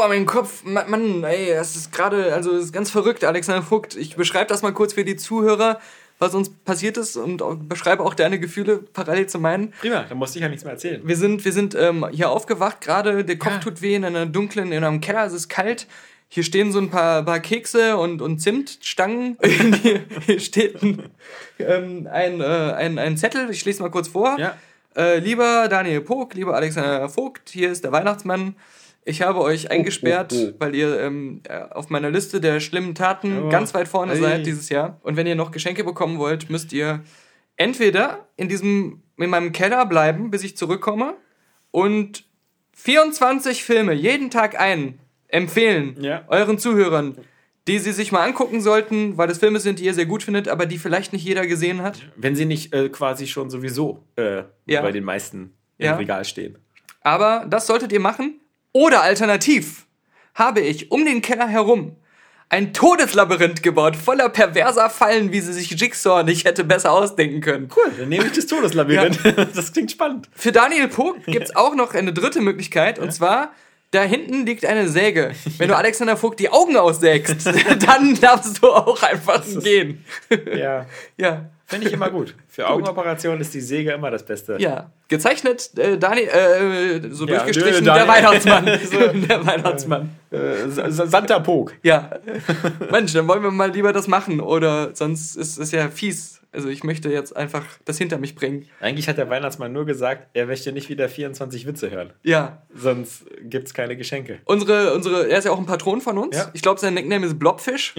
Aua, mein Kopf. Ma- Mann, ey, das ist gerade, also das ist ganz verrückt, Alexander Vogt. Ich beschreibe das mal kurz für die Zuhörer, was uns passiert ist und beschreibe auch deine Gefühle parallel zu meinen. Prima, da musste ich ja nichts mehr erzählen. Wir sind, wir sind ähm, hier aufgewacht, gerade der Kopf Ja. tut weh in einer dunklen, in einem Keller, es ist kalt. Hier stehen so ein paar, paar Kekse und, und Zimtstangen. hier, hier steht ein, ähm, ein, äh, ein, ein Zettel, ich lese mal kurz vor. Ja. Äh, lieber Daniel Pog, lieber Alexander Vogt, hier ist der Weihnachtsmann. Ich habe euch eingesperrt, oh, oh. weil ihr ähm, äh, auf meiner Liste der schlimmen Taten Oh. ganz weit vorne Ei. seid dieses Jahr. Und wenn ihr noch Geschenke bekommen wollt, müsst ihr entweder in diesem in meinem Keller bleiben, bis ich zurückkomme und 24 Filme jeden Tag ein empfehlen Ja. euren Zuhörern, die sie sich mal angucken sollten, weil es Filme sind, die ihr sehr gut findet, aber die vielleicht nicht jeder gesehen hat. Wenn sie nicht äh, quasi schon sowieso äh, Ja. bei den meisten im Ja. Regal stehen. Aber das solltet ihr machen. Oder alternativ habe ich um den Keller herum ein Todeslabyrinth gebaut, voller perverser Fallen, wie sie sich Jigsaw nicht hätte besser ausdenken können. Cool, dann nehme ich das Todeslabyrinth. Das klingt spannend. Für Daniel Pog gibt's auch noch eine dritte Möglichkeit, und zwar, da hinten liegt eine Säge. Wenn du Alexander Vogt die Augen aussägst, dann darfst du auch einfach gehen. Ja. Ja. Finde ich immer gut. Für Augenoperationen ist die Säge immer das Beste. Ja. Gezeichnet, äh, Daniel, äh, so Ja, durchgestrichen, Daniel- der Weihnachtsmann. So. der Weihnachtsmann. Äh, Sa- Sa- Santa Pog. Ja. Mensch, dann wollen wir mal lieber das machen, oder sonst ist es ja fies. Also ich möchte jetzt einfach das hinter mich bringen. Eigentlich hat der Weihnachtsmann nur gesagt, er möchte nicht wieder 24 Witze hören. Ja. Sonst gibt es keine Geschenke. Unsere, unsere, er ist ja auch ein Patron von uns. Ja. Ich glaube, sein Nickname ist Blobfish.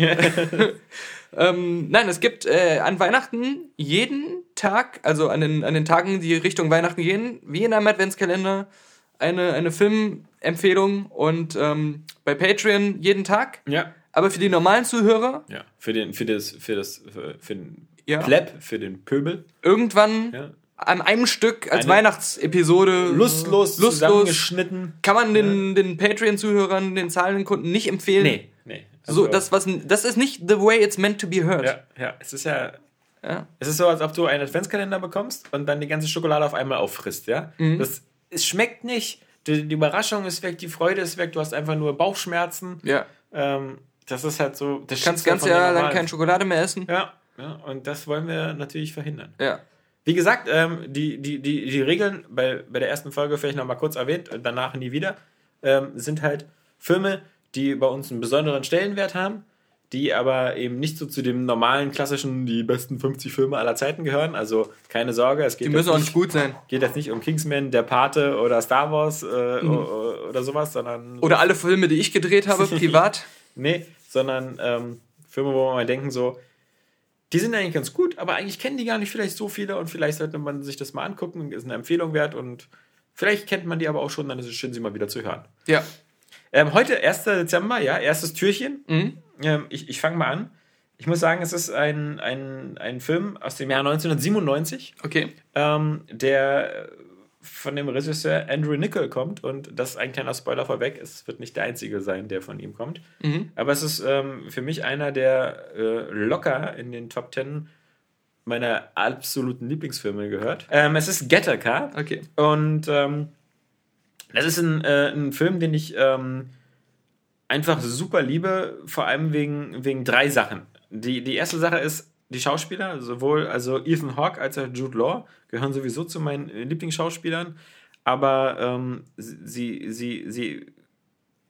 Ähm, nein, es gibt äh, an Weihnachten jeden Tag, also an den, an den Tagen, die Richtung Weihnachten gehen, wie in einem Adventskalender, eine, eine Filmempfehlung und ähm, bei Patreon jeden Tag. Ja. Aber für die normalen Zuhörer Ja. Für, den, für, das, für, das, für, für den Ja. Pleb, für den Pöbel. irgendwann Ja. an einem Stück als Eine- Weihnachtsepisode Lustlos, lustlos zusammengeschnitten. kann man den, den Patreon-Zuhörern, den zahlenden Kunden nicht empfehlen. Nee, nee. So, Also- das, was, das ist nicht the way it's meant to be heard. Ja, ja, es ist ja. Ja. Es ist so, als ob du einen Adventskalender bekommst und dann die ganze Schokolade auf einmal auffrisst, ja? Mhm. Das, es schmeckt nicht, die, die Überraschung ist weg, die Freude ist weg, du hast einfach nur Bauchschmerzen. ja. Ähm, das ist halt so. Das Du kannst Schicksal ganz von der Jahr lang keine Schokolade mehr essen. Ja, ja, und das wollen wir natürlich verhindern. Ja. Wie gesagt, ähm, die, die, die, die Regeln bei, bei der ersten Folge vielleicht nochmal kurz erwähnt, äh, danach nie wieder, ähm, sind halt Filme, die bei uns einen besonderen Stellenwert haben, die aber eben nicht so zu dem normalen, klassischen, die besten 50 Filme aller Zeiten gehören. Also keine Sorge, es geht Die müssen auch nicht gut sein. geht jetzt nicht um Kingsman, Der Pate oder Star Wars äh, o- oder sowas, sondern Oder alle Filme, die ich gedreht habe, privat. Nee, sondern ähm, Filme, wo wir mal denken, so, die sind eigentlich ganz gut, aber eigentlich kennen die gar nicht vielleicht so viele und vielleicht sollte man sich das mal angucken, ist eine Empfehlung wert und vielleicht kennt man die aber auch schon, dann ist es schön, sie mal wieder zu hören. Ja. Ähm, heute, 1. Dezember, ja, erstes Türchen. Mhm. Ähm, ich ich fange mal an. Ich muss sagen, es ist ein, ein, ein Film aus dem Jahr 1997 Okay. ähm, der von dem Regisseur Andrew Nichol kommt und das ist ein kleiner Spoiler vorweg, es wird nicht der einzige sein, der von ihm kommt. Mhm. Aber es ist ähm, für mich einer der äh, locker in den Top 10 meiner absoluten Lieblingsfilme gehört. Ähm, es ist Gattaca Okay. und ähm, das ist ein, äh, ein Film, den ich ähm, einfach super liebe, vor allem wegen, wegen drei Sachen. Die, die erste Sache ist, die Schauspieler, sowohl also Ethan Hawke als auch Jude Law, gehören sowieso zu meinen Lieblingsschauspielern, aber ähm, sie, sie, sie,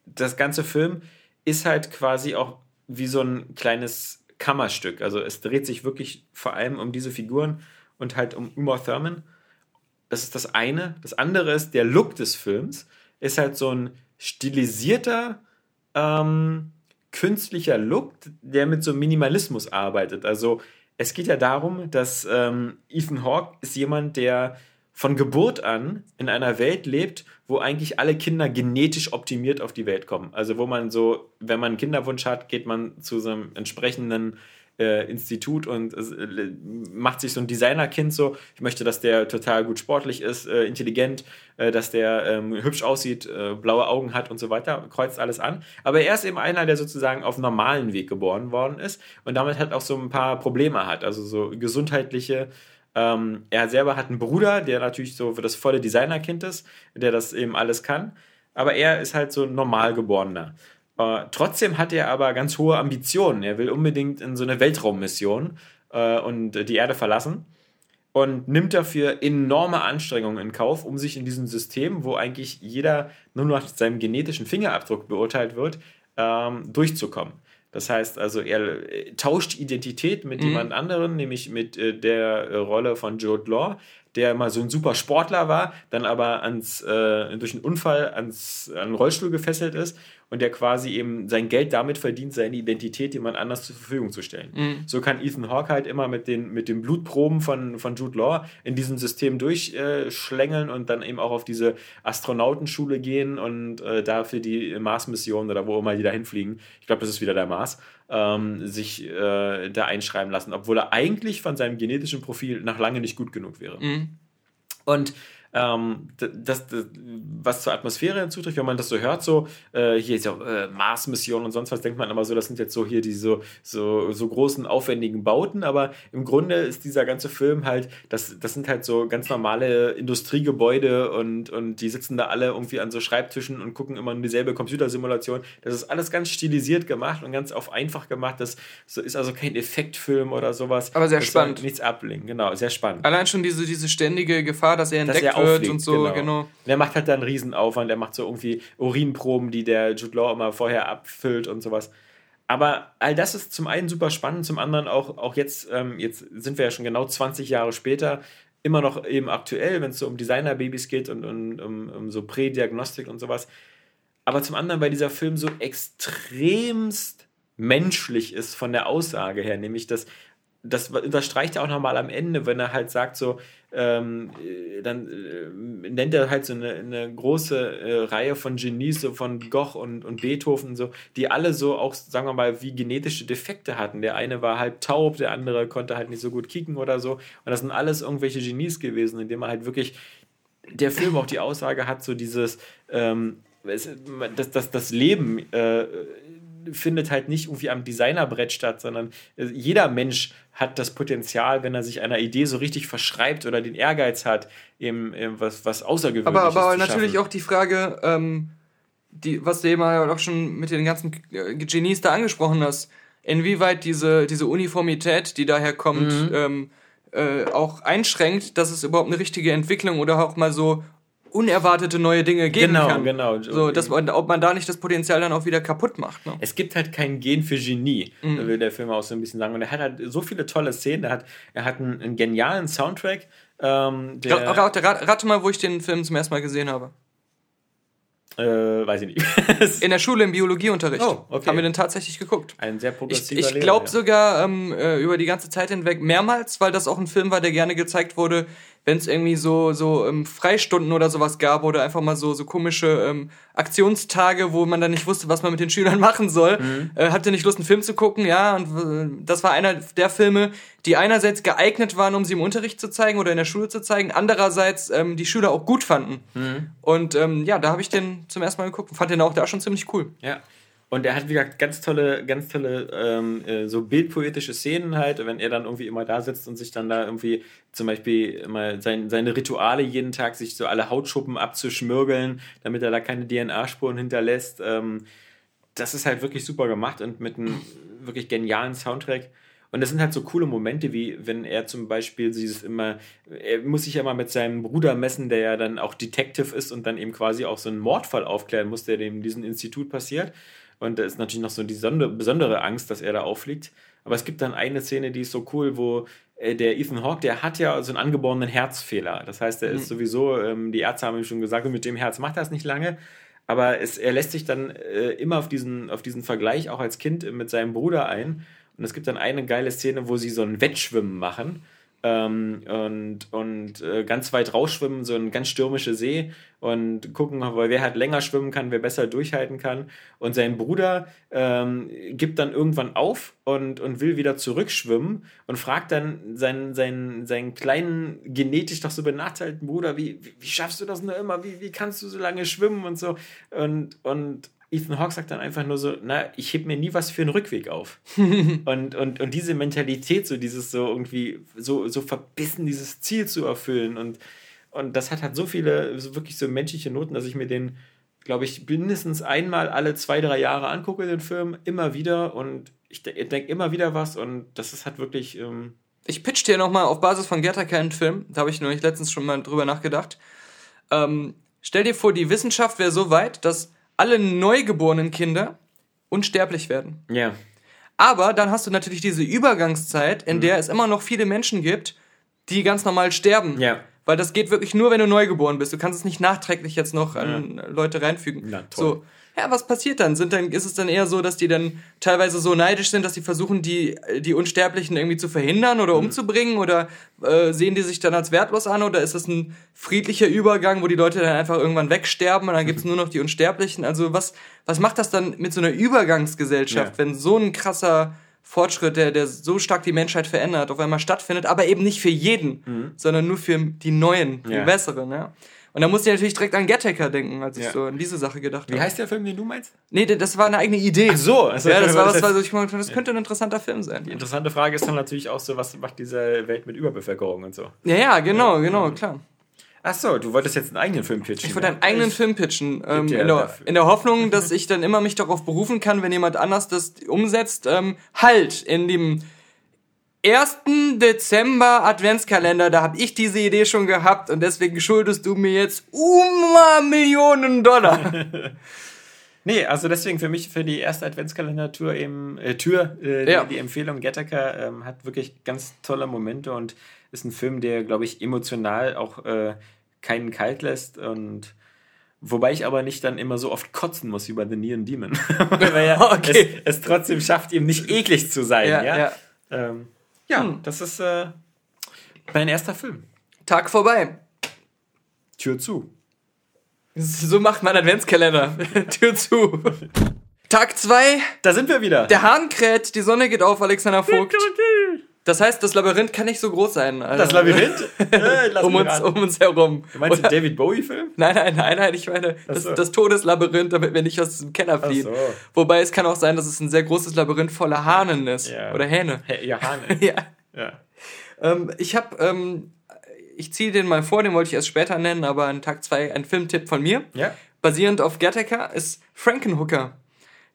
das ganze Film ist halt quasi auch wie so ein kleines Kammerstück. Also es dreht sich wirklich vor allem um diese Figuren und halt um Uma Thurman. Das ist das eine. Das andere ist, der Look des Films ist halt so ein stilisierter, ähm, künstlicher Look, der mit so Minimalismus arbeitet. Also es geht ja darum, dass ähm, Ethan Hawke ist jemand, der von Geburt an in einer Welt lebt, wo eigentlich alle Kinder genetisch optimiert auf die Welt kommen. Also wo man so, wenn man einen Kinderwunsch hat, geht man zu so einem entsprechenden äh, Institut und äh, macht sich so ein Designerkind so. Ich möchte, dass der total gut sportlich ist, äh, intelligent, äh, dass der ähm, hübsch aussieht, äh, blaue Augen hat und so weiter, kreuzt alles an. Aber er ist eben einer, der sozusagen auf normalen Weg geboren worden ist und damit halt auch so ein paar Probleme hat, also so gesundheitliche. Ähm, er selber hat einen Bruder, der natürlich so für das volle Designerkind ist, der das eben alles kann. aber er ist halt so ein Normalgeborener. Äh, trotzdem hat er aber ganz hohe Ambitionen. Er will unbedingt in so eine Weltraummission äh, und die Erde verlassen und nimmt dafür enorme Anstrengungen in Kauf, um sich in diesem System, wo eigentlich jeder nur nach seinem genetischen Fingerabdruck beurteilt wird, ähm, durchzukommen. Das heißt also, er äh, tauscht Identität mit mhm. jemand anderem, nämlich mit äh, der äh, Rolle von Jude Law, der mal so ein super Sportler war, dann aber ans, äh, durch einen Unfall ans, an einen Rollstuhl gefesselt ist und der quasi eben sein Geld damit verdient, seine Identität jemand anders zur Verfügung zu stellen. Mhm. So kann Ethan Hawke halt immer mit den, mit den Blutproben von, von Jude Law in diesem System durchschlängeln äh, und dann eben auch auf diese Astronautenschule gehen und äh, dafür die Mars-Mission oder wo immer die da hinfliegen, ich glaube, das ist wieder der Mars, ähm, sich äh, da einschreiben lassen, obwohl er eigentlich von seinem genetischen Profil nach lange nicht gut genug wäre. Mhm. Und ähm, das, das, was zur Atmosphäre hinzutrifft, wenn man das so hört, so, äh, hier ist ja äh, Mars-Mission und sonst was, denkt man immer so, das sind jetzt so hier diese so, so großen, aufwendigen Bauten, aber im Grunde ist dieser ganze Film halt, das, das sind halt so ganz normale Industriegebäude und, und die sitzen da alle irgendwie an so Schreibtischen und gucken immer nur dieselbe Computersimulation. Das ist alles ganz stilisiert gemacht und ganz auf einfach gemacht. Das ist also kein Effektfilm oder sowas. Aber sehr das spannend. Nichts ablenken, genau, sehr spannend. Allein schon diese, diese ständige Gefahr, dass er entdeckt dass er wird und so, genau. genau. Der macht halt dann einen Riesenaufwand, der macht so irgendwie Urinproben, die der Jude Law immer vorher abfüllt und sowas. Aber all das ist zum einen super spannend, zum anderen auch, auch jetzt, ähm, jetzt sind wir ja schon genau 20 Jahre später, immer noch eben aktuell, wenn es so um Designerbabys geht und, und um, um so Prädiagnostik und sowas. Aber zum anderen, weil dieser Film so extremst menschlich ist von der Aussage her, nämlich dass das unterstreicht er auch nochmal am Ende, wenn er halt sagt so, ähm, äh, dann äh, nennt er halt so eine, eine große äh, Reihe von Genies, so von Goch und, und Beethoven so, die alle so auch, sagen wir mal, wie genetische Defekte hatten. Der eine war halb taub, der andere konnte halt nicht so gut kicken oder so. Und das sind alles irgendwelche Genies gewesen, indem man halt wirklich, der Film auch die Aussage hat, so dieses, ähm, das, das, das Leben äh, findet halt nicht irgendwie am Designerbrett statt, sondern äh, jeder Mensch hat das Potenzial, wenn er sich einer Idee so richtig verschreibt oder den Ehrgeiz hat, eben, eben was, was Außergewöhnliches aber, aber natürlich auch die Frage, ähm, die, was du eben auch schon mit den ganzen äh, Genies da angesprochen hast, inwieweit diese, diese Uniformität, die daher kommt, mhm. ähm, äh, auch einschränkt, dass es überhaupt eine richtige Entwicklung oder auch mal so unerwartete neue Dinge geben genau, kann. Genau, genau. So, dass man, ob man da nicht das Potenzial dann auch wieder kaputt macht. Ne? Es gibt halt kein Gen für Genie, mhm. will der Film auch so ein bisschen sagen. Und er hat halt so viele tolle Szenen. Er hat, er hat einen, einen genialen Soundtrack. Ähm, der rate, rate, rate mal, wo ich den Film zum ersten Mal gesehen habe. Äh, weiß ich nicht. in der Schule im Biologieunterricht. Oh, okay. Haben wir den tatsächlich geguckt. Ein sehr progressiver Ich, ich glaube ja. sogar ähm, äh, über die ganze Zeit hinweg mehrmals, weil das auch ein Film war, der gerne gezeigt wurde, wenn es irgendwie so, so ähm, Freistunden oder sowas gab oder einfach mal so, so komische ähm, Aktionstage, wo man dann nicht wusste, was man mit den Schülern machen soll. Mhm. Äh, hatte nicht Lust, einen Film zu gucken, ja. Und äh, das war einer der Filme, die einerseits geeignet waren, um sie im Unterricht zu zeigen oder in der Schule zu zeigen, andererseits ähm, die Schüler auch gut fanden. Mhm. Und ähm, ja, da habe ich den zum ersten Mal geguckt und fand den auch da schon ziemlich cool. Ja. Und er hat, wie gesagt, ganz tolle, ganz tolle ähm, äh, so bildpoetische Szenen halt, wenn er dann irgendwie immer da sitzt und sich dann da irgendwie zum Beispiel immer sein, seine Rituale jeden Tag, sich so alle Hautschuppen abzuschmürgeln, damit er da keine DNA-Spuren hinterlässt. Ähm, das ist halt wirklich super gemacht und mit einem wirklich genialen Soundtrack. Und das sind halt so coole Momente, wie wenn er zum Beispiel dieses immer, er muss sich ja mal mit seinem Bruder messen, der ja dann auch Detective ist und dann eben quasi auch so einen Mordfall aufklären muss, der dem in diesem Institut passiert. Und da ist natürlich noch so die besondere Angst, dass er da auffliegt. Aber es gibt dann eine Szene, die ist so cool, wo äh, der Ethan Hawke, der hat ja so einen angeborenen Herzfehler. Das heißt, er ist mhm. sowieso, ähm, die Ärzte haben ihm schon gesagt, mit dem Herz macht er es nicht lange. Aber es, er lässt sich dann äh, immer auf diesen, auf diesen Vergleich auch als Kind mit seinem Bruder ein. Und es gibt dann eine geile Szene, wo sie so ein Wettschwimmen machen ähm, und, und äh, ganz weit rausschwimmen, so ein ganz stürmischer See und gucken, wer halt länger schwimmen kann, wer besser durchhalten kann. Und sein Bruder ähm, gibt dann irgendwann auf und, und will wieder zurückschwimmen und fragt dann seinen, seinen, seinen kleinen, genetisch doch so benachteiligten Bruder, wie, wie, wie schaffst du das nur immer? Wie, wie kannst du so lange schwimmen und so? Und, und Ethan Hawke sagt dann einfach nur so, na, ich heb mir nie was für einen Rückweg auf. und, und, und diese Mentalität, so dieses so irgendwie, so, so verbissen, dieses Ziel zu erfüllen und, und das hat halt so viele, so wirklich so menschliche Noten, dass ich mir den glaube ich, mindestens einmal alle zwei, drei Jahre angucke, den Film, immer wieder und ich de denke immer wieder was und das ist halt wirklich. Ähm ich pitch dir nochmal auf Basis von Gattaca einen Film, da habe ich nämlich letztens schon mal drüber nachgedacht. Ähm, stell dir vor, die Wissenschaft wäre so weit, dass alle neugeborenen Kinder unsterblich werden. Ja. Aber dann hast du natürlich diese Übergangszeit, in mhm. der es immer noch viele Menschen gibt, die ganz normal sterben. Ja. Weil das geht wirklich nur, wenn du neugeboren bist. Du kannst es nicht nachträglich jetzt noch an ja. Leute reinfügen. Na, toll. So, ja, was passiert dann? Sind dann? Ist es dann eher so, dass die dann teilweise so neidisch sind, dass sie versuchen, die, die Unsterblichen irgendwie zu verhindern oder mhm. umzubringen? Oder äh, sehen die sich dann als wertlos an? Oder ist es ein friedlicher Übergang, wo die Leute dann einfach irgendwann wegsterben und dann gibt's nur noch die Unsterblichen? Also was, was macht das dann mit so einer Übergangsgesellschaft, ja. wenn so ein krasser Fortschritt, der, der so stark die Menschheit verändert, auf einmal stattfindet, aber eben nicht für jeden, mhm. sondern nur für die Neuen, die ja. Besseren. Ja? Und da musste ich natürlich direkt an Gattaker denken, als ich ja. so an diese Sache gedacht habe. Wie heißt der Film, den du meinst? Nee, das war eine eigene Idee. Ach so. Also ja, das war was, was ich meinte, das könnte ein interessanter Film sein. Die interessante Frage ist dann natürlich auch so, was macht diese Welt mit Überbevölkerung und so. Ja, ja, genau, genau, klar. Ach so, du wolltest jetzt einen eigenen Film pitchen. Ich wollte einen eigenen ich Film pitchen. Ähm, in, der, in, der, Hoffnung, dass ich dann immer mich darauf berufen kann, wenn jemand anders das umsetzt. Ähm, halt, in dem 1. Dezember Adventskalender, da habe ich diese Idee schon gehabt und deswegen schuldest du mir jetzt Uma Millionen Dollar. nee, also deswegen für mich für die erste Adventskalender-Tour eben äh, Tür äh, ja. die, die, Empfehlung Gattaker ähm, hat wirklich ganz tolle Momente und ist ein Film, der glaube ich emotional auch äh, keinen kalt lässt und Wobei ich aber nicht dann immer so oft kotzen muss über The Neon Demon. Weil er okay. es, es, trotzdem schafft, ihm nicht eklig zu sein. Ja, ja? ja. Ähm, ja, hm. das ist äh, mein erster Film. Tag vorbei. Tür zu. So macht man Adventskalender. Tür zu. Tag 2. Da sind wir wieder. Der Hahn kräht, die Sonne geht auf, Alexander Vogt. Das heißt, das Labyrinth kann nicht so groß sein. Also das Labyrinth? Äh, um, uns, um uns herum. Du meinst Oder, den David Bowie-Film? Nein, nein, nein, nein, ich meine das, so. das Todeslabyrinth, damit wir nicht aus dem Keller fliehen. So. Wobei es kann auch sein, dass es ein sehr großes Labyrinth voller Hahnen ist. Ja. Oder Hähne. Ja, Hahne. ja. ja. Ähm, ich habe, ähm, ich ziehe den mal vor, den wollte ich erst später nennen, aber an Tag 2 ein Filmtipp von mir. Ja. Basierend auf Gattaker ist Frankenhooker.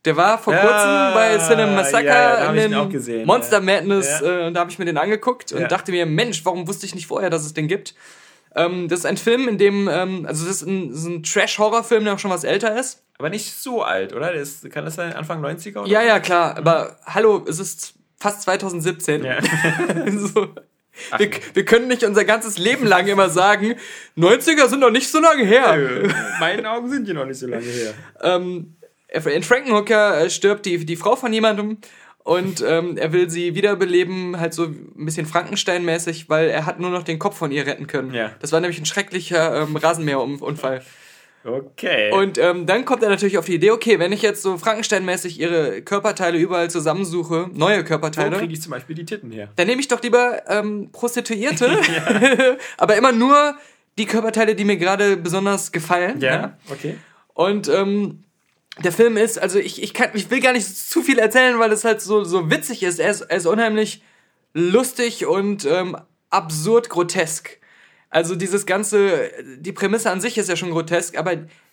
Der war vor kurzem ja, bei Cinema Massacre ja, in den gesehen, Monster Madness. Äh, da habe ich mir den angeguckt und dachte mir, Mensch, warum wusste ich nicht vorher, dass es den gibt? Ähm, das ist ein Film, in dem, ähm, also das ist ein, ein Trash-Horror-Film, der auch schon was älter ist. Aber nicht so alt, oder? Das, kann das sein, Anfang 90er? Oder? Ja, ja, klar. Aber hallo, es ist fast 2017. Ja. so. Wir, wir, können nicht unser ganzes Leben lang immer sagen, 90er sind noch nicht so lange her. In meinen Augen sind die noch nicht so lange her. ähm, in Frankenhooker äh, stirbt die, die Frau von jemandem und ähm, er will sie wiederbeleben, halt so ein bisschen Frankenstein-mäßig, weil er hat nur noch den Kopf von ihr retten können. Ja. Das war nämlich ein schrecklicher ähm, Rasenmäherunfall. Okay. Und ähm, dann kommt er natürlich auf die Idee, okay, wenn ich jetzt so Frankenstein-mäßig ihre Körperteile überall zusammensuche, neue Körperteile. Wo kriege ich zum Beispiel die Titten her? Dann nehme ich doch lieber ähm, Prostituierte, aber immer nur die Körperteile, die mir gerade besonders gefallen. Ja, ja. okay. Und ähm, der Film ist, also ich, ich, kann, ich will gar nicht zu viel erzählen, weil es halt so, so witzig ist. Er ist, er ist unheimlich lustig und ähm, absurd grotesk. Also dieses ganze, die Prämisse an sich ist ja schon grotesk, aber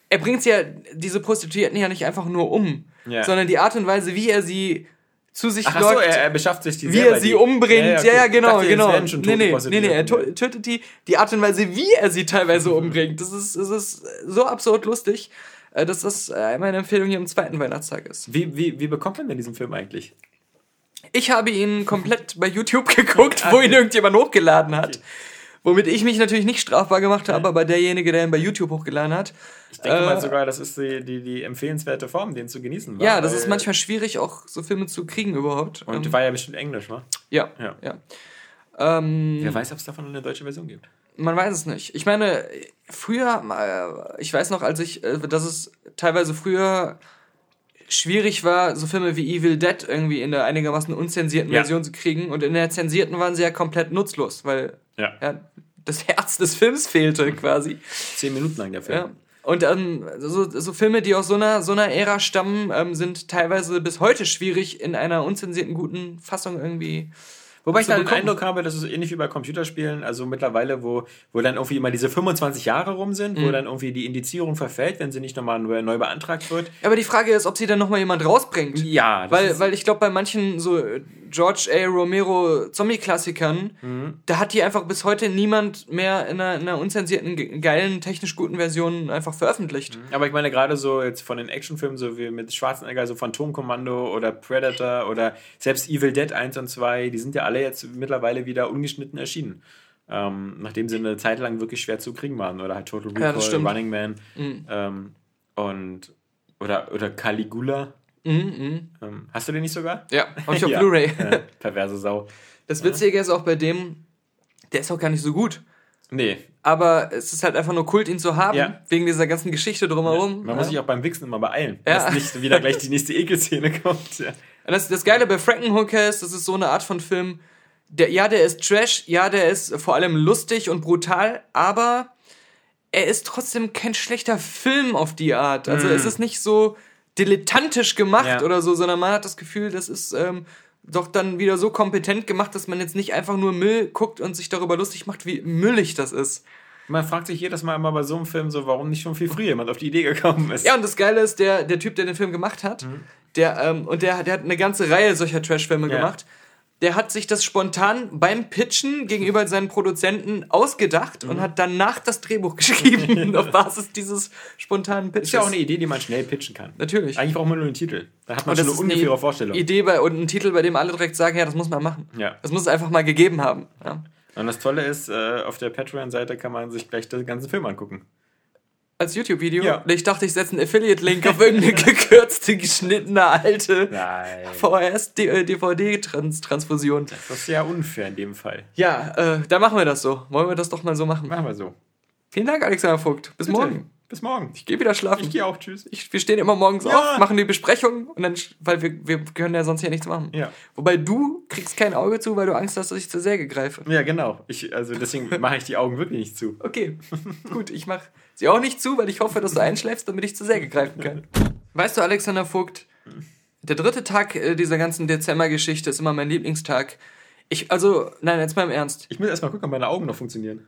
er bringt ja diese Prostituierten ja nicht einfach nur um, ja. sondern die Art und Weise, wie er sie zu sich Ach, lockt, so, er, er beschafft sich die wie er sie die. umbringt, ja, ja, okay. ja, ja genau, dachte, genau. Nee, nee, nee, nee, er tötet die, die Art und Weise, wie er sie teilweise umbringt. Das ist, das ist so absurd lustig. Äh, dass das äh, meine Empfehlung hier am zweiten Weihnachtstag ist. Wie, wie, wie bekommt man denn diesen Film eigentlich? Ich habe ihn komplett bei YouTube geguckt, wo ihn irgendjemand hochgeladen hat. Womit ich mich natürlich nicht strafbar gemacht habe, aber derjenige, der ihn bei YouTube hochgeladen hat. Ich denke äh, mal sogar, das ist die, die, die empfehlenswerte Form, den zu genießen war. Ja, das ist manchmal schwierig, auch so Filme zu kriegen überhaupt. Und ähm, war ja bestimmt Englisch, wa? Ja. ja. ja. Ähm, Wer weiß, ob es davon eine deutsche Version gibt. Man weiß es nicht. Ich meine, früher, ich weiß noch, als ich, äh, dass es teilweise früher schwierig war, so Filme wie Evil Dead irgendwie in der einigermaßen unzensierten ja. Version zu kriegen. Und in der zensierten waren sie ja komplett nutzlos, weil ja. ja das Herz des Films fehlte quasi. Zehn Minuten lang der Film. Ja. Und ähm, so, so Filme, die aus so einer, so einer Ära stammen, ähm, sind teilweise bis heute schwierig in einer unzensierten guten Fassung irgendwie Wobei ich da den Eindruck habe, dass es ähnlich wie bei Computerspielen, also mittlerweile, wo, wo dann irgendwie immer diese 25 Jahre rum sind, mhm. wo dann irgendwie die Indizierung verfällt, wenn sie nicht nochmal neu beantragt wird. Aber die Frage ist, ob sie dann nochmal jemand rausbringt. Ja. Weil, weil ich glaube, bei manchen so George A. Romero Zombie-Klassikern, mhm. da hat die einfach bis heute niemand mehr in einer, in einer unzensierten, geilen, technisch guten Version einfach veröffentlicht. Mhm. Aber ich meine gerade so jetzt von den Actionfilmen, so wie mit Schwarzenegger, so Phantomkommando oder Predator oder selbst Evil Dead 1 und 2, die sind ja alle jetzt mittlerweile wieder ungeschnitten erschienen. Ähm, nachdem sie eine Zeit lang wirklich schwer zu kriegen waren. Oder halt Total Recall, ja, Running Man mhm. ähm, und oder, oder Caligula. Mhm, mhm. Ähm, hast du den nicht sogar? Ja, hab ich auf ja. Blu-ray. Ja, perverse Sau. Das Witzige ist auch bei dem, der ist auch gar nicht so gut. Nee. Aber es ist halt einfach nur Kult, ihn zu haben, ja. wegen dieser ganzen Geschichte drumherum. Ja. Man muss sich auch beim Wichsen immer beeilen, ja. dass nicht wieder gleich die nächste Ekelszene kommt. Ja. Das, das Geile bei Frankenhooker ist, das ist so eine Art von Film, der, ja, der ist Trash, ja, der ist vor allem lustig und brutal, aber er ist trotzdem kein schlechter Film auf die Art. Also mm. es ist nicht so dilettantisch gemacht ja. oder so, sondern man hat das Gefühl, das ist ähm, doch dann wieder so kompetent gemacht, dass man jetzt nicht einfach nur Müll guckt und sich darüber lustig macht, wie müllig das ist. Man fragt sich jedes Mal immer bei so einem Film so, warum nicht schon viel früher jemand auf die Idee gekommen ist. Ja, und das Geile ist, der, der Typ, der den Film gemacht hat, mhm. der, ähm, und der, der hat eine ganze Reihe solcher Trash-Filme ja. gemacht der hat sich das spontan beim Pitchen gegenüber seinen Produzenten ausgedacht mhm. und hat danach das Drehbuch geschrieben auf Basis dieses spontanen Pitches. Ist ja auch eine Idee, die man schnell pitchen kann. Natürlich. Eigentlich braucht man nur einen Titel. Da hat man schon eine ungefähre eine Vorstellung. Idee bei, und einen Titel, bei dem alle direkt sagen, ja, das muss man machen. Ja. Das muss es einfach mal gegeben haben. Ja. Und das Tolle ist, äh, auf der Patreon-Seite kann man sich gleich den ganzen Film angucken als YouTube-Video. Ja. Ich dachte, ich setze einen Affiliate-Link auf irgendeine gekürzte, geschnittene, alte VHS-DVD-Transfusion. Das ist ja unfair in dem Fall. Ja, äh, da machen wir das so. Wollen wir das doch mal so machen? Machen wir so. Vielen Dank, Alexander Vogt. Bis Bitte. morgen. Bis morgen. Ich gehe wieder schlafen. Ich gehe auch. Tschüss. Ich, wir stehen immer morgens ja. auf, machen die Besprechung und dann, weil wir, wir können ja sonst hier nichts machen. Ja. Wobei du kriegst kein Auge zu, weil du Angst hast, dass ich zur Säge greife. Ja, genau. Ich, also deswegen mache ich die Augen wirklich nicht zu. Okay, gut. Ich mache sie auch nicht zu, weil ich hoffe, dass du einschläfst, damit ich zur Säge greifen kann. Weißt du, Alexander Vogt, der dritte Tag äh, dieser ganzen Dezember-Geschichte ist immer mein Lieblingstag. Ich, also, nein, jetzt mal im Ernst. Ich muss erstmal gucken, ob meine Augen noch funktionieren.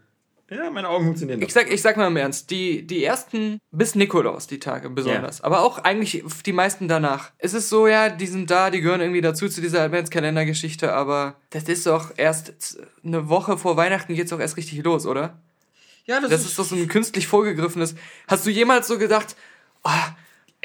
Ja, meine Augen funktionieren noch. Ich sag, ich sag mal im Ernst, die, die ersten bis Nikolaus, die Tage besonders, yeah. aber auch eigentlich die meisten danach. Es ist so, ja, die sind da, die gehören irgendwie dazu zu dieser Adventskalender-Geschichte, aber das ist doch erst eine Woche vor Weihnachten geht's doch erst richtig los, oder? Ja, das, das ist, ist doch so ein künstlich vorgegriffenes. Hast du jemals so gedacht, oh,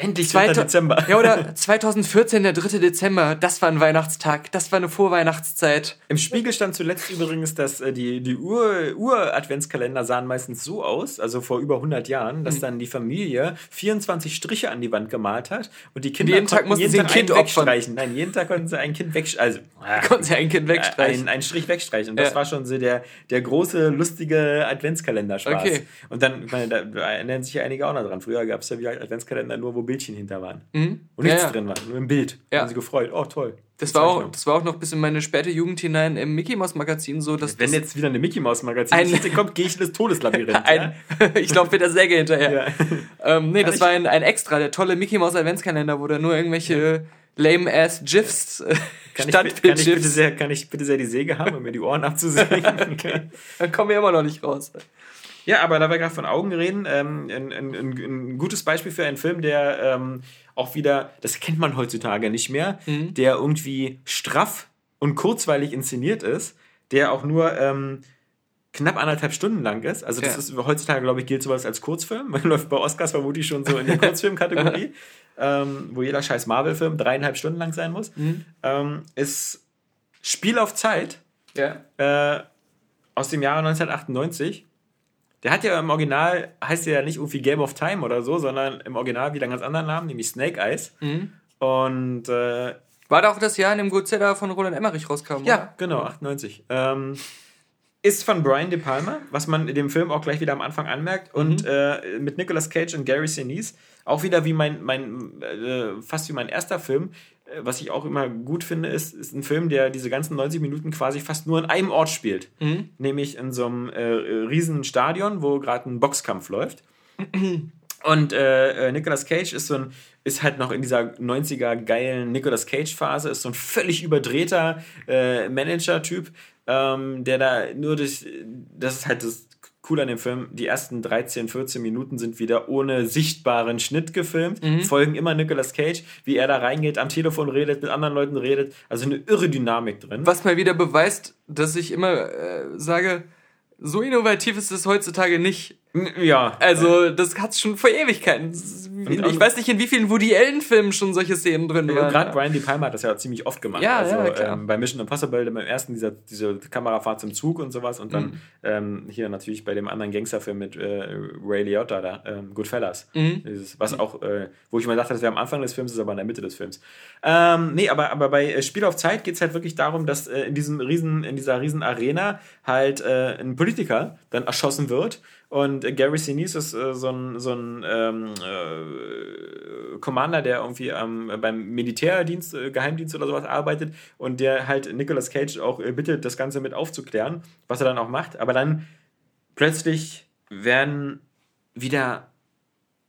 Endlich 2. Dezember. Ja, oder 2014, der 3. Dezember, das war ein Weihnachtstag, das war eine Vorweihnachtszeit. Im Spiegel stand zuletzt übrigens, dass äh, die, die Ur-Adventskalender Ur sahen meistens so aus, also vor über 100 Jahren, dass mhm. dann die Familie 24 Striche an die Wand gemalt hat und die Kinder jeden Tag mussten jeden sie ein Kind wegstreichen. Nein, jeden Tag konnten sie ein Kind wegstreichen. Also, äh, konnten sie ein Kind wegstreichen. Ein, ein Strich wegstreichen. Und das ja. war schon so der, der große, lustige Adventskalender-Spaß. Okay. Und dann, ich meine, da erinnern sich ja einige auch noch dran. Früher gab es ja wie Adventskalender nur, wo Bildchen hinter waren. Mhm. Und nichts ja, ja. drin war, nur im Bild. Ja. Haben sie gefreut. Oh, toll. Das war, auch, das war auch noch bis in meine späte Jugend hinein im Mickey Mouse Magazin so, dass wenn das jetzt wieder eine Mickey Mouse Magazin kommt, gehe ich in das Todeslabyrinth. ein, ich glaube mit der Säge hinterher. Ja. Ähm, nee, Kann das war ein, ein Extra, der tolle Mickey Mouse Adventskalender, wo da nur irgendwelche lame ass GIFs äh, kann ich, kann, ich bitte sehr, kann ich bitte sehr die Säge haben, um mir die Ohren abzusägen? okay. Dann kommen wir immer noch nicht raus. Ja, aber da wir gerade von Augen reden, ähm, ein, ein, ein, gutes Beispiel für einen Film, der ähm, auch wieder, das kennt man heutzutage nicht mehr, mhm. der irgendwie straff und kurzweilig inszeniert ist, der auch nur ähm, knapp anderthalb Stunden lang ist. Also das ja. ist heutzutage, glaube ich, gilt sowas als Kurzfilm. Man läuft bei Oscars vermutlich schon so in der Kurzfilmkategorie, ähm, wo jeder scheiß Marvel-Film dreieinhalb Stunden lang sein muss. Mhm. Ähm, ist Spiel auf Zeit ja. äh, aus dem Jahre 1998 der hat ja im Original, heißt ja nicht irgendwie Game of Time oder so, sondern im Original wieder einen ganz anderen Namen, nämlich Snake Eyes. Mhm. Und äh, war da auch das Jahr, in dem Godzilla von Roland Emmerich rauskam? Ja, oder? genau, 98. Ähm, ist von Brian De Palma, was man in dem Film auch gleich wieder am Anfang anmerkt. Und mhm. äh, mit Nicolas Cage und Gary Sinise. Auch wieder wie mein, mein äh, fast wie mein erster Film. Äh, was ich auch immer gut finde, ist, ist ein Film, der diese ganzen 90 Minuten quasi fast nur an einem Ort spielt. Mhm. Nämlich in so einem äh, riesen Stadion, wo gerade ein Boxkampf läuft. Und äh, äh, Nicolas Cage ist so ein, ist halt noch in dieser 90er geilen Nicolas Cage Phase, ist so ein völlig überdrehter äh, Manager-Typ, ähm, der da nur durch, das ist halt das cool an dem Film, die ersten 13, 14 Minuten sind wieder ohne sichtbaren Schnitt gefilmt, mhm. folgen immer Nicolas Cage, wie er da reingeht, am Telefon redet, mit anderen Leuten redet, also eine irre Dynamik drin. Was mal wieder beweist, dass ich immer äh, sage, so innovativ ist es heutzutage nicht. Ja. Also, das hat's schon vor Ewigkeiten. Ich weiß nicht, in wie vielen Woody Allen-Filmen schon solche Szenen drin waren. Ja, Gerade Brian De Palma hat das ja ziemlich oft gemacht. Ja, also, ja, klar. Ähm, bei Mission Impossible, beim ersten, dieser, diese Kamerafahrt zum Zug und sowas. Und dann mhm. ähm, hier natürlich bei dem anderen Gangsterfilm mit äh, Ray Liotta da, ähm, Goodfellas. Mhm. Dieses, was auch, äh, wo ich mal dachte, das wäre am Anfang des Films, ist aber in der Mitte des Films. Ähm, nee, aber, aber bei äh, Spiel auf Zeit geht es halt wirklich darum, dass äh, in, diesem riesen, in dieser riesen Arena halt äh, ein Politiker dann erschossen wird und Gary Sinise ist äh, so ein, so ein ähm, äh, Commander, der irgendwie ähm, beim Militärdienst, äh, Geheimdienst oder sowas arbeitet und der halt Nicolas Cage auch äh, bittet, das Ganze mit aufzuklären, was er dann auch macht. Aber dann plötzlich werden wieder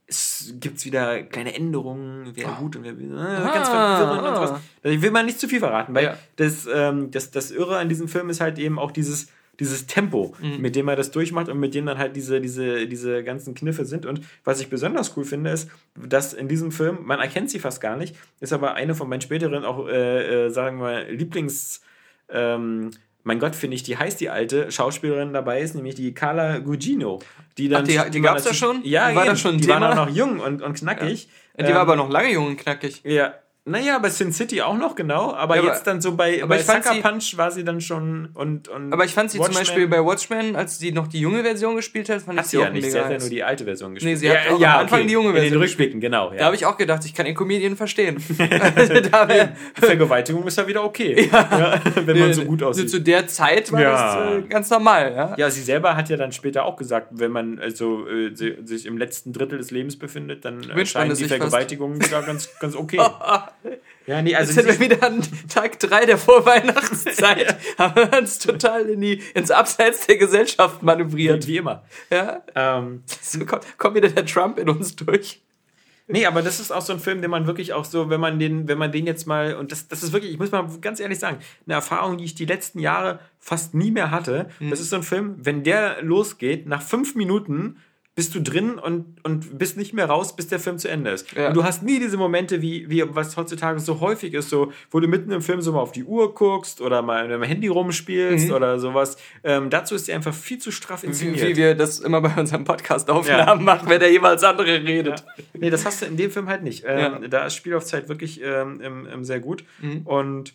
es gibt wieder kleine Änderungen, wer oh. gut und wer äh, ganz verwirrend und sowas. Ich will mal nicht zu viel verraten, weil ja. das, ähm, das, das Irre an diesem Film ist halt eben auch dieses, dieses Tempo, mhm. mit dem er das durchmacht und mit dem dann halt diese, diese, diese ganzen Kniffe sind. Und was ich besonders cool finde, ist, dass in diesem Film, man erkennt sie fast gar nicht, ist aber eine von meinen späteren auch, äh, äh, sagen wir, Lieblings- ähm, mein Gott, finde ich, die heißt die alte Schauspielerin dabei ist, nämlich die Carla Gugino. Die dann, Ach, die, die gab es da schon? Ja, die war da schon Die Thema? war noch jung und, und knackig. Ja. Die ähm, war aber noch lange jung und knackig. Ja, naja, bei Sin City auch noch, genau. Aber, ja, jetzt dann so bei, bei Sucker Punch war sie dann schon und, und Aber ich fand sie Watchmen. zum Beispiel bei Watchmen, als sie noch die junge Version gespielt hat, fand hat ich sie, sie auch ja nicht. Sie hat ja nur die alte Version gespielt. Nee, sie hat ja, auch ja, am Anfang okay. die junge Version. In den Rückblicken, genau. Ja. Da habe ich auch gedacht, ich kann den Comedian verstehen. Vergewaltigung ist ja wieder okay. Wenn man so gut aussieht. Zu der Zeit war das äh, ganz normal. Ja? ja, sie selber hat ja dann später auch gesagt, wenn man also äh, sich im letzten Drittel des Lebens befindet, dann scheinen die Vergewaltigungen wieder ganz, ganz okay. Ja, nee, also. Jetzt sind wir wieder an Tag 3 der Vorweihnachtszeit. ja. Haben wir uns total in die, ins Abseits der Gesellschaft manövriert. Wie, wie immer. Ja. Ähm, so kommt, kommt wieder der Trump in uns durch. Nee, aber das ist auch so ein Film, den man wirklich auch so, wenn man den, wenn man den jetzt mal, und das, das ist wirklich, ich muss mal ganz ehrlich sagen, eine Erfahrung, die ich die letzten Jahre fast nie mehr hatte. Mhm. Das ist so ein Film, wenn der losgeht, nach fünf Minuten bist du drin und, und bist nicht mehr raus, bis der Film zu Ende ist. Ja. Und du hast nie diese Momente, wie, wie was heutzutage so häufig ist, so, wo du mitten im Film so mal auf die Uhr guckst oder mal mit dem Handy rumspielst mhm. oder sowas. Ähm, dazu ist die einfach viel zu straff inszeniert. Wie, wie wir das immer bei unserem Podcast-Aufnahmen ja. machen, wenn der jeweils andere redet. Ja. Nee, das hast du in dem Film halt nicht. Ähm, da ist Spielaufzeit wirklich ähm, sehr gut. Mhm. Und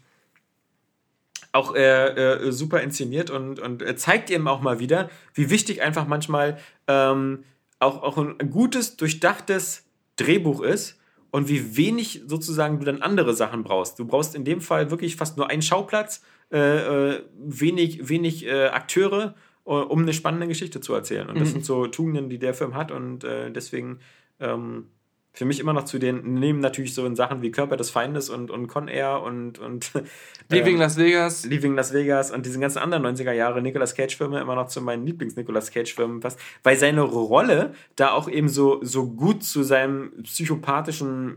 auch äh, äh, super inszeniert und, und zeigt eben auch mal wieder, wie wichtig einfach manchmal ähm, auch, auch ein gutes, durchdachtes Drehbuch ist und wie wenig sozusagen du dann andere Sachen brauchst. Du brauchst in dem Fall wirklich fast nur einen Schauplatz, äh, äh wenig, wenig äh, Akteure, äh, um eine spannende Geschichte zu erzählen. Und das mhm. sind so Tugenden, die der Film hat und deswegen ähm, für mich immer noch zu den, neben natürlich so in Sachen wie Körper des Feindes und, und Con Air und, und Leaving äh, Las Vegas. Leaving Las Vegas und diesen ganzen anderen 90er Jahre Nicolas Cage-Filme immer noch zu meinen Lieblings-Nicolas Cage-Filmen passt, weil seine Rolle da auch eben so, so gut zu seinem psychopathischen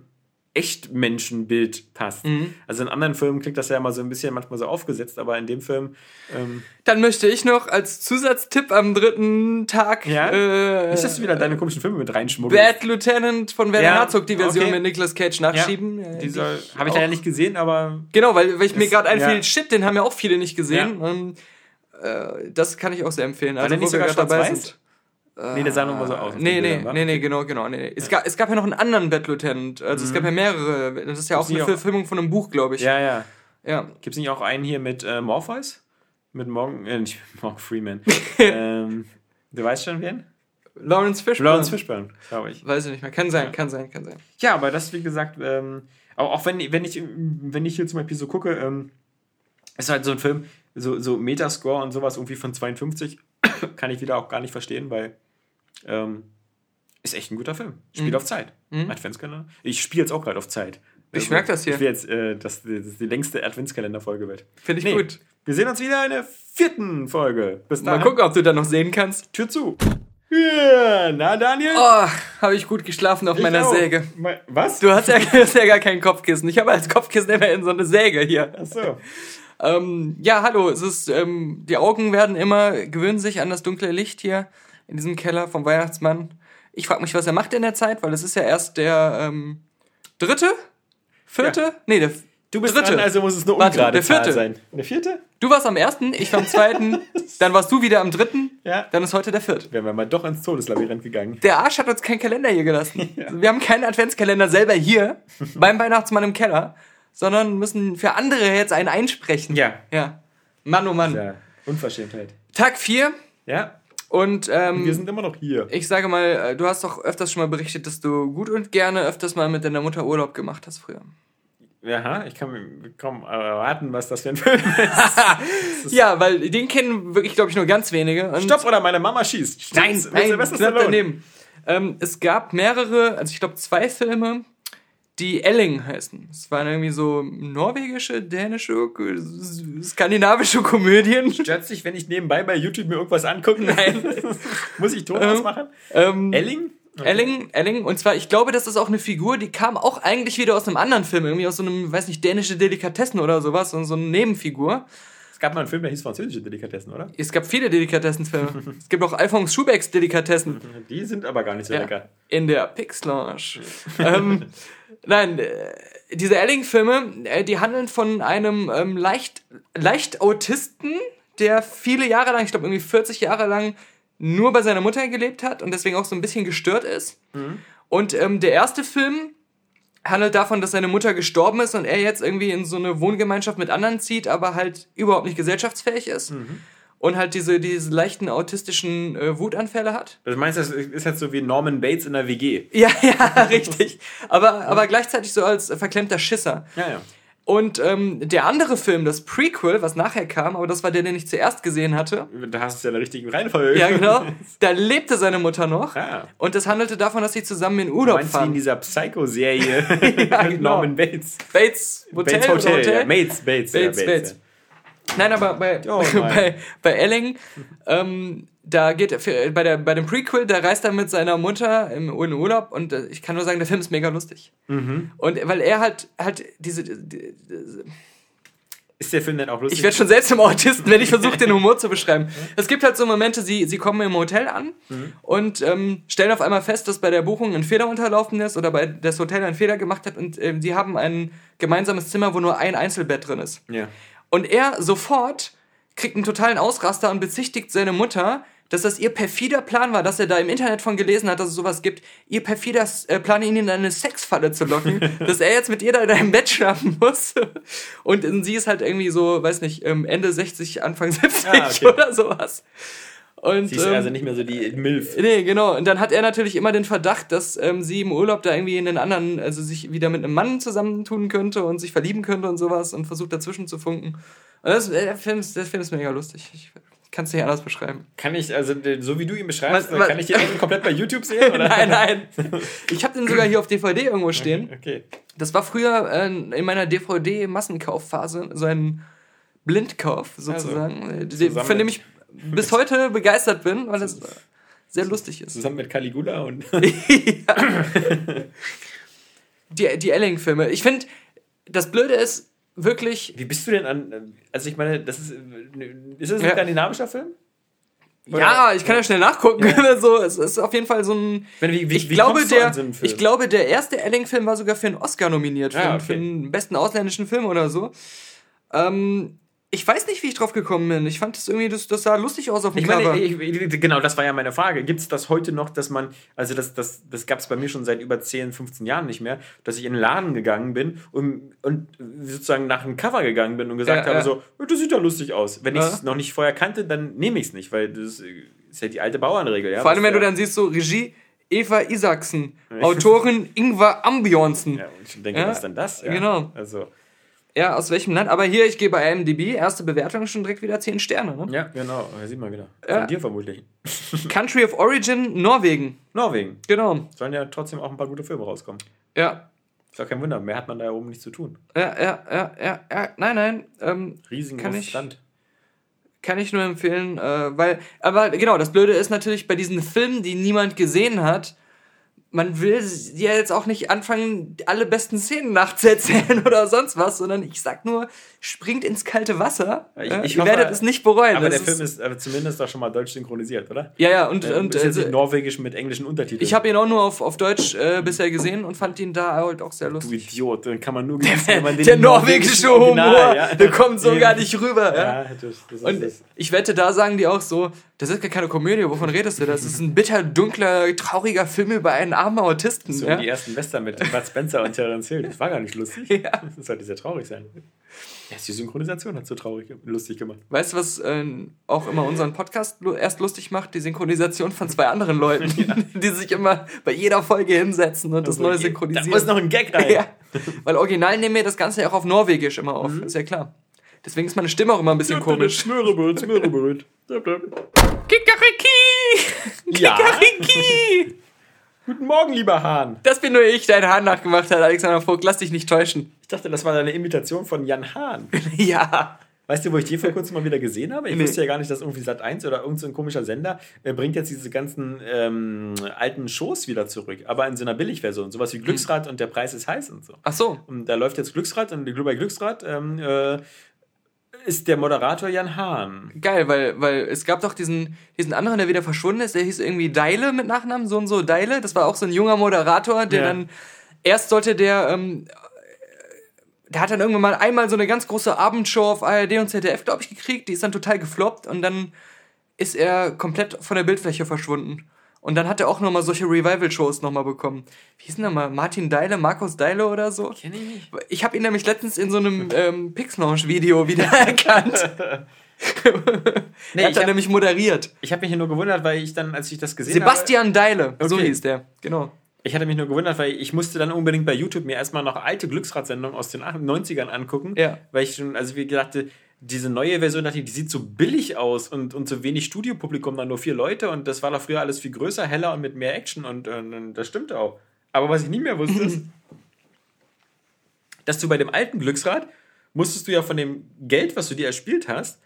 Echtmenschenbild passt. Mhm. Also in anderen Filmen klingt das ja immer so ein bisschen manchmal so aufgesetzt, aber in dem Film. Ähm Dann möchte ich noch als Zusatztipp am dritten Tag. Ja? Äh, Nicht, dass du wieder deine komischen Filme mit reinschmuggelst. Bad Lieutenant von Werner ja, Herzog, die Version okay. mit Nicolas Cage nachschieben. Ja, die soll, habe ich ja nicht gesehen, aber. Genau, weil, weil ich mir gerade einfiel, ja. shit, den haben ja auch viele nicht gesehen. Und, äh, das kann ich auch sehr empfehlen. Also, wo wir gerade dabei sind. Nee, der sah nur mal so aus. Nee, nee, nee, nee, genau, genau. Nee, nee. Es, gab, es gab ja noch einen anderen Bad Lieutenant. Also mhm. es gab ja mehrere. Das ist ja Gibt's auch eine Verfilmung von einem Buch, glaube ich. Ja, ja. ja. Gibt es nicht auch einen hier mit äh, Morpheus? Mit Morgan, äh, nicht Morgan Freeman. ähm, du weißt schon wen? Lawrence Fishburne. Lawrence Fishburne, glaube ich. Weiß ich nicht mehr. Kann sein, ja. kann sein, kann sein. Ja, aber das, wie gesagt, ähm, auch, auch wenn, wenn, ich, wenn ich hier zum Beispiel so gucke, ähm, ist halt so ein Film, so, so Metascore und sowas irgendwie von 52, kann ich wieder auch gar nicht verstehen, weil ähm, ist echt ein guter Film. Spielt mhm. auf Zeit. Mhm. Adventskalender. Ich spiele jetzt auch gerade auf Zeit. Ich also, merke das hier. Ich will jetzt, äh, dass das die längste Adventskalender-Folge wird. Finde ich nee. gut. Wir sehen uns wieder in der vierten Folge. Bis dahin. Mal gucken, ob du da noch sehen kannst. Tür zu. Ja, na, Daniel? Oh, habe ich gut geschlafen auf Ich meiner auch. Säge. Me- Was? Du hast ja, hast ja gar kein Kopfkissen. Ich habe als Kopfkissen immerhin so eine Säge hier. Achso. Ähm, ja, hallo. Es ist, ähm, die Augen werden immer, gewöhnen sich an das dunkle Licht hier in diesem Keller vom Weihnachtsmann. Ich frage mich, was er macht in der Zeit, weil es ist ja erst der ähm, dritte? Vierte? Ja. Nee, der Du bist dritte. dran, also muss es eine Warte, ungerade der vierte. Zahl sein. Der vierte? Du warst am ersten, ich war am zweiten, dann warst du wieder am dritten, Ja. dann ist heute der vierte. Wären wir mal doch ins Todeslabyrinth gegangen. Der Arsch hat uns keinen Kalender hier gelassen. Wir haben keinen Adventskalender selber hier beim Weihnachtsmann im Keller, sondern müssen für andere jetzt einen einsprechen. Ja. Ja. Mann, oh Mann. Ja, Unverschämtheit. Tag 4 Ja, und ähm, wir sind immer noch hier. ich sage mal, äh, du hast doch öfters schon mal berichtet, dass du gut und gerne öfters mal mit deiner Mutter Urlaub gemacht hast früher. Aha, ich kann kaum erwarten, was das für ein Film ist. Ja, weil den kennen wirklich, glaube ich, nur ganz wenige. Und Stopp oder meine Mama schießt. Nein, nein, knapp Stallone. daneben. Ähm, es gab mehrere, also ich glaube zwei Filme, die Elling heißen. Es waren irgendwie so norwegische, dänische, skandinavische Komödien. Stört sich, wenn ich nebenbei bei YouTube mir irgendwas angucke? Nein. Muss ich Ton ausmachen? Ähm, Elling? Elling, Elling, und zwar, ich glaube, das ist auch eine Figur, die kam auch eigentlich wieder aus einem anderen Film, irgendwie aus so einem, weiß nicht, dänische Delikatessen oder sowas, und so eine Nebenfigur. Es gab mal einen Film, der hieß französische Delikatessen, oder? Es gab viele Delikatessenfilme. es gibt auch Alphonse Schubecks Delikatessen. Die sind aber gar nicht so Ja. lecker. In der Pixlange. ähm, nein, äh, diese Elling-Filme, äh, die handeln von einem ähm, leicht, leicht Autisten, der viele Jahre lang, ich glaube irgendwie 40 Jahre lang, nur bei seiner Mutter gelebt hat und deswegen auch so ein bisschen gestört ist. Und ähm, der erste Film handelt davon, dass seine Mutter gestorben ist und er jetzt irgendwie in so eine Wohngemeinschaft mit anderen zieht, aber halt überhaupt nicht gesellschaftsfähig ist. Und halt diese, diese leichten autistischen äh, Wutanfälle hat. Das meinst du, das ist jetzt so wie Norman Bates in der WG? Ja, ja, richtig. Aber, aber gleichzeitig so als verklemmter Schisser. Ja, ja. Und ähm, der andere Film, das Prequel, was nachher kam, aber das war der, den ich zuerst gesehen hatte. Da hast du es ja in der richtigen Reihenfolge. Ja, genau. Da lebte seine Mutter noch. Ah. Und das handelte davon, dass sie zusammen in Du Urlaub meinst wie in dieser Psycho-Serie Ja, mit genau. Norman Bates. Bates Hotel. Bates Hotel. Hotel? Ja. Bates, Bates. Bates, ja, Bates. Ja. Nein, aber bei, Oh, bei, bei Elling, ähm, da geht bei, der, bei dem Prequel, da reist er mit seiner Mutter im, in Urlaub und äh, ich kann nur sagen, der Film ist mega lustig. Mhm. Und weil er halt, halt diese, die, die, Ist der Film denn auch lustig? ich werde schon selbst im Autisten, wenn ich versuche, den Humor zu beschreiben. Es gibt halt so Momente, sie, sie kommen im Hotel an und ähm, stellen auf einmal fest, dass bei der Buchung ein Fehler unterlaufen ist oder bei das Hotel einen Fehler gemacht hat und ähm, sie haben ein gemeinsames Zimmer, wo nur ein Einzelbett drin ist. ja. Und er sofort kriegt einen totalen Ausraster und bezichtigt seine Mutter, dass das ihr perfider Plan war, dass er da im Internet von gelesen hat, dass es sowas gibt. Ihr perfider äh, Plan, ihn in eine Sexfalle zu locken, dass er jetzt mit ihr da in einem Bett schlafen muss. Und sie ist halt irgendwie so, weiß nicht, ähm, Ende 60, Anfang 70 Ah, okay. oder sowas. Und, Sie ist ähm, also nicht mehr so die Milf. Nee, genau. Und dann hat er natürlich immer den Verdacht, dass ähm, sie im Urlaub da irgendwie in den anderen, also sich wieder mit einem Mann zusammentun könnte und sich verlieben könnte und sowas und versucht dazwischen zu funken. Und das, äh, der, Film ist, der Film ist mega lustig. Ich kann es nicht anders beschreiben. Kann ich, also den- so wie du ihn beschreibst, Was- was- kann ich den also komplett bei YouTube sehen? Oder? nein, nein. Ich habe den sogar hier auf DVD irgendwo stehen. Okay. Das war früher äh, in meiner DVD-Massenkaufphase so ein Blindkauf sozusagen, äh, zusammen von dem ich bis heute begeistert bin, weil es sehr lustig ist. Zusammen mit Caligula und. Die, die Elling-Filme. Ich finde, das Blöde ist wirklich, Wie bist du denn an. Also ich meine, das ist. Ist das ein Ja. skandinavischer Film? Oder- Ja, ich kann ja schnell nachgucken. so, es ist auf jeden Fall so ein. meine, wie- wie- ich, wie glaube, der, so ich glaube, der erste Elling-Film war sogar für einen Oscar nominiert, für, Ah, für okay. den besten ausländischen Film oder so. Ähm, ich weiß nicht, wie ich drauf gekommen bin. Ich fand das irgendwie, das, das sah lustig aus auf dem Ich Cover. meine, ich, ich- genau, das war ja meine Frage. Gibt es das heute noch, dass man, also das, das, das gab es bei mir schon seit über 10, 15 Jahren nicht mehr, dass ich in den Laden gegangen bin und, und sozusagen nach einem Cover gegangen bin und gesagt Ja, habe, ja. so, "Oh, das sieht ja lustig aus. Wenn ich es Ja. noch nicht vorher kannte, dann nehme ich es nicht, weil das ist ja die alte Bauernregel. Ja? Vor allem, wenn du dann siehst, so Regie Eva Isaksen, Autorin Ingvar Ambjornsen. Ja, und ich denke, was ist denn das? Ja, genau. Also, Ja, aus welchem Land? Aber hier, ich gehe bei IMDb, erste Bewertung schon direkt wieder 10 Sterne. Ne? ja, genau. Ja, sieht man genau. Ja. Von dir vermutlich. Country of Origin, Norwegen. Norwegen. Genau. Sollen ja trotzdem auch ein paar gute Filme rauskommen. Ja. Ist auch kein Wunder, mehr hat man da oben nicht zu tun. Ja, ja, ja, ja, ja. Nein, nein. Ähm, ich- Land. Kann ich nur empfehlen, äh, weil, aber genau, das Blöde ist natürlich bei diesen Filmen, die niemand gesehen hat, man will ja jetzt auch nicht anfangen, alle besten Szenen nachzuerzählen oder sonst was, sondern ich sag nur, springt ins kalte Wasser. Ich, ich Ihr werdet es nicht bereuen. Aber der Film ist, ist zumindest auch schon mal deutsch synchronisiert, oder? Ja, ja, und, äh, und also, norwegisch mit englischen Untertiteln. Ich habe ihn auch nur auf, auf Deutsch äh, bisher gesehen und fand ihn da halt auch sehr lustig. Du Idiot, dann kann man nur genießen, wenn man den Der norwegische Humor, ja. der kommt so gar nicht rüber. Ja, ja. Das, das und das. ich wette, da sagen die auch so, das ist gar keine Komödie, wovon redest du? Das ist ein bitter, dunkler, trauriger Film über einen armen Autisten. So ja? die ersten Western mit Bud Spencer und Terence Hill. Das war gar nicht lustig. Ja. Das sollte sehr traurig sein. Erst die Synchronisation hat so traurig, lustig gemacht. Weißt du, was äh, auch immer unseren Podcast erst lustig macht? Die Synchronisation von zwei anderen Leuten, ja. die sich immer bei jeder Folge hinsetzen und also das neu synchronisieren. Da muss noch ein Gag rein. Ja. Weil original nehmen wir das Ganze ja auch auf Norwegisch immer auf, mhm. ist ja klar. Deswegen ist meine Stimme auch immer ein bisschen komisch. Smörrebröt, Smörrebröt. Kikariki! Kikariki! Guten Morgen, lieber Hahn. Das bin nur ich, der einen Hahn nachgemacht hat, Alexander Vogt. Lass dich nicht täuschen. Ich dachte, das war deine Imitation von Jan Hahn. ja. Weißt du, wo ich die vor kurzem mal wieder gesehen habe? Ich nee. wusste ja gar nicht, dass irgendwie Sat 1 oder irgendein so komischer Sender äh, bringt jetzt diese ganzen ähm, alten Shows wieder zurück, aber in so einer Billigversion. Sowas wie Glücksrad hm. und der Preis ist heiß und so. Ach so. Und da läuft jetzt Glücksrad und bei Glücksrad ähm, äh, ist der Moderator Jan Hahn. Geil, weil, weil es gab doch diesen, diesen anderen, der wieder verschwunden ist, der hieß irgendwie Deile mit Nachnamen, so und so Deile. Das war auch so ein junger Moderator, der ja. dann erst sollte der, ähm, der hat dann irgendwann mal einmal so eine ganz große Abendshow auf ARD und ZDF, glaube ich, gekriegt. Die ist dann total gefloppt und dann ist er komplett von der Bildfläche verschwunden. Und dann hat er auch nochmal solche Revival-Shows nochmal bekommen. Wie hieß denn nochmal? Martin Deile, Markus Deile oder so? Kenn ich nicht. Ich habe ihn nämlich letztens in so einem ähm, Pix-Launch-Video wieder erkannt. nee, er hat dann nämlich moderiert. Ich habe mich hier nur gewundert, weil ich dann, als ich das gesehen Sebastian habe... Sebastian Deile, okay. so hieß der, genau. Ich hatte mich nur gewundert, weil ich musste dann unbedingt bei YouTube mir erstmal noch alte Glücksradsendungen aus den 90ern angucken. Ja. Weil ich schon, also wie gesagt, diese neue Version dachte ich, die sieht so billig aus und, und so wenig Studiopublikum, dann nur vier Leute und das war da früher alles viel größer, heller und mit mehr Action und, und, und das stimmt auch. Aber was ich nie mehr wusste, ist, dass du bei dem alten Glücksrad musstest du ja von dem Geld, was du dir erspielt hast,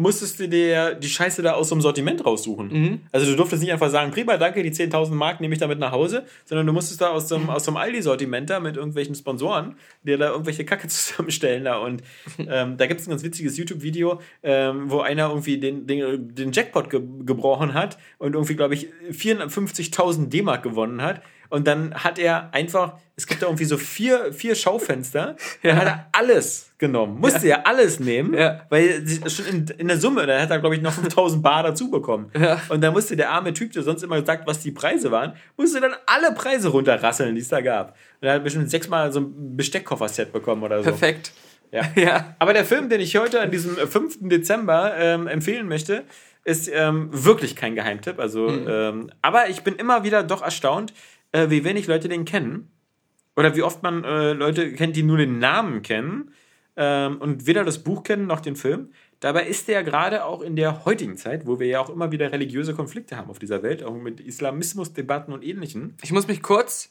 musstest du dir die Scheiße da aus so einem Sortiment raussuchen. Mhm. Also du durftest nicht einfach sagen, prima, danke, die 10.000 Mark nehme ich damit nach Hause, sondern du musstest da aus so einem, mhm. aus einem Aldi-Sortiment da mit irgendwelchen Sponsoren dir da irgendwelche Kacke zusammenstellen da und ähm, da gibt es ein ganz witziges YouTube-Video, ähm, wo einer irgendwie den, den, den Jackpot ge gebrochen hat und irgendwie, glaube ich, 450.000 D-Mark gewonnen hat und dann hat er einfach, es gibt da irgendwie so vier, vier Schaufenster. Ja. Dann hat er alles genommen. Musste ja, ja alles nehmen, ja. weil schon in, in der Summe, da hat er, glaube ich, noch 5000 Bar dazu bekommen. Ja. Und dann musste der arme Typ, der sonst immer gesagt, was die Preise waren, musste dann alle Preise runterrasseln, die es da gab. Und er hat bestimmt sechsmal so ein Besteckkoffer-Set bekommen oder so. Perfekt. Ja. ja. Aber der Film, den ich heute an diesem 5. Dezember ähm, empfehlen möchte, ist ähm, wirklich kein Geheimtipp. Also, mhm. ähm, aber ich bin immer wieder doch erstaunt, äh, wie wenig Leute den kennen. Oder wie oft man äh, Leute kennt, die nur den Namen kennen ähm, und weder das Buch kennen noch den Film. Dabei ist der gerade auch in der heutigen Zeit, wo wir ja auch immer wieder religiöse Konflikte haben auf dieser Welt, auch mit Islamismusdebatten und ähnlichen. Ich muss mich kurz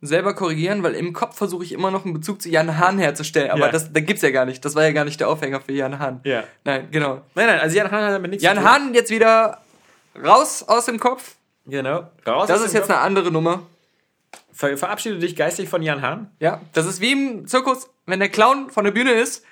selber korrigieren, weil im Kopf versuche ich immer noch einen Bezug zu Jan Hahn herzustellen, aber ja. das da gibt's ja gar nicht. Das war ja gar nicht der Aufhänger für Jan Hahn. Ja. Nein, genau. Nein, nein, also Jan Hahn hat damit nichts Jan Hahn jetzt wieder raus aus dem Kopf. Genau. Raus das ist jetzt Kopf. eine andere Nummer. Ver verabschiede dich geistig von Jan Hahn. Ja, das ist wie im Zirkus, wenn der Clown von der Bühne ist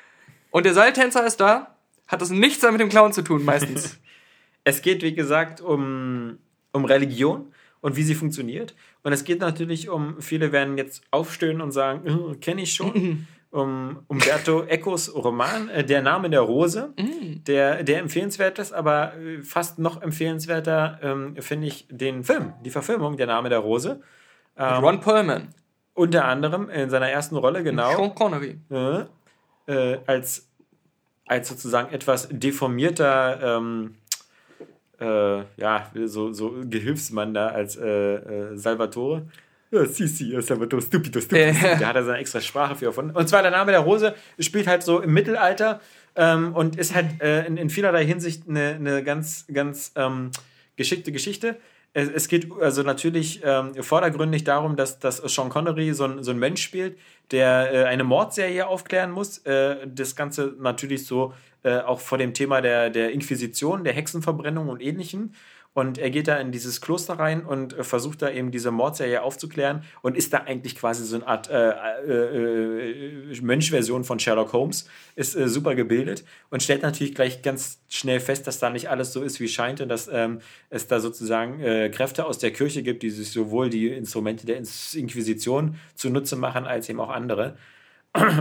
und der Seiltänzer ist da, hat das nichts mit dem Clown zu tun, meistens. es geht, wie gesagt, um, um Religion und wie sie funktioniert. Und es geht natürlich um, viele werden jetzt aufstöhnen und sagen, äh, kenne ich schon. um Umberto Ecos Roman, äh, Der Name der Rose, mm. der, der empfehlenswert ist, aber äh, fast noch empfehlenswerter ähm, finde ich den Film, die Verfilmung Der Name der Rose. Ähm, Ron Perlman. Unter anderem in seiner ersten Rolle, genau. Sean Connery. Äh, äh, als, als sozusagen etwas deformierter, ähm, äh, ja, so, so Gehilfsmann da als äh, Salvatore. Ja, Sisi, Salvatore, stupido, stupido. Da hat er seine extra Sprache für erfunden. Und zwar der Name der Rose spielt halt so im Mittelalter ähm, und ist halt äh, in, in vielerlei Hinsicht eine, eine ganz, ganz ähm, geschickte Geschichte es, es geht also natürlich ähm, vordergründig darum, dass, dass Sean Connery so ein, so ein Mensch spielt, der äh, eine Mordserie aufklären muss. Äh, das Ganze natürlich so äh, auch vor dem Thema der, der Inquisition, der Hexenverbrennung und ähnlichem. Und er geht da in dieses Kloster rein und äh, versucht da eben diese Mordserie aufzuklären und ist da eigentlich quasi so eine Art äh, äh, äh, Mönchversion von Sherlock Holmes, ist äh, super gebildet und stellt natürlich gleich ganz schnell fest, dass da nicht alles so ist, wie scheint und dass ähm, es da sozusagen äh, Kräfte aus der Kirche gibt, die sich sowohl die Instrumente der Inquisition zunutze machen, als eben auch andere.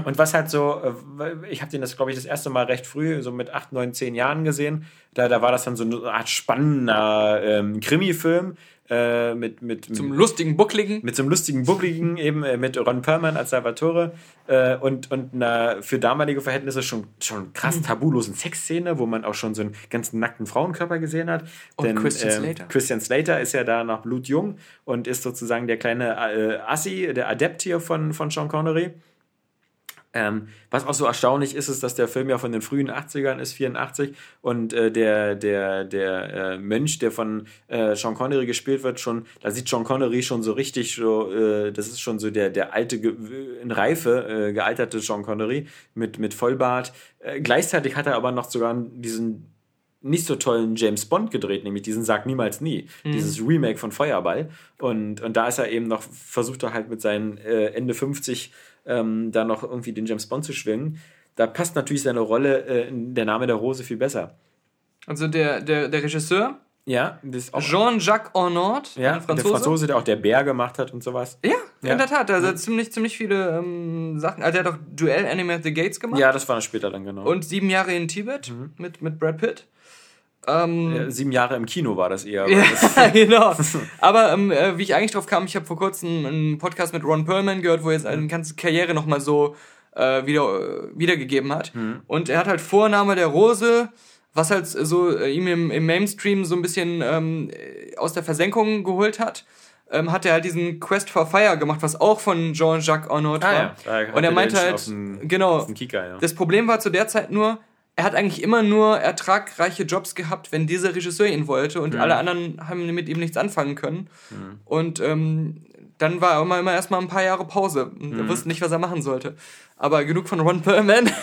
Und was halt so, äh, ich habe den das, glaube ich, das erste Mal recht früh, so mit 8, 9, 10 Jahren gesehen. Da, da war das dann so eine Art spannender ähm, Krimi-Film. Äh, mit, mit, zum lustigen Buckligen. Mit so einem lustigen Buckligen, eben äh, mit Ron Perlman als Salvatore äh, und, und einer für damalige Verhältnisse schon, schon krass tabulosen Sexszene, wo man auch schon so einen ganz nackten Frauenkörper gesehen hat. Und Denn, Christian ähm, Slater. Christian Slater ist ja da noch blutjung und ist sozusagen der kleine äh, Assi, der Adept hier von, von Sean Connery. Ähm, was auch so erstaunlich ist, ist, dass der Film ja von den frühen 80ern ist, 84, und äh, der, der, der äh, Mönch, der von äh, Sean Connery gespielt wird, schon, da sieht Sean Connery schon so richtig so, äh, das ist schon so der, der alte, in Reife äh, gealterte Sean Connery mit, mit Vollbart. Äh, gleichzeitig hat er aber noch sogar diesen nicht so tollen James Bond gedreht, nämlich diesen Sag niemals nie, mhm. dieses Remake von Feuerball. Und, und da ist er eben noch, versucht er halt mit seinen äh, Ende 50 ähm, da noch irgendwie den James Bond zu schwingen. Da passt natürlich seine Rolle äh, in Der Name der Rose viel besser. Also der, der, der Regisseur? Ja, Jean-Jacques Arnaud, ja, Franzose. Der Franzose, der auch der Bär gemacht hat und sowas. Ja, ja. in der Tat. Also ja. ziemlich, ziemlich viele ähm, Sachen. Also er hat auch Duell Enemy at the Gates gemacht. Ja, das war dann später dann genau. Und sieben Jahre in Tibet mhm. mit, mit Brad Pitt. Ähm, sieben Jahre im Kino war das eher. Ja, das genau. Aber ähm, äh, wie ich eigentlich drauf kam, ich habe vor kurzem einen Podcast mit Ron Perlman gehört, wo er jetzt eine ganze Karriere nochmal so äh, wieder, äh, wiedergegeben hat. Mhm. Und er hat halt Vorname der Rose, was halt so äh, ihm im, im, Mainstream so ein bisschen ähm, aus der Versenkung geholt hat. Ähm, hat er halt diesen Quest for Fire gemacht, was auch von Jean-Jacques Arnaud ah, war. Ja. Und er meinte halt, genau, Kika, ja. das Problem war zu der Zeit nur, er hat eigentlich immer nur ertragreiche Jobs gehabt, wenn dieser Regisseur ihn wollte und mhm. alle anderen haben mit ihm nichts anfangen können. Mhm. Und ähm, dann war er immer, immer erstmal ein paar Jahre Pause. Und mhm. Er wusste nicht, was er machen sollte. Aber genug von Ron Perlman.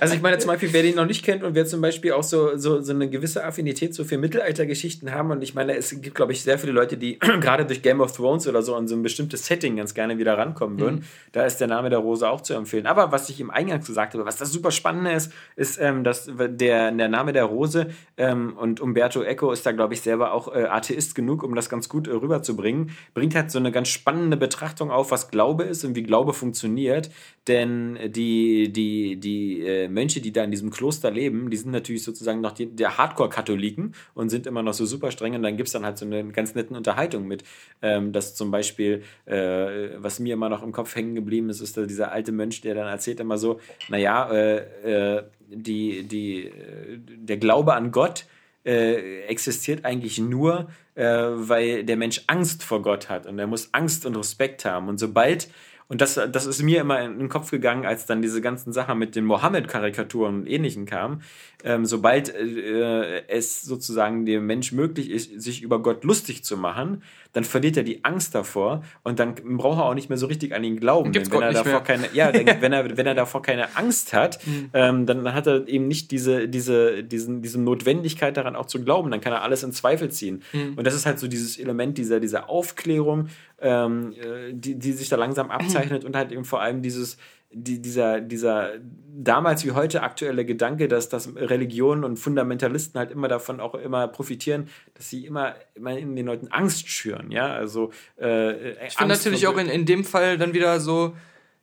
Also ich meine zum Beispiel, wer den noch nicht kennt und wer zum Beispiel auch so, so, so eine gewisse Affinität so für Mittelaltergeschichten haben und ich meine, es gibt, glaube ich, sehr viele Leute, die gerade durch Game of Thrones oder so an so ein bestimmtes Setting ganz gerne wieder rankommen würden. Mhm. Da ist der Name der Rose auch zu empfehlen. Aber was ich im Eingang gesagt habe, was das super Spannende ist, ist, ähm, dass der, der Name der Rose ähm, und Umberto Eco ist da, glaube ich, selber auch äh, Atheist genug, um das ganz gut äh, rüberzubringen, bringt halt so eine ganz spannende Betrachtung auf, was Glaube ist und wie Glaube funktioniert. Denn die, die, die äh, äh, Mönche, die da in diesem Kloster leben, die sind natürlich sozusagen noch die, der Hardcore-Katholiken und sind immer noch so super streng. Und dann gibt es dann halt so eine ganz nette Unterhaltung mit, ähm, dass zum Beispiel, äh, was mir immer noch im Kopf hängen geblieben ist, ist dieser alte Mönch, der dann erzählt immer so, naja, äh, äh, die, die, äh, der Glaube an Gott äh, existiert eigentlich nur, äh, weil der Mensch Angst vor Gott hat und er muss Angst und Respekt haben. Und sobald und das, das ist mir immer in den Kopf gegangen, als dann diese ganzen Sachen mit den Mohammed-Karikaturen und Ähnlichen kamen. Ähm, sobald äh, es sozusagen dem Mensch möglich ist, sich über Gott lustig zu machen, dann verliert er die Angst davor und dann braucht er auch nicht mehr so richtig an ihn glauben. Wenn er davor mehr. keine, ja, dann, wenn er, wenn er davor keine Angst hat, mhm. ähm, dann hat er eben nicht diese, diese, diesen, diese Notwendigkeit daran auch zu glauben. Dann kann er alles in Zweifel ziehen. Mhm. Und das ist halt so dieses Element dieser, dieser Aufklärung, ähm, äh, die, die sich da langsam abzeichnet und halt eben vor allem dieses, die, dieser, dieser damals wie heute aktuelle Gedanke, dass, dass Religionen und Fundamentalisten halt immer davon auch immer profitieren, dass sie immer, immer in den Leuten Angst schüren, ja, also äh, Ich finde natürlich auch in, in dem Fall dann wieder so,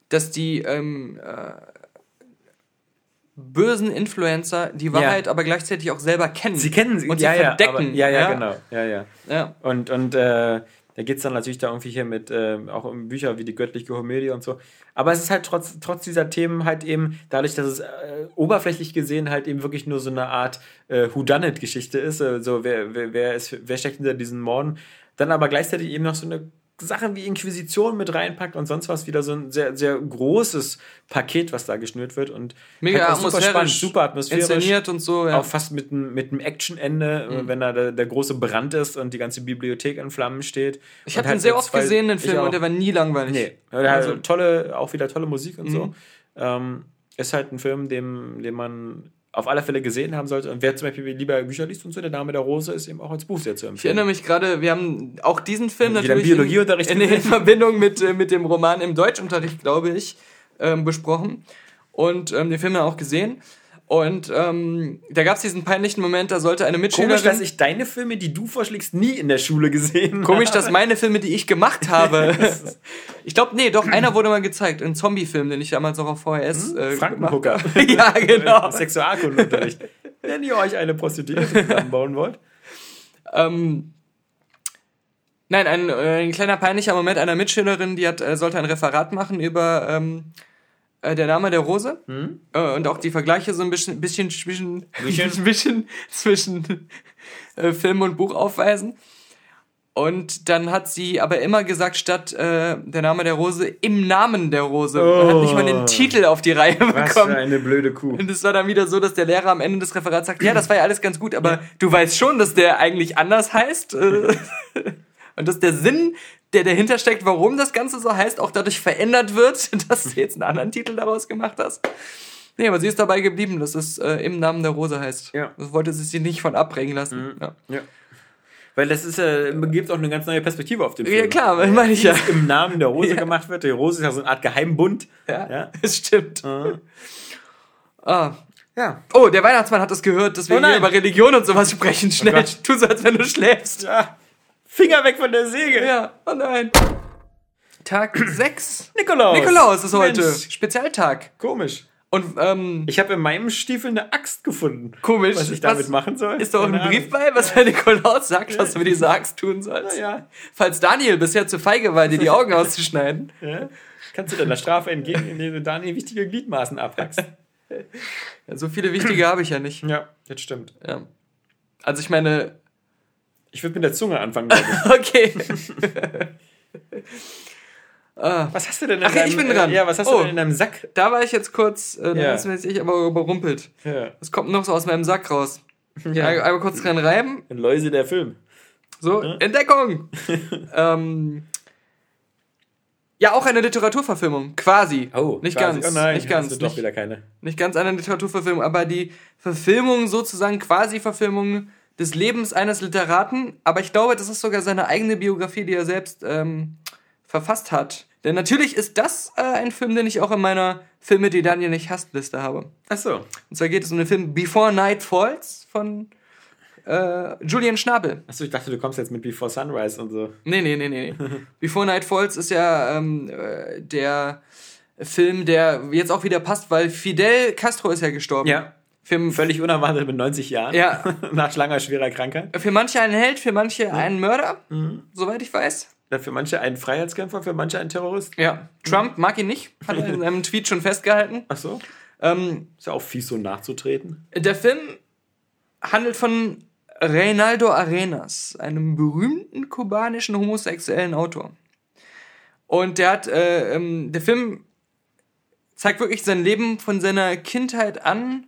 dass die ähm, äh, bösen Influencer die Wahrheit ja. aber gleichzeitig auch selber kennen. Sie kennen sie und sie ja, verdecken. Ja, aber, ja, ja, ja, genau. Ja, ja. ja. Und, und äh, da geht es dann natürlich da irgendwie hier mit, äh, auch um Bücher wie die göttliche Komödie und so. Aber es ist halt trotz, trotz dieser Themen halt eben, dadurch, dass es äh, oberflächlich gesehen halt eben wirklich nur so eine Art äh, Whodunit-Geschichte ist, äh, so wer, wer, wer, ist, wer steckt hinter diesen Morden, dann aber gleichzeitig eben noch so eine Sachen wie Inquisition mit reinpackt und sonst was wieder so ein sehr, sehr großes Paket, was da geschnürt wird und mega halt super spannend, super atmosphärisch. Inszeniert und so, ja. Auch fast mit, mit einem Actionende, mhm. wenn da der, der, große Brand ist und die ganze Bibliothek in Flammen steht. Ich habe halt den sehr oft gesehen, den Film, und der war nie langweilig. Nee, also, tolle, auch wieder tolle Musik und mhm. so. Ähm, ist halt ein Film, dem, dem man auf alle Fälle gesehen haben sollte. Und wer zum Beispiel lieber Bücher liest und so, der Name der Rose ist eben auch als Buch sehr zu empfehlen. Ich erinnere mich gerade, wir haben auch diesen Film Wieder natürlich Biologieunterricht in, in, in Verbindung mit, äh, mit dem Roman im Deutschunterricht, glaube ich, ähm, besprochen. Und ähm, den Film dann auch gesehen. Und ähm, da gab es diesen peinlichen Moment, da sollte eine Mitschülerin... Komisch, dass ich deine Filme, die du vorschlägst, nie in der Schule gesehen Komisch, habe. dass meine Filme, die ich gemacht habe. ich glaube, nee, doch, einer wurde mal gezeigt. Ein Zombie-Film, den ich damals auch auf VHS. Hm? Äh, Frankenhooker. ja, genau. Sexualkundenunterricht. Wenn ihr euch eine Prostituierte zusammenbauen wollt. Ähm, nein, ein, äh, ein kleiner peinlicher Moment einer Mitschülerin, die hat, äh, sollte ein Referat machen über ähm, äh, der Name der Rose Hm? äh, und auch die Vergleiche so ein bisschen, bisschen zwischen, Bisschen? ein bisschen zwischen äh, Film und Buch aufweisen. Und dann hat sie aber immer gesagt, statt äh, der Name der Rose, im Namen der Rose. Man hat nicht mal den Oh. Titel auf die Reihe Was bekommen. für eine blöde Kuh. Und es war dann wieder so, dass der Lehrer am Ende des Referats sagt, ja, das war ja alles ganz gut, aber du weißt schon, dass der eigentlich anders heißt. Und dass der Sinn, der dahinter steckt, warum das Ganze so heißt, auch dadurch verändert wird, dass du jetzt einen anderen Titel daraus gemacht hast. Nee, aber sie ist dabei geblieben, dass es äh, im Namen der Rose heißt. Ja. Das wollte sie sich nicht von abbringen lassen. Ja. Ja. Weil das ist ja, gibt auch eine ganz neue Perspektive auf den Film. ja, klar, meine ich ja. Es im Namen der Rose Ja. gemacht wird. Die Rose ist ja so eine Art Geheimbund. Ja, Ja. das stimmt. Mhm. Ah. Ja. Oh, der Weihnachtsmann hat das gehört, dass wir Oh hier über Religion und sowas sprechen. Schnell, Gott. tu so, als wenn du schläfst. ja. Finger weg von der Säge. Ja, oh nein. Tag 6. Nikolaus. Nikolaus ist heute. Mensch, Spezialtag. Komisch. Und ähm, Ich habe in meinem Stiefel eine Axt gefunden. komisch. Was ich damit machen soll. Ist doch ein Keine Ahnung. Brief bei, was der Nikolaus sagt, was du mit dieser Axt tun sollst. Ja. Falls Daniel bisher zu feige war, dir die Augen auszuschneiden. ja. Kannst du deiner Strafe entgehen, indem du Daniel wichtige Gliedmaßen abhackst. Ja, so viele wichtige habe ich ja nicht. Ja, das stimmt. Ja. Also ich meine, Ich würde mit der Zunge anfangen, okay. ah, Was hast du denn in Ach ja, ich deinem, bin dran. Äh, ja, was hast Oh. du denn in deinem Sack? da war ich jetzt kurz, äh, Ja. jetzt ich aber überrumpelt. Ja. Was kommt noch so aus meinem Sack raus? Ja. Einmal einmal kurz dran reiben. Ein Läuse der Film. So, Entdeckung! ähm, ja, auch eine Literaturverfilmung, quasi. nicht quasi. ganz. Oh nein, nicht ganz. doch Nicht, wieder keine. nicht ganz eine Literaturverfilmung, aber die Verfilmung sozusagen quasi Verfilmung des Lebens eines Literaten. Aber ich glaube, das ist sogar seine eigene Biografie, die er selbst ähm, verfasst hat. Denn natürlich ist das äh, ein Film, den ich auch in meiner Filme, die Daniel nicht hasst, Liste habe. Ach so. Und zwar geht es um den Film Before Night Falls von äh, Julian Schnabel. Achso, ich dachte, du kommst jetzt mit Before Sunrise und so. Nee, nee, nee, nee. Before Night Falls ist ja ähm, äh, der Film, der jetzt auch wieder passt, weil Fidel Castro ist ja gestorben. Ja. Für, Völlig unerwartet mit 90 Jahren. Ja. Nach langer, schwerer Krankheit. für manche ein Held, für manche ein Mörder, Mhm. soweit ich weiß. Für manche ein Freiheitskämpfer, für manche ein Terrorist. Ja. Trump mag ihn nicht, hat er in seinem Tweet schon festgehalten. Ach so. Ähm, Ist ja auch fies, so nachzutreten. der Film handelt von Reinaldo Arenas, einem berühmten kubanischen homosexuellen Autor. Und der hat, äh, ähm, der Film zeigt wirklich sein Leben von seiner Kindheit an,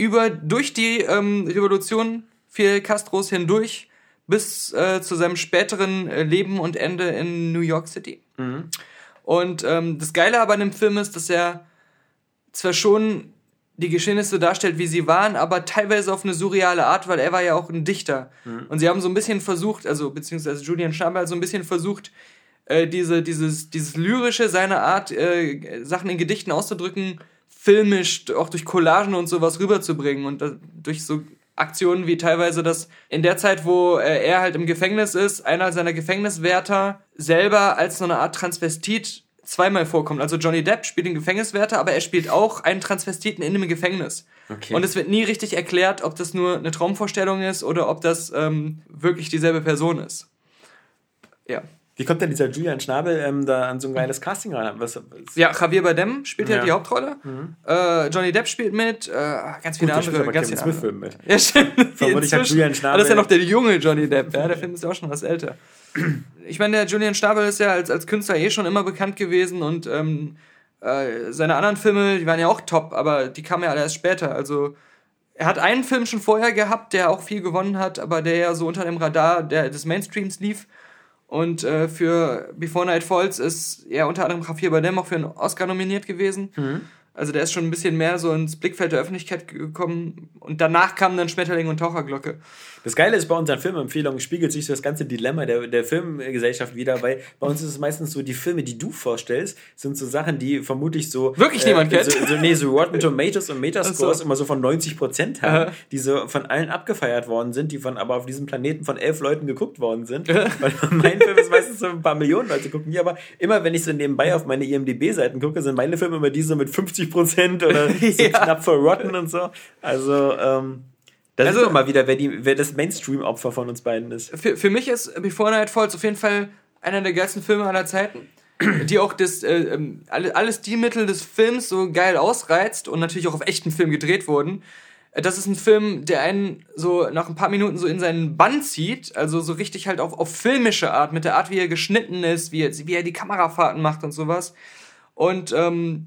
über, durch die ähm, Revolution Fidel Castros hindurch, bis äh, zu seinem späteren äh, Leben und Ende in New York City. Und ähm, das Geile aber an dem Film ist, dass er zwar schon die Geschehnisse darstellt, wie sie waren, aber teilweise auf eine surreale Art, weil er war ja auch ein Dichter. Und sie haben so ein bisschen versucht, also beziehungsweise Julian Schnabel hat so ein bisschen versucht, äh, diese, dieses, dieses lyrische, seine Art, äh, Sachen in Gedichten auszudrücken, filmisch, auch durch Collagen und sowas rüberzubringen und durch so Aktionen wie teilweise das in der Zeit, wo äh, er halt im Gefängnis ist, einer seiner Gefängniswärter selber als so eine Art Transvestit zweimal vorkommt. Also Johnny Depp spielt den Gefängniswärter, aber er spielt auch einen Transvestiten in einem Gefängnis. Okay. Und es wird nie richtig erklärt, ob das nur eine Traumvorstellung ist oder ob das ähm, wirklich dieselbe Person ist. Ja. Wie kommt denn dieser Julian Schnabel ähm, da an so ein geiles Casting ran? Was, was, Ja, Javier Bardem spielt ja, Ja. die Hauptrolle. Äh, Johnny Depp spielt mit. Äh, ganz viele spielt andere. Ganz viele Smith. Film mit. Ja, stimmt. Vermutlich hat Julian Aber Schnabel- Das ist ja noch der junge Johnny Depp. Ja, der Film ist ja auch schon was älter. Ich meine, der Julian Schnabel ist ja als, als Künstler eh schon immer bekannt gewesen und ähm, äh, seine anderen Filme, die waren ja auch top, aber die kamen ja alle erst später. Also er hat einen Film schon vorher gehabt, der auch viel gewonnen hat, aber der ja so unter dem Radar der, des Mainstreams lief. Und äh, für Before Night Falls ist er unter anderem Javier Bardem auch für einen Oscar nominiert gewesen. Also der ist schon ein bisschen mehr so ins Blickfeld der Öffentlichkeit gekommen. Und danach kamen dann Schmetterling und Taucherglocke. Das Geile ist, bei unseren Filmempfehlungen spiegelt sich so das ganze Dilemma der, der Filmgesellschaft wieder, weil bei uns ist es meistens so, die Filme, die du vorstellst, sind so Sachen, die vermutlich so... Wirklich äh, niemand kennt? So, so, nee, so Rotten Tomatoes und Metascores so. immer so von 90% haben, Aha. die so von allen abgefeiert worden sind, die von aber auf diesem Planeten von elf Leuten geguckt worden sind. weil mein Film ist meistens so ein paar Millionen Leute gucken die, aber immer wenn ich so nebenbei auf meine IMDB-Seiten gucke, sind meine Filme immer diese mit 50% oder so ja. knapp vor Rotten und so. Also, ähm, da also, sieht man mal wieder, wer, die, wer das Mainstream-Opfer von uns beiden ist. Für, für mich ist Before Night Falls auf jeden Fall einer der geilsten Filme aller Zeiten, die auch das, äh, ähm, alles die Mittel des Films so geil ausreizt und natürlich auch auf echten Film gedreht wurden. Äh, das ist ein Film, der einen so nach ein paar Minuten so in seinen Bann zieht, also so richtig halt auf, auf filmische Art, mit der Art, wie er geschnitten ist, wie er, wie er die Kamerafahrten macht und sowas. Und ähm,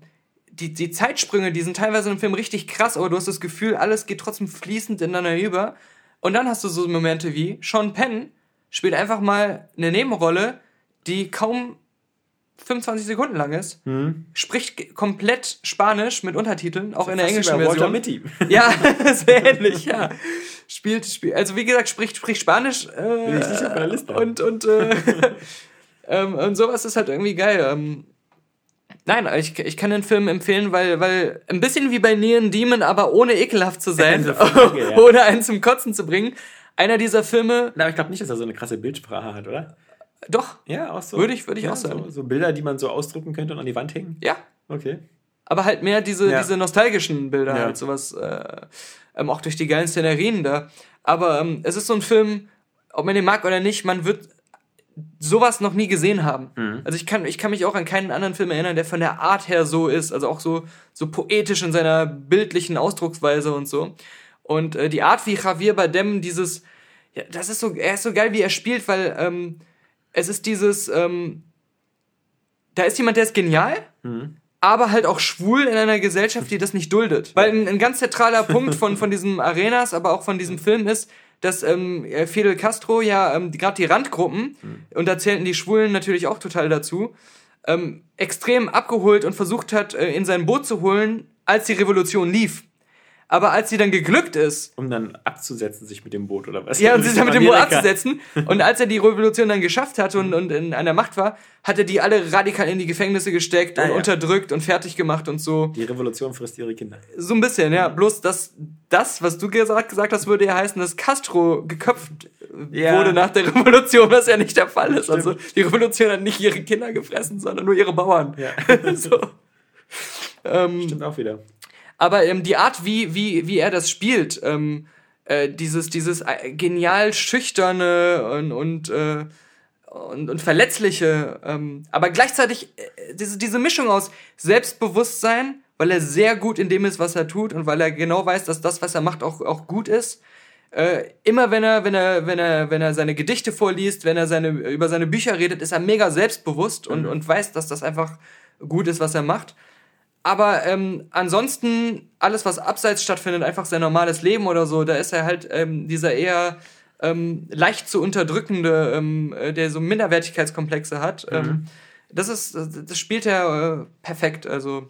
die, die Zeitsprünge, die sind teilweise im Film richtig krass, aber du hast das Gefühl, alles geht trotzdem fließend ineinander über. Und dann hast du so Momente wie Sean Penn spielt einfach mal eine Nebenrolle, die kaum 25 Sekunden lang ist, mhm. spricht komplett Spanisch mit Untertiteln, auch in der englischen Version. Walter Mitty. Ja, sehr ähnlich, ja. Spielt, spielt, also wie gesagt, spricht, spricht Spanisch. Äh, Bin ich nicht auf meiner Liste. Und, und, äh, ähm, und sowas ist halt irgendwie geil. Ähm, Nein, ich, ich kann den Film empfehlen, weil, weil ein bisschen wie bei Neon Demon, aber ohne ekelhaft zu sein, Frage, ja. ohne einen zum Kotzen zu bringen. Einer dieser Filme. Na, ich glaube nicht, dass er so eine krasse Bildsprache hat, oder? Doch. Ja, auch so. Würde ich, würde ich ja, auch sagen. So, so, Bilder, die man so ausdrucken könnte und an die Wand hängen? Ja. Okay. Aber halt mehr diese, ja. diese nostalgischen Bilder, ja. halt sowas, äh, ähm, auch durch die geilen Szenerien da. Aber ähm, es ist so ein Film, ob man den mag oder nicht, man wird sowas noch nie gesehen haben. Mhm. Also ich kann, ich kann mich auch an keinen anderen Film erinnern, der von der Art her so ist, also auch so, so poetisch in seiner bildlichen Ausdrucksweise und so. Und äh, die Art, wie Javier Bardem dieses, ja, das ist so, er ist so geil, wie er spielt, weil ähm, es ist dieses, ähm, da ist jemand, der ist genial, mhm. aber halt auch schwul in einer Gesellschaft, die das nicht duldet. Weil ein, ein ganz zentraler Punkt von, von diesem Arenas, aber auch von diesem Film ist, dass ähm, äh, Fidel Castro ja ähm, gerade die Randgruppen, mhm. und da zählten die Schwulen natürlich auch total dazu, ähm, extrem abgeholt und versucht hat, äh, in sein Boot zu holen, als die Revolution lief. Aber als sie dann geglückt ist. Um dann abzusetzen, sich mit dem Boot oder was? Ja, und sich dann mit dem Boot abzusetzen. Und als er die Revolution dann geschafft hatte und, und in einer Macht war, hat er die alle radikal in die Gefängnisse gesteckt ah, und ja. unterdrückt und fertig gemacht und so. Die Revolution frisst ihre Kinder. So ein bisschen, ja. Bloß, dass das, was du gesagt, gesagt hast, würde ja heißen, dass Castro geköpft ja. wurde nach der Revolution, was ja nicht der Fall ist. Also die Revolution hat nicht ihre Kinder gefressen, sondern nur ihre Bauern. Ja. so. ähm, Stimmt auch wieder. Aber ähm, die Art, wie, wie, wie er das spielt, ähm, äh, dieses, dieses äh, genial schüchterne und, und, äh, und, und verletzliche, ähm, aber gleichzeitig äh, diese, diese Mischung aus Selbstbewusstsein, weil er sehr gut in dem ist, was er tut und weil er genau weiß, dass das, was er macht, auch, auch gut ist. Äh, immer wenn er, wenn er, wenn er, wenn er seine Gedichte vorliest, wenn er seine, über seine Bücher redet, ist er mega selbstbewusst und, mhm. und weiß, dass das einfach gut ist, was er macht. Aber ähm, ansonsten, alles, was abseits stattfindet, einfach sein normales Leben oder so, da ist er halt ähm, dieser eher ähm, leicht zu unterdrückende, ähm, äh, der so Minderwertigkeitskomplexe hat. Mhm. Ähm, das ist, das spielt er äh, perfekt. Also,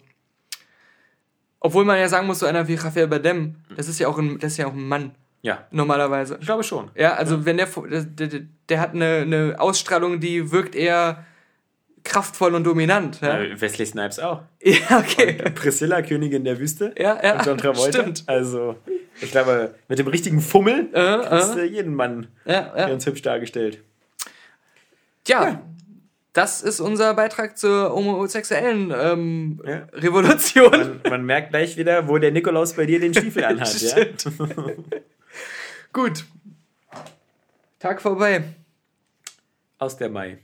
obwohl man ja sagen muss, so einer wie Rafael Badem, das ist ja auch ein, das ist ja auch ein Mann. Ja. Normalerweise. Ich glaube schon. Ja, also ja. wenn der, der, der, der hat eine, eine Ausstrahlung, die wirkt eher kraftvoll und dominant. Ja? Ja, Wesley Snipes auch. Ja, okay. Und Priscilla, Königin der Wüste. Ja, ja. Und John Travolta. Stimmt. Also, ich glaube, mit dem richtigen Fummel äh, ist äh. jeden Mann ja, ja. ganz hübsch dargestellt. Tja, ja. das ist unser Beitrag zur homosexuellen ähm, ja. Revolution. Man, man, merkt gleich wieder, wo der Nikolaus bei dir den Stiefel anhat. ja? Gut. Tag vorbei. Aus der Mai.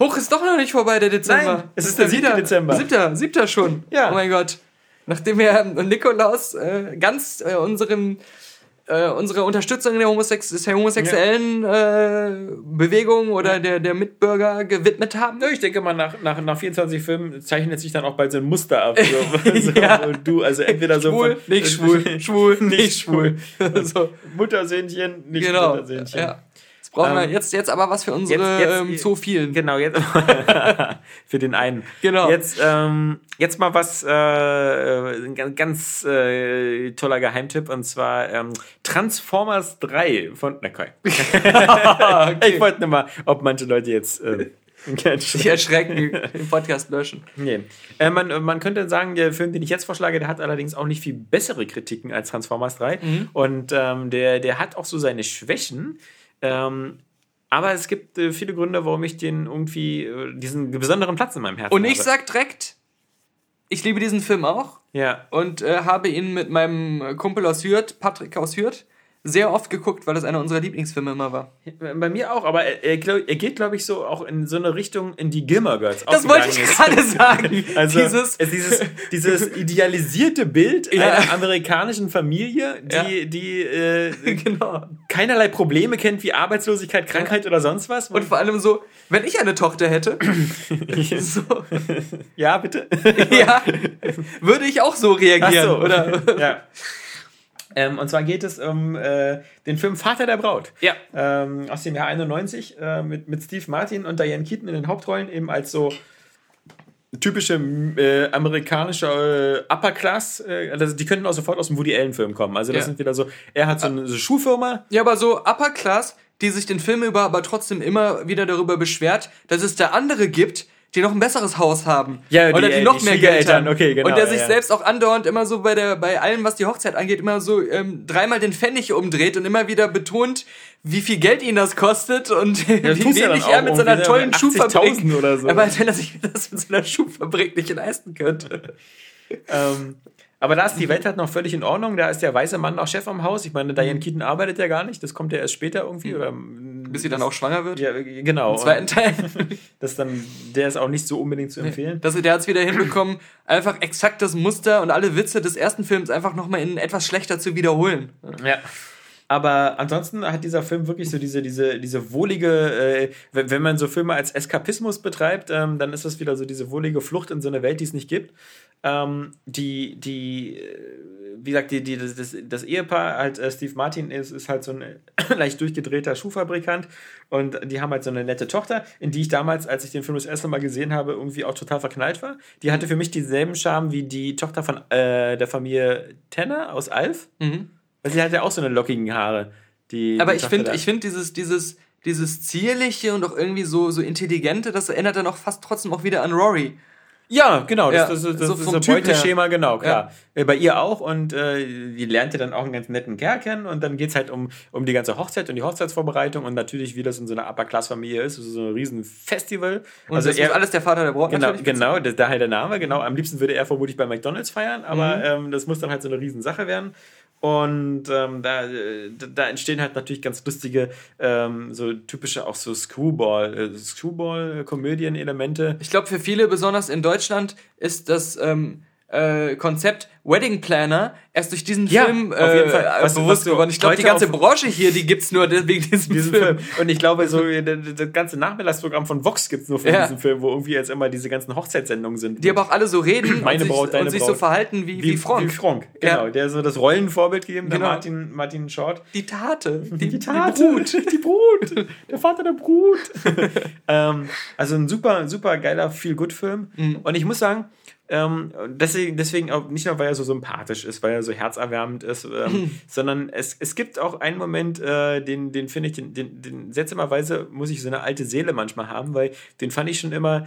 Hoch ist doch noch nicht vorbei, der Dezember. Nein, es ist der 7. Dezember. Siebter, siebter schon. Ja. Oh mein Gott. Nachdem wir Nikolaus äh, ganz äh, unserem äh, unsere Unterstützung der, Homosex homosexuellen ja. äh, Bewegung oder ja. der, der Mitbürger gewidmet haben. Ja, ich denke mal, nach, nach, nach 24 Filmen zeichnet sich dann auch bald so ein Muster ab. So, so, ja. Und du, also entweder so. Schwul, von, nicht schwul, schwul, nicht schwul. so. Muttersöhnchen, nicht genau. Muttersöhnchen. Ja Jetzt brauchen wir jetzt, jetzt aber was für unsere jetzt, jetzt, ähm, Zoophilen. Genau, jetzt für den einen. Genau. Jetzt, ähm, jetzt mal was, äh, ein ganz, ganz äh, toller Geheimtipp und zwar ähm, Transformers 3 von. Na, okay. Ich wollte nur mal, ob manche Leute jetzt. Äh, sich erschrecken, den Podcast löschen. Nee. Äh, man, man könnte sagen, der Film, den ich jetzt vorschlage, der hat allerdings auch nicht viel bessere Kritiken als Transformers 3. Mhm. Und ähm, der, der hat auch so seine Schwächen. Ähm, aber es gibt äh, viele Gründe, warum ich den irgendwie äh, diesen besonderen Platz in meinem Herzen Und ich habe. sag direkt, ich liebe diesen Film auch Ja. und äh, habe ihn mit meinem Kumpel aus Hürth, Patrick aus Hürth, sehr oft geguckt, weil das einer unserer Lieblingsfilme immer war. Bei mir auch, aber er, er, er geht, glaube ich, so auch in so eine Richtung, in die Gilmore Girls Das wollte ich gerade sagen. Also Dieses, es, dieses, dieses idealisierte Bild Ja. einer amerikanischen Familie, die, die äh, genau. keinerlei Probleme kennt wie Arbeitslosigkeit, Krankheit oder sonst was. Und vor allem so, wenn ich eine Tochter hätte, so, ja, bitte. ja, würde ich auch so reagieren, Ach so. oder? ja. Ähm, und zwar geht es um äh, den Film Vater der Braut. Ja. Ähm, aus dem Jahr 91 äh, mit, mit Steve Martin und Diane Keaton in den Hauptrollen eben als so typische äh, amerikanische äh, Upper Class. Äh, also die könnten auch sofort aus dem Woody Allen Film kommen. Also das Ja. sind wieder so, er hat so eine so Schuhfirma. Ja, aber so Upper Class, die sich den Film über aber trotzdem immer wieder darüber beschwert, dass es da andere gibt, die noch ein besseres Haus haben. Ja, die, oder die äh, noch die mehr Geld haben. okay, genau, Und der sich ja. selbst auch andauernd immer so bei der bei allem, was die Hochzeit angeht, immer so ähm, dreimal den Pfennig umdreht und immer wieder betont, wie viel Geld ihn das kostet und wie ja dann wenig auch er mit seiner irgendwie, tollen 80.000 Schuhfabrik oder so. Aber wenn er sich das mit seiner Schuhfabrik nicht leisten könnte. Ähm, aber da ist die Welt halt noch völlig in Ordnung. Da ist der weiße Mann auch Chef am Haus. Ich meine, Diane Keaton arbeitet ja gar nicht. Das kommt ja erst später irgendwie. Oder, Bis sie dann auch schwanger wird. Ja, genau. Im zweiten Teil. Das dann, der ist auch nicht so unbedingt zu empfehlen. Das, der hat es wieder hinbekommen, einfach exakt das Muster und alle Witze des ersten Films einfach nochmal in etwas schlechter zu wiederholen. Ja. Aber ansonsten hat dieser Film wirklich so diese, diese, diese wohlige, äh, wenn man so Filme als Eskapismus betreibt, ähm, dann ist das wieder so diese wohlige Flucht in so eine Welt, die es nicht gibt. Ähm, die, die, äh, wie gesagt, die, die, das, das, das Ehepaar, halt äh, Steve Martin ist, ist halt so ein leicht durchgedrehter Schuhfabrikant und die haben halt so eine nette Tochter, in die ich damals, als ich den Film das erste Mal gesehen habe, irgendwie auch total verknallt war. Die hatte für mich denselben Charme wie die Tochter von äh, der Familie Tanner aus Alf. Mhm. Weil sie hat ja auch so eine lockigen Haare. Die, Aber die ich finde, da. ich finde dieses, dieses, dieses zierliche und auch irgendwie so, so intelligente, das erinnert dann auch fast trotzdem auch wieder an Rory. Ja, genau, Ja, das, das, das, so das ist ein Beuteschema, genau, klar. Äh, Bei ihr auch und äh, die lernt ja dann auch einen ganz netten Kerl kennen und dann geht's halt um, um die ganze Hochzeit und die Hochzeitsvorbereitung und natürlich, wie das in so einer Upper-Class-Familie ist, so ein riesen Festival. Und also das ist alles der Vater der Braut Genau, genau, das, daher der Name, genau. Am liebsten würde er vermutlich bei McDonalds feiern, aber ähm, das muss dann halt so eine Riesensache werden. Und ähm, da, äh, da- entstehen halt natürlich ganz lustige, ähm, so typische auch so Screwball, äh, Screwball-Komödien-Elemente. Ich glaube, für viele, besonders in Deutschland, ist das ähm, äh, Konzept Wedding Planner erst durch diesen Ja, Film auf jeden äh. Was- bewusst geworden. Ich glaube, die ganze Branche hier, die gibt's nur wegen diesem Film. Film. Und ich glaube, so das, ganze Nachmittagsprogramm von Vox gibt es nur für Ja. diesen Film, wo irgendwie jetzt immer diese ganzen Hochzeitssendungen sind. Die aber auch alle so reden Meine und, sich, Braut, deine und sich Braut. so verhalten wie, wie, Frank. Wie Frank, genau. Ja. Der so das Rollenvorbild gegeben, der Genau. Martin, Martin Short. Die Tate. Die, Die Brut. Die Brut. Der Vater der Brut. ähm, also ein super, super geiler Feel-Good-Film. Mhm. Und ich muss sagen, ähm, deswegen, deswegen auch nicht nur, weil er so sympathisch ist, weil er so herzerwärmend ist, ähm, sondern es, es gibt auch einen Moment, äh, den, den finde ich, den, den, den seltsamerweise muss ich so eine alte Seele manchmal haben, weil den fand ich schon immer,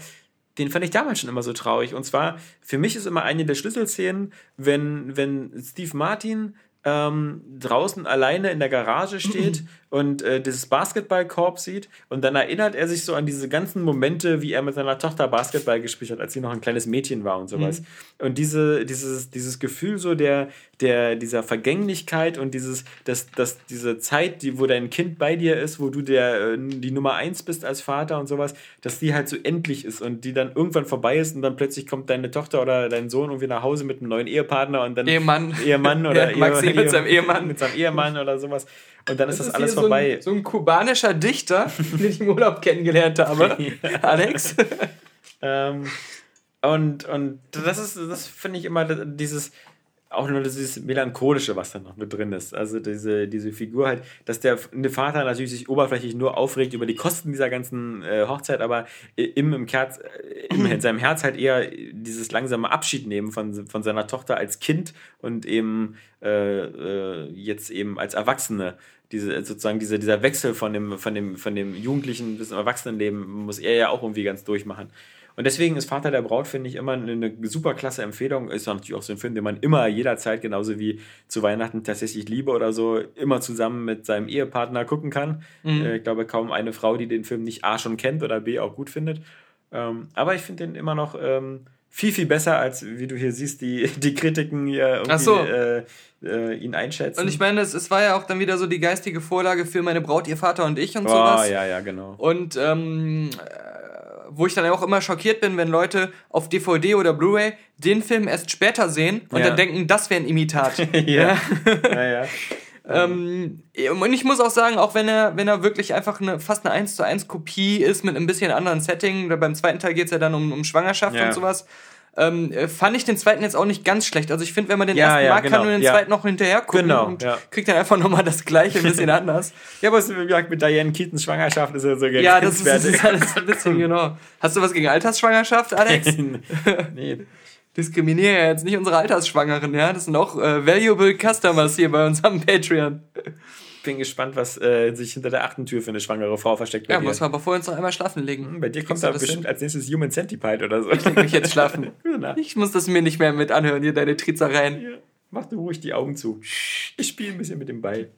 den fand ich damals schon immer so traurig. Und zwar, für mich ist immer eine der Schlüsselszenen, wenn, wenn Steve Martin ähm, draußen alleine in der Garage steht und äh, dieses Basketballkorb sieht und dann erinnert er sich so an diese ganzen Momente, wie er mit seiner Tochter Basketball gespielt hat, als sie noch ein kleines Mädchen war und sowas. Und diese, dieses, dieses Gefühl so der, der, dieser Vergänglichkeit und dieses, dass, dass diese Zeit, die, wo dein Kind bei dir ist, wo du der, äh, die Nummer eins bist als Vater und sowas, dass die halt so endlich ist und die dann irgendwann vorbei ist und dann plötzlich kommt deine Tochter oder dein Sohn irgendwie nach Hause mit einem neuen Ehepartner und dann Ehemann. Ehemann oder Ja, Ehe- mit seinem Ehemann. mit seinem Ehemann oder sowas und dann ist das, ist alles vorbei. So ein, so ein kubanischer Dichter, den ich im Urlaub kennengelernt habe. Alex. Ähm, und, und das ist, das finde ich immer dieses, auch nur dieses Melancholische, was da noch mit drin ist. Also diese, diese Figur halt, dass der, Vater natürlich sich oberflächlich nur aufregt über die Kosten dieser ganzen äh, Hochzeit, aber im, im, Kerz, im, in seinem Herz halt eher dieses langsame Abschied nehmen von, von seiner Tochter als Kind und eben äh, äh, jetzt eben als Erwachsene diese, sozusagen diese, dieser Wechsel von dem, von, dem, von dem Jugendlichen bis zum Erwachsenenleben muss er ja auch irgendwie ganz durchmachen. Und deswegen ist Vater der Braut, finde ich, immer eine super klasse Empfehlung. Ist natürlich auch so ein Film, den man immer jederzeit, genauso wie zu Weihnachten tatsächlich Liebe oder so, immer zusammen mit seinem Ehepartner gucken kann. Mhm. Äh, ich glaube, kaum eine Frau, die den Film nicht A schon kennt oder B auch gut findet. Ähm, aber ich finde den immer noch ähm, viel, viel besser, als wie du hier siehst, die, die Kritiken hier irgendwie so. äh, äh, ihn einschätzen. Und ich meine, es, es war ja auch dann wieder so die geistige Vorlage für meine Braut, ihr Vater und ich und oh, sowas. ja, ja, genau. Und ähm, wo ich dann auch immer schockiert bin, wenn Leute auf DVD oder Blu-ray den Film erst später sehen und ja. dann denken, das wäre ein Imitat. ja. ja, ja. ähm, und ich muss auch sagen, auch wenn er, wenn er wirklich einfach eine, fast eine 1 zu 1 Kopie ist mit ein bisschen anderen Setting, beim zweiten Teil geht es ja dann um, um Schwangerschaft ja. und sowas, ähm, äh, fand ich den zweiten jetzt auch nicht ganz schlecht. Also ich finde, wenn man den ja, ersten ja, mag, genau, kann man den ja. zweiten noch hinterher gucken genau, und kriegt dann einfach nochmal das gleiche, ein bisschen anders. Ja, aber wie gesagt, mit Diane Keatons Schwangerschaft ist ja so Ja, das ist, das ist alles ein bisschen, genau. Hast du was gegen Altersschwangerschaft, Alex? nee. Diskriminiere ja jetzt nicht unsere Altersschwangeren, ja? Das sind auch äh, valuable Customers hier bei uns am Patreon bin gespannt, was äh, sich hinter der achten Tür für eine schwangere Frau versteckt. ja, dir. muss man aber vorher uns noch einmal schlafen legen. Hm, bei dir kommt da bestimmt hin? als nächstes Human Centipede oder so. Ich leg mich jetzt schlafen. ich muss das mir nicht mehr mit anhören, hier deine Trizereien. Ja. Mach du ruhig die Augen zu. Ich spiele ein bisschen mit dem Ball.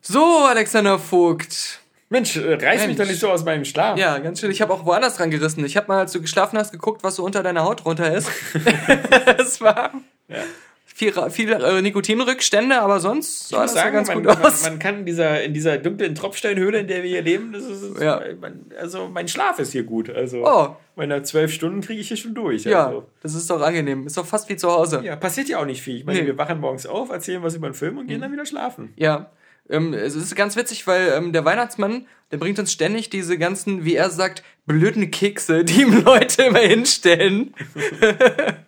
So, Alexander Vogt. Mensch, äh, reiß Mensch. mich doch nicht so aus meinem Schlaf. Ja, ganz schön. Ich habe auch woanders dran gerissen. Ich habe mal, als du geschlafen hast, geguckt, was so unter deiner Haut runter ist. Es war ja viel, viel äh, Nikotinrückstände, aber sonst sah das sagen, ganz man, gut man, aus. Man kann in dieser, in dieser dunklen Tropfsteinhöhle, in der wir hier leben, das ist, ja. man, also mein Schlaf ist hier gut. Also oh. meine zwölf Stunden kriege ich hier schon durch. Ja, also. das ist doch angenehm. Ist doch fast wie zu Hause. Ja, passiert ja auch nicht viel. Ich meine, nee. wir wachen morgens auf, erzählen was über den Film und gehen mhm. dann wieder schlafen. Ja. Ähm, es ist ganz witzig, weil ähm, der Weihnachtsmann, der bringt uns ständig diese ganzen, wie er sagt, blöden Kekse, die ihm Leute immer hinstellen.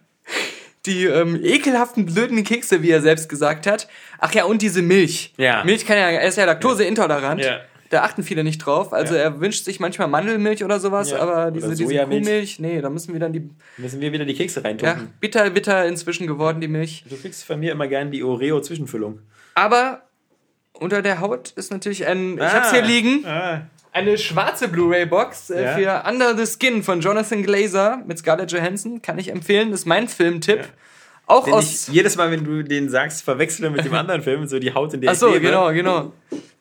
die ähm, ekelhaften blöden Kekse, wie er selbst gesagt hat. Ach ja, und diese Milch. Ja. Milch kann ja, er ist ja laktoseintolerant. Ja. Da achten viele nicht drauf. Also ja. er wünscht sich manchmal Mandelmilch oder sowas, ja. aber diese, diese Kuhmilch, nee, da müssen wir dann die. Müssen wir wieder die Kekse reintun. Ja, bitter, bitter inzwischen geworden, die Milch. Du kriegst von mir immer gern die Oreo-Zwischenfüllung. Aber unter der Haut ist natürlich ein. Ah. Ich hab's hier liegen. Ah eine schwarze Blu-ray-Box äh, ja. für Under the Skin von Jonathan Glazer mit Scarlett Johansson. Kann ich empfehlen. Das ist mein Filmtipp. Ja. Auch den aus. Jedes Mal, wenn du den sagst, verwechseln mit dem anderen Film, so die Haut in der Ach so, genau, genau.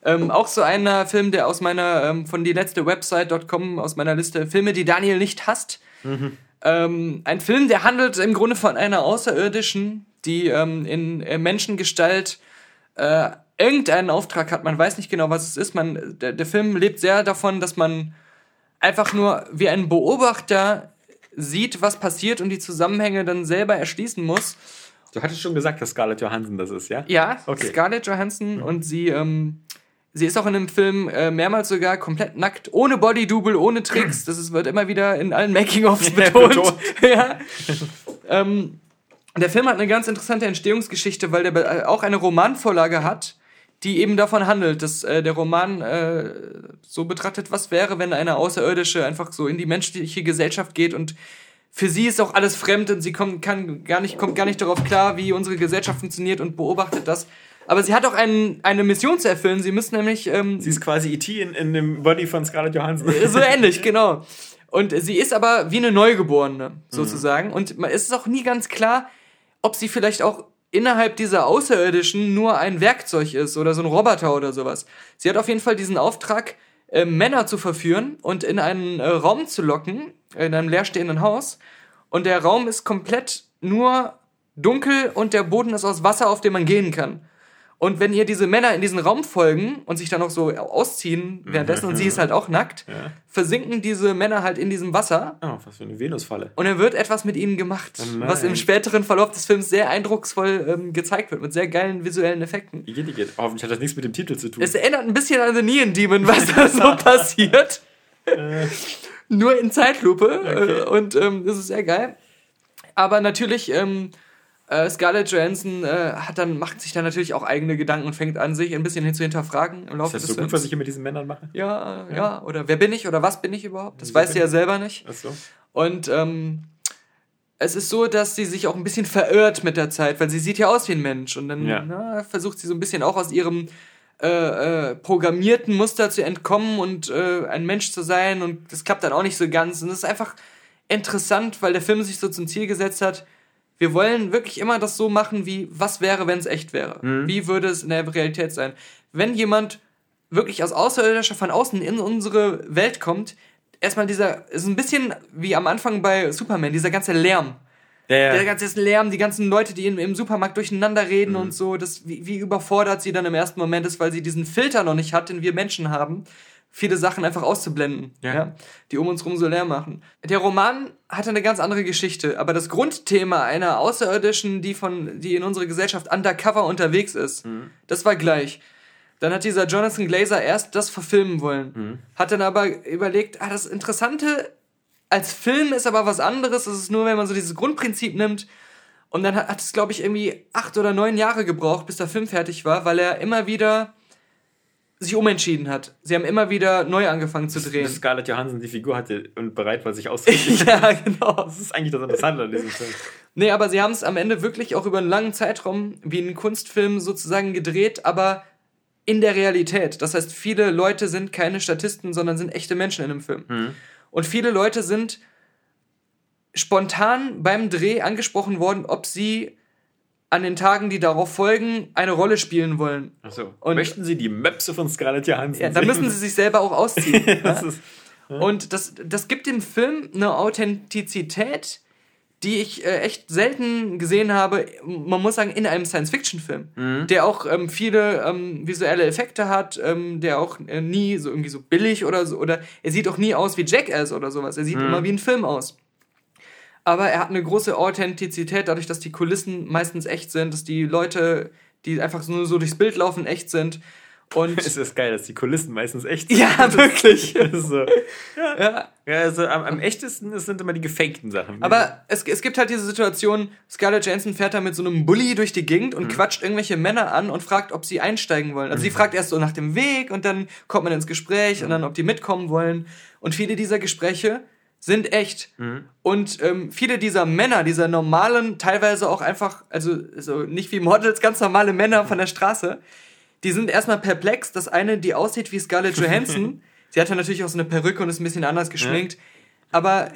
Ähm, auch so einer Film, der aus meiner, ähm, von die letzte Website.com, aus meiner Liste Filme, die Daniel nicht hasst. Mhm. Ähm, ein Film, der handelt im Grunde von einer Außerirdischen, die ähm, in äh, Menschengestalt äh, irgendeinen Auftrag hat, man weiß nicht genau, was es ist. Man, der, der Film lebt sehr davon, dass man einfach nur wie ein Beobachter sieht, was passiert und die Zusammenhänge dann selber erschließen muss. Du hattest schon gesagt, dass Scarlett Johansson das ist, ja? Ja, okay. Scarlett Johansson mhm. und sie, ähm, sie ist auch in dem Film äh, mehrmals sogar komplett nackt, ohne Bodydouble, ohne Tricks. Das ist, wird immer wieder in allen Making-ofs betont. ja. ähm, der Film hat eine ganz interessante Entstehungsgeschichte, weil der äh, auch eine Romanvorlage hat die eben davon handelt, dass äh, der Roman äh, so betrachtet, was wäre, wenn eine Außerirdische einfach so in die menschliche Gesellschaft geht und für sie ist auch alles fremd und sie kommt, kann gar nicht, kommt gar nicht darauf klar, wie unsere Gesellschaft funktioniert und beobachtet das. Aber sie hat auch ein, eine Mission zu erfüllen. Sie müssen nämlich. Ähm, sie ist quasi E.T. In, in dem Body von Scarlett Johansson. So ähnlich, genau. Und sie ist aber wie eine Neugeborene, sozusagen. Mhm. Und es ist auch nie ganz klar, ob sie vielleicht auch innerhalb dieser Außerirdischen nur ein Werkzeug ist oder so ein Roboter oder sowas. Sie hat auf jeden Fall diesen Auftrag, äh, Männer zu verführen und in einen äh, Raum zu locken, in einem leerstehenden Haus. Und der Raum ist komplett nur dunkel und der Boden ist aus Wasser, auf dem man gehen kann. Und wenn ihr diese Männer in diesen Raum folgen und sich dann noch so ausziehen währenddessen und sie ist halt auch nackt, ja. versinken diese Männer halt in diesem Wasser. Oh, was für eine Venusfalle. Und dann wird etwas mit ihnen gemacht, oh was im späteren Verlauf des Films sehr eindrucksvoll ähm, gezeigt wird, mit sehr geilen visuellen Effekten. Igitt, Igitt. Hoffentlich hat das nichts mit dem Titel zu tun. Es erinnert ein bisschen an The Neon Demon, was da so passiert. Äh. Nur in Zeitlupe. Okay. Äh, und ähm, das ist sehr geil. Aber natürlich... Ähm, Äh, Scarlett Johansson äh, hat dann, macht sich dann natürlich auch eigene Gedanken und fängt an, sich ein bisschen hin zu hinterfragen im Laufe Ist das so gut, was ich hier mit diesen Männern mache? Ja, ja, ja, oder wer bin ich oder was bin ich überhaupt? Das Wieso weiß sie ja ich? selber nicht. Ach so. Und ähm, es ist so, dass sie sich auch ein bisschen verirrt mit der Zeit, weil sie sieht ja aus wie ein Mensch. Und dann Ja. na, versucht sie so ein bisschen auch aus ihrem äh, äh, programmierten Muster zu entkommen und äh, ein Mensch zu sein. Und das klappt dann auch nicht so ganz. Und es ist einfach interessant, weil der Film sich so zum Ziel gesetzt hat, wir wollen wirklich immer das so machen, wie was wäre, wenn es echt wäre. Wie würde es in der Realität sein? Wenn jemand wirklich als Außerirdischer von außen in unsere Welt kommt, erstmal dieser, ist ein bisschen wie am Anfang bei Superman, dieser ganze Lärm. Ja, ja. Der ganze Lärm, die ganzen Leute, die im, im Supermarkt durcheinander reden Mhm. und so, das, wie, wie überfordert sie dann im ersten Moment ist, weil sie diesen Filter noch nicht hat, den wir Menschen haben, viele Sachen einfach auszublenden, Ja. ja. die um uns rum so leer machen. Der Roman hatte eine ganz andere Geschichte, aber das Grundthema einer Außerirdischen, die von, die in unserer Gesellschaft undercover unterwegs ist, Mhm. das war gleich. Dann hat dieser Jonathan Glazer erst das verfilmen wollen, Mhm. hat dann aber überlegt, ah, das Interessante als Film ist aber was anderes. Das ist nur, wenn man so dieses Grundprinzip nimmt. Und dann hat, hat es, glaube ich, irgendwie acht oder neun Jahre gebraucht, bis der Film fertig war, weil er immer wieder sich umentschieden hat. Sie haben immer wieder neu angefangen zu drehen. Bis Scarlett Johansson die Figur hatte und bereit war, sich auszuziehen. ja, genau. Das ist eigentlich das Interessante an diesem Film. Nee, aber sie haben es am Ende wirklich auch über einen langen Zeitraum wie einen Kunstfilm sozusagen gedreht, aber in der Realität. Das heißt, viele Leute sind keine Statisten, sondern sind echte Menschen in dem Film. Und viele Leute sind spontan beim Dreh angesprochen worden, ob sie an den Tagen, die darauf folgen, eine Rolle spielen wollen. Achso. Und- Möchten Sie die Möpse von Scarlett Johansson Ja, da müssen sie sich selber auch ausziehen. das ja? ist, Und das, das gibt dem Film eine Authentizität, die ich äh, echt selten gesehen habe. Man muss sagen, in einem Science-Fiction-Film, der auch ähm, viele ähm, visuelle Effekte hat, ähm, der auch äh, nie so irgendwie so billig oder so, oder er sieht auch nie aus wie Jackass oder sowas. Er sieht immer wie ein Film aus. Aber er hat eine große Authentizität, dadurch, dass die Kulissen meistens echt sind, dass die Leute, die einfach nur so durchs Bild laufen, echt sind. Und es ist geil, dass die Kulissen meistens echt sind. ja, wirklich. So. ja. Ja, also am, am echtesten sind immer die gefakten Sachen. Aber es, es gibt halt diese Situation, Scarlett Johansson fährt da mit so einem Bulli durch die Gegend und quatscht irgendwelche Männer an und fragt, ob sie einsteigen wollen. Also sie fragt erst so nach dem Weg und dann kommt man ins Gespräch und dann, ob die mitkommen wollen. Und viele dieser Gespräche sind echt. Und ähm, viele dieser Männer, dieser normalen, teilweise auch einfach, also so nicht wie Models, ganz normale Männer von der Straße, die sind erstmal perplex, dass eine, die aussieht wie Scarlett Johansson, sie hat ja natürlich auch so eine Perücke und ist ein bisschen anders geschminkt, aber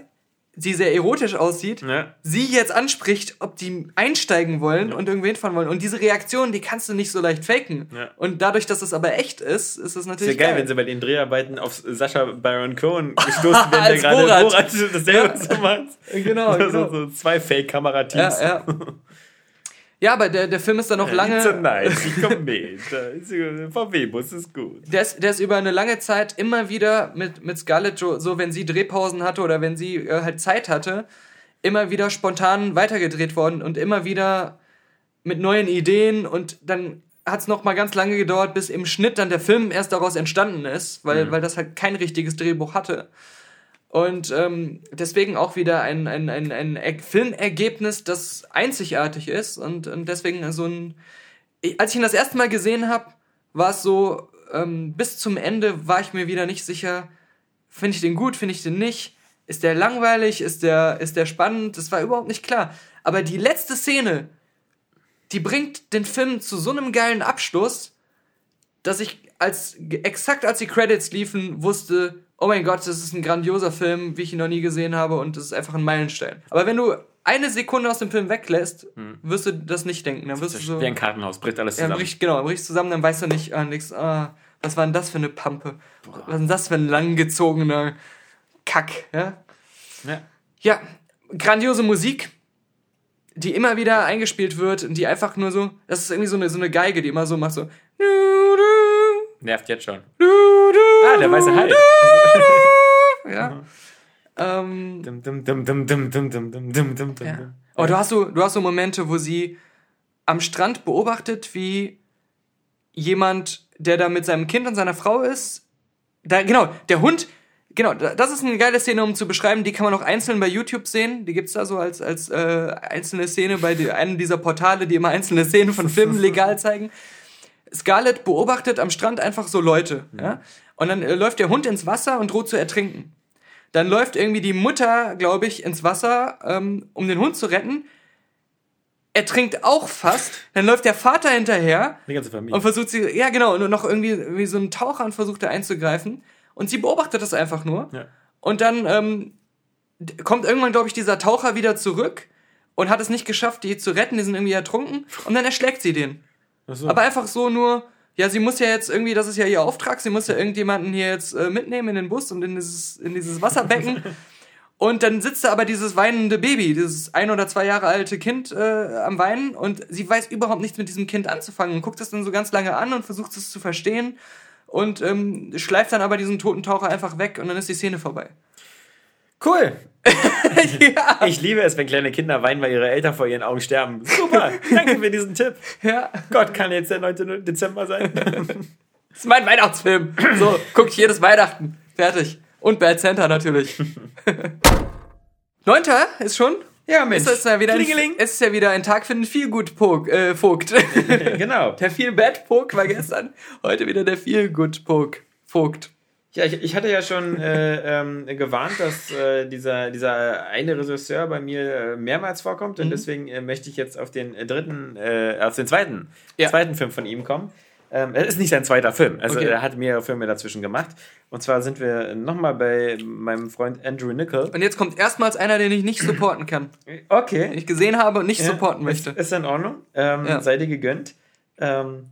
sie sehr erotisch aussieht, Ja. sie jetzt anspricht, ob die einsteigen wollen und irgendwen fahren wollen. Und diese Reaktion, die kannst du nicht so leicht faken. Ja. Und dadurch, dass es aber echt ist, ist es ist natürlich ja geil, wenn sie bei den Dreharbeiten auf Sascha Baron Cohen gestoßen werden, der gerade Borat. Dasselbe Ja. so macht. Genau, genau. so zwei Fake-Kamerateams. Ja, ja. Ja, aber der, der Film ist dann noch lange. It's a nice, ist- VW-Bus ist gut. Der ist, der ist über eine lange Zeit immer wieder mit, mit Scarlett so wenn sie Drehpausen hatte oder wenn sie äh, halt Zeit hatte, immer wieder spontan weitergedreht worden und immer wieder mit neuen Ideen und dann hat es noch mal ganz lange gedauert, bis im Schnitt dann der Film erst daraus entstanden ist, weil, weil das halt kein richtiges Drehbuch hatte. Und ähm, deswegen auch wieder ein, ein, ein, ein Er- Filmergebnis, das einzigartig ist und, und deswegen so ein. Als ich ihn das erste Mal gesehen habe, war es so, ähm, bis zum Ende war ich mir wieder nicht sicher, finde ich den gut, finde ich den nicht. Ist der langweilig? Ist der, ist der spannend? Das war überhaupt nicht klar. Aber die letzte Szene, die bringt den Film zu so einem geilen Abschluss, dass ich als exakt als die Credits liefen, wusste, oh mein Gott, das ist ein grandioser Film, wie ich ihn noch nie gesehen habe und das ist einfach ein Meilenstein. Aber wenn du eine Sekunde aus dem Film weglässt, wirst du das nicht denken. Dann wirst du so Wie ein Kartenhaus, bricht alles ja, zusammen. bricht, genau, bricht zusammen, dann weißt du nicht, ah, nix, ah, was war denn das für eine Pampe? Was ist denn das für ein langgezogener Kack, ja? Ja. Ja, grandiose Musik, die immer wieder eingespielt wird und die einfach nur so, das ist irgendwie so eine, so eine Geige, die immer so macht so. Nervt jetzt schon. Du, du, ah, der weiße Hai. ja. Ähm, ja. Oh, du hast so, du hast so Momente, wo sie am Strand beobachtet, wie jemand, der da mit seinem Kind und seiner Frau ist, da, genau, der Hund, genau, das ist eine geile Szene, um zu beschreiben, die kann man auch einzeln bei YouTube sehen, die gibt's da so als, als äh, einzelne Szene bei die, einem dieser Portale, die immer einzelne Szenen von Filmen legal zeigen. Scarlett beobachtet am Strand einfach so Leute. Ja? Und dann äh, läuft der Hund ins Wasser und droht zu ertrinken. Dann läuft irgendwie die Mutter, glaube ich, ins Wasser, ähm, um den Hund zu retten. Ertrinkt auch fast. Dann läuft der Vater hinterher Die ganze Familie. und versucht sie, ja genau, und noch irgendwie wie so ein Taucher und versucht da einzugreifen. Und sie beobachtet das einfach nur. Ja. Und dann ähm, kommt irgendwann, glaube ich, dieser Taucher wieder zurück und hat es nicht geschafft, die zu retten. Die sind irgendwie ertrunken. Und dann erschlägt sie den. So. Aber einfach so nur, ja, sie muss ja jetzt irgendwie, das ist ja ihr Auftrag, sie muss ja irgendjemanden hier jetzt äh, mitnehmen in den Bus und in dieses, in dieses Wasserbecken. Und dann sitzt da aber dieses weinende Baby, dieses ein oder zwei Jahre alte Kind äh, am Weinen und sie weiß überhaupt nichts mit diesem Kind anzufangen und guckt es dann so ganz lange an und versucht es zu verstehen und ähm, schleift dann aber diesen toten Taucher einfach weg und dann ist die Szene vorbei. cool. ja, Ich liebe es, wenn kleine Kinder weinen, weil ihre Eltern vor ihren Augen sterben. Super. Danke für diesen Tipp. ja. Gott, kann jetzt der 9. Dezember sein? Das ist mein Weihnachtsfilm. So, guck ich jedes Weihnachten. Fertig. Und Bad Santa natürlich. Neunter ist schon? ja, Mensch. Ist ja wieder ein, es ist ja wieder ein Tag für den Feelgood Pog, äh, Vogt. genau. der Feel Bad Pog war gestern, heute wieder der Feelgood Pog, Vogt. Ja, ich, ich hatte ja schon äh, ähm, gewarnt, dass äh, dieser, dieser eine Regisseur bei mir äh, mehrmals vorkommt Mhm. und deswegen äh, möchte ich jetzt auf den äh, dritten, äh, auf den zweiten, Ja. zweiten Film von ihm kommen. Ähm, es ist nicht sein zweiter Film, also Okay. er hat mehrere Filme dazwischen gemacht. Und zwar sind wir nochmal bei meinem Freund Andrew Nichol. Und jetzt kommt erstmals einer, den ich nicht supporten kann. Den Okay. ich gesehen habe und nicht supporten ist, möchte. ist in Ordnung. Ähm, Ja. Sei dir gegönnt. Ähm,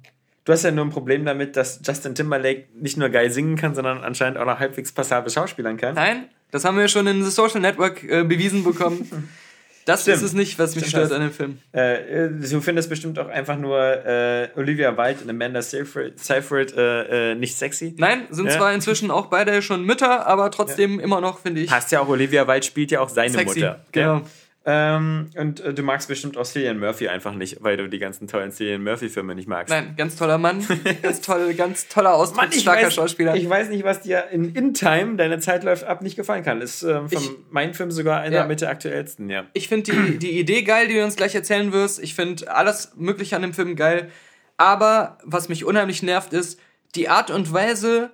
du hast ja nur ein Problem damit, dass Justin Timberlake nicht nur geil singen kann, sondern anscheinend auch noch halbwegs passabel schauspielern kann. Nein, das haben wir schon in The Social Network äh, bewiesen bekommen. Das Stimmt. ist es nicht, was mich Stimmt stört das. an dem Film. Äh, du findest bestimmt auch einfach nur äh, Olivia Wilde und Amanda Seyfried, Seyfried äh, äh, nicht sexy. Nein, sind Ja. zwar inzwischen auch beide schon Mütter, aber trotzdem immer noch, finde ich, Passt ja auch, Olivia Wilde spielt ja auch seine sexy. Mutter. Genau. Ja? Ähm, und äh, du magst bestimmt auch Cillian Murphy einfach nicht, weil du die ganzen tollen Cillian Murphy-Filme nicht magst. Nein, ganz toller Mann, ganz toll, ganz toller ausdrucksstarker weiß, Schauspieler. ich weiß nicht, was dir in In Time, deine Zeit läuft ab, nicht gefallen kann. Ist ähm, von Ich- meinem Film sogar einer Ja. mit der aktuellsten, ja. Ich finde die, die Idee geil, die du uns gleich erzählen wirst. Ich finde alles Mögliche an dem Film geil. Aber was mich unheimlich nervt, ist die Art und Weise,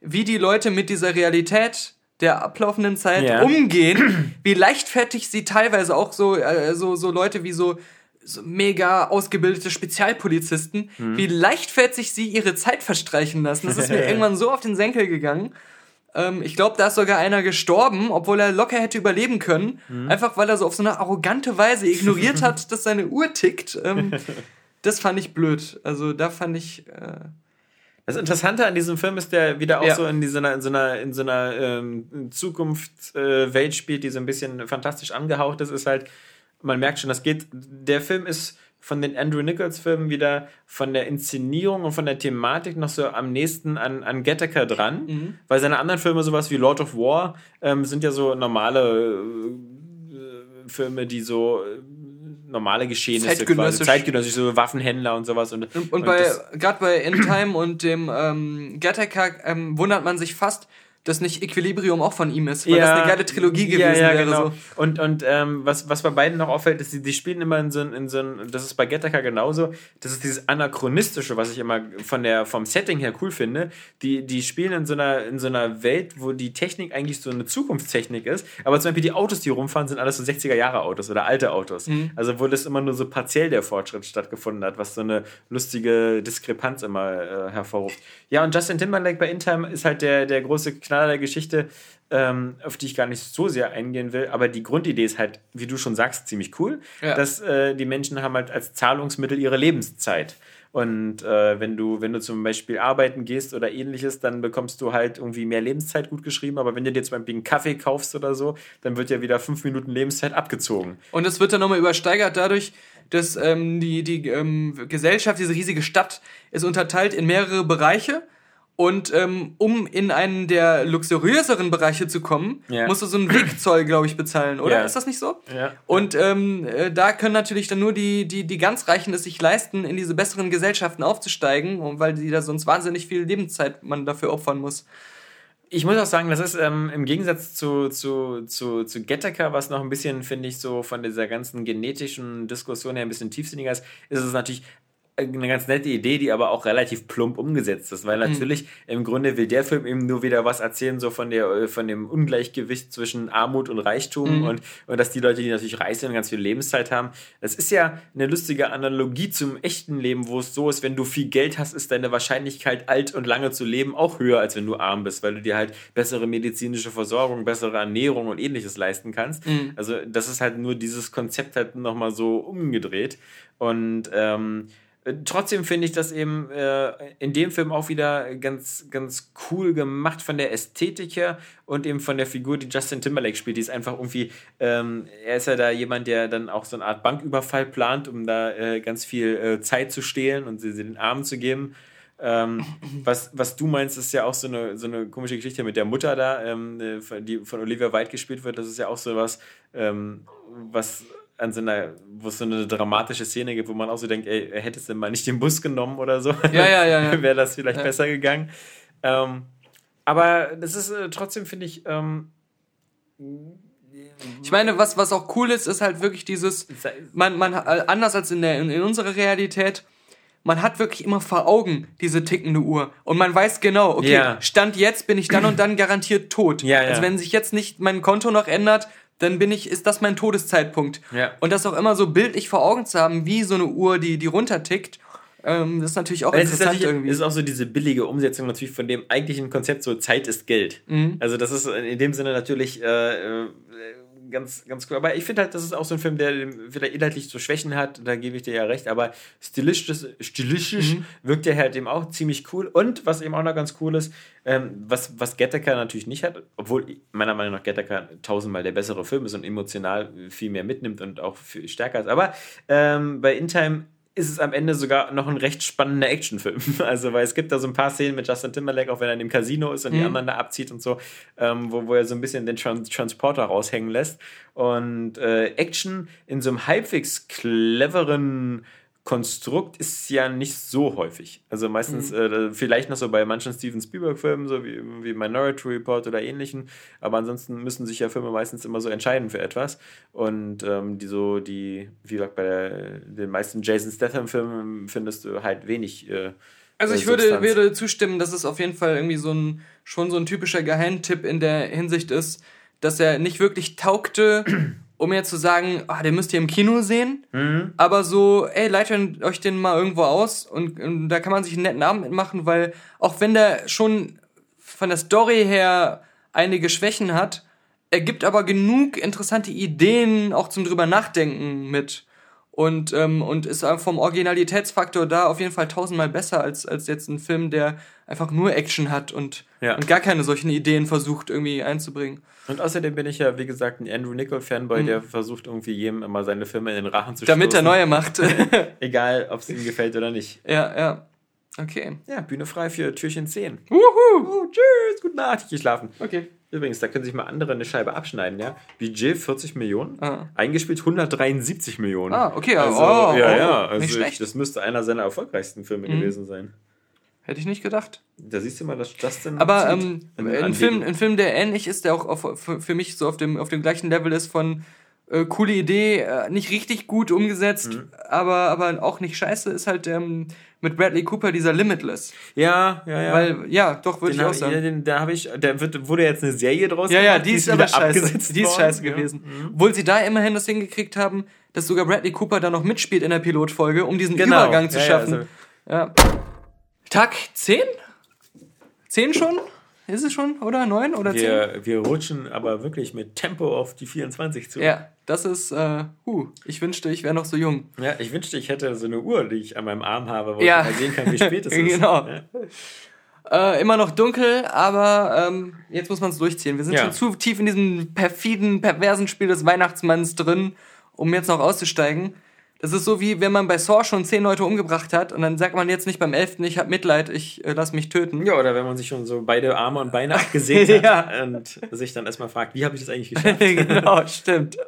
wie die Leute mit dieser Realität der ablaufenden Zeit Ja. umgehen, wie leichtfertig sie teilweise auch so, äh, so, so Leute wie so, so mega ausgebildete Spezialpolizisten, wie leichtfertig sie ihre Zeit verstreichen lassen. Das ist mir irgendwann so auf den Senkel gegangen. Ähm, ich glaube, da ist sogar einer gestorben, obwohl er locker hätte überleben können. Einfach weil er so auf so eine arrogante Weise ignoriert hat, dass seine Uhr tickt. Ähm, das fand ich blöd. Also da fand ich. Äh, Das Interessante an diesem Film ist, der wieder auch Ja. so in, so einer, in so einer, in so einer ähm, Zukunftswelt äh, spielt, die so ein bisschen fantastisch angehaucht ist, ist halt, man merkt schon, das geht, der Film ist von den Andrew Nichols Filmen wieder von der Inszenierung und von der Thematik noch so am nächsten an, an Gattaker dran, Mhm. weil seine anderen Filme, sowas wie Lord of War, ähm, sind ja so normale äh, Filme, die so normale Geschehnisse quasi, Zeitgenössisch. zeitgenössisch, so Waffenhändler und sowas. Und, und, und und bei gerade bei In Time und dem ähm, Gattaca ähm, wundert man sich fast, dass nicht Equilibrium auch von ihm ist, weil das eine geile Trilogie gewesen ja, ja, wäre. Genau. So. Und, und ähm, was, was bei beiden noch auffällt, ist, die, die spielen immer in so ein, in so ein, das ist bei Gattaca genauso, das ist dieses Anachronistische, was ich immer von der, vom Setting her cool finde. Die, die spielen in so, einer, in so einer Welt, wo die Technik eigentlich so eine Zukunftstechnik ist, aber zum Beispiel die Autos, die rumfahren, sind alles so 60er-Jahre-Autos oder alte Autos. Mhm. Also wo das immer nur so partiell der Fortschritt stattgefunden hat, was so eine lustige Diskrepanz immer äh, hervorruft. Ja, und Justin Timberlake bei Intime ist halt der, der große Knaller der Geschichte, ähm, auf die ich gar nicht so sehr eingehen will. Aber die Grundidee ist halt, wie du schon sagst, ziemlich cool, Ja. dass äh, die Menschen haben halt als Zahlungsmittel ihre Lebenszeit. Und äh, wenn du, wenn du zum Beispiel arbeiten gehst oder ähnliches, dann bekommst du halt irgendwie mehr Lebenszeit gut geschrieben. Aber wenn du dir zum Beispiel einen Kaffee kaufst oder so, dann wird ja wieder fünf Minuten Lebenszeit abgezogen. Und es wird dann nochmal übersteigert dadurch, dass ähm, die, die ähm, Gesellschaft, diese riesige Stadt, ist unterteilt in mehrere Bereiche. Und ähm, um in einen der luxuriöseren Bereiche zu kommen, Ja. musst du so einen Wegzoll, glaube ich, bezahlen, oder? Ja. Ist das nicht so? Ja. Und ähm, äh, da können natürlich dann nur die, die, die ganz Reichen es sich leisten, in diese besseren Gesellschaften aufzusteigen, und weil die da sonst wahnsinnig viel Lebenszeit man dafür opfern muss. ich muss auch sagen, das ist ähm, im Gegensatz zu, zu, zu, zu Gattaker, was noch ein bisschen, finde ich, so von dieser ganzen genetischen Diskussion her ein bisschen tiefsinniger ist, ist es natürlich eine ganz nette Idee, die aber auch relativ plump umgesetzt ist, weil mhm. natürlich mhm. im Grunde will der Film eben nur wieder was erzählen, so von der von dem Ungleichgewicht zwischen Armut und Reichtum mhm. und, und dass die Leute, die natürlich reich sind ganz viel Lebenszeit haben, das ist ja eine lustige Analogie zum echten Leben, wo es so ist, wenn du viel Geld hast, ist deine Wahrscheinlichkeit alt und lange zu leben auch höher, als wenn du arm bist, weil du dir halt bessere medizinische Versorgung, bessere Ernährung und ähnliches leisten kannst. Mhm. Also das ist halt nur dieses Konzept halt nochmal so umgedreht und ähm, Trotzdem finde ich das eben äh, in dem Film auch wieder ganz, ganz cool gemacht von der Ästhetik her und eben von der Figur, die Justin Timberlake spielt. Die ist einfach irgendwie, ähm, er ist ja da jemand, der dann auch so eine Art Banküberfall plant, um da äh, ganz viel äh, Zeit zu stehlen und sie, sie den Armen zu geben. Ähm, was, was du meinst, ist ja auch so eine, so eine komische Geschichte mit der Mutter da, ähm, äh, die von Olivia White gespielt wird. Das ist ja auch so was, ähm, was an so einer, wo es so eine dramatische Szene gibt, wo man auch so denkt, ey, hättest du mal nicht den Bus genommen oder so, ja, ja, ja, wäre das vielleicht besser gegangen. Ähm, aber das ist äh, trotzdem, finde ich, ähm, ich meine, was, was auch cool ist, ist halt wirklich dieses, man, man, äh, anders als in, der, in, in unserer Realität, man hat wirklich immer vor Augen diese tickende Uhr und man weiß genau, okay, ja. Stand jetzt bin ich dann und dann garantiert tot. Ja, ja. Also wenn sich jetzt nicht mein Konto noch ändert, dann bin ich, ist das mein Todeszeitpunkt. Ja. Und das auch immer so bildlich vor Augen zu haben, wie so eine Uhr, die, die runtertickt. Ähm, das ist natürlich auch interessant ist irgendwie. ist auch so diese billige Umsetzung natürlich von dem eigentlichen Konzept, so Zeit ist Geld. Mhm. Also das ist in dem Sinne natürlich äh, äh ganz, ganz cool. Aber ich finde halt, das ist auch so ein Film, der wieder inhaltlich so Schwächen hat, da gebe ich dir ja recht, aber stilistisch, stilistisch mhm. wirkt er halt eben auch ziemlich cool. Und was eben auch noch ganz cool ist, ähm, was, was Gattaker natürlich nicht hat, obwohl meiner Meinung nach Gattaker tausendmal der bessere Film ist und emotional viel mehr mitnimmt und auch viel stärker ist. Aber ähm, bei In Time ist es am Ende sogar noch ein recht spannender Actionfilm. Also, weil es gibt da so ein paar Szenen mit Justin Timberlake, auch wenn er in dem Casino ist und mhm. die anderen da abzieht und so, ähm, wo, wo er so ein bisschen den Trans Transporter raushängen lässt. Und äh, Action in so einem halbwegs cleveren Konstrukt ist ja nicht so häufig. Also meistens, mhm. äh, vielleicht noch so bei manchen Steven Spielberg-Filmen, so wie, wie Minority Report oder ähnlichen, aber ansonsten müssen sich ja Filme meistens immer so entscheiden für etwas. Und ähm, die so, die, wie gesagt, bei der, den meisten Jason Statham-Filmen findest du halt wenig. Äh, also ich würde, würde zustimmen, dass es auf jeden Fall irgendwie so ein, schon so ein typischer Geheimtipp in der Hinsicht ist, dass er nicht wirklich taugte um jetzt zu sagen, ah, den müsst ihr im Kino sehen, mhm. aber so, ey, leitet euch den mal irgendwo aus und, und, da kann man sich einen netten Abend mitmachen, weil auch wenn der schon von der Story her einige Schwächen hat, er gibt aber genug interessante Ideen auch zum drüber nachdenken mit und, ähm, und ist vom Originalitätsfaktor da auf jeden Fall tausendmal besser als, als jetzt ein Film, der einfach nur Action hat und, ja. und gar keine solchen Ideen versucht irgendwie einzubringen. Und außerdem bin ich ja, wie gesagt, ein Andrew Nichol Fanboy, mhm. der versucht irgendwie jedem immer seine Filme in den Rachen zu Damit stoßen. er neue macht. Egal, ob es ihm gefällt oder nicht. Ja, ja. Okay. Ja, Bühne frei für Türchen 10. Wuhu! Uh, tschüss, gute Nacht, ich gehe schlafen. Okay. Übrigens, da können sich mal andere eine Scheibe abschneiden, ja. Budget 40 Millionen, ah. eingespielt 173 Millionen. Ah, okay, also, oh, ja, ja. Also nicht schlecht. Ich, das müsste einer seiner erfolgreichsten Filme mhm. gewesen sein. Hätte ich nicht gedacht. Da siehst du mal, dass Justin. Aber ähm, ein, Film, ein Film, der ähnlich ist, der auch auf, für, für mich so auf dem, auf dem gleichen Level ist von äh, coole Idee, äh, nicht richtig gut umgesetzt, mhm. aber, aber auch nicht scheiße, ist halt ähm, mit Bradley Cooper dieser Limitless. Ja, ja, ja. Weil, ja, doch, würde ich auch sagen. Den, da habe ich, da wird, wurde jetzt eine Serie draus Ja, ja, die ist, aber scheiße. Die ist scheiße ja. gewesen. Mhm. Obwohl sie da immerhin das hingekriegt haben, dass sogar Bradley Cooper da noch mitspielt in der Pilotfolge, um diesen genau. Übergang zu ja, schaffen. Ja, also. ja. Tag 10? 10 schon? Ist es schon, oder? 9 oder 10? Wir, wir rutschen aber wirklich mit Tempo auf die 24 zu. Ja, das ist, äh, huh, ich wünschte, ich wäre noch so jung. Ja, ich wünschte, ich hätte so eine Uhr, die ich an meinem Arm habe, wo ja. ich mal sehen kann, wie spät es ist. genau. Ja. Äh, immer noch dunkel, aber ähm, jetzt muss man es durchziehen. Wir sind ja. schon zu tief in diesem perfiden, perversen Spiel des Weihnachtsmanns drin, um jetzt noch auszusteigen. Das ist so wie wenn man bei Saw schon zehn Leute umgebracht hat und dann sagt man jetzt nicht beim elften, ich hab Mitleid, ich äh, lass mich töten. Ja, oder wenn man sich schon so beide Arme und Beine abgesägt hat ja. und sich dann erstmal fragt, wie habe ich das eigentlich geschafft? genau, stimmt.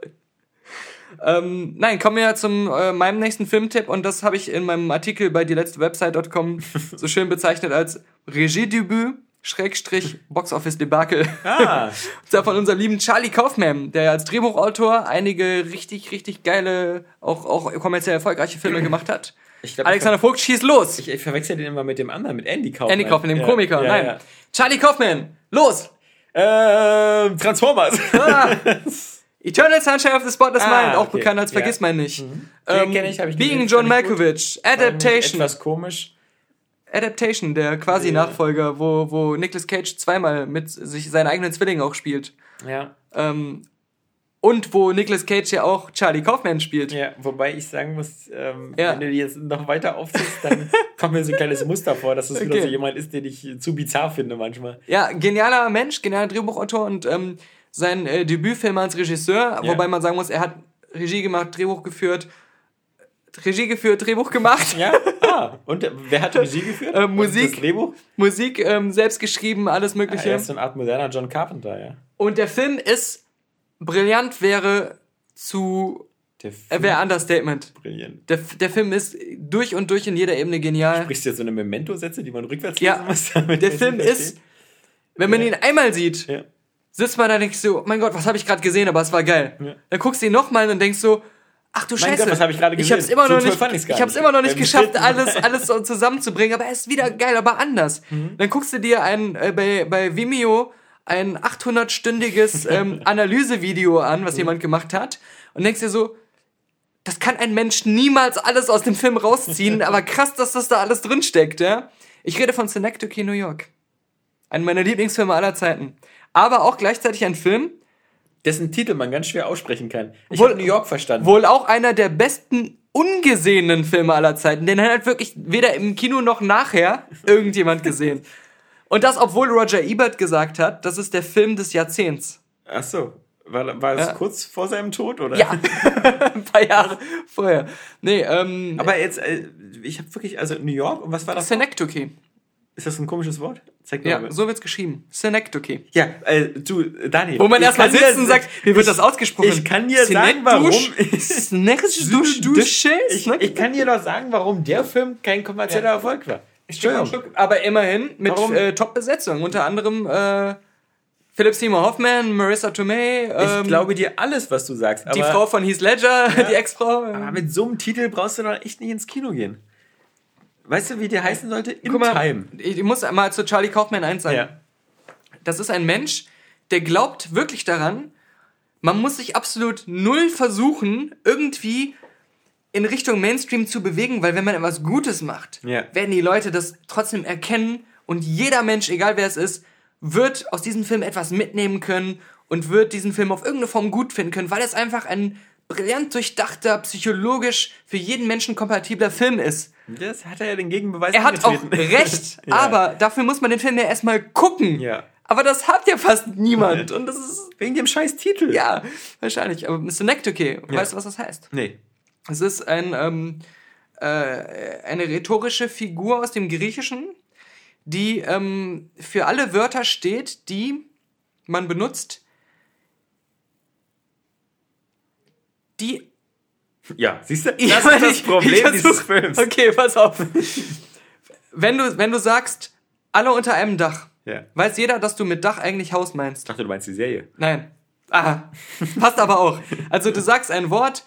Ähm, nein, kommen wir zum äh, meinem nächsten Filmtipp und das habe ich in meinem Artikel bei dieletztewebsite.com so schön bezeichnet als Regiedebüt Schrägstrich Box Office Debakel. Ah. Und zwar von unserem lieben Charlie Kaufman, der als Drehbuchautor einige richtig, richtig geile, auch, auch kommerziell erfolgreiche Filme gemacht hat. Glaub, Alexander Vogt schießt los. Ich, ich verwechsel den immer mit dem anderen, mit Andy Kaufman. Andy Kaufman, dem ja, Komiker. Ja, Nein. Ja. Charlie Kaufman, los! Ähm, Transformers. Ah. Eternal Sunshine of the Spotless ah, Mind, auch okay. bekannt als Vergiss mein nicht. Mhm. Ähm, ich, ich Being John Malkovich, Adaptation. Etwas komisch. Adaptation, der quasi. Nachfolger, wo, wo Nicolas Cage zweimal mit sich seinen eigenen Zwilling auch spielt. Ja. Ähm, und wo Nicolas Cage ja auch Charlie Kaufman spielt. Ja, wobei ich sagen muss, ähm, ja. wenn du die jetzt noch weiter aufziehst, dann kommt mir so ein kleines Muster vor, dass es okay. wieder so jemand ist, den ich zu bizarr finde manchmal. Ja, genialer Mensch, genialer Drehbuchautor und ähm, sein äh, Debütfilm als Regisseur, ja. wobei man sagen muss, er hat Regie gemacht, Drehbuch geführt, Regie geführt, Drehbuch gemacht. Ja. Ah, und wer hat Regie geführt? äh, Musik. Drehbuch? Musik, ähm, selbst geschrieben, alles Mögliche. Ah, er ist so eine Art moderner John Carpenter, ja. Und der Film ist brillant, wäre zu. Er wäre Understatement. Brillant. Der, der Film ist durch und durch in jeder Ebene genial. Sprichst du jetzt so eine Memento-Sätze, die man rückwärts lesen ja, muss? der Film ist, wenn man ja. ihn einmal sieht, ja. sitzt man da und denkt so, mein Gott, was habe ich gerade gesehen, aber es war geil. Ja. Dann guckst du ihn nochmal und denkst so, Ach du mein Scheiße. Gott, was habe ich gerade gesehen? Ich habe es immer noch nicht, ich hab's immer noch nicht geschafft, alles, alles so zusammenzubringen, aber es ist wieder geil, aber anders. Mhm. Dann guckst du dir ein, äh, bei, bei Vimeo ein 800-stündiges ähm, Analysevideo an, was mhm. jemand gemacht hat und denkst dir so, das kann ein Mensch niemals alles aus dem Film rausziehen, aber krass, dass das da alles drinsteckt, ja. Ich rede von Synecdoche New York. Einen meiner Lieblingsfilme aller Zeiten. Aber auch gleichzeitig ein Film, dessen Titel man ganz schwer aussprechen kann. Ich habe New York verstanden. Wohl auch einer der besten ungesehenen Filme aller Zeiten. Den hat wirklich weder im Kino noch nachher irgendjemand gesehen. Und das, obwohl Roger Ebert gesagt hat, das ist der Film des Jahrzehnts. Ach so. War, war es ja. kurz vor seinem Tod, oder? Ja, ein paar Jahre vorher. Nee, ähm. Aber jetzt, äh, ich habe wirklich, also New York, und was war das? Synecdoche. Ist das ein komisches Wort? Zeig ja, mal. so wird's geschrieben. Synecdoche. Ja, äh, du, Daniel. Wo man erstmal sitzt und sagt, wie wird das ausgesprochen? Ich kann dir sagen, warum. ich, ich kann dir doch sagen, warum der Film kein kommerzieller ja. Erfolg war. Entschuldigung. Aber immerhin mit äh, Top-Besetzung. Unter anderem äh, Philip Seymour Hoffman, Marissa Tomei. Ähm, ich glaube dir alles, was du sagst. die Frau von Heath Ledger, ja, die Ex-Frau. Aber mit so einem Titel brauchst du doch echt nicht ins Kino gehen. Weißt du, wie der heißen sollte? In mal, Time. Ich muss mal zu Charlie Kaufman eins sagen. Ja. Das ist ein Mensch, der glaubt wirklich daran, man muss sich absolut null versuchen, irgendwie in Richtung Mainstream zu bewegen, weil wenn man etwas Gutes macht, ja. werden die Leute das trotzdem erkennen und jeder Mensch, egal wer es ist, wird aus diesem Film etwas mitnehmen können und wird diesen Film auf irgendeine Form gut finden können, weil es einfach ein brillant durchdachter, psychologisch für jeden Menschen kompatibler Film ist. Das hat er ja den Gegenbeweis Er hat auch recht, ja. aber dafür muss man den Film ja erstmal gucken. Ja. Aber das hat ja fast niemand. Und das ist. Wegen dem scheiß Titel. Ja, wahrscheinlich. Aber Mr. okay. Ja. Weißt du, was das heißt? Nee. Es ist ein, ähm, äh, eine rhetorische Figur aus dem Griechischen, die ähm, für alle Wörter steht, die man benutzt, die. Ja, siehst du? Das ja, ist das Problem versuch, dieses Films. Okay, pass auf. wenn, du, wenn du sagst, alle unter einem Dach, ja. weiß jeder, dass du mit Dach eigentlich Haus meinst. Ich dachte, du meinst die Serie. Nein. Aha. Passt aber auch. Also du sagst ein Wort,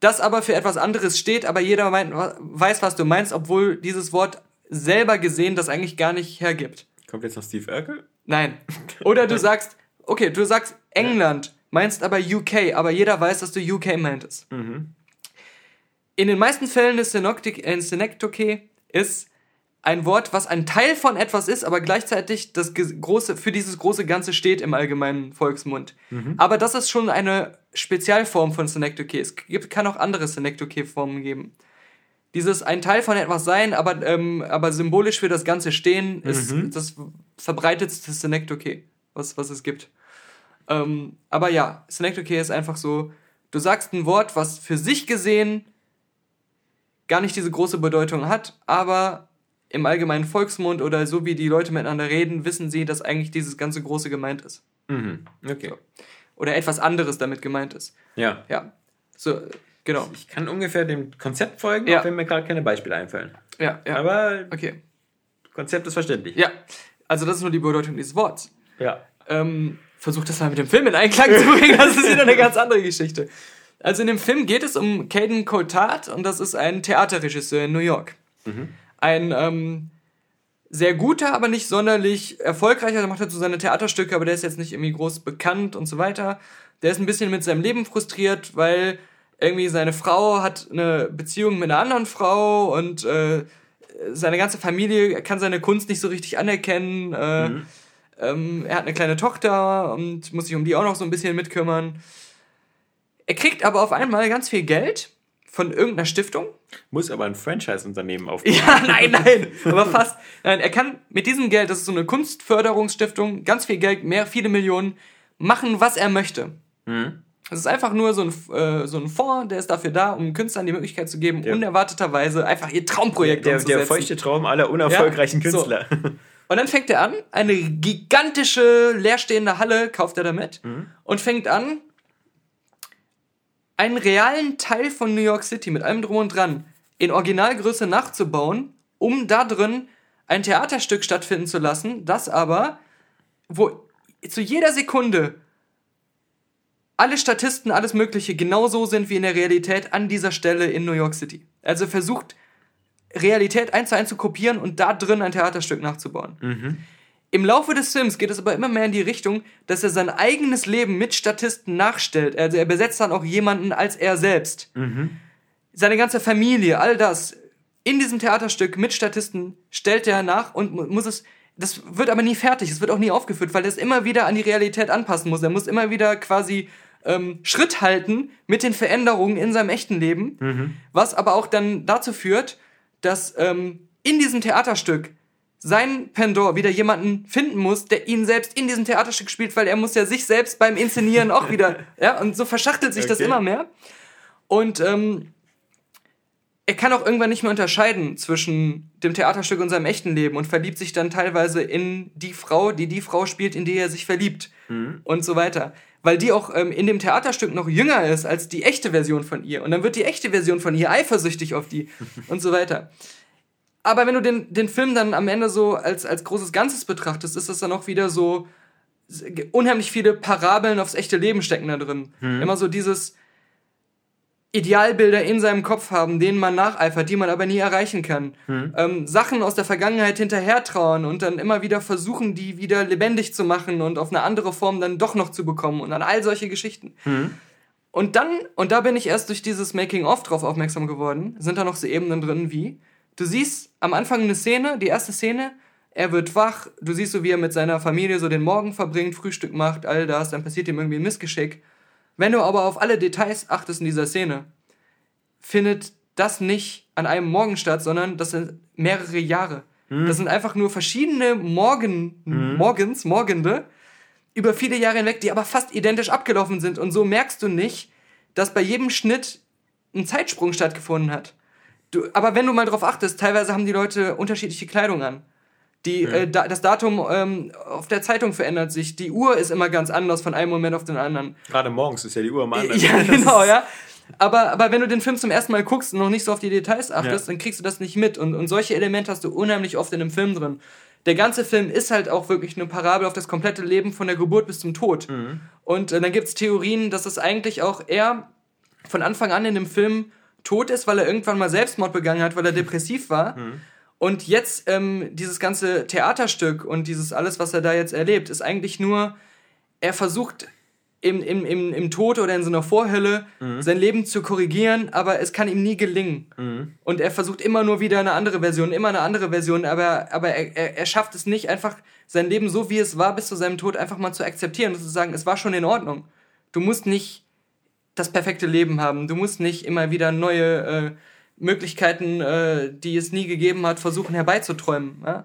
das aber für etwas anderes steht, aber jeder meint, weiß, was du meinst, obwohl dieses Wort selber gesehen das eigentlich gar nicht hergibt. Kommt jetzt noch Steve Urkel? Nein. Oder du sagst, okay, du sagst England meinst aber UK, aber jeder weiß, dass du UK meintest. Mhm. In den meisten Fällen ist Synecdoche ist ein Wort, was ein Teil von etwas ist, aber gleichzeitig das große, für dieses große Ganze steht im allgemeinen Volksmund. Mhm. Aber das ist schon eine Spezialform von Synecdoche. Es gibt, kann auch andere Synecdoche-Formen geben. Dieses ein Teil von etwas sein, aber, ähm, aber symbolisch für das Ganze stehen, ist mhm. das verbreitetste Synecdoche, was, was es gibt. Ähm, aber ja, Synecdoche ist einfach so, du sagst ein Wort, was für sich gesehen gar nicht diese große Bedeutung hat, aber im allgemeinen Volksmund oder so wie die Leute miteinander reden, wissen sie, dass eigentlich dieses ganze Große gemeint ist. Mhm. Okay. So. Oder etwas anderes damit gemeint ist. Ja. Ja. So, genau. Ich kann ungefähr dem Konzept folgen, ja. auch wenn mir gerade keine Beispiele einfallen. Ja, ja. Aber okay. Konzept ist verständlich. Ja. Also das ist nur die Bedeutung dieses Wortes. Ja. Ähm, versuch das mal mit dem Film in Einklang zu bringen, das ist wieder eine ganz andere Geschichte. Also in dem Film geht es um Caden Coltart und das ist ein Theaterregisseur in New York. Ein ähm, sehr guter, aber nicht sonderlich erfolgreicher. Der macht halt so seine Theaterstücke, aber der ist jetzt nicht irgendwie groß bekannt und so weiter. Der ist ein bisschen mit seinem Leben frustriert, weil irgendwie seine Frau hat eine Beziehung mit einer anderen Frau und äh, seine ganze Familie kann seine Kunst nicht so richtig anerkennen. Äh, ähm, er hat eine kleine Tochter und muss sich um die auch noch so ein bisschen mitkümmern. Er kriegt aber auf einmal ganz viel Geld von irgendeiner Stiftung. Muss aber ein Franchise-Unternehmen aufbauen. Ja, nein, nein, aber fast. Nein, er kann mit diesem Geld, das ist so eine Kunstförderungsstiftung, ganz viel Geld, mehr, viele Millionen, machen, was er möchte. Es ist einfach nur so ein, äh, so ein Fonds, der ist dafür da, um Künstlern die Möglichkeit zu geben, unerwarteterweise einfach ihr Traumprojekt Der, umzusetzen. der feuchte Traum aller unerfolgreichen Ja, so. Und dann fängt er an, eine gigantische leerstehende Halle kauft er damit und fängt an, einen realen Teil von New York City mit allem drum und dran in Originalgröße nachzubauen, um da drin ein Theaterstück stattfinden zu lassen, das aber, wo zu jeder Sekunde alle Statisten, alles Mögliche genauso sind wie in der Realität an dieser Stelle in New York City. Also versucht Realität eins zu eins zu kopieren und da drin ein Theaterstück nachzubauen. Im Laufe des Films geht es aber immer mehr in die Richtung, dass er sein eigenes Leben mit Statisten nachstellt. Also er besetzt dann auch jemanden als er selbst. Seine ganze Familie, all das in diesem Theaterstück mit Statisten stellt er nach und mu- muss es. Das wird aber nie fertig, es wird auch nie aufgeführt, weil er es immer wieder an die Realität anpassen muss. Er muss immer wieder quasi ähm, Schritt halten mit den Veränderungen in seinem echten Leben, was aber auch dann dazu führt, dass ähm, in diesem Theaterstück sein Pendor wieder jemanden finden muss, der ihn selbst in diesem Theaterstück spielt, weil er muss ja sich selbst beim Inszenieren auch wieder, ja, und so verschachtelt sich das Okay. immer mehr. Und ähm, er kann auch irgendwann nicht mehr unterscheiden zwischen dem Theaterstück und seinem echten Leben und verliebt sich dann teilweise in die Frau, die die Frau spielt, in die er sich verliebt und so weiter. Weil die auch ähm, in dem Theaterstück noch jünger ist als die echte Version von ihr. Und dann wird die echte Version von ihr eifersüchtig auf die und so weiter. Aber wenn du den, den Film dann am Ende so als, als großes Ganzes betrachtest, ist das dann auch wieder so unheimlich viele Parabeln aufs echte Leben stecken da drin. Immer so dieses Idealbilder in seinem Kopf haben, denen man nacheifert, die man aber nie erreichen kann. Ähm, Sachen aus der Vergangenheit hinterher trauern und dann immer wieder versuchen, die wieder lebendig zu machen und auf eine andere Form dann doch noch zu bekommen und an all solche Geschichten. Und dann, und da bin ich erst durch dieses Making-of drauf aufmerksam geworden, sind da noch so Ebenen drin wie, du siehst am Anfang eine Szene, die erste Szene, er wird wach, du siehst so, wie er mit seiner Familie so den Morgen verbringt, Frühstück macht, all das, dann passiert ihm irgendwie ein Missgeschick. Wenn du aber auf alle Details achtest in dieser Szene, findet das nicht an einem Morgen statt, sondern das sind mehrere Jahre. Das sind einfach nur verschiedene Morgen, Morgens, Morgende, über viele Jahre hinweg, die aber fast identisch abgelaufen sind. Und so merkst du nicht, dass bei jedem Schnitt ein Zeitsprung stattgefunden hat. Du, aber wenn du mal drauf achtest, teilweise haben die Leute unterschiedliche Kleidung an. Die, äh, da, das Datum ähm, auf der Zeitung verändert sich. Die Uhr ist immer ganz anders von einem Moment auf den anderen. Gerade morgens ist ja die Uhr am anderen. Ja, genau, ja. Aber, aber wenn du den Film zum ersten Mal guckst und noch nicht so auf die Details achtest, Ja. dann kriegst du das nicht mit. Und, und solche Elemente hast du unheimlich oft in einem Film drin. Der ganze Film ist halt auch wirklich eine Parabel auf das komplette Leben von der Geburt bis zum Tod. Und äh, dann gibt's Theorien, dass es eigentlich auch er von Anfang an in dem Film tot ist, weil er irgendwann mal Selbstmord begangen hat, weil er depressiv war. Und jetzt ähm, dieses ganze Theaterstück und dieses alles, was er da jetzt erlebt, ist eigentlich nur, er versucht im, im, im, im Tod oder in so einer Vorhölle sein Leben zu korrigieren, aber es kann ihm nie gelingen. Und er versucht immer nur wieder eine andere Version, immer eine andere Version, aber, aber er, er, er schafft es nicht, einfach sein Leben so, wie es war, bis zu seinem Tod einfach mal zu akzeptieren und zu sagen, es war schon in Ordnung. Du musst nicht das perfekte Leben haben. Du musst nicht immer wieder neue äh, Möglichkeiten, äh, die es nie gegeben hat, versuchen herbeizuträumen. Ja?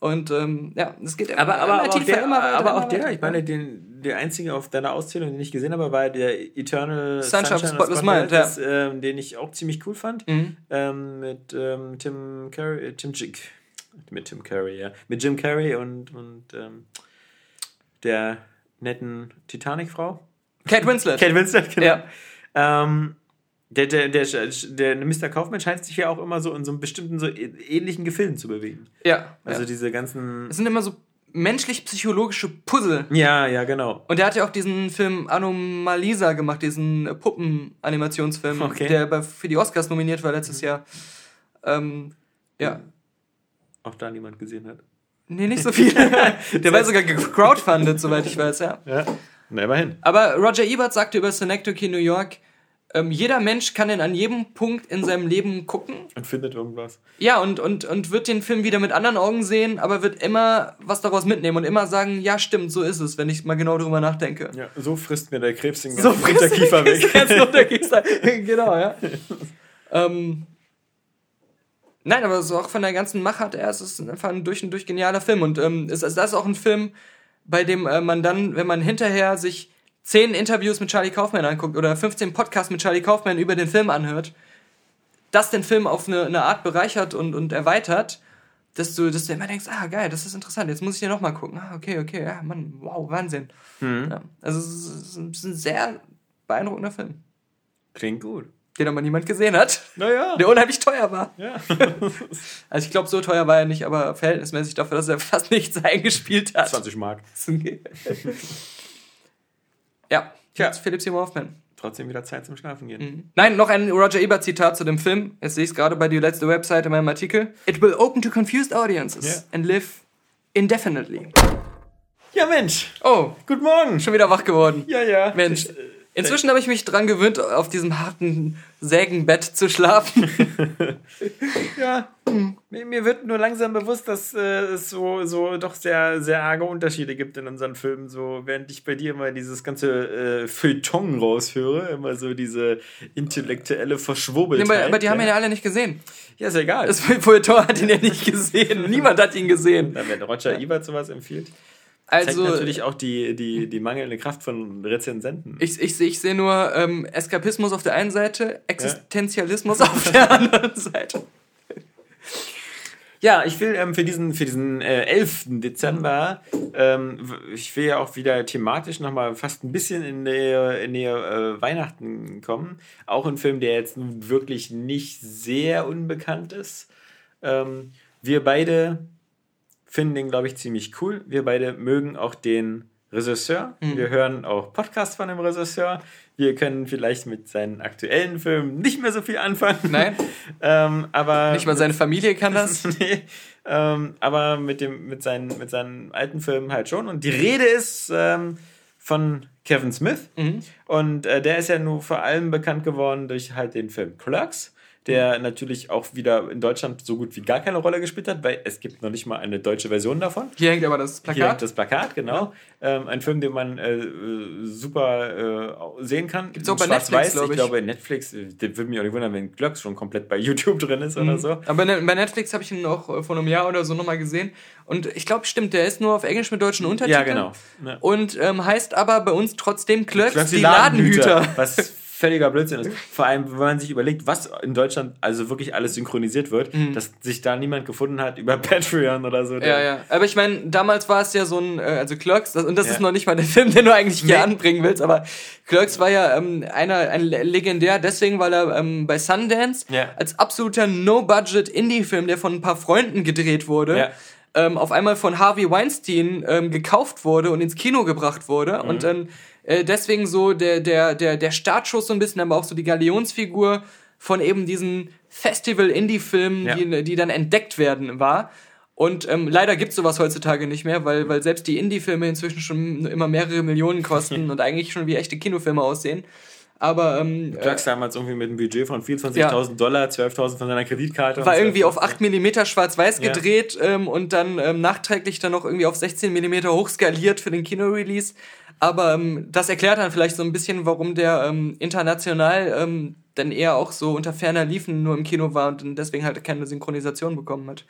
Und ähm, ja, es geht immer, Aber, aber, immer aber, auch tiefer, der, immer weiter, aber auch der, weiter. ich meine, den, der einzige auf deiner Auszählung, den ich gesehen habe, war der Eternal Sunshine the Spotless Mind, ja. ähm, den ich auch ziemlich cool fand. Mhm. Ähm, mit ähm, Tim Curry, äh, Tim J mit Tim Curry, ja. Mit Jim Carrey und, und ähm, der netten Titanic-Frau. Kate Winslet. Kate Winslet, genau. Ja. Der, der, der, der Mr. Kaufman scheint sich ja auch immer so in so einem bestimmten, so ähnlichen Gefilden zu bewegen. Ja. Also ja. diese ganzen. Es sind immer so menschlich-psychologische Puzzle. Ja, ja, genau. Und er hat ja auch diesen Film Anomalisa gemacht, diesen Puppen-Animationsfilm, Okay. der bei, für die Oscars nominiert war letztes Jahr. Ähm, ja. Auch da niemand gesehen hat. Nee, nicht so viel. der war sogar gecrowdfundet, soweit ich weiß, ja. Ja. Na, immerhin. Aber Roger Ebert sagte über Synecdoche, New York, ähm, jeder Mensch kann ihn an jedem Punkt in seinem Leben gucken. Und findet irgendwas. Ja, und, und, und wird den Film wieder mit anderen Augen sehen, aber wird immer was daraus mitnehmen und immer sagen, ja, stimmt, so ist es, wenn ich mal genau drüber nachdenke. Ja, so frisst mir der Krebs den So ganzen frisst Unterkiefer weg. Unterkiefer. genau, ja. ähm, nein, aber so auch von der ganzen Machart her, es ist einfach ein durch und durch genialer Film. Und ähm, es, das ist auch ein Film, bei dem äh, man dann, wenn man hinterher sich zehn Interviews mit Charlie Kaufman anguckt oder 15 Podcasts mit Charlie Kaufman über den Film anhört, das den Film auf eine, eine Art bereichert und, und erweitert, dass du, dass du immer denkst, ah, geil, das ist interessant, jetzt muss ich den nochmal gucken. Ah, okay, okay, ja, Mann, wow, Wahnsinn. Ja, also es ist, es ist ein sehr beeindruckender Film, Klingt gut. den aber niemand gesehen hat, Naja. der unheimlich teuer war. Ja. Also ich glaube, so teuer war er nicht, aber verhältnismäßig dafür, dass er fast nichts eingespielt hat. 20 Mark. Ja, Tja. jetzt Philipp Seymour Hoffman. Trotzdem wieder Zeit zum Schlafen gehen. Nein, noch ein Roger Ebert Zitat zu dem Film. Jetzt sehe ich es gerade bei die letzte Website in meinem Artikel. It will open to confused audiences Ja. and live indefinitely. Ja, Mensch. Oh, Guten Morgen. schon wieder wach geworden. Ja, ja. Mensch. Inzwischen habe ich mich dran gewöhnt, auf diesem harten Sägenbett zu schlafen. Ja, mir, mir wird nur langsam bewusst, dass äh, es so, so doch sehr, sehr arge Unterschiede gibt in unseren Filmen. So, während ich bei dir immer dieses ganze äh, Feuilleton raushöre, immer so diese intellektuelle Nee, Verschwurbeltheit. aber, aber die haben ihn ja alle nicht gesehen. ja, ist egal. Das Feuilleton hat ihn ja nicht gesehen. Niemand hat ihn gesehen. Na, wenn Roger Ebert sowas empfiehlt, zeigt Also, natürlich auch die, die, die mangelnde Kraft von Rezensenten. ich, ich, ich sehe nur ähm, Eskapismus auf der einen Seite, Existenzialismus auf der anderen Seite. Ja, ich will ähm, für diesen, für diesen äh, 11. Dezember, ähm, ich will ja auch wieder thematisch nochmal fast ein bisschen in der, in der äh, Weihnachten kommen. Auch ein Film, der jetzt nun wirklich nicht sehr unbekannt ist. Ähm, wir beide finden den, glaube ich, ziemlich cool. Wir beide mögen auch den Regisseur. Wir hören auch Podcasts von dem Regisseur. Wir können vielleicht mit seinen aktuellen Filmen nicht mehr so viel anfangen. Nein, ähm, aber nicht mal seine Familie kann das. nee, ähm, aber mit, dem, mit, seinen, mit seinen alten Filmen halt schon. Und die Rede ist ähm, von Kevin Smith. Und äh, der ist ja nur vor allem bekannt geworden durch halt den Film Clerks, der natürlich auch wieder in Deutschland so gut wie gar keine Rolle gespielt hat, weil es gibt noch nicht mal eine deutsche Version davon. Hier hängt aber das Hier hängt Plakat. das Plakat, genau. Ähm, ein Film, den man äh, äh, super äh, sehen kann. Gibt's auch bei. Netflix, glaub Ich ich. glaube, Netflix, äh, das würde mich auch nicht wundern, wenn Clerks schon komplett bei YouTube drin ist oder so. Aber ne- bei Netflix habe ich ihn auch äh, vor einem Jahr oder so nochmal gesehen. Und ich glaube, stimmt, der ist nur auf Englisch mit deutschen Untertiteln. Ja, genau. Ja. Und ähm, heißt aber bei uns trotzdem Clerks, Clerks, die Ladenhüter. Was völliger Blödsinn ist. Vor allem, wenn man sich überlegt, was in Deutschland also wirklich alles synchronisiert wird, dass sich da niemand gefunden hat über Patreon oder so. Mhm. Ja, ja. Aber ich meine, damals war es ja so ein, äh, also Clerks, das, und das Ja. ist noch nicht mal der Film, den du eigentlich hier Nee. anbringen willst, aber Clerks war ja ähm, einer, ein le- legendär deswegen, weil er ähm, bei Sundance Ja. als absoluter No-Budget-Indie-Film, der von ein paar Freunden gedreht wurde, Ja. ähm, auf einmal von Harvey Weinstein ähm, gekauft wurde und ins Kino gebracht wurde Mhm. und dann äh, deswegen so der, der, der, der Startschuss so ein bisschen, aber auch so die Galionsfigur von eben diesen Festival-Indie-Filmen, Ja. die, die dann entdeckt werden, war. Und ähm, leider gibt's sowas heutzutage nicht mehr, weil, weil selbst die Indie-Filme inzwischen schon immer mehrere Millionen kosten und eigentlich schon wie echte Kinofilme aussehen. Aber ähm, äh, Clerks damals irgendwie mit einem Budget von 24.000 Dollar, 12.000 von seiner Kreditkarte. war irgendwie 12.000. auf 8 mm schwarz-weiß Ja. gedreht ähm, und dann ähm, nachträglich dann noch irgendwie auf 16 mm hochskaliert für den Kino-Release. Aber ähm, das erklärt dann vielleicht so ein bisschen, warum der ähm, international ähm, dann eher auch so unter ferner Liefen nur im Kino war und deswegen halt keine Synchronisation bekommen hat.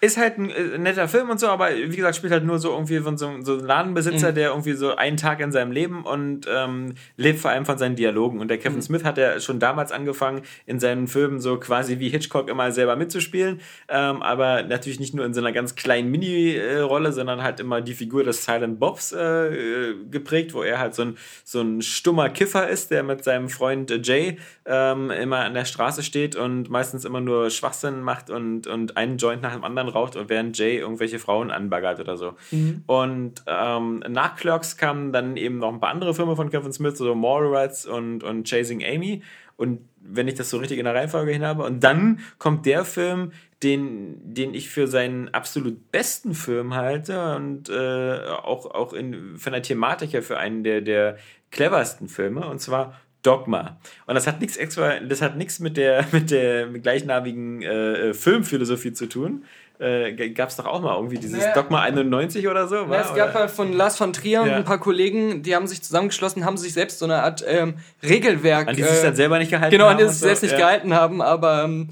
Ist halt ein äh, netter Film und so, aber wie gesagt, spielt halt nur so irgendwie von so, so einem Ladenbesitzer, der irgendwie so einen Tag in seinem Leben und ähm, lebt vor allem von seinen Dialogen. Und der Kevin Smith hat ja schon damals angefangen, in seinen Filmen so quasi wie Hitchcock immer selber mitzuspielen, ähm, aber natürlich nicht nur in so einer ganz kleinen Mini-Rolle, sondern halt immer die Figur des Silent Bobs äh, äh, geprägt, wo er halt so ein, so ein stummer Kiffer ist, der mit seinem Freund äh, Jay ähm, immer an der Straße steht und meistens immer nur Schwachsinn macht und, und einen Joint nach dem anderen Zigarren raucht und während Jay irgendwelche Frauen anbaggert oder so. Mhm. Und ähm, nach Clerks kamen dann eben noch ein paar andere Filme von Kevin Smith, so Mallrats und, und Chasing Amy. Und wenn ich das so richtig in der Reihenfolge hin habe. Und dann kommt der Film, den, den ich für seinen absolut besten Film halte und äh, auch, auch in, von der Thematik her für einen der, der cleversten Filme, und zwar Dogma. Und das hat nichts extra, das hat nichts mit der, mit der gleichnamigen äh, Filmphilosophie zu tun. Äh, gab es doch auch mal irgendwie dieses naja. Dogma 91 oder so? Ja, es gab halt von Lars von Trier ja. ein paar Kollegen, die haben sich zusammengeschlossen, haben sich selbst so eine Art ähm, Regelwerk. An die sie sich dann selber nicht gehalten genau, haben. Genau, an die sich selbst so. nicht ja. gehalten haben, aber ähm,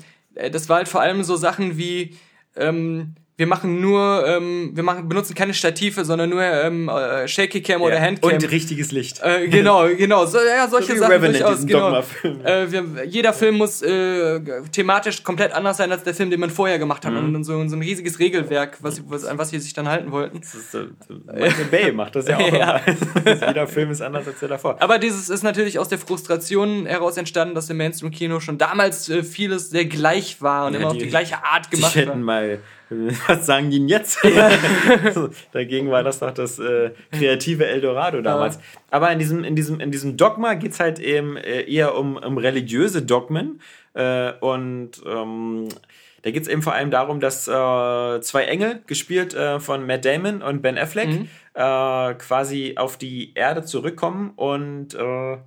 das war halt vor allem so Sachen wie ähm, wir machen nur, ähm, wir machen, benutzen keine Stative, sondern nur ähm, äh, Shaky Cam ja, oder Handcam. Und richtiges Licht. Äh, genau, genau. So, ja, solche so Sachen Revenant, durchaus. Genau. Äh, wir, jeder Film muss äh, thematisch komplett anders sein als der Film, den man vorher gemacht hat. Mhm. Und so, so ein riesiges Regelwerk, was, was, an was sie sich dann halten wollten. Das ist, äh, Michael Bay macht das ja auch. ja. jeder Film ist anders als der davor. Aber dieses ist natürlich aus der Frustration heraus entstanden, dass im Mainstream-Kino schon damals äh, vieles sehr gleich war und ja, immer die, auf die gleiche Art gemacht die hätten mal was sagen die denn jetzt? Dagegen war das doch das äh, kreative Eldorado damals. Ja. Aber in diesem, in diesem, in diesem Dogma geht es halt eben äh, eher um, um religiöse Dogmen. Äh, und ähm, da geht es eben vor allem darum, dass äh, zwei Engel, gespielt äh, von Matt Damon und Ben Affleck, mhm. Äh, quasi auf die Erde zurückkommen und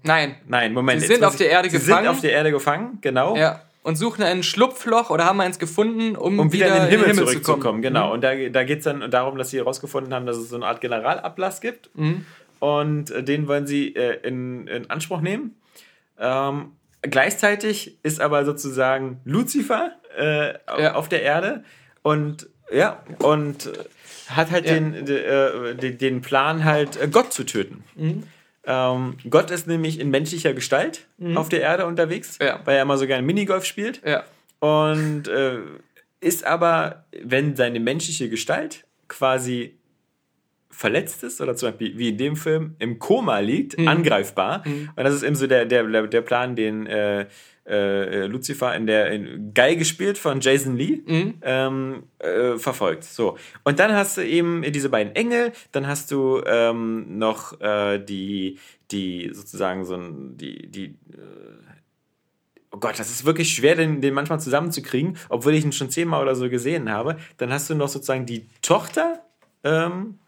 Nein. Nein, Moment. Sie sind auf der Erde sie gefangen. Sie sind auf der Erde gefangen, genau. Ja und suchen ein Schlupfloch oder haben eins gefunden, um, um wieder, wieder, in den Himmel, in den Himmel zurückzukommen. Genau. Mhm. Und da, da geht es dann darum, dass sie herausgefunden haben, dass es so eine Art Generalablass gibt. Mhm. Und äh, den wollen sie äh, in, in Anspruch nehmen. Ähm, gleichzeitig ist aber sozusagen Lucifer äh, ja. auf der Erde und ja, und hat halt ja. den, äh, den, den Plan halt, äh, Gott zu töten. Mhm. Ähm, Gott ist nämlich in menschlicher Gestalt mhm. auf der Erde unterwegs, ja. weil er immer so gerne Minigolf spielt. Ja. Und äh, ist aber, wenn seine menschliche Gestalt quasi verletzt ist oder zum Beispiel wie in dem Film im Koma liegt, mhm. angreifbar. Mhm. Und das ist eben so der, der, der Plan, den äh, äh, Lucifer in der in geil gespielt von Jason Lee mhm. ähm, äh, verfolgt. So und dann hast du eben diese beiden Engel, dann hast du ähm, noch äh, die die sozusagen so ein, die die äh, Oh Gott, das ist wirklich schwer, den, den manchmal zusammenzukriegen, obwohl ich ihn schon zehnmal oder so gesehen habe. Dann hast du noch sozusagen die Tochter ähm,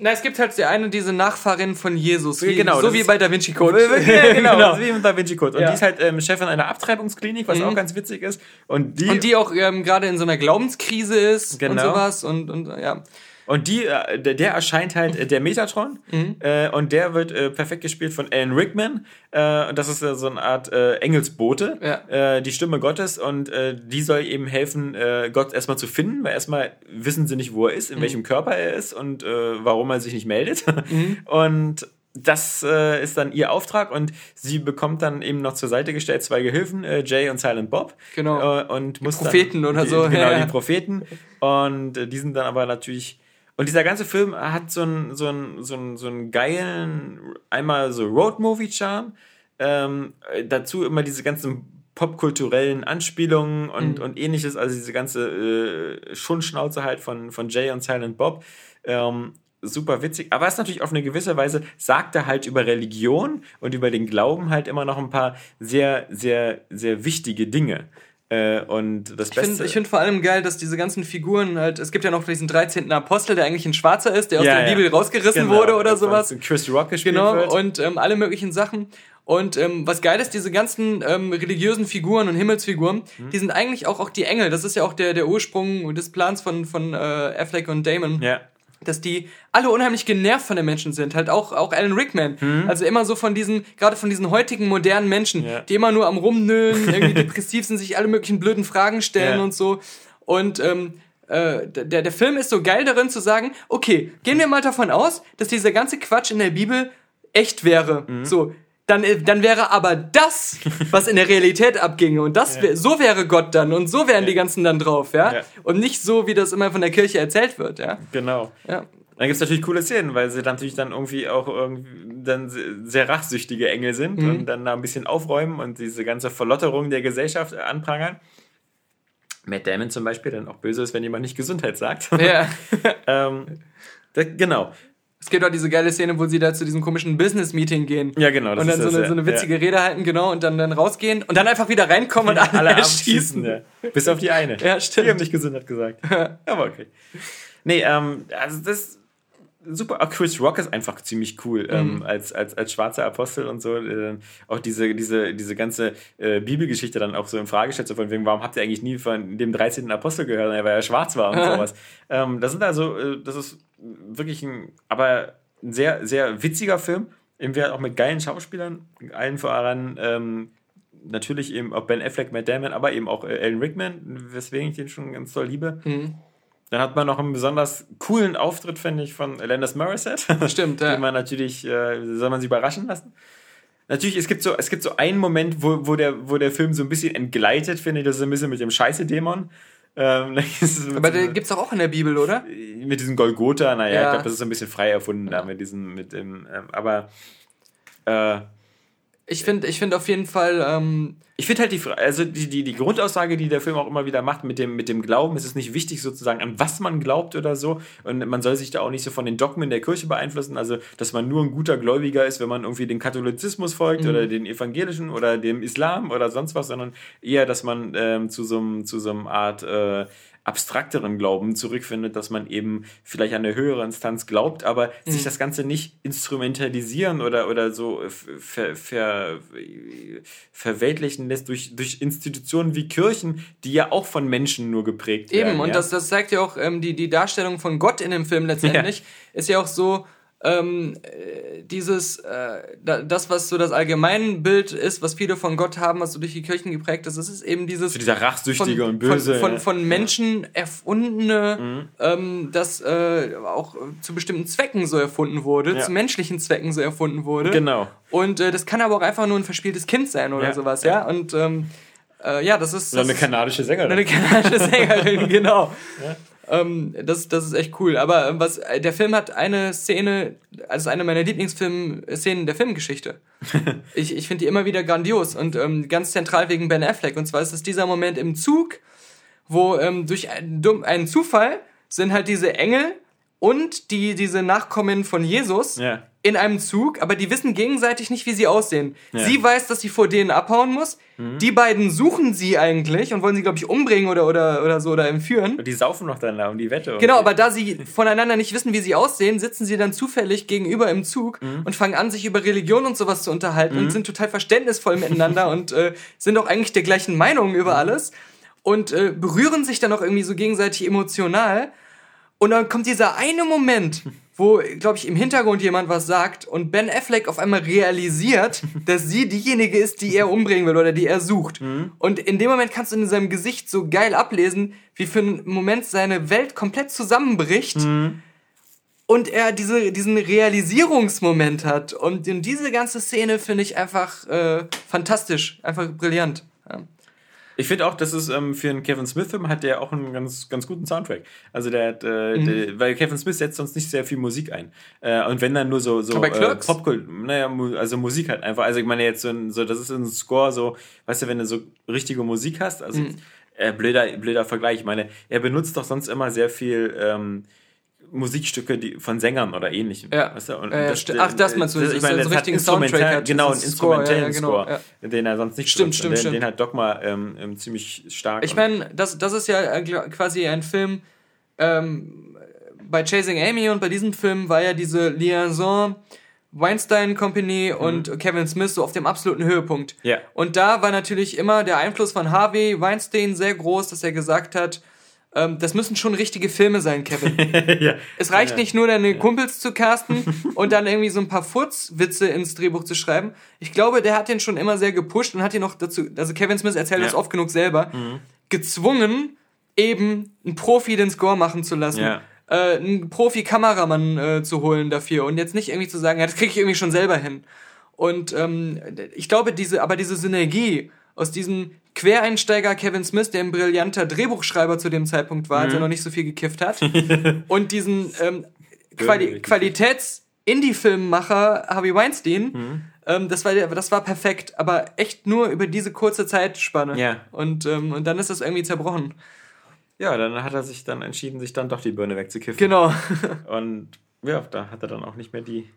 na, es gibt halt die eine, diese Nachfahrin von Jesus. Wie, genau. So wie bei Da Vinci Code. Ja, genau, genau. wie mit Da Vinci Code. Und ja. die ist halt ähm, Chefin einer Abtreibungsklinik, was mhm. auch ganz witzig ist. Und die, und die auch ähm, gerade in so einer Glaubenskrise ist genau. und sowas. Und, und ja. Und die, äh, der erscheint halt äh, der Metatron mhm. äh, und der wird äh, perfekt gespielt von Alan Rickman. Äh, und das ist so eine Art äh, Engelsbote, ja. äh, die Stimme Gottes und äh, die soll eben helfen, äh, Gott erstmal zu finden, weil erstmal wissen sie nicht, wo er ist, in mhm. welchem Körper er ist und äh, warum er sich nicht meldet. Mhm. Und das äh, ist dann ihr Auftrag und sie bekommt dann eben noch zur Seite gestellt zwei Gehilfen, äh, Jay und Silent Bob. Genau. Äh, und die muss Propheten dann, oder die, so. Genau, ja. die Propheten. Und äh, die sind dann aber natürlich und dieser ganze Film hat so einen, so einen, so einen, so einen geilen, einmal so Road-Movie-Charme, ähm, dazu immer diese ganzen popkulturellen Anspielungen und, mhm. und ähnliches, also diese ganze äh, Schundschnauze halt von, von Jay und Silent Bob. Ähm, super witzig, aber es ist natürlich auf eine gewisse Weise, sagt er halt über Religion und über den Glauben halt immer noch ein paar sehr, sehr, sehr wichtige Dinge. Äh, und das ich Beste. Find, ich finde vor allem geil, dass diese ganzen Figuren halt, es gibt ja noch diesen 13. Apostel, der eigentlich ein Schwarzer ist, der aus ja, der ja. Bibel rausgerissen genau, wurde oder sowas. Chris Rock gespielt genau, wird. und ähm, alle möglichen Sachen. Und ähm, was geil ist, diese ganzen ähm, religiösen Figuren und Himmelsfiguren, mhm. die sind eigentlich auch, auch die Engel. Das ist ja auch der, der Ursprung des Plans von, von äh, Affleck und Damon. Ja dass die alle unheimlich genervt von den Menschen sind. Halt auch, auch Alan Rickman. Mhm. Also immer so von diesen, gerade von diesen heutigen modernen Menschen, ja. die immer nur am Rumnüllen, irgendwie depressiv sind, sich alle möglichen blöden Fragen stellen ja. und so. Und ähm, äh, der, der Film ist so geil darin zu sagen, okay, gehen wir mal davon aus, dass dieser ganze Quatsch in der Bibel echt wäre. Mhm. So, dann, äh, dann wäre aber das, was in der Realität abginge. Und das, ja. so wäre Gott dann und so wären ja. die ganzen dann drauf, ja? ja? Und nicht so, wie das immer von der Kirche erzählt wird, ja. Genau. Ja. Dann gibt es natürlich coole Szenen, weil sie dann natürlich dann irgendwie auch irgendwie dann sehr rachsüchtige Engel sind mhm. und dann da ein bisschen aufräumen und diese ganze Verlotterung der Gesellschaft anprangern. Matt Damon zum Beispiel dann auch böse ist, wenn jemand nicht Gesundheit sagt. Ja. ähm, da, genau. Es gibt auch diese geile Szene, wo sie da zu diesem komischen Business-Meeting gehen. Ja, genau. und dann so, das, eine, so eine witzige ja. Rede halten, genau, und dann, dann rausgehen und dann einfach wieder reinkommen und alle, alle erschießen. Ja. Bis auf die eine. Ja, stimmt. Die haben nicht Gesundheit gesagt. Aber okay. Nee, ähm, also das super. Auch Chris Rock ist einfach ziemlich cool ähm, mhm. als, als, als schwarzer Apostel und so. Äh, auch diese, diese, diese ganze äh, Bibelgeschichte dann auch so in Frage stellt, so von wegen, warum habt ihr eigentlich nie von dem 13. Apostel gehört, weil er schwarz war und sowas. Ähm, das sind also, äh, das ist wirklich ein, aber ein sehr, sehr witziger Film. Irgendwie halt auch mit geilen Schauspielern, allen voran. Ähm, natürlich eben auch Ben Affleck, Matt Damon, aber eben auch äh, Alan Rickman, weswegen ich den schon ganz toll liebe. Mhm. Dann hat man noch einen besonders coolen Auftritt, finde ich, von Alanis Morissette. Stimmt, ja. Den man natürlich, äh, soll man sich überraschen lassen. Natürlich, es gibt so, es gibt so einen Moment, wo, wo, der, wo der Film so ein bisschen entgleitet, finde ich, das ist ein bisschen mit dem Scheiße-Dämon. Ähm, Aber der gibt es auch in der Bibel, oder? Mit diesem Golgotha, naja, ja. ich glaube, das ist so ein bisschen frei erfunden da mit diesem, mit dem, ähm, aber äh, ich finde ich find auf jeden Fall. Ähm ich finde halt die, also die, die, die Grundaussage, die der Film auch immer wieder macht mit dem, mit dem Glauben, es ist nicht wichtig sozusagen, an was man glaubt oder so. Und man soll sich da auch nicht so von den Dogmen der Kirche beeinflussen. Also, dass man nur ein guter Gläubiger ist, wenn man irgendwie dem Katholizismus folgt mhm. oder den evangelischen oder dem Islam oder sonst was, sondern eher, dass man ähm, zu so einem, zu so einem Art äh, abstrakteren Glauben zurückfindet, dass man eben vielleicht an eine höhere Instanz glaubt, aber mhm. sich das Ganze nicht instrumentalisieren oder, oder so ver, ver, verweltlichen lässt durch, durch Institutionen wie Kirchen, die ja auch von Menschen nur geprägt eben, werden. Eben, und ja? das, das zeigt ja auch ähm, die, die Darstellung von Gott in dem Film letztendlich, ja. ist ja auch so, ähm, äh, dieses, äh, das, was so das Allgemeinbild ist, was viele von Gott haben, was so durch die Kirchen geprägt ist, das ist eben dieses. So dieser rachsüchtige von, und böse. Von, von, von Menschen erfundene, mhm. ähm, das äh, auch zu bestimmten Zwecken so erfunden wurde, ja. zu menschlichen Zwecken so erfunden wurde. Genau. Und äh, das kann aber auch einfach nur ein verspieltes Kind sein oder ja. sowas, ja. ja? Und ähm, äh, ja, das ist. Oder eine kanadische Sängerin. Eine kanadische Sängerin, genau. Ja. Ähm, das, das ist echt cool. Aber ähm, was der Film hat eine Szene, also eine meiner Lieblingsszenen der Filmgeschichte. ich ich finde die immer wieder grandios und ähm, ganz zentral wegen Ben Affleck. Und zwar ist es dieser Moment im Zug, wo ähm, durch einen Zufall sind halt diese Engel und die, diese Nachkommen von Jesus ja. In einem Zug, aber die wissen gegenseitig nicht, wie sie aussehen. Ja. Sie weiß, dass sie vor denen abhauen muss. Mhm. Die beiden suchen sie eigentlich und wollen sie, glaube ich, umbringen oder, oder, oder so oder entführen. Und die saufen noch dann da um die Wette. Genau, aber da sie voneinander nicht wissen, wie sie aussehen, sitzen sie dann zufällig gegenüber im Zug mhm. und fangen an, sich über Religion und sowas zu unterhalten mhm. und sind total verständnisvoll miteinander und äh, sind auch eigentlich der gleichen Meinung über mhm. alles und äh, berühren sich dann auch irgendwie so gegenseitig emotional. Und dann kommt dieser eine Moment, wo, glaube ich, im Hintergrund jemand was sagt und Ben Affleck auf einmal realisiert, dass sie diejenige ist, die er umbringen will oder die er sucht. Mhm. Und in dem Moment kannst du in seinem Gesicht so geil ablesen, wie für einen Moment seine Welt komplett zusammenbricht. Mhm. Und er diese, diesen Realisierungsmoment hat. Und diese ganze Szene finde ich einfach äh, fantastisch, einfach brillant. Ja. Ich finde auch, dass es ähm, für einen Kevin Smith-Film hat der auch einen ganz, ganz guten Soundtrack. Also der hat, äh, mhm. der, weil Kevin Smith setzt sonst nicht sehr viel Musik ein. Äh, und wenn dann nur so, so äh, Popkult, naja, also Musik halt einfach. Also ich meine jetzt so, so, das ist ein Score so, weißt du, wenn du so richtige Musik hast, also mhm. äh, blöder, blöder Vergleich. Ich meine, er benutzt doch sonst immer sehr viel ähm, Musikstücke die, von Sängern oder ähnlichem. Ja. Weißt du? Und äh, das, ach, das meinst du, das, ich meine, das, das richtigen Soundtrack hat, genau, einen instrumentellen Score, ja, ja, genau, ja. den er sonst nicht stimmt, stimmt, den, stimmt. den hat Dogma ähm, ähm, ziemlich stark. Ich meine, das, das ist ja äh, quasi ein Film, ähm, bei Chasing Amy und bei diesem Film war ja diese Liaison Weinstein Company mhm. und Kevin Smith so auf dem absoluten Höhepunkt. Ja. Und da war natürlich immer der Einfluss von Harvey Weinstein sehr groß, dass er gesagt hat, ähm, das müssen schon richtige Filme sein, Kevin. ja. Es reicht ja. nicht nur, deine ja. Kumpels zu casten und dann irgendwie so ein paar Furzwitze ins Drehbuch zu schreiben. Ich glaube, der hat den schon immer sehr gepusht und hat ihn noch dazu, also Kevin Smith erzählt das oft genug selber, mhm. gezwungen, eben einen Profi den Score machen zu lassen. Ja. Äh, einen Profi-Kameramann äh, zu holen dafür und jetzt nicht irgendwie zu sagen, ja, das kriege ich irgendwie schon selber hin. Und ähm, ich glaube, diese, aber diese Synergie aus diesem Quereinsteiger Kevin Smith, der ein brillanter Drehbuchschreiber zu dem Zeitpunkt war, mhm. als er noch nicht so viel gekifft hat, und diesen ähm, Quali Qualitäts- Indie-Filmmacher Harvey Weinstein, mhm. Ähm, das, war, das war perfekt, aber echt nur über diese kurze Zeitspanne. Ja. Und, ähm, und dann ist das irgendwie zerbrochen. Ja, dann hat er sich dann entschieden, sich dann doch die Birne wegzukiffen. Genau. Und ja, da hat er dann auch nicht mehr die.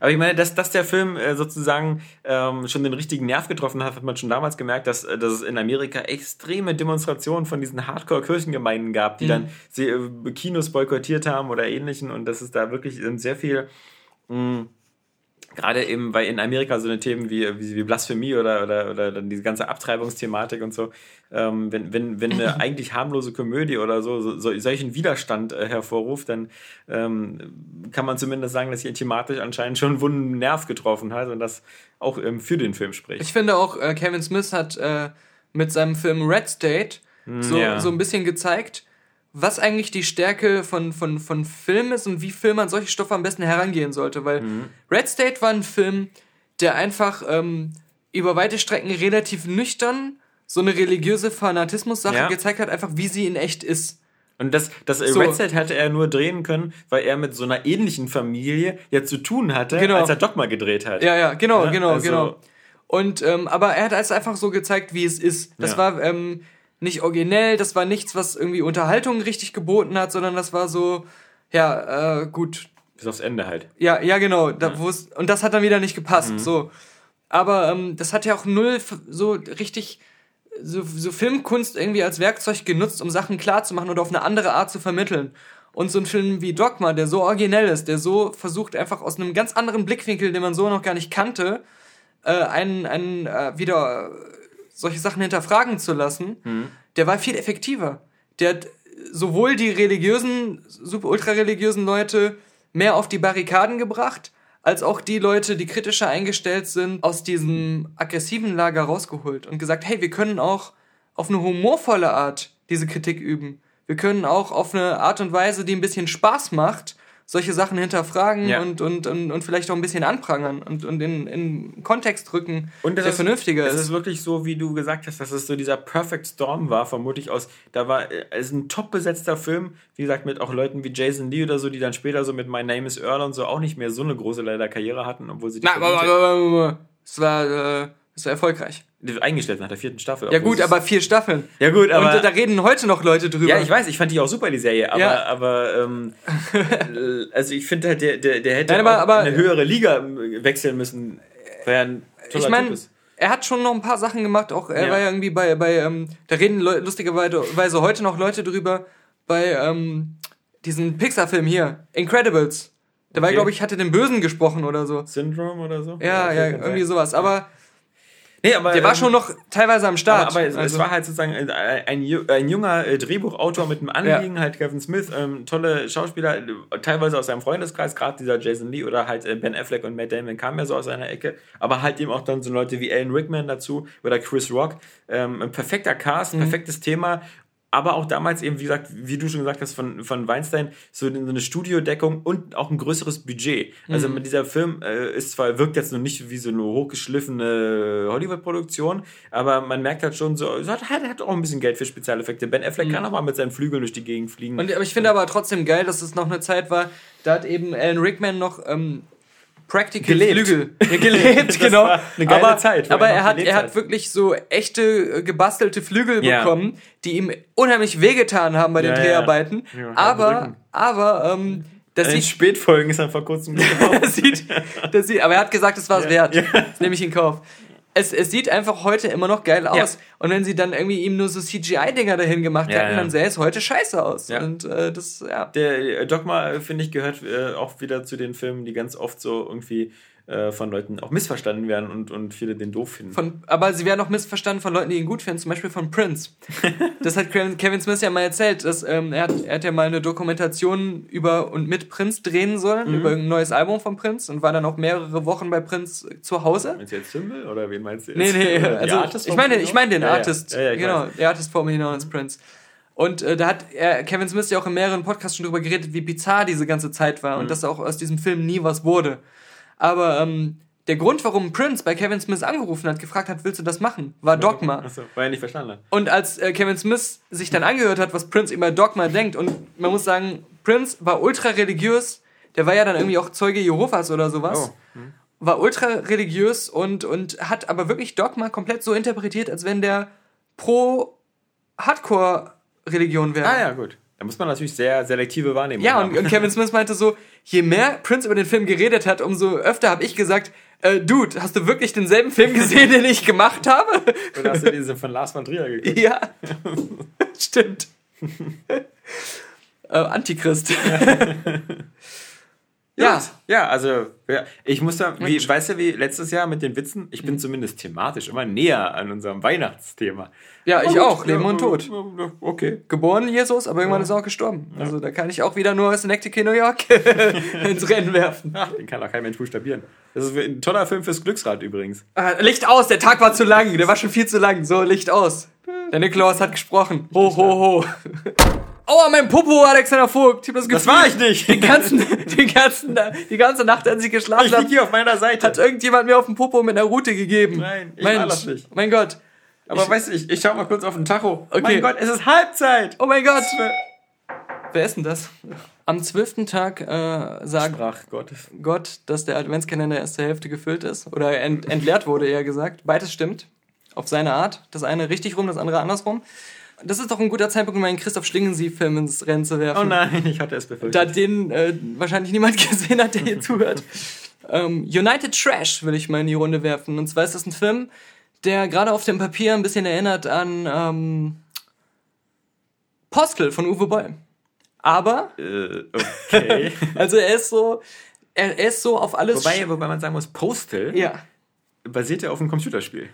Aber ich meine, dass, dass der Film äh, sozusagen ähm, schon den richtigen Nerv getroffen hat, hat man schon damals gemerkt, dass, äh, dass es in Amerika extreme Demonstrationen von diesen Hardcore-Kirchengemeinden gab, die Mhm. dann sie, äh, Kinos boykottiert haben oder ähnlichen und dass es da wirklich sehr viel mh, gerade eben, weil in Amerika so eine Themen wie, wie, wie Blasphemie oder, oder, oder dann diese ganze Abtreibungsthematik und so, ähm, wenn, wenn, wenn eine eigentlich harmlose Komödie oder so, so, so solchen Widerstand äh, hervorruft, dann ähm, kann man zumindest sagen, dass hier thematisch anscheinend schon einen wunden Nerv getroffen hat und das auch ähm, für den Film spricht. Ich finde auch, äh, Kevin Smith hat äh, mit seinem Film Red State so, ja. so ein bisschen gezeigt, was eigentlich die Stärke von, von, von Film ist und wie Film an solche Stoffe am besten herangehen sollte. Weil Red State war ein Film, der einfach ähm, über weite Strecken relativ nüchtern so eine religiöse Fanatismus-Sache Ja. gezeigt hat, einfach wie sie in echt ist. Und das, das äh, So. Red Set hätte er nur drehen können, weil er mit so einer ähnlichen Familie ja zu tun hatte, Genau. als er Dogma gedreht hat. Ja, ja, genau, Ja, genau, also- genau. Und ähm, aber er hat es einfach so gezeigt, wie es ist. Das Ja. war ähm, nicht originell, das war nichts, was irgendwie Unterhaltung richtig geboten hat, sondern das war so, ja, äh, gut, Bis aufs Ende halt. ja, ja, genau. Da, wo es und das hat dann wieder nicht gepasst. Mhm. So, aber ähm, das hat ja auch null so richtig so, so Filmkunst irgendwie als Werkzeug genutzt, um Sachen klar zu machen oder auf eine andere Art zu vermitteln. Und so ein Film wie Dogma, der so originell ist, der so versucht einfach aus einem ganz anderen Blickwinkel, den man so noch gar nicht kannte, äh, einen, einen äh, wieder solche Sachen hinterfragen zu lassen, der war viel effektiver. Der hat sowohl die religiösen, super ultra-religiösen Leute mehr auf die Barrikaden gebracht, als auch die Leute, die kritischer eingestellt sind, aus diesem aggressiven Lager rausgeholt und gesagt, hey, wir können auch auf eine humorvolle Art diese Kritik üben. Wir können auch auf eine Art und Weise, die ein bisschen Spaß macht, solche Sachen hinterfragen Ja. und, und, und, und vielleicht auch ein bisschen anprangern und, und in, in Kontext rücken, Und das der ist, vernünftiger es ist. ist wirklich so, wie du gesagt hast, dass es so dieser Perfect Storm war, vermutlich aus, da war, äh, es ist ein top besetzter Film, wie gesagt, mit auch Leuten wie Jason Lee oder so, die dann später so mit My Name is Earl und so auch nicht mehr so eine große leider Karriere hatten, obwohl sie die Na, aber, aber, aber, aber, es war, äh, es war erfolgreich. eingestellt nach der vierten Staffel. Ja gut, aber vier Staffeln. Ja gut, aber... und da reden heute noch Leute drüber. ja, ich weiß, ich fand die auch super, die Serie, aber, Ja. aber ähm, äh, also ich finde halt, der, der, der hätte Nein, aber- aber- in eine höhere Liga äh, wechseln müssen, weil er ich meine, er hat schon noch ein paar Sachen gemacht, auch er Ja. war ja irgendwie bei, bei ähm, da reden Leu- lustigerweise heute noch Leute drüber, bei ähm, diesem Pixar-Film hier, Incredibles. War, Okay. glaube ich, hatte den Bösen gesprochen oder so. Syndrome oder so? Ja, ja, kann irgendwie sowas. Aber Nee, aber der war ähm, schon noch teilweise am Start. Aber, aber es, es Also- war halt sozusagen ein, ein, ju- ein junger äh, Drehbuchautor mit einem Anliegen, halt Kevin Smith, ähm, tolle Schauspieler, teilweise aus seinem Freundeskreis, gerade dieser Jason Lee oder halt äh, Ben Affleck und Matt Damon kamen ja so aus seiner Ecke, aber halt eben auch dann so Leute wie Alan Rickman dazu oder Chris Rock. Ähm, ein perfekter Cast, Mhm. perfektes Thema. Aber auch damals eben, wie gesagt, wie du schon gesagt hast, von, von Weinstein, so eine Studiodeckung und auch ein größeres Budget. Also Mhm. mit dieser Film äh, ist zwar, wirkt jetzt noch nicht wie so eine hochgeschliffene Hollywood-Produktion, aber man merkt halt schon so, es hat, hat, auch ein bisschen Geld für Spezialeffekte. Ben Affleck kann auch mal mit seinen Flügeln durch die Gegend fliegen. Mhm. Und aber ich finde aber trotzdem geil, dass es noch eine Zeit war, da hat eben Alan Rickman noch ähm, Practical Gelebt. Flügel ja, gelebt, genau. eine geile aber, Zeit, Aber er er hat, er hat wirklich so echte äh, gebastelte Flügel Ja. bekommen, die ihm unheimlich wehgetan haben bei den Ja. Dreharbeiten. Aber, aber ähm, das sieht Spätfolgen ist er vor kurzem das sieht, das sieht, aber er hat gesagt, es war es wert. Das nehme ich in Kauf. Es, es sieht einfach heute immer noch geil aus. Und wenn sie dann irgendwie ihm nur so CGI-Dinger dahin gemacht Ja, hätten, ja. dann sähe es heute scheiße aus. Ja. Und äh, das, ja. Der äh, Dogma, äh, finde ich, gehört äh, auch wieder zu den Filmen, die ganz oft so irgendwie äh, von Leuten auch missverstanden werden und, und viele den doof finden. Von, aber sie werden auch missverstanden von Leuten, die ihn gut finden, zum Beispiel von Prince. das hat Kevin Smith ja mal erzählt. Dass, ähm, er, hat, er hat ja mal eine Dokumentation über und mit Prince drehen sollen, über ein neues Album von Prince und war dann auch mehrere Wochen bei Prince zu Hause. Meinst du jetzt Symbol oder wen meinst du jetzt? Nee, nee, also Artist ich meine, ich meine den Ja. Artist, Ja, ja, genau, der Artist formerly known as Prince. Und äh, da hat er, Kevin Smith ja auch in mehreren Podcasts schon drüber geredet, wie bizarr diese ganze Zeit war Mhm. und dass auch aus diesem Film nie was wurde. Aber ähm, der Grund, warum Prince bei Kevin Smith angerufen hat, gefragt hat, willst du das machen, war Dogma. Achso, weil er nicht verstanden. Und als äh, Kevin Smith sich dann angehört hat, was Prince über Dogma denkt, und man muss sagen, Prince war ultra religiös, der war ja dann irgendwie auch Zeuge Jehovas oder sowas. Oh. war ultra religiös und, und hat aber wirklich Dogma komplett so interpretiert, als wenn der pro Hardcore-Religion wäre. Ah ja, gut. Da muss man natürlich sehr selektive Wahrnehmung Ja, haben. und, und Kevin Smith meinte so, je mehr Prince über den Film geredet hat, umso öfter habe ich gesagt, äh, Dude, hast du wirklich denselben Film gesehen, den ich gemacht habe? Oder hast du diese von Lars von Trier geguckt? ja, stimmt. äh, Antichrist. Ja, ja, also ja, ich muss da, wie, weißt du, wie letztes Jahr mit den Witzen, ich bin zumindest thematisch immer näher an unserem Weihnachtsthema. Ja, ich Aber auch, Leben ja, und Tod. Okay. Geboren Jesus, aber irgendwann ist er auch gestorben. Also da kann ich auch wieder nur Synecdoche, New York ins Rennen werfen. Ach, den kann auch kein Mensch buchstabieren. Das ist ein toller Film fürs Glücksrad übrigens. Ah, Licht aus, der Tag war zu lang, der war schon viel zu lang. So, Licht aus. Der Nikolaus hat gesprochen. Ho, ho, ho. Aua, mein Popo, Alexander Vogt. Ich hab das, Das Gefühl, war ich nicht. Den ganzen, den ganzen, die ganze Nacht, als ich geschlafen Ich lieg habe, hier auf meiner Seite. hat irgendjemand mir auf den Popo mit einer Route gegeben. Nein, ich war Mensch, das nicht. Mein Gott. Aber weißt du, ich, ich schau mal kurz auf den Tacho. Okay. Mein Gott, es ist Halbzeit. Oh mein Gott. Wer ist denn das? Am zwölften Tag äh, sagt Sprach Gott. Gott, dass der Adventskalender erst zur Hälfte gefüllt ist. Oder ent entleert wurde, eher gesagt. Beides stimmt. Auf seine Art. Das eine richtig rum, das andere andersrum. Das ist doch ein guter Zeitpunkt, um einen Christoph Schlingensief-Film ins Rennen zu werfen. Oh nein, ich hatte es befürchtet. Da den äh, wahrscheinlich niemand gesehen hat, der hier zuhört. Ähm, United Trash will ich mal in die Runde werfen. Und zwar ist das ein Film, der gerade auf dem Papier ein bisschen erinnert an ähm, Postel von Uwe Boll. Aber, äh, okay. also er ist so, er, er ist so auf alles. wobei, wobei man sagen muss, Postal ja, basiert ja auf einem Computerspiel.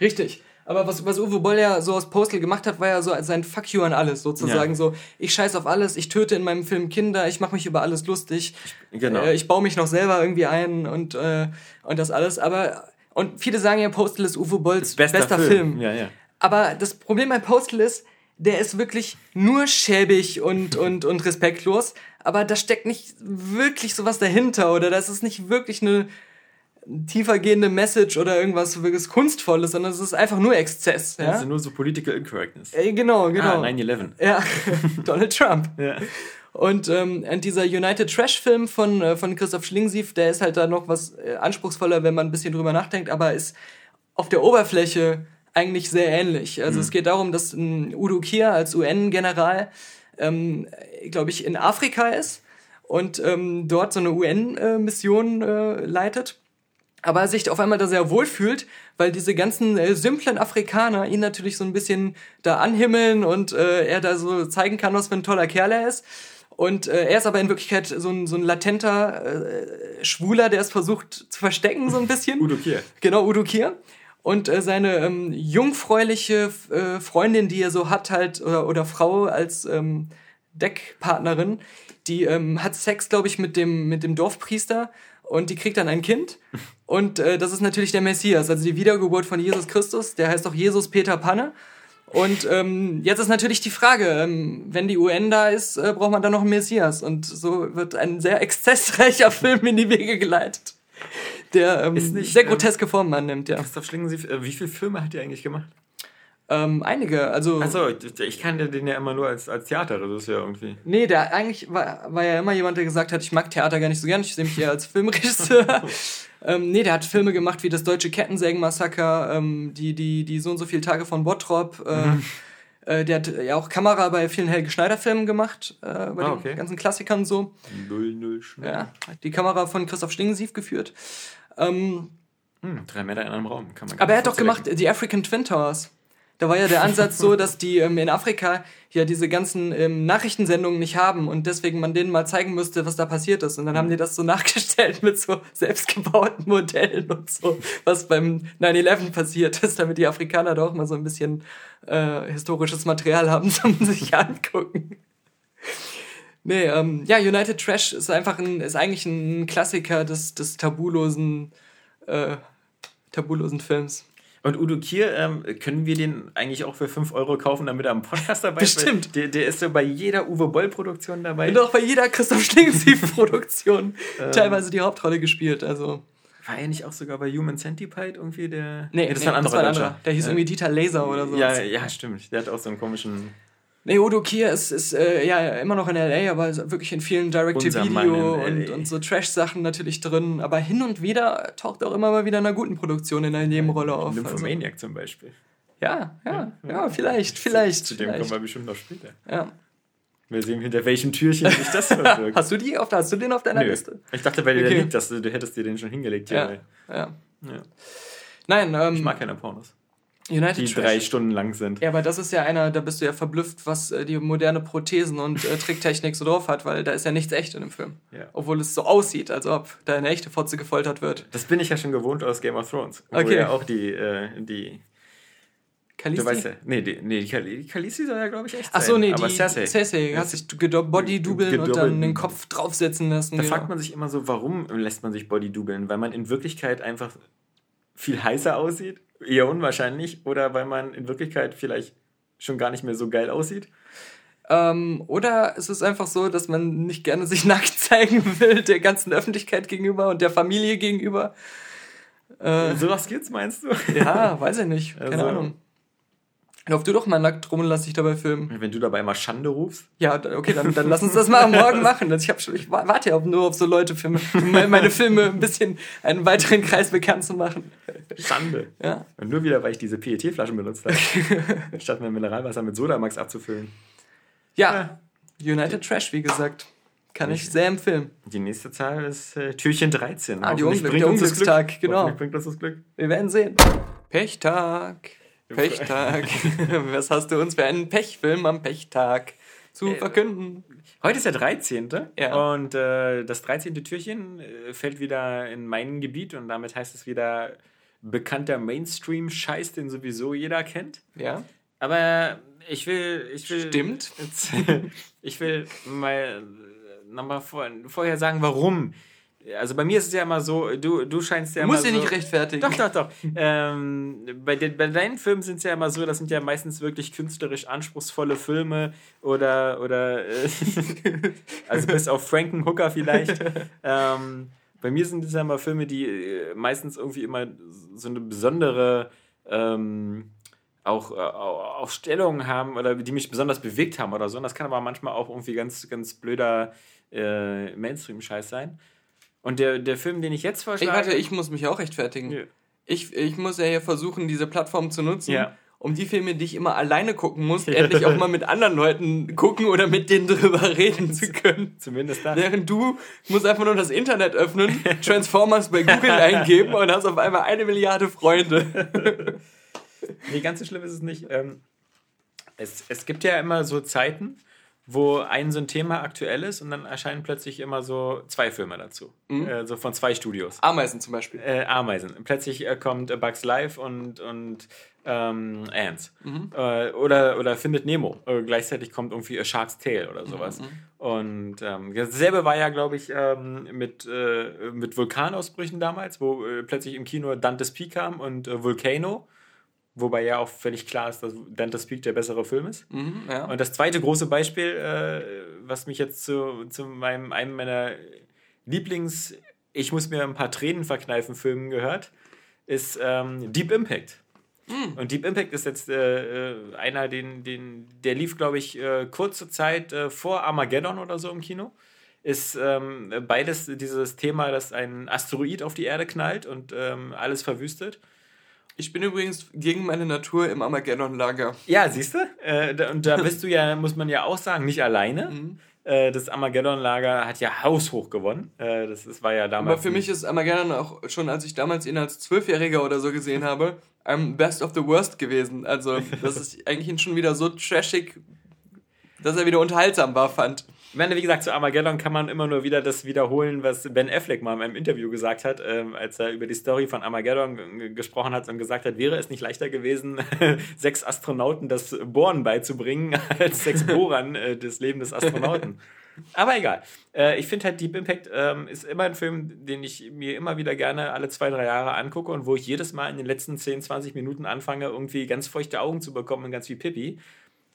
richtig. Aber was, was Uwe Boll ja so aus Postal gemacht hat, war ja so sein Fuck you an alles, sozusagen. Ja. So, ich scheiß auf alles, ich töte in meinem Film Kinder, ich mache mich über alles lustig. Genau. Äh, ich baue mich noch selber irgendwie ein und, äh, und das alles. Aber, und viele sagen ja, Postal ist Uwe Bolls bester, Film. Ja, ja. Aber das Problem bei Postal ist, der ist wirklich nur schäbig und, und, und respektlos. Aber da steckt nicht wirklich sowas dahinter oder das ist nicht wirklich eine tiefergehende Message oder irgendwas wirklich Kunstvolles, sondern es ist einfach nur Exzess. Ja? Also nur so Political Incorrectness. Äh, genau, genau. Ah, 9-11. Ja, Donald Trump. Ja. Und, ähm, dieser United Trash-Film von, äh, von Christoph Schlingensief, der ist halt da noch was äh, anspruchsvoller, wenn man ein bisschen drüber nachdenkt, aber ist auf der Oberfläche eigentlich sehr ähnlich. Also es geht darum, dass ein Udo Kier als UN-General, ähm, glaube ich, in Afrika ist und ähm, dort so eine UN-Mission äh, leitet. Aber er sich auf einmal da sehr wohl fühlt, weil diese ganzen äh, simplen Afrikaner ihn natürlich so ein bisschen da anhimmeln und äh, er da so zeigen kann, was für ein toller Kerl er ist. Und äh, er ist aber in Wirklichkeit so ein, so ein latenter äh, Schwuler, der es versucht zu verstecken, so ein bisschen. Udo Kier. Genau, Udo Kier. Und äh, seine ähm, jungfräuliche äh, Freundin, die er so hat, halt, oder, oder Frau als ähm, Deckpartnerin, die ähm, hat Sex, glaube ich, mit dem, mit dem Dorfpriester und die kriegt dann ein Kind. Und äh, das ist natürlich der Messias, also die Wiedergeburt von Jesus Christus. Der heißt doch Jesus Peter Panne. Und ähm, jetzt ist natürlich die Frage, ähm, wenn die UN da ist, äh, braucht man da noch einen Messias. Und so wird ein sehr exzessreicher Film in die Wege geleitet, der ähm, Ist nicht, sehr ähm, groteske Formen annimmt, ja. Christoph Schlingensief, äh, wie viele Filme hat er eigentlich gemacht? Ähm, einige, also. Achso, ich kannte den ja immer nur als, als Theater, das ist ja irgendwie. Nee, der eigentlich war, war ja immer jemand, der gesagt hat, ich mag Theater gar nicht so gern, ich sehe mich eher als Filmregisseur. ähm, nee, der hat Filme gemacht wie das deutsche Kettensägen-Massaker, ähm, die, die, die so und so viele Tage von Bottrop. Äh, äh, der hat ja auch Kamera bei vielen Helge Schneider-Filmen gemacht, äh, bei Ah, den okay. ganzen Klassikern so. 00 schnell. Ja, hat die Kamera von Christoph Schlingensief geführt. Ähm, Hm, drei Meter in einem Raum, kann man aber er hat doch gemacht die African Twin Towers. Da war ja der Ansatz so, dass die ähm, in Afrika ja diese ganzen ähm, Nachrichtensendungen nicht haben und deswegen man denen mal zeigen müsste, was da passiert ist. Und dann haben die das so nachgestellt mit so selbstgebauten Modellen und so, was beim 9-11 passiert ist, damit die Afrikaner da auch mal so ein bisschen äh, historisches Material haben zum sich angucken. Nee, ähm, ja, United Trash ist einfach ein, ist eigentlich ein Klassiker des, des tabulosen, äh, tabulosen Films. Und Udo Kier, ähm, können wir den eigentlich auch für 5 Euro kaufen, damit er am Podcast dabei ist? Bestimmt. Weil Der, der ist so bei jeder Uwe Boll-Produktion dabei. Und auch bei jeder Christoph Schlingensief-Produktion Ähm. teilweise die Hauptrolle gespielt. Also, War er nicht auch sogar bei Human Centipede irgendwie der. nee, das nee, war ein anderer das war ein anderer. Der hieß Ja. irgendwie Dieter Laser oder so. Ja, ja, stimmt. Der hat auch so einen komischen. Nee, Udo Kier ist, ist äh, ja immer noch in L.A., aber wirklich in vielen Direct-to-Video und, und so Trash-Sachen natürlich drin. Aber hin und wieder taucht auch immer mal wieder in einer guten Produktion in einer Nebenrolle auf. Nymphomaniac also. zum Beispiel. Ja, ja, ja, ja vielleicht, vielleicht. Zu, zu dem vielleicht. kommen wir bestimmt noch später. Ja. Wir sehen, hinter welchem Türchen sich das verbirgt. hast, du die auf, hast du den auf deiner Nö. Liste? Ich dachte, weil okay. der liegt, dass du, du hättest dir den schon hingelegt. Ja, ja. ja. Nein, ähm, Ich mag keine Pornos. United die Trash. drei Stunden lang sind. Ja, aber das ist ja einer, da bist du ja verblüfft, was äh, die moderne Prothesen und äh, Tricktechnik so drauf hat, weil da ist ja nichts echt in dem Film. Ja. Obwohl es so aussieht, als ob da eine echte Fotze gefoltert wird. Das bin ich ja schon gewohnt aus Game of Thrones. Wo Okay. ja auch die, äh, die Khaleesi? Du weißt ja, nee, die, nee, die Khal- die Khaleesi soll ja, glaube ich, echt Ach so, sein. nee, aber die Cersei. Cersei hat sich Body-dubeln und dann den Kopf draufsetzen lassen. Da genau. fragt man sich immer so, warum lässt man sich Body-dubeln? Weil man in Wirklichkeit einfach viel heißer aussieht? Eher unwahrscheinlich. Oder weil man in Wirklichkeit vielleicht schon gar nicht mehr so geil aussieht? Ähm, oder es ist einfach so, dass man nicht gerne sich nackt zeigen will, der ganzen Öffentlichkeit gegenüber und der Familie gegenüber. Äh, So was gibt's, meinst du? ja, weiß ich nicht. Keine Also- Ahnung. Lauf du doch mal nackt rum und lass dich dabei filmen. Wenn du dabei mal Schande rufst? Ja, okay, dann, dann lass uns das mal morgen machen. Also ich, hab schon, ich wa- warte ja nur auf so Leute, für me- me- meine Filme ein bisschen einen weiteren Kreis bekannt zu machen. Schande. Ja. Und nur wieder, weil ich diese PET-Flaschen benutzt habe. statt mein Mineralwasser mit Sodamax abzufüllen. Ja, United Trash, wie gesagt. Kann ich sehr empfehlen. Die nächste Zahl ist äh, Türchen 13. Ah, die Unglück- bringt der uns das Glück. Unglückstag, genau. Hoffentlich bringt uns das Glück. Wir werden sehen. Pechtag. Pechtag. Was hast du uns für einen Pechfilm am Pechtag zu verkünden? Heute ist der 13. Ja. Und äh, das 13. Türchen äh, fällt wieder in mein Gebiet und damit heißt es wieder bekannter Mainstream-Scheiß, den sowieso jeder kennt. Ja. Aber ich will. Ich will Stimmt. Jetzt, ich will mal nochmal vor, vorher sagen, warum. Also bei mir ist es ja immer so, du, du scheinst ja Du musst immer dich so, nicht rechtfertigen. Doch, doch, doch. ähm, bei, den, bei deinen Filmen sind es ja immer so, das sind ja meistens wirklich künstlerisch anspruchsvolle Filme oder, oder äh, also bis auf Frankenhooker vielleicht. ähm, bei mir sind es ja immer Filme, die äh, meistens irgendwie immer so eine besondere ähm, auch, äh, auch Stellungen haben oder die mich besonders bewegt haben oder so. Und das kann aber manchmal auch irgendwie ganz, ganz blöder äh, Mainstream-Scheiß sein. Und der, der Film, den ich jetzt vorschlage. warte, ich muss mich auch rechtfertigen. Ja. Ich, ich muss ja hier versuchen, diese Plattform zu nutzen, Ja. um die Filme, die ich immer alleine gucken muss, endlich auch mal mit anderen Leuten gucken oder mit denen drüber reden zu können. Zumindest da. Während du musst einfach nur das Internet öffnen, Transformers bei Google eingeben und hast auf einmal eine Milliarde Freunde. Nee, ganz so schlimm ist es nicht. Ähm, es, es gibt ja immer so Zeiten, wo ein so ein Thema aktuell ist und dann erscheinen plötzlich immer so zwei Filme dazu. Äh, so von zwei Studios. Ameisen zum Beispiel. Äh, Ameisen. Plötzlich äh, kommt A Bugs Life und, und ähm, Ants. Äh, oder, oder Findet Nemo. Äh, gleichzeitig kommt irgendwie A Shark's Tale oder sowas. Und ähm, dasselbe war ja, glaube ich, ähm, mit, äh, mit Vulkanausbrüchen damals, wo äh, plötzlich im Kino Dante's Peak kam und äh, Volcano. Wobei ja auch völlig klar ist, dass Dante's Peak der bessere Film ist. Mhm, ja. Und das zweite große Beispiel, äh, was mich jetzt zu, zu meinem, einem meiner Lieblings-, ich muss mir ein paar Tränen verkneifen Filmen gehört, ist ähm, Deep Impact. Und Deep Impact ist jetzt äh, äh, einer, den, den, der lief, glaube ich, äh, kurze Zeit äh, vor Armageddon oder so im Kino. Ist ähm, beides dieses Thema, dass ein Asteroid auf die Erde knallt und ähm, alles verwüstet. Ich bin übrigens gegen meine Natur im Armageddon-Lager. Ja, siehst du? Äh, da- und da bist du ja, muss man ja auch sagen, nicht alleine. Mhm. Äh, das Armageddon-Lager hat ja haushoch gewonnen. Äh, das, das war ja damals. Aber für mich ist Armageddon auch schon, als ich damals ihn als Zwölfjähriger oder so gesehen habe, ähm, Best of the Worst gewesen. Also, das ist eigentlich ihn schon wieder so trashig, dass er wieder unterhaltsam war, fand. Ich meine, wie gesagt, zu Armageddon kann man immer nur wieder das wiederholen, was Ben Affleck mal in einem Interview gesagt hat, ähm, als er über die Story von Armageddon gesprochen hat und gesagt hat, wäre es nicht leichter gewesen, sechs Astronauten das Bohren beizubringen, als sechs Bohrern äh, das Leben des Astronauten. Aber egal. Äh, ich finde halt Deep Impact ähm, ist immer ein Film, den ich mir immer wieder gerne alle zwei, drei Jahre angucke und wo ich jedes Mal in den letzten 10, 20 Minuten anfange, irgendwie ganz feuchte Augen zu bekommen und ganz wie Pippi.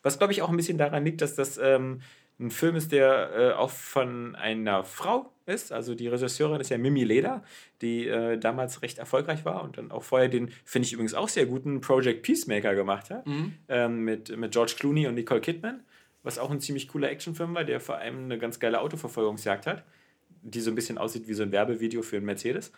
Was, glaube ich, auch ein bisschen daran liegt, dass das ähm, ein Film ist, der äh, auch von einer Frau ist. Also die Regisseurin ist ja Mimi Leder, die äh, damals recht erfolgreich war und dann auch vorher den, finde ich übrigens auch sehr guten Project Peacemaker gemacht hat. Ähm, mit, mit George Clooney und Nicole Kidman. was auch ein ziemlich cooler Actionfilm war, der vor allem eine ganz geile Autoverfolgungsjagd hat, die so ein bisschen aussieht wie so ein Werbevideo für einen Mercedes.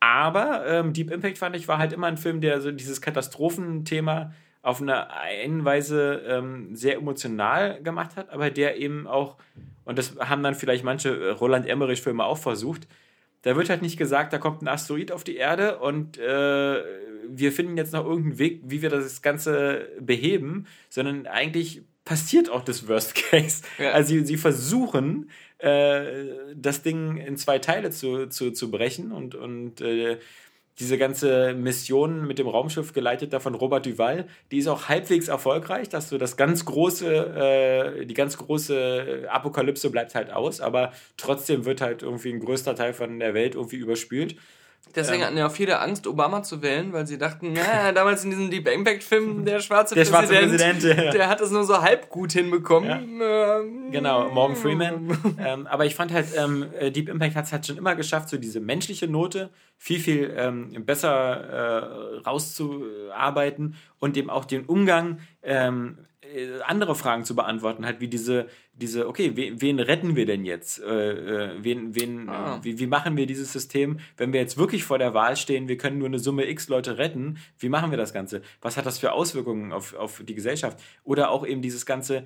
Aber ähm, Deep Impact fand ich war halt immer ein Film, der so dieses Katastrophenthema auf eine einen Weise ähm, sehr emotional gemacht hat, aber der eben auch, und das haben dann vielleicht manche äh, Roland Emmerich-Filme auch versucht, da wird halt nicht gesagt, da kommt ein Asteroid auf die Erde und äh, wir finden jetzt noch irgendeinen Weg, wie wir das Ganze beheben, sondern eigentlich passiert auch das Worst Case. Ja. Also sie, sie versuchen, äh, das Ding in zwei Teile zu, zu, zu brechen und, und äh, diese ganze Mission mit dem Raumschiff geleitet davon Robert Duval, die ist auch halbwegs erfolgreich, dass du das ganz große, äh, die ganz große Apokalypse bleibt halt aus, aber trotzdem wird halt irgendwie ein größter Teil von der Welt irgendwie überspült. Deswegen ähm, hatten ja auch viele Angst, Obama zu wählen, weil sie dachten, na, damals in diesem Deep Impact Film, der schwarze der Präsident, schwarze Präsident ja. der hat es nur so halb gut hinbekommen. Ja. Ähm, genau, Morgan Freeman. ähm, aber ich fand halt, ähm, äh, Deep Impact hat es halt schon immer geschafft, so diese menschliche Note viel, viel ähm, besser äh, rauszuarbeiten und eben auch den Umgang ähm, äh, andere Fragen zu beantworten, halt wie diese, diese okay, wen, wen retten wir denn jetzt? Äh, äh wen, wen, ah. wie, wie machen wir dieses System, wenn wir jetzt wirklich vor der Wahl stehen, wir können nur eine Summe X Leute retten, wie machen wir das Ganze? Was hat das für Auswirkungen auf, auf die Gesellschaft? Oder auch eben dieses ganze,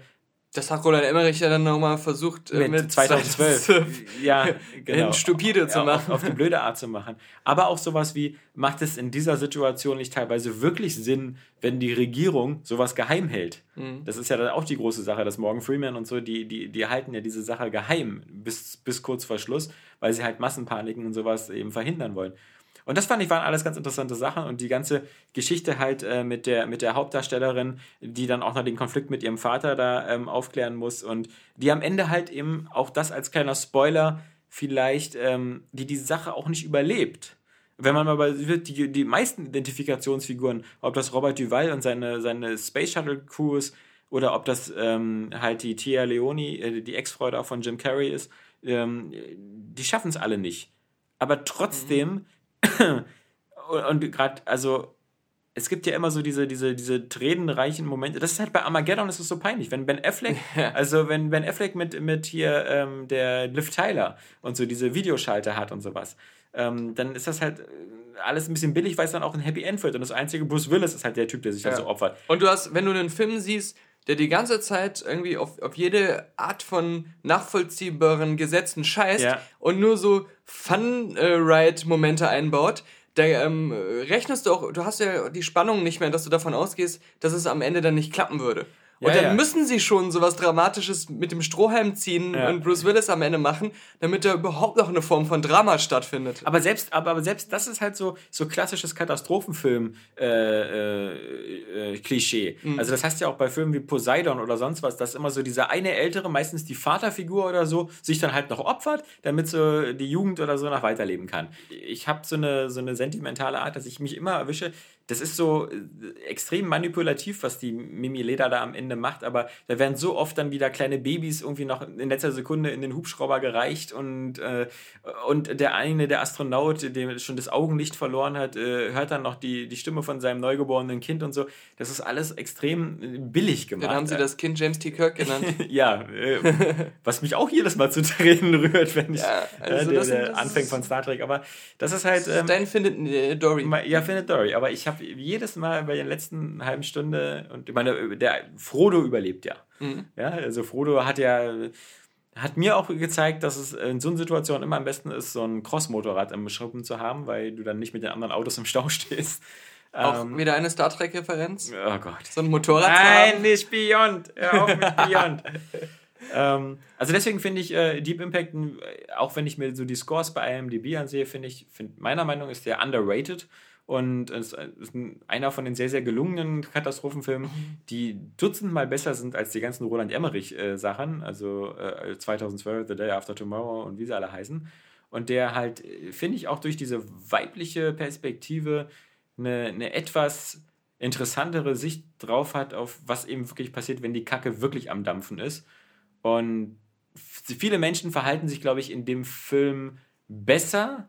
das hat Roland Emmerich ja dann nochmal versucht, äh, mit, mit 2012 ja, genau. stupide zu machen. Auf, auf, die blöde Art zu machen. Aber auch sowas wie, macht es in dieser Situation nicht teilweise wirklich Sinn, wenn die Regierung sowas geheim hält? Mhm. Das ist ja dann auch die große Sache, dass Morgan Freeman und so, die, die, die halten ja diese Sache geheim bis, bis kurz vor Schluss, weil sie halt Massenpaniken und sowas eben verhindern wollen. Und das fand ich waren alles ganz interessante Sachen und die ganze Geschichte halt äh, mit, der, mit der Hauptdarstellerin, die dann auch noch den Konflikt mit ihrem Vater da ähm, aufklären muss und die am Ende halt eben auch das als kleiner Spoiler vielleicht, ähm, die die Sache auch nicht überlebt. Wenn man mal bei die, die meisten Identifikationsfiguren, ob das Robert Duval und seine, seine Space Shuttle Crew ist oder ob das ähm, halt die Tia Leoni, äh, die Ex-Freude auch von Jim Carrey ist, ähm, die schaffen es alle nicht. Aber trotzdem mhm und, und gerade, also es gibt ja immer so diese, diese, diese tränenreichen Momente. Das ist halt bei Armageddon ist es so peinlich. Wenn Ben Affleck, also wenn Ben Affleck mit, mit hier ähm, der Liv Tyler und so diese Videoschalter hat und sowas, ähm, dann ist das halt äh, alles ein bisschen billig, weil es dann auch ein Happy End wird. Und das einzige, Bruce Willis ist halt der Typ, der sich ja. dann so opfert. Und du hast, wenn du einen Film siehst, der die ganze Zeit irgendwie auf, auf jede Art von nachvollziehbaren Gesetzen scheißt ja. und nur so Fun-Ride-Momente einbaut, da ähm, rechnest du auch, du hast ja die Spannung nicht mehr, dass du davon ausgehst, dass es am Ende dann nicht klappen würde. Und ja, dann ja. müssen sie schon so was Dramatisches mit dem Strohhalm ziehen ja. und Bruce Willis am Ende machen, damit da überhaupt noch eine Form von Drama stattfindet. Aber selbst, aber, aber selbst das ist halt so, so klassisches Katastrophenfilm-Klischee. Äh, äh, äh, mhm. Also das heißt ja auch bei Filmen wie Poseidon oder sonst was, dass immer so dieser eine ältere, meistens die Vaterfigur oder so, sich dann halt noch opfert, damit so die Jugend oder so noch weiterleben kann. Ich habe so eine, so eine sentimentale Art, dass ich mich immer erwische, das ist so äh, extrem manipulativ, was die Mimi Leder da am Ende macht, aber da werden so oft dann wieder kleine Babys irgendwie noch in letzter Sekunde in den Hubschrauber gereicht und, äh, und der eine, der Astronaut, der schon das Augenlicht verloren hat, äh, hört dann noch die, die Stimme von seinem neugeborenen Kind und so. Das ist alles extrem äh, billig gemacht. Dann haben sie das Kind James T. Kirk genannt. ja, äh, was mich auch jedes Mal zu Tränen rührt, wenn ich ja, also der, der anfängt von Star Trek, aber das ist halt... Ähm, Dein findet Dory. Ja, findet Dory, aber ich habe habe jedes Mal bei der letzten halben Stunde, und ich meine, der Frodo überlebt ja. Mhm. Ja, also Frodo hat ja hat mir auch gezeigt, dass es in so einer Situation immer am besten ist, so ein Cross-Motorrad im Schuppen zu haben, weil du dann nicht mit den anderen Autos im Stau stehst. Auch ähm, wieder eine Star Trek-Referenz? Oh Gott. So ein Motorrad Nein, nicht Beyond. Hör auf mit Beyond. ähm, also deswegen finde ich äh, Deep Impact, auch wenn ich mir so die Scores bei IMDb ansehe, finde ich, find, meiner Meinung nach ist der underrated. Und es ist einer von den sehr, sehr gelungenen Katastrophenfilmen, mhm. die dutzendmal besser sind als die ganzen Roland Emmerich-Sachen, also äh, 2012, The Day After Tomorrow und wie sie alle heißen. Und der halt, finde ich, auch durch diese weibliche Perspektive eine, eine etwas interessantere Sicht drauf hat, auf was eben wirklich passiert, wenn die Kacke wirklich am Dampfen ist. Und viele Menschen verhalten sich, glaube ich, in dem Film besser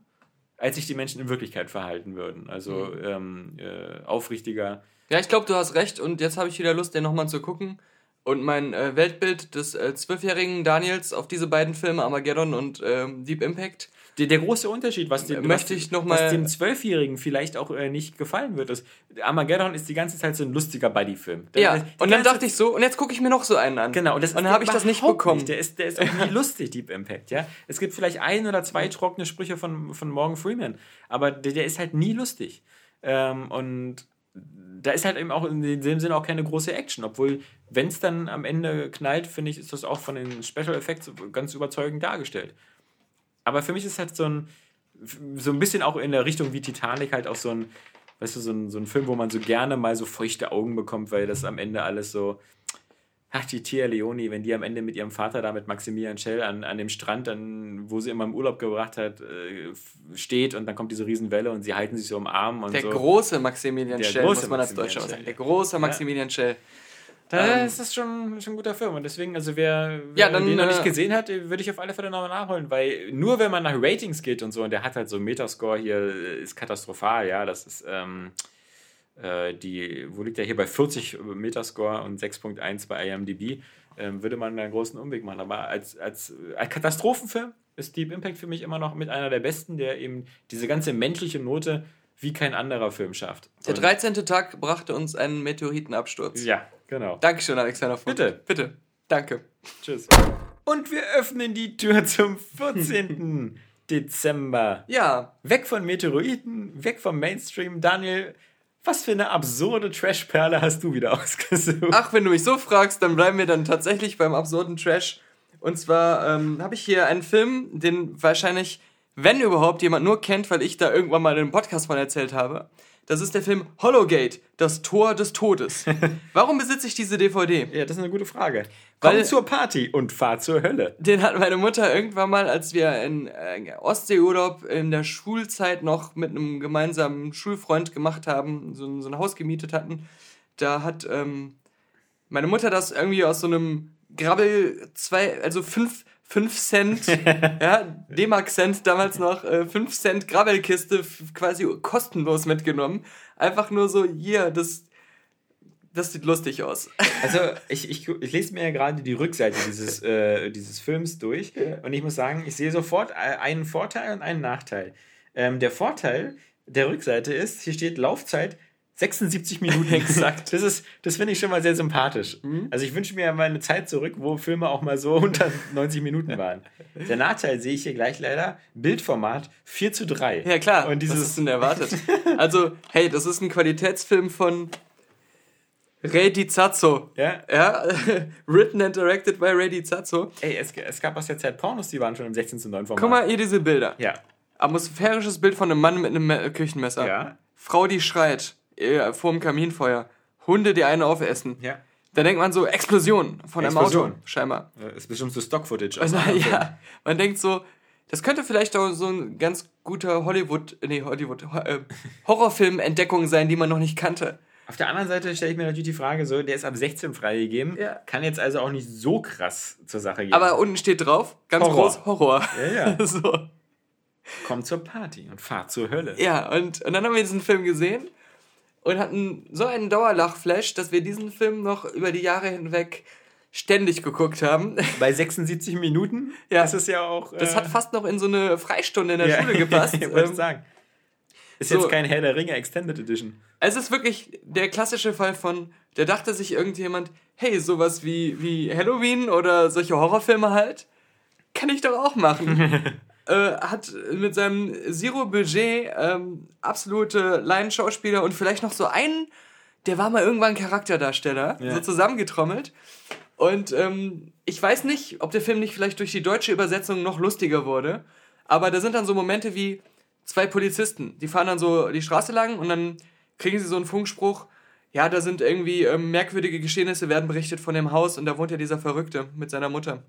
als sich die Menschen in Wirklichkeit verhalten würden. Also mhm. ähm, äh, aufrichtiger. Ja, ich glaube, du hast recht und jetzt habe ich wieder Lust, den nochmal zu gucken. und mein äh, Weltbild des äh, zwölfjährigen Daniels auf diese beiden Filme, Armageddon und ähm, Deep Impact, Der, der große Unterschied, was dem, Möchte was, ich noch mal- was dem Zwölfjährigen vielleicht auch äh, nicht gefallen wird, ist, Armageddon ist die ganze Zeit so ein lustiger Buddy-Film. Ja, und dann dachte ich so, und jetzt gucke ich mir noch so einen an. Genau, und, das und dann habe ich das nicht bekommen. Der ist, der ist auch nie lustig, Deep Impact, ja. Es gibt vielleicht ein oder zwei trockene Sprüche von, von Morgan Freeman, aber der, der ist halt nie lustig. Ähm, und da ist halt eben auch in dem Sinne auch keine große Action, obwohl, wenn es dann am Ende knallt, finde ich, ist das auch von den Special Effects ganz überzeugend dargestellt. Aber für mich ist halt so ein, so ein bisschen auch in der Richtung wie Titanic halt auch so ein, weißt du, so ein, so ein Film, wo man so gerne mal so feuchte Augen bekommt, weil das am Ende alles so, ach, die Tia Leoni, wenn die am Ende mit ihrem Vater da mit Maximilian Schell an, an dem Strand, dann, wo sie immer im Urlaub gebracht hat, äh, steht und dann kommt diese Riesenwelle und sie halten sich so im Arm und Der so. große Maximilian Der Schell, große muss man als Deutscher sagen. Der große Maximilian Schell. Da Ähm, ist das schon, schon ein guter Film. Und deswegen, also wer, wer Ja, dann, den noch nicht äh, gesehen hat, würde ich auf alle Fälle nochmal nachholen, weil nur wenn man nach Ratings geht und so, und der hat halt so Metascore hier, ist katastrophal, ja, das ist, ähm, äh, die, wo liegt der hier bei 40 Metascore und 6.1 bei IMDb, ähm, würde man einen großen Umweg machen. Aber als, als, als Katastrophenfilm ist Deep Impact für mich immer noch mit einer der besten, der eben diese ganze menschliche Note wie kein anderer Film schafft. Der Und- 13. Tag brachte uns einen Meteoritenabsturz. Ja, genau. Dankeschön, Alexander Vogt. Bitte. Bitte. Danke. Tschüss. Und wir öffnen die Tür zum 14. Dezember. Ja, Weg von Meteoriten, weg vom Mainstream. Daniel, was für eine absurde Trashperle hast du wieder ausgesucht? ach, wenn du mich so fragst, dann bleiben wir dann tatsächlich beim absurden Trash. Und zwar ähm, habe ich hier einen Film, den wahrscheinlich, wenn überhaupt, jemand nur kennt, weil ich da irgendwann mal in einem Podcast von erzählt habe. Das ist der Film Hollowgate, das Tor des Todes. Warum besitze ich diese DVD? Ja, das ist eine gute Frage. Komm Weil- zur Party und fahr zur Hölle. Den hat meine Mutter irgendwann mal, als wir in äh, Ostseeurlaub in der Schulzeit noch mit einem gemeinsamen Schulfreund gemacht haben, so, ein- so ein Haus gemietet hatten. Da hat ähm, meine Mutter das irgendwie aus so einem Grabbel zwei, also fünf, fünf Cent, ja, D-Mark Cent damals noch, äh, fünf Cent Grabbelkiste quasi kostenlos mitgenommen. Einfach nur so, hier, das, das sieht lustig aus. Also, ich, ich, ich lese mir ja gerade die Rückseite dieses, äh, dieses Films durch und ich muss sagen, ich sehe sofort äh, einen Vorteil und einen Nachteil. Ähm, der Vorteil der Rückseite ist, hier steht Laufzeit 76 Minuten. Exakt. Das, ist, das finde ich schon mal sehr sympathisch. Also, ich wünsche mir mal eine Zeit zurück, wo Filme auch mal so unter 90 Minuten waren. Der Nachteil sehe ich hier gleich leider: Bildformat 4 zu 3. Ja, klar. Und dieses, Was ist denn erwartet? also, hey, das ist ein Qualitätsfilm von Ray Dizazzo. ja, Ja, written and directed by Ray Dizazzo. ey, es, es gab aus der Zeit Pornos, die waren schon im 16 zu 9 Format. Guck mal, hier diese Bilder. Ja. Atmosphärisches Bild von einem Mann mit einem Me- Küchenmesser. Ja. Frau, die schreit äh, vorm Kaminfeuer. Hunde, die einen aufessen. Ja. Da denkt man so, Explosion von einem Explosion. Auto, scheinbar. Äh, Ist bestimmt so Stock-Footage. Also, ja, man denkt so, das könnte vielleicht auch so ein ganz guter Hollywood, nee, Hollywood, Ho- äh, Horrorfilm-Entdeckung sein, die man noch nicht kannte. Auf der anderen Seite stelle ich mir natürlich die Frage, so, der ist ab 16 freigegeben, Ja. kann jetzt also auch nicht so krass zur Sache gehen. Aber unten steht drauf, ganz Horror. groß, Horror. Ja, ja. so. Kommt zur Party und fahrt zur Hölle. Ja, und, und dann haben wir diesen Film gesehen und hatten so einen Dauerlachflash, dass wir diesen Film noch über die Jahre hinweg ständig geguckt haben. Bei 76 Minuten Ja. ist es ja auch. Das äh, hat fast noch in so eine Freistunde in der ja, Schule gepasst. ich wollte Ähm, sagen. Ist so- jetzt kein Herr der Ringe Extended Edition. Es ist wirklich der klassische Fall von, da dachte sich irgendjemand, hey, sowas wie, wie Halloween oder solche Horrorfilme halt, kann ich doch auch machen. äh, hat mit seinem Zero-Budget ähm, absolute Laienschauspieler und vielleicht noch so einen, der war mal irgendwann Charakterdarsteller, Ja. so zusammengetrommelt. Und ähm, ich weiß nicht, ob der Film nicht vielleicht durch die deutsche Übersetzung noch lustiger wurde, aber da sind dann so Momente wie zwei Polizisten, die fahren dann so die Straße lang und dann kriegen sie so einen Funkspruch, ja, da sind irgendwie ähm, merkwürdige Geschehnisse, werden berichtet von dem Haus und da wohnt ja dieser Verrückte mit seiner Mutter.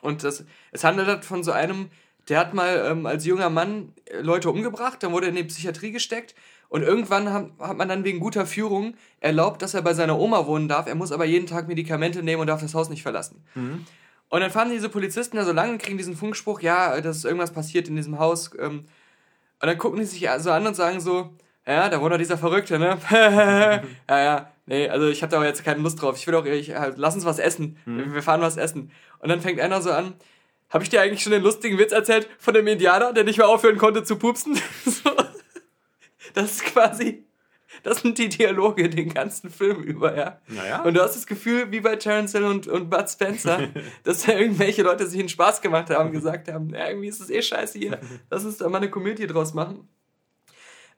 Und das, es handelt halt von so einem, der hat mal ähm, als junger Mann äh, Leute umgebracht, dann wurde er in die Psychiatrie gesteckt und irgendwann hat, hat man dann wegen guter Führung erlaubt, dass er bei seiner Oma wohnen darf. Er muss aber jeden Tag Medikamente nehmen und darf das Haus nicht verlassen. Und dann fahren diese Polizisten da so lang und kriegen diesen Funkspruch, ja, dass irgendwas passiert in diesem Haus. Ähm, und dann gucken die sich so an und sagen so, ja, da wohnt doch dieser Verrückte, ne? ja, ja, Nee, also ich habe da jetzt keine Lust drauf. Ich will auch, ich, lass uns was essen. Mhm. Wir fahren was essen. Und dann fängt einer so an, habe ich dir eigentlich schon den lustigen Witz erzählt von dem Indianer, der nicht mehr aufhören konnte zu pupsen? so. Das ist quasi, das sind die Dialoge den ganzen Film über, ja. Naja. Und du hast das Gefühl, wie bei Terence Hill und, und Bud Spencer, dass da irgendwelche Leute sich einen Spaß gemacht haben, gesagt haben, ja, irgendwie ist es eh scheiße hier, lass uns da mal eine Komödie draus machen.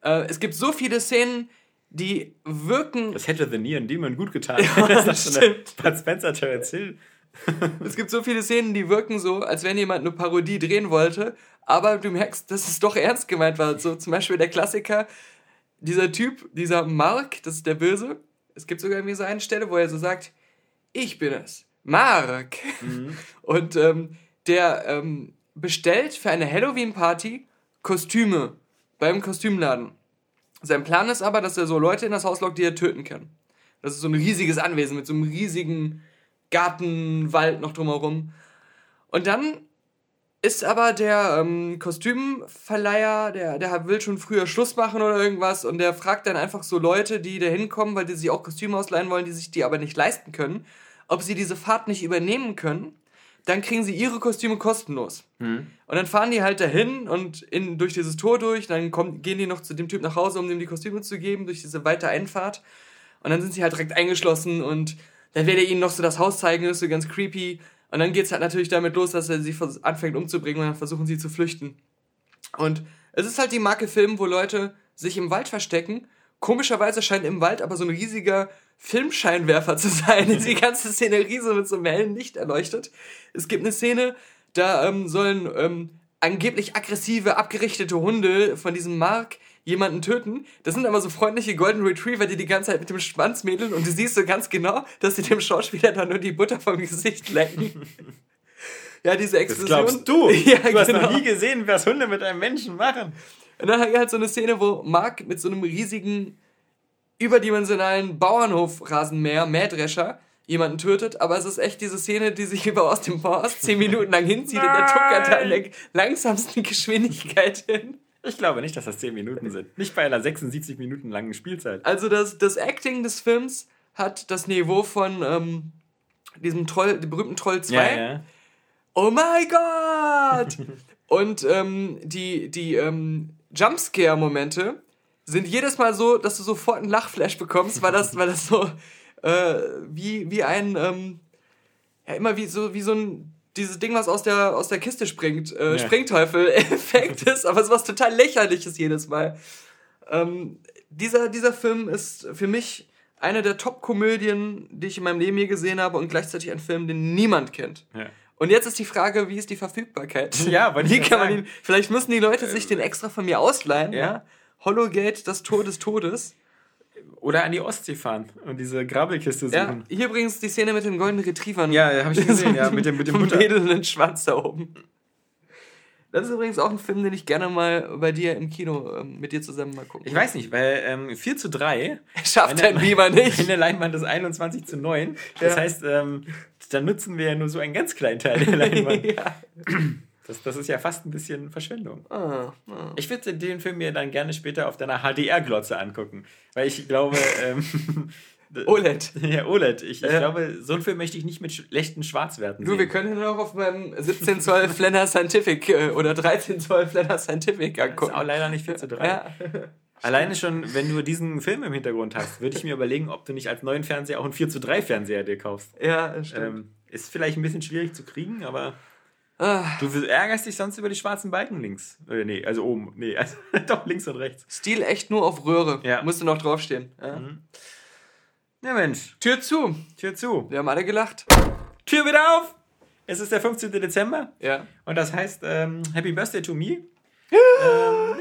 Äh, es gibt so viele Szenen, die wirken. Das hätte The Neon Demon gut getan. Ja, das, das stimmt. Bud Spencer, Terence Hill. Es gibt so viele Szenen, die wirken so, als wenn jemand eine Parodie drehen wollte, aber du merkst, dass es doch ernst gemeint war. So zum Beispiel der Klassiker, dieser Typ, dieser Mark, das ist der Böse. Es gibt sogar irgendwie so eine Stelle, wo er so sagt, ich bin es, Mark. Mhm. Und ähm, der ähm, bestellt für eine Halloween-Party Kostüme beim Kostümladen. Sein Plan ist aber, dass er so Leute in das Haus lockt, die er töten kann. Das ist so ein riesiges Anwesen mit so einem riesigen Garten, Wald noch drumherum. Und dann ist aber der ähm, Kostümverleiher, der, der will schon früher Schluss machen oder irgendwas und der fragt dann einfach so Leute, die da hinkommen, weil die sich auch Kostüme ausleihen wollen, die sich die aber nicht leisten können, ob sie diese Fahrt nicht übernehmen können. Dann kriegen sie ihre Kostüme kostenlos. Mhm. Und dann fahren die halt dahin und in, durch dieses Tor durch, dann kommen, gehen die noch zu dem Typ nach Hause, um ihm die Kostüme zu geben, durch diese weite Einfahrt. Und dann sind sie halt direkt eingeschlossen und dann wird er ihnen noch so das Haus zeigen, das ist so ganz creepy. Und dann geht es halt natürlich damit los, dass er sie anfängt umzubringen und dann versuchen sie zu flüchten. Und es ist halt die Marke Film, wo Leute sich im Wald verstecken. Komischerweise scheint im Wald aber so ein riesiger Filmscheinwerfer zu sein, der die ganze Szenerie so mit so einem hellen Licht erleuchtet. Es gibt eine Szene, da ähm, sollen ähm, angeblich aggressive, abgerichtete Hunde von diesem Mark jemanden töten. Das sind aber so freundliche Golden Retriever, die die ganze Zeit mit dem Schwanz mädeln und du siehst so ganz genau, dass sie dem Schauspieler dann nur die Butter vom Gesicht lecken. ja, diese Explosion. Das glaubst du? ja, du hast genau. noch nie gesehen, was Hunde mit einem Menschen machen. Und dann halt so eine Szene, wo Mark mit so einem riesigen, überdimensionalen Bauernhof-Rasenmäher, Mähdrescher, jemanden tötet, aber es ist echt diese Szene, die sich über aus dem Forst zehn Minuten lang hinzieht und der tuckert da in der langsamsten Geschwindigkeit hin. Ich glaube nicht, dass das 10 Minuten sind. Nicht bei einer 76 Minuten langen Spielzeit. Also das, das Acting des Films hat das Niveau von ähm, diesem Troll, dem berühmten Troll 2. Ja, ja. Oh mein Gott! Und ähm, die, die ähm, Jumpscare-Momente sind jedes Mal so, dass du sofort einen Lachflash bekommst, weil das, weil das so äh, wie, wie ein, ähm, ja, immer wie so, wie so ein dieses Ding, was aus der, aus der Kiste springt, äh, ja. Springteufel-Effekt ist, aber es ist was total lächerliches jedes Mal. Ähm, dieser, dieser Film ist für mich eine der Top-Komödien, die ich in meinem Leben je gesehen habe und gleichzeitig ein Film, den niemand kennt. Ja. Und jetzt ist die Frage, wie ist die Verfügbarkeit? Ja, weil wie kann man ihn, vielleicht müssen die Leute sich den extra von mir ausleihen, ja. ja? Hollowgate, das Tor des Todes. Oder an die Ostsee fahren und diese Grabbelkiste suchen. Ja, hier übrigens die Szene mit den goldenen Retrievern. Ja, habe ich gesehen, ja, mit dem, mit dem wedelnden Schwanz da oben. Das ist übrigens auch ein Film, den ich gerne mal bei dir im Kino ähm, mit dir zusammen mal gucken Ich weiß nicht, weil ähm, 4 zu 3 schafft ein Beamer nicht. Eine Leinwand ist 21 zu 9. Das ja. heißt, ähm, dann nutzen wir ja nur so einen ganz kleinen Teil der Leinwand. ja. Das, das ist ja fast ein bisschen Verschwendung. Ah, ah. Ich würde den Film mir dann gerne später auf deiner HDR-Glotze angucken. Weil ich glaube. Ähm, OLED. Ja, OLED. Ich, ich glaube, so einen Film möchte ich nicht mit schlechten Schwarzwerten du, sehen. Du, wir können ihn auch auf meinem 17 Zoll Flanner Scientific äh, oder 13 Zoll Flanner Scientific angucken. Das ist auch leider nicht 4 zu 3. Ja. Alleine schon, wenn du diesen Film im Hintergrund hast, würde ich mir überlegen, ob du nicht als neuen Fernseher auch einen 4 zu 3 Fernseher dir kaufst. Ja, stimmt. Ähm, ist vielleicht ein bisschen schwierig zu kriegen, aber. Ah. Du ärgerst dich sonst über die schwarzen Balken links. Äh, nee, also oben. Nee, also doch links und rechts. Stil echt nur auf Röhre. Ja. Musste noch draufstehen. Ja. Mhm. ja, Mensch. Tür zu. Tür zu. Wir haben alle gelacht. Tür wieder auf! Es ist der 15. Dezember. Ja. Und das heißt ähm, Happy Birthday to me. ähm, ja.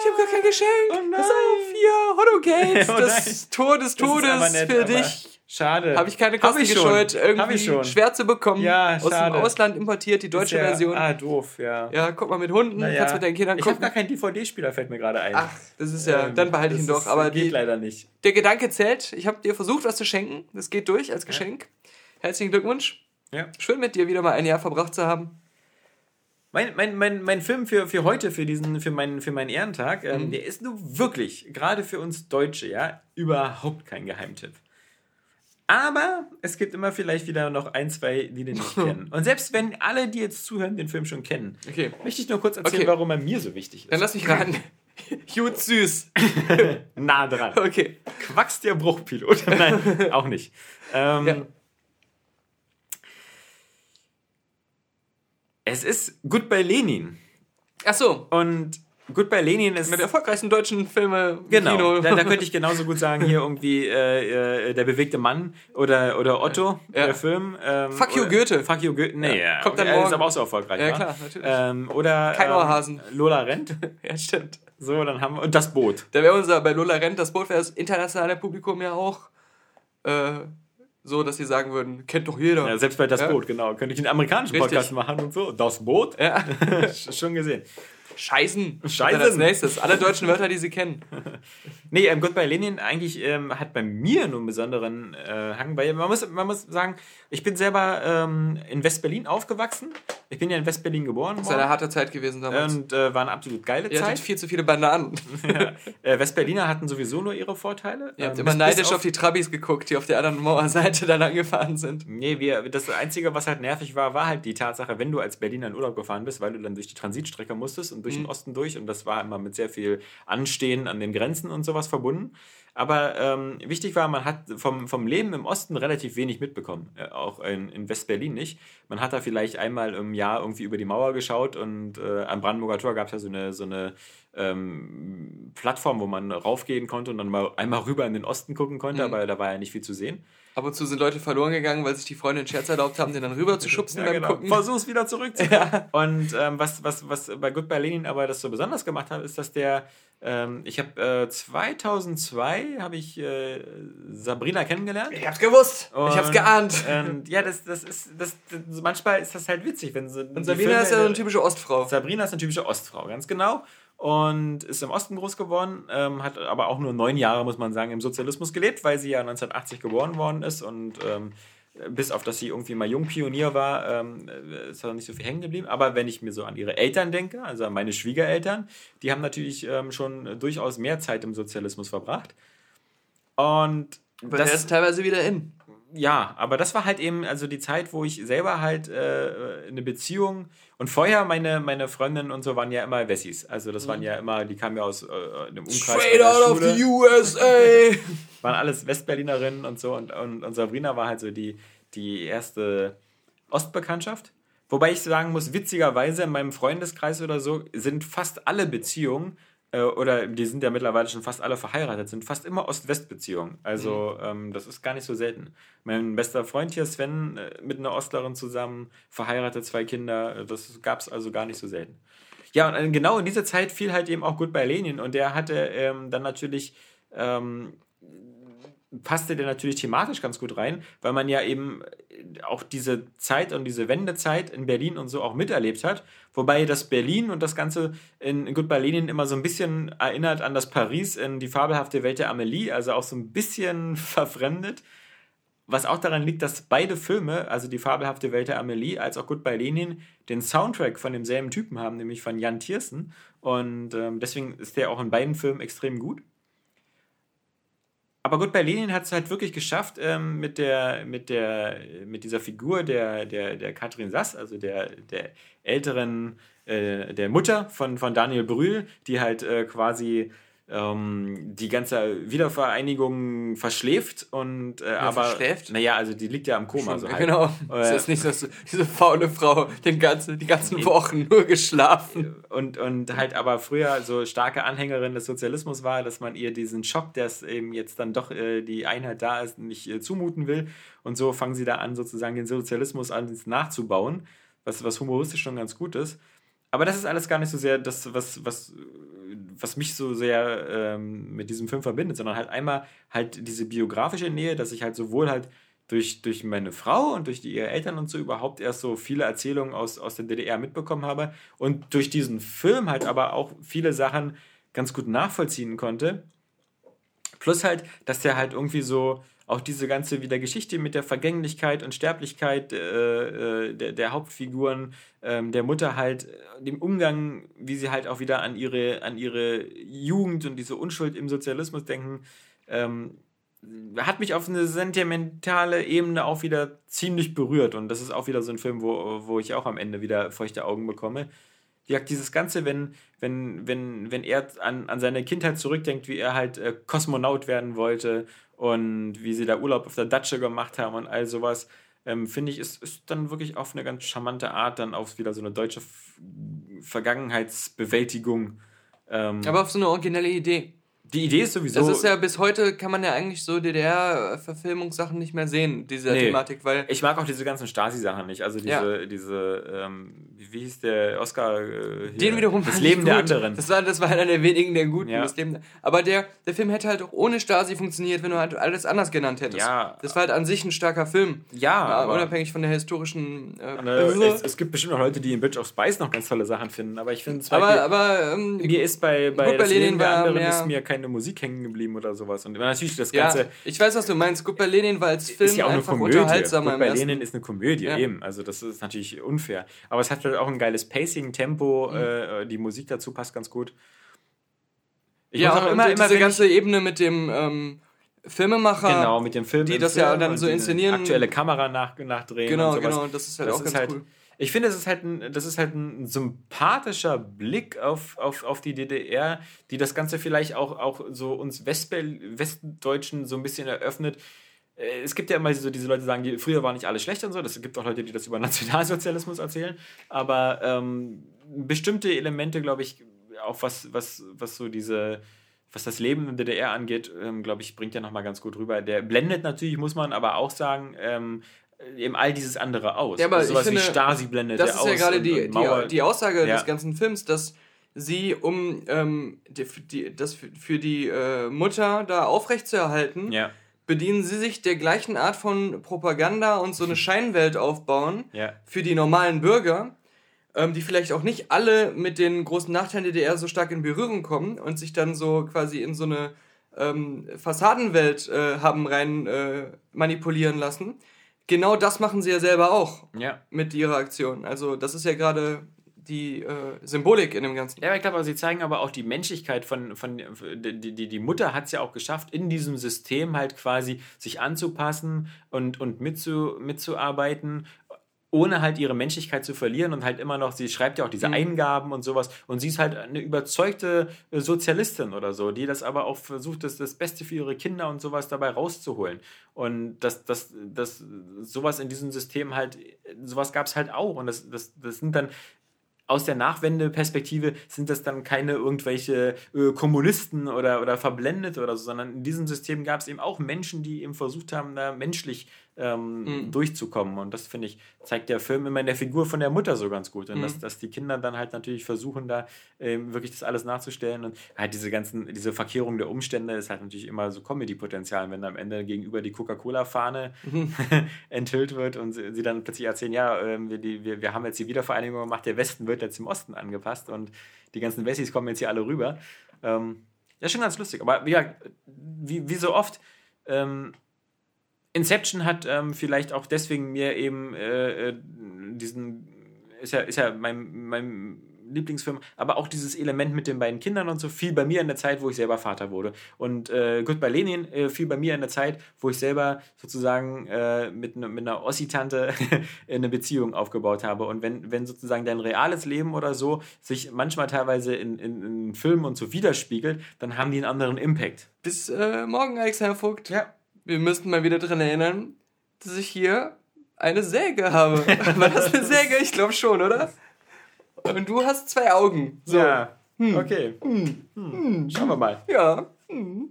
Ich habe gar kein Geschenk. Oh nein. Pass auf, hier, Hotto oh das Tor des Todes nett, für dich. Schade. Habe ich keine Kosten Hab ich gescheut, irgendwie schwer zu bekommen. Ja, aus dem Ausland importiert, die deutsche ja, Version. Ah, doof, ja. Ja, guck mal mit Hunden, naja. kannst mit deinen Kindern gucken. Ich habe gar keinen DVD-Spieler, fällt mir gerade ein. Ach, das ist ja, ähm, dann behalte ich ihn doch. Aber geht die, leider nicht. Der Gedanke zählt. Ich habe dir versucht, was zu schenken. Das geht durch als Geschenk. Ja. Herzlichen Glückwunsch. Ja. Schön mit dir wieder mal ein Jahr verbracht zu haben. Mein, mein, mein, mein Film für, für heute, für, diesen, für, meinen, für meinen Ehrentag, ähm, mhm. der ist nur wirklich, gerade für uns Deutsche, ja, überhaupt kein Geheimtipp. Aber es gibt immer vielleicht wieder noch ein, zwei, die den nicht kennen. Und selbst wenn alle, die jetzt zuhören, den Film schon kennen, Okay. möchte ich nur kurz erzählen, Okay. warum er mir so wichtig ist. Dann lass mich raten. Gut süß. nah dran. Okay. Quacks der Bruchpilot. Nein, auch nicht. Ähm, Ja. Es ist Goodbye Lenin. Ach so. Und Goodbye Lenin ist. Mit der erfolgreichsten deutschen Filme Genau, da, da könnte ich genauso gut sagen, hier irgendwie äh, äh, Der bewegte Mann oder, oder Otto, Ja. der Film. Ähm, Fuck you, oder- Goethe. Fuck you Goethe, nee, Ja. Kommt dann Er ist morgen. aber auch so erfolgreich. Ja, klar, natürlich. Ähm, oder Kein ähm. Lola Rent. ja, stimmt. So, dann haben wir. Und das Boot. Da wäre unser, bei Lola Rent, das Boot wäre das internationale Publikum ja auch äh, so, dass sie sagen würden, kennt doch jeder. Ja, selbst bei das Ja. Boot, genau. Könnte ich einen amerikanischen Richtig. Podcast machen und so. Das Boot? Ja. Schon gesehen. Scheißen. Scheißen. Als nächstes. Alle deutschen Wörter, die sie kennen. Nee, ähm, Goodbye Lenin eigentlich ähm, hat bei mir nur einen besonderen äh, Hang. Weil man muss, man muss sagen, ich bin selber ähm, in West-Berlin aufgewachsen. Ich bin ja in West-Berlin geboren Das ist eine harte Zeit gewesen damals. Und äh, war eine absolut geile Ihr Zeit. viel zu viele Bananen. ja. äh, Westberliner hatten sowieso nur ihre Vorteile. Ihr habt Ähm, immer neidisch bis auf, die Trabis geguckt, die auf der anderen Mauerseite dann angefahren sind. Nee, wir, das Einzige, was halt nervig war, war halt die Tatsache, wenn du als Berliner in Urlaub gefahren bist, weil du dann durch die Transitstrecke musstest und durch Mhm. den Osten durch und das war immer mit sehr viel Anstehen an den Grenzen und sowas verbunden. Aber ähm, wichtig war, man hat vom, vom Leben im Osten relativ wenig mitbekommen, äh, auch in, in West-Berlin nicht. Man hat da vielleicht einmal im Jahr irgendwie über die Mauer geschaut und äh, am Brandenburger Tor gab es ja so eine, so eine ähm, Plattform, wo man raufgehen konnte und dann mal einmal rüber in den Osten gucken konnte, Mhm. aber da war ja nicht viel zu sehen. Ab und zu sind Leute verloren gegangen, weil sich die Freunde einen Scherz erlaubt haben, den dann rüber zu schubsen Ja, beim genau. Gucken. Versuch's wieder zurückzukommen. Und ähm, was, was, was bei Goodbye Lenin aber das so besonders gemacht hat, ist, dass der, ähm, ich habe äh, 2002 habe ich äh, Sabrina kennengelernt. Ich hab's gewusst. ich hab's Und, geahnt. Und ja, das, das ist, das, das, manchmal ist das halt witzig, wenn so. Und Sabina ist ja eine typische Ostfrau. Sabrina ist eine typische Ostfrau, ganz genau. Und ist im Osten groß geworden, ähm, hat aber auch nur neun Jahre, muss man sagen, im Sozialismus gelebt, weil sie ja 1980 geboren worden ist und ähm, bis auf dass sie irgendwie mal Jungpionier war, ähm, äh, ist da nicht so viel hängen geblieben. Aber wenn ich mir so an ihre Eltern denke, also an meine Schwiegereltern, die haben natürlich ähm, schon durchaus mehr Zeit im Sozialismus verbracht. Und Aber der ist teilweise wieder in. Ja, aber das war halt eben also die Zeit, wo ich selber halt äh, eine Beziehung und vorher meine, meine Freundinnen und so waren ja immer Wessis. Also das waren ja immer, die kamen ja aus äh, dem Umkreis Mhm. Straight out of the USA. waren alles Westberlinerinnen und so und, und, und Sabrina war halt so die, die erste Ostbekanntschaft. Wobei ich sagen muss, witzigerweise in meinem Freundeskreis oder so sind fast alle Beziehungen äh, oder die sind ja mittlerweile schon fast alle verheiratet, sind fast immer Ost-West-Beziehungen. Also ähm, das ist gar nicht so selten. Mein bester Freund hier, Sven, äh, mit einer Ostlerin zusammen, verheiratet, zwei Kinder, äh, das gab es also gar nicht so selten. Ja, und genau in dieser Zeit fiel halt eben auch Goodbye Lenin und der hatte ähm, dann natürlich ähm, passte der natürlich thematisch ganz gut rein, weil man ja eben auch diese Zeit und diese Wendezeit in Berlin und so auch miterlebt hat. Wobei das Berlin und das Ganze in, in Goodbye Lenin immer so ein bisschen erinnert an das Paris in die fabelhafte Welt der Amelie, also auch so ein bisschen verfremdet. Was auch daran liegt, dass beide Filme, also die fabelhafte Welt der Amelie als auch Goodbye Lenin, den Soundtrack von demselben Typen haben, nämlich von Jan Tiersen. Und ähm, deswegen ist der auch in beiden Filmen extrem gut. Aber gut, bei Lenin hat es halt wirklich geschafft, ähm, mit, der, mit, der, mit dieser Figur der, der, der Katrin Sass, also der, der älteren, äh, der Mutter von, von Daniel Brühl, die halt äh, quasi ähm, die ganze Wiedervereinigung verschläft und äh, aber verschläft? naja, also die liegt ja im Koma so halt. genau. Äh, Ist das nicht so, dass diese faule Frau den ganzen, die ganzen Wochen nur geschlafen? und, und halt aber früher so starke Anhängerin des Sozialismus war, dass man ihr diesen Schock, dass eben jetzt dann doch äh, die Einheit da ist, nicht äh, zumuten will. Und so fangen sie da an, sozusagen den Sozialismus an nachzubauen, was, was humoristisch schon ganz gut ist. Aber das ist alles gar nicht so sehr das, was, was, was mich so sehr ähm, mit diesem Film verbindet, sondern halt einmal halt diese biografische Nähe, dass ich halt sowohl halt durch, durch meine Frau und durch die, ihre Eltern und so überhaupt erst so viele Erzählungen aus, aus der DDR mitbekommen habe und durch diesen Film halt aber auch viele Sachen ganz gut nachvollziehen konnte. Plus halt, dass der halt irgendwie so auch diese ganze wieder Geschichte mit der Vergänglichkeit und Sterblichkeit äh, äh, der, der Hauptfiguren, ähm, der Mutter halt, äh, dem Umgang, wie sie halt auch wieder an ihre, an ihre Jugend und diese Unschuld im Sozialismus denken, ähm, hat mich auf eine sentimentale Ebene auch wieder ziemlich berührt. Und das ist auch wieder so ein Film, wo, wo ich auch am Ende wieder feuchte Augen bekomme. Ja, dieses Ganze, wenn, wenn, wenn, wenn er an, an seine Kindheit zurückdenkt, wie er halt äh, Kosmonaut werden wollte und wie sie da Urlaub auf der Datsche gemacht haben und all sowas, ähm, finde ich, ist, ist dann wirklich auf eine ganz charmante Art dann auch wieder so eine deutsche Vergangenheitsbewältigung. Ähm, Aber auf so eine originelle Idee. Die Idee ist sowieso. Das ist ja bis heute kann man ja eigentlich so DDR-Verfilmungssachen nicht mehr sehen, diese nee. Thematik, weil. Ich mag auch diese ganzen Stasi-Sachen nicht. Also diese, ja. diese, ähm, wie hieß der Oscar? Äh, Den wiederum. Das Leben der anderen. Das war, das war einer der wenigen der guten. Ja. Das Leben, aber der, der Film hätte halt auch ohne Stasi funktioniert, wenn du halt alles anders genannt hättest. Ja. Das war halt an sich ein starker Film. Ja. ja unabhängig von der historischen. Äh, ne, es, es, gibt bestimmt noch Leute, die in Bitch of Spice noch ganz tolle Sachen finden, aber ich finde es. Aber, aber ähm, mir ist bei, bei das Leben der anderen ist mir kein keine Musik hängen geblieben oder sowas. Und natürlich das Ganze. Ja, ich weiß, was du meinst. Gut bei Lenin war als Film ist ja auch eine Komödie. unterhaltsamer. Gut bei Lenin ist eine Komödie, ja. eben. Also das ist natürlich unfair. Aber es hat halt auch ein geiles Pacing, Tempo, mhm. äh, die Musik dazu passt ganz gut. Ich ja, auch immer, immer diese ganze Ebene mit dem ähm, Filmemacher. Genau, mit dem Film. Die das Film ja dann so inszenieren. Aktuelle Kamera nach, nachdrehen. Genau, genau. Das ist halt das auch ganz halt, cool ich finde, das ist halt ein, das ist halt ein sympathischer Blick auf, auf, auf die DDR, die das Ganze vielleicht auch, auch so uns Westbel Westdeutschen so ein bisschen eröffnet. Äh, es gibt ja immer so diese Leute, die sagen, die, früher war nicht alles schlecht und so. Es gibt auch Leute, die das über Nationalsozialismus erzählen. Aber ähm, bestimmte Elemente, glaube ich, auch was, was, was so diese, was das Leben in der DDR angeht, ähm, glaube ich, bringt ja nochmal ganz gut rüber. Der blendet natürlich, muss man aber auch sagen, ähm, eben all dieses andere aus. Ja, aber also sowas finde, wie Stasi blendet das ist ja gerade die, die, die, Aussage ja. des ganzen Films, dass sie, um ähm, die, die, das für die äh, Mutter da aufrechtzuerhalten, ja. bedienen sie sich der gleichen Art von Propaganda und so eine Scheinwelt aufbauen ja. für die normalen Bürger, ähm, die vielleicht auch nicht alle mit den großen Nachteilen der DDR so stark in Berührung kommen und sich dann so quasi in so eine ähm, Fassadenwelt äh, haben rein äh, manipulieren lassen genau das machen sie ja selber auch ja. mit ihrer Aktion. Also das ist ja gerade die äh, Symbolik in dem Ganzen. Ja, ich glaube, sie zeigen aber auch die Menschlichkeit von, von die, die, die Mutter hat es ja auch geschafft, in diesem System halt quasi sich anzupassen und, und mitzu, mitzuarbeiten ohne halt ihre Menschlichkeit zu verlieren und halt immer noch, sie schreibt ja auch diese mhm. Eingaben und sowas und sie ist halt eine überzeugte äh, Sozialistin oder so, die das aber auch versucht, das, das Beste für ihre Kinder und sowas dabei rauszuholen. Und das, das, das, sowas in diesem System halt, sowas gab es halt auch und das, das, das sind dann aus der Nachwendeperspektive sind das dann keine irgendwelche äh, Kommunisten oder, oder verblendet oder so, sondern in diesem System gab es eben auch Menschen, die eben versucht haben, da menschlich ähm, mhm. durchzukommen. Und das, finde ich, zeigt der Film immer in der Figur von der Mutter so ganz gut. Und mhm. dass, dass die Kinder dann halt natürlich versuchen, da ähm, wirklich das alles nachzustellen. Und halt diese ganzen, diese Verkehrung der Umstände ist halt natürlich immer so Comedy-Potenzial, wenn am Ende gegenüber die Coca-Cola-Fahne mhm. enthüllt wird und sie, sie, dann plötzlich erzählen, ja, ähm, wir, die, wir, wir haben jetzt die Wiedervereinigung gemacht, der Westen wird jetzt im Osten angepasst und die ganzen Wessis kommen jetzt hier alle rüber. Ähm, ja, schon ganz lustig. Aber ja, wie, wie so oft, ähm, Inception hat ähm, vielleicht auch deswegen mir eben äh, äh, diesen, ist ja, ist ja mein, mein Lieblingsfilm, aber auch dieses Element mit den beiden Kindern und so fiel bei mir in der Zeit, wo ich selber Vater wurde. Und äh, Goodbye Lenin äh, fiel bei mir in der Zeit, wo ich selber sozusagen äh, mit, ne, mit einer Ossi-Tante eine Beziehung aufgebaut habe. Und wenn, wenn sozusagen dein reales Leben oder so sich manchmal teilweise in, in, in Filmen und so widerspiegelt, dann haben die einen anderen Impact. Bis äh, morgen, Alexander Vogt. Ja wir müssten mal wieder daran erinnern, dass ich hier eine Säge habe. War das eine Säge? Ich glaube schon, oder? Und du hast zwei Augen. So. Ja. Hm. Okay. Hm. Hm. Schauen wir mal. Ja. Hm.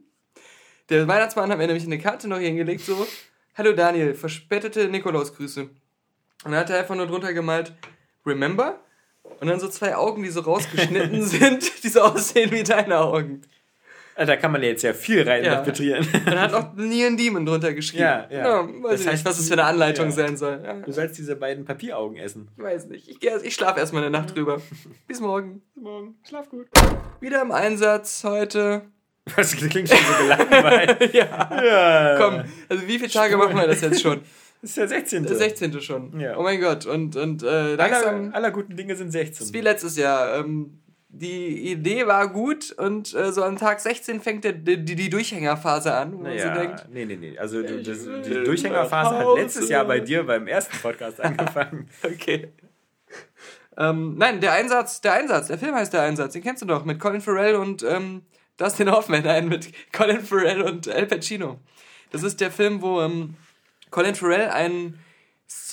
Der Weihnachtsmann hat mir nämlich eine Karte noch hingelegt, so. Hallo Daniel, verspätete Nikolausgrüße. Und dann hat er einfach nur drunter gemalt, Remember? Und dann so zwei Augen, die so rausgeschnitten sind, die so aussehen wie deine Augen. Ah, da kann man jetzt ja viel rein ja. interpretieren. Man hat auch Neon Demon drunter geschrieben. Ja, ja. ja weiß das heißt, nicht, was es für eine Anleitung ja. sein soll. Ja. Du sollst diese beiden Papieraugen essen. Ich weiß nicht. Ich, ich schlafe erstmal eine Nacht drüber. Bis morgen. Bis morgen. Schlaf gut. Wieder im Einsatz heute. Das klingt schon so gelangweilt. ja. ja. Komm, also wie viele Tage Spur. machen wir das jetzt schon? Das ist der 16. Der 16. schon. Ja. Oh mein Gott. Und, und äh, langsam. Aller, aller guten Dinge sind 16. Das wie letztes Jahr. Ähm, die Idee war gut und äh, so am Tag 16 fängt der, die, die Durchhängerphase an, wo naja, man so denkt. Nee, nee, nee. Also du, das, die Durchhängerphase hat letztes Jahr bei dir beim ersten Podcast angefangen. okay. Ähm, nein, der Einsatz, der Einsatz, der Film heißt der Einsatz, den kennst du doch, mit Colin Farrell und ähm, Dustin Hoffman, nein, mit Colin Farrell und Al Pacino. Das ist der Film, wo ähm, Colin Farrell ein,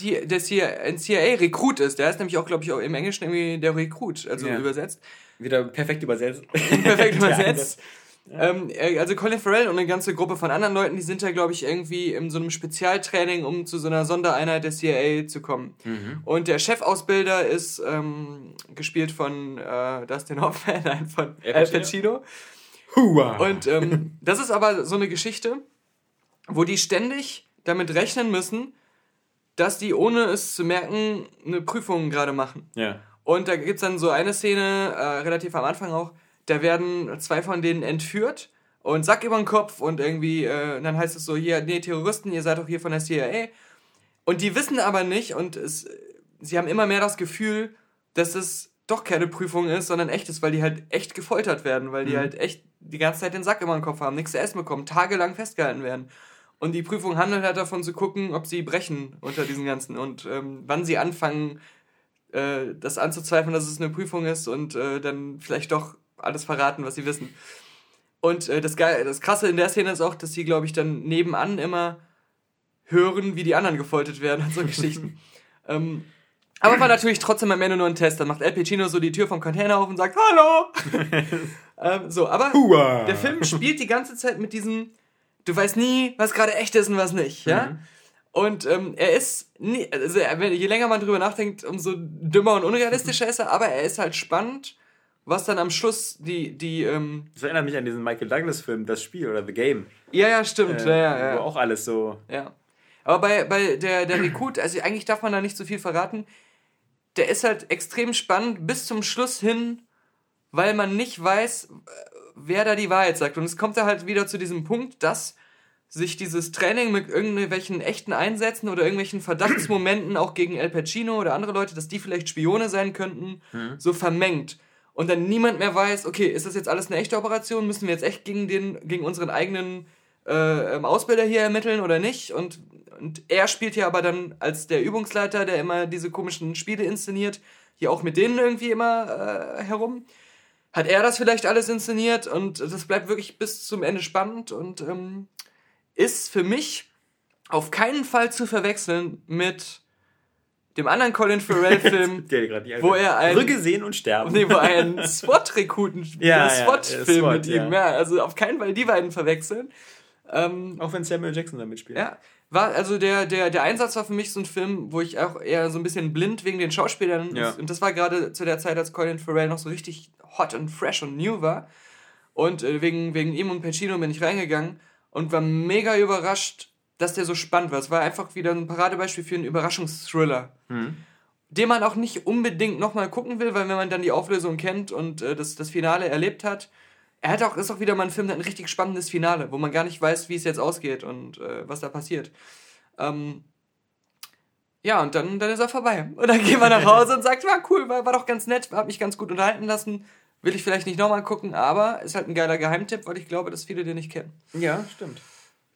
der C ein CIA-Rekrut ist. Der heißt nämlich auch, glaube ich, auch im Englischen irgendwie der Rekrut, also ja. übersetzt. Wieder perfekt übersetzt. perfekt übersetzt. Ja. Ähm, also Colin Farrell und eine ganze Gruppe von anderen Leuten, die sind da, glaube ich, irgendwie in so einem Spezialtraining, um zu so einer Sondereinheit der CIA zu kommen. Mhm. Und der Chefausbilder ist ähm, gespielt von äh, Dustin Hoffman, nein, von Al Pacino. Hua. Und ähm, das ist aber so eine Geschichte, wo die ständig damit rechnen müssen, dass die, ohne es zu merken, eine Prüfung gerade machen. Ja. Und da gibt es dann so eine Szene, äh, relativ am Anfang auch, da werden zwei von denen entführt und Sack über den Kopf und irgendwie, äh, dann heißt es so, hier, nee, Terroristen, ihr seid doch hier von der CIA. Und die wissen aber nicht und es, sie haben immer mehr das Gefühl, dass es doch keine Prüfung ist, sondern echt ist, weil die halt echt gefoltert werden, weil die mhm. halt echt die ganze Zeit den Sack über den Kopf haben, nichts zu essen bekommen, tagelang festgehalten werden. Und die Prüfung handelt halt davon zu gucken, ob sie brechen unter diesen ganzen und ähm, wann sie anfangen, äh, das anzuzweifeln, dass es eine Prüfung ist und äh, dann vielleicht doch alles verraten, was sie wissen. Und äh, das, das Krasse in der Szene ist auch, dass sie, glaube ich, dann nebenan immer hören, wie die anderen gefoltert werden und so Geschichten. ähm, aber war natürlich trotzdem am Ende nur ein Test. Dann macht El Pacino so die Tür vom Container auf und sagt Hallo! ähm, so, aber Hua. der Film spielt die ganze Zeit mit diesem, du weißt nie, was gerade echt ist und was nicht, ja? Mhm. Und ähm, er ist, nie, also je länger man drüber nachdenkt, umso dümmer und unrealistischer ist er, aber er ist halt spannend was dann am Schluss die, die, ähm Das erinnert mich an diesen Michael Douglas-Film, Das Spiel oder The Game. Ja, ja, stimmt. Äh, ja, ja, Wo auch alles so. Ja. Aber bei, bei der, der Rekrut, also eigentlich darf man da nicht so viel verraten, der ist halt extrem spannend bis zum Schluss hin, weil man nicht weiß, wer da die Wahrheit sagt. Und es kommt da halt wieder zu diesem Punkt, dass sich dieses Training mit irgendwelchen echten Einsätzen oder irgendwelchen Verdachtsmomenten auch gegen El Pacino oder andere Leute, dass die vielleicht Spione sein könnten, mhm. so vermengt und dann niemand mehr weiß, okay, ist das jetzt alles eine echte Operation? Müssen wir jetzt echt gegen den, gegen unseren eigenen äh, ähm, Ausbilder hier ermitteln oder nicht? Und, und er spielt hier aber dann als der Übungsleiter, der immer diese komischen Spiele inszeniert, hier auch mit denen irgendwie immer äh, herum. Hat er das vielleicht alles inszeniert und das bleibt wirklich bis zum Ende spannend und ähm, ist für mich auf keinen Fall zu verwechseln mit dem anderen Colin Farrell-Film, wo er ein Brücke sehen und sterben. Nee, wo er einen SWAT-Rekruten, ja, SWAT-Film ja, mit ihm, ja. Also auf keinen Fall die beiden verwechseln. Ähm, auch wenn Samuel Jackson damit spielt. Ja. War, also der, der, der Einsatz war für mich so ein Film, wo ich auch eher so ein bisschen blind wegen den Schauspielern ja. und das war gerade zu der Zeit, als Colin Farrell noch so richtig hot und fresh und new war. Und äh, wegen, wegen ihm und Pacino bin ich reingegangen und war mega überrascht, dass der so spannend war. Es war einfach wieder ein Paradebeispiel für einen Überraschungsthriller. Mhm. Den man auch nicht unbedingt nochmal gucken will, weil wenn man dann die Auflösung kennt und äh, das, das Finale erlebt hat, er hat auch, ist auch wieder mal ein Film, der ein richtig spannendes Finale, wo man gar nicht weiß, wie es jetzt ausgeht und äh, was da passiert. Ähm, ja, und dann, dann ist er vorbei. Und dann geht man nach Hause und sagt, war cool, war, war doch ganz nett, hat mich ganz gut unterhalten lassen. Will ich vielleicht nicht nochmal gucken, aber ist halt ein geiler Geheimtipp, weil ich glaube, dass viele den nicht kennen. Ja, stimmt.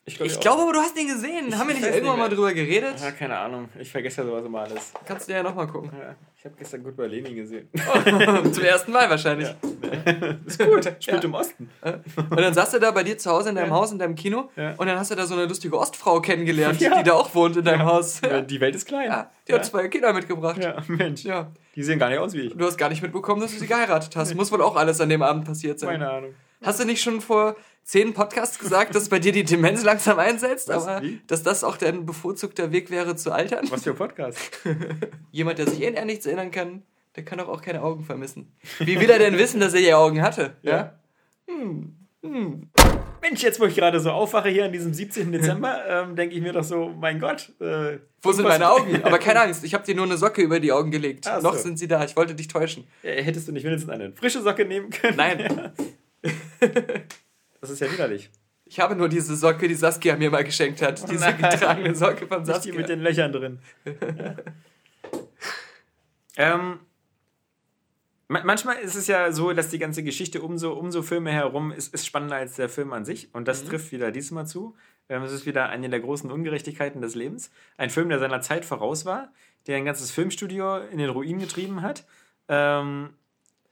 Ich, glaub, ich glaube aber, du hast ihn gesehen. Ich Haben wir nicht irgendwann nicht mal drüber geredet? Ja, keine Ahnung. Ich vergesse ja sowas immer alles. Kannst du ja nochmal gucken. Ja, ich habe gestern gut bei Lenin gesehen. Zum ersten Mal wahrscheinlich. Ja. Ist gut. Spielt im Osten. Und dann saß du da bei dir zu Hause in deinem Haus, in deinem Kino. Und dann hast du da so eine lustige Ostfrau kennengelernt, die da auch wohnt in deinem Haus. Die Welt ist klein. die hat zwei Kinder mitgebracht. Ja, Mensch. Ja. Die sehen gar nicht aus wie ich. Du hast gar nicht mitbekommen, dass du sie geheiratet hast. Muss wohl auch alles an dem Abend passiert sein. Keine Ahnung. Hast du nicht schon vor zehn Podcasts gesagt, dass bei dir die Demenz langsam einsetzt, Was, aber wie? dass das auch dein bevorzugter Weg wäre zu altern? Was für ein Podcast? Jemand, der sich eh an nichts erinnern kann, der kann doch auch keine Augen vermissen. Wie will er denn wissen, dass er je Augen hatte? Ja. ja? Hm. Hm. Mensch, jetzt wo ich gerade so aufwache hier an diesem 17. Dezember, ähm, denke ich mir doch so, mein Gott. Äh, wo sind meine Augen? Aber keine Angst, ich habe dir nur eine Socke über die Augen gelegt. Ach Noch so. sind sie da, ich wollte dich täuschen. Hättest du nicht wenigstens eine frische Socke nehmen können? Nein. Das ist ja widerlich. Ich habe nur diese Socke, die Saskia mir mal geschenkt hat. Oh diese getragene Socke von Saskia. Nicht die mit den Löchern drin. ähm, Manchmal ist es ja so, dass die ganze Geschichte um so, um so Filme herum ist, ist spannender als der Film an sich. Und das mhm. trifft wieder diesmal zu. Ähm, es ist wieder eine der großen Ungerechtigkeiten des Lebens. Ein Film, der seiner Zeit voraus war, der ein ganzes Filmstudio in den Ruin getrieben hat. Ähm,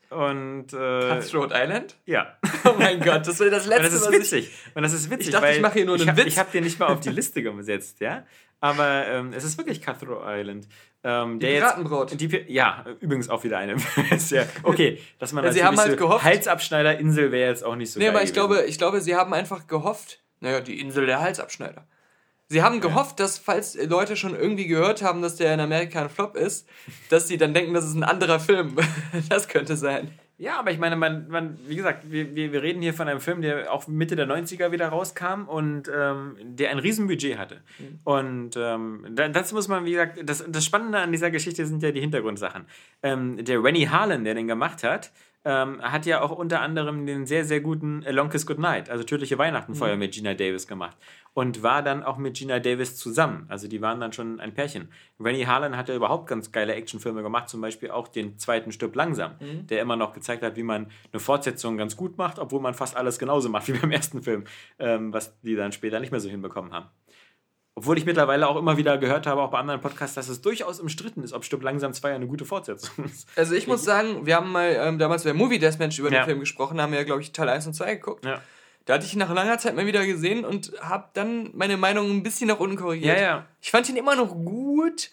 und. Äh, Cutthroat Island? Ja. Oh mein Gott, das wäre das letzte. Und das ist witzig. Und das ist witzig. Ich dachte, ich mache hier nur einen ich Witz. Ich habe den nicht mal auf die Liste gesetzt, ja. Aber ähm, es ist wirklich Cutthroat Island. Ähm, die Piratenbraut. Jetzt, die, ja, übrigens auch wieder eine. ja, okay, dass man ja, sie haben halt gehofft. Halsabschneiderinsel wäre jetzt auch nicht so Nee, aber ich glaube, ich glaube, sie haben einfach gehofft, naja, die Insel der Halsabschneider. Sie haben gehofft, dass falls Leute schon irgendwie gehört haben, dass der in Amerika ein Flop ist, dass sie dann denken, das ist ein anderer Film. das könnte sein. Ja, aber ich meine, man, man wie gesagt, wir, wir, wir reden hier von einem Film, der auch Mitte der 90er wieder rauskam und ähm, der ein Riesenbudget hatte. Mhm. Und ähm, das muss man, wie gesagt, das, das Spannende an dieser Geschichte sind ja die Hintergrundsachen. Ähm, der Rennie Harlan, der den gemacht hat, ähm, hat ja auch unter anderem den sehr, sehr guten Long Kiss Goodnight, also Tödliche Weihnachtenfeuer mhm. mit Gina Davis gemacht. Und war dann auch mit Gina Davis zusammen. Also die waren dann schon ein Pärchen. Rennie Harlan hat ja überhaupt ganz geile Actionfilme gemacht, zum Beispiel auch den zweiten Stück langsam, mhm. der immer noch gezeigt hat, wie man eine Fortsetzung ganz gut macht, obwohl man fast alles genauso macht wie beim ersten Film, ähm, was die dann später nicht mehr so hinbekommen haben. Obwohl ich mittlerweile auch immer wieder gehört habe, auch bei anderen Podcasts, dass es durchaus umstritten ist, ob Stück langsam 2 eine gute Fortsetzung ist. Also ich muss sagen, wir haben mal ähm, damals bei Movie Deathmatch über den Film gesprochen, haben ja, glaube ich, Teil 1 und 2 geguckt. Ja. Da hatte ich ihn nach langer Zeit mal wieder gesehen und habe dann meine Meinung ein bisschen nach unten korrigiert. Ja, ja. Ich fand ihn immer noch gut,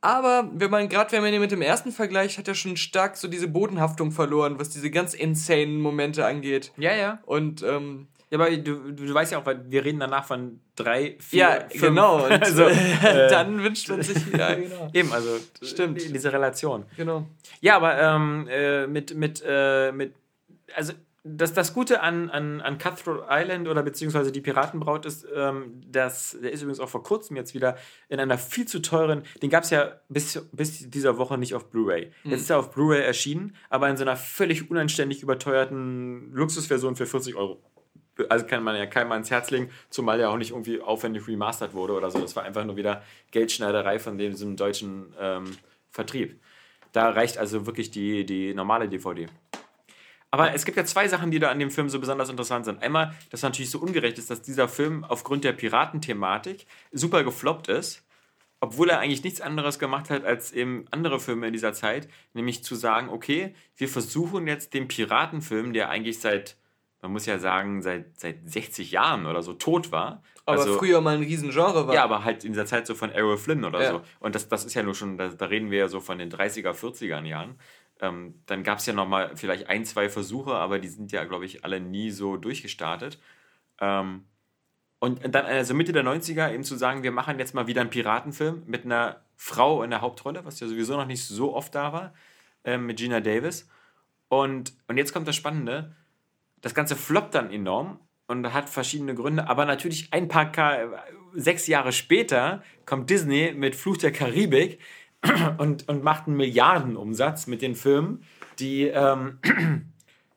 aber wenn man gerade, wenn man ihn mit dem ersten vergleicht, hat er schon stark so diese Bodenhaftung verloren, was diese ganz insane Momente angeht. Ja, ja. Und ähm, ja, aber du, du weißt ja auch, weil wir reden danach von drei, vier, Ja, fünf. genau. Und also, äh, dann wünscht man sich, ja, genau. Eben, also stimmt. Diese Relation. Genau. Ja, aber ähm, äh, mit, mit, äh, mit, also das, das Gute an, an, an Cutthroat Island oder beziehungsweise die Piratenbraut ist, ähm, dass, der ist übrigens auch vor kurzem jetzt wieder in einer viel zu teuren, den gab es ja bis, bis dieser Woche nicht auf Blu-ray. Mhm. Jetzt ist er auf Blu-ray erschienen, aber in so einer völlig unanständig überteuerten Luxusversion für 40 Euro also kann man ja keinem ans Herz legen, zumal ja auch nicht irgendwie aufwendig remastert wurde oder so. Das war einfach nur wieder Geldschneiderei von diesem deutschen ähm, Vertrieb. Da reicht also wirklich die, die normale DVD. Aber es gibt ja zwei Sachen, die da an dem Film so besonders interessant sind. Einmal, dass natürlich so ungerecht ist, dass dieser Film aufgrund der Piratenthematik super gefloppt ist, obwohl er eigentlich nichts anderes gemacht hat als eben andere Filme in dieser Zeit, nämlich zu sagen, okay, wir versuchen jetzt den Piratenfilm, der eigentlich seit man muss ja sagen, seit, seit 60 Jahren oder so tot war. Aber also, früher mal ein Riesengenre war. Ja, aber halt in dieser Zeit so von Errol Flynn oder ja. so. Und das, das ist ja nur schon, da, da, reden wir ja so von den 30er, 40er Jahren. Ähm, dann gab es ja nochmal vielleicht ein, zwei Versuche, aber die sind ja, glaube ich, alle nie so durchgestartet. Ähm, und dann also Mitte der 90er eben zu sagen, wir machen jetzt mal wieder einen Piratenfilm mit einer Frau in der Hauptrolle, was ja sowieso noch nicht so oft da war, äh, mit Gina Davis. Und, und jetzt kommt das Spannende das Ganze floppt dann enorm und hat verschiedene Gründe, aber natürlich ein paar Ka sechs Jahre später kommt Disney mit Fluch der Karibik und, und macht einen Milliardenumsatz mit den Filmen, die, ähm,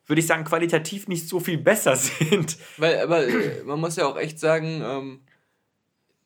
würde ich sagen, qualitativ nicht so viel besser sind. Weil, aber äh, man muss ja auch echt sagen, ähm,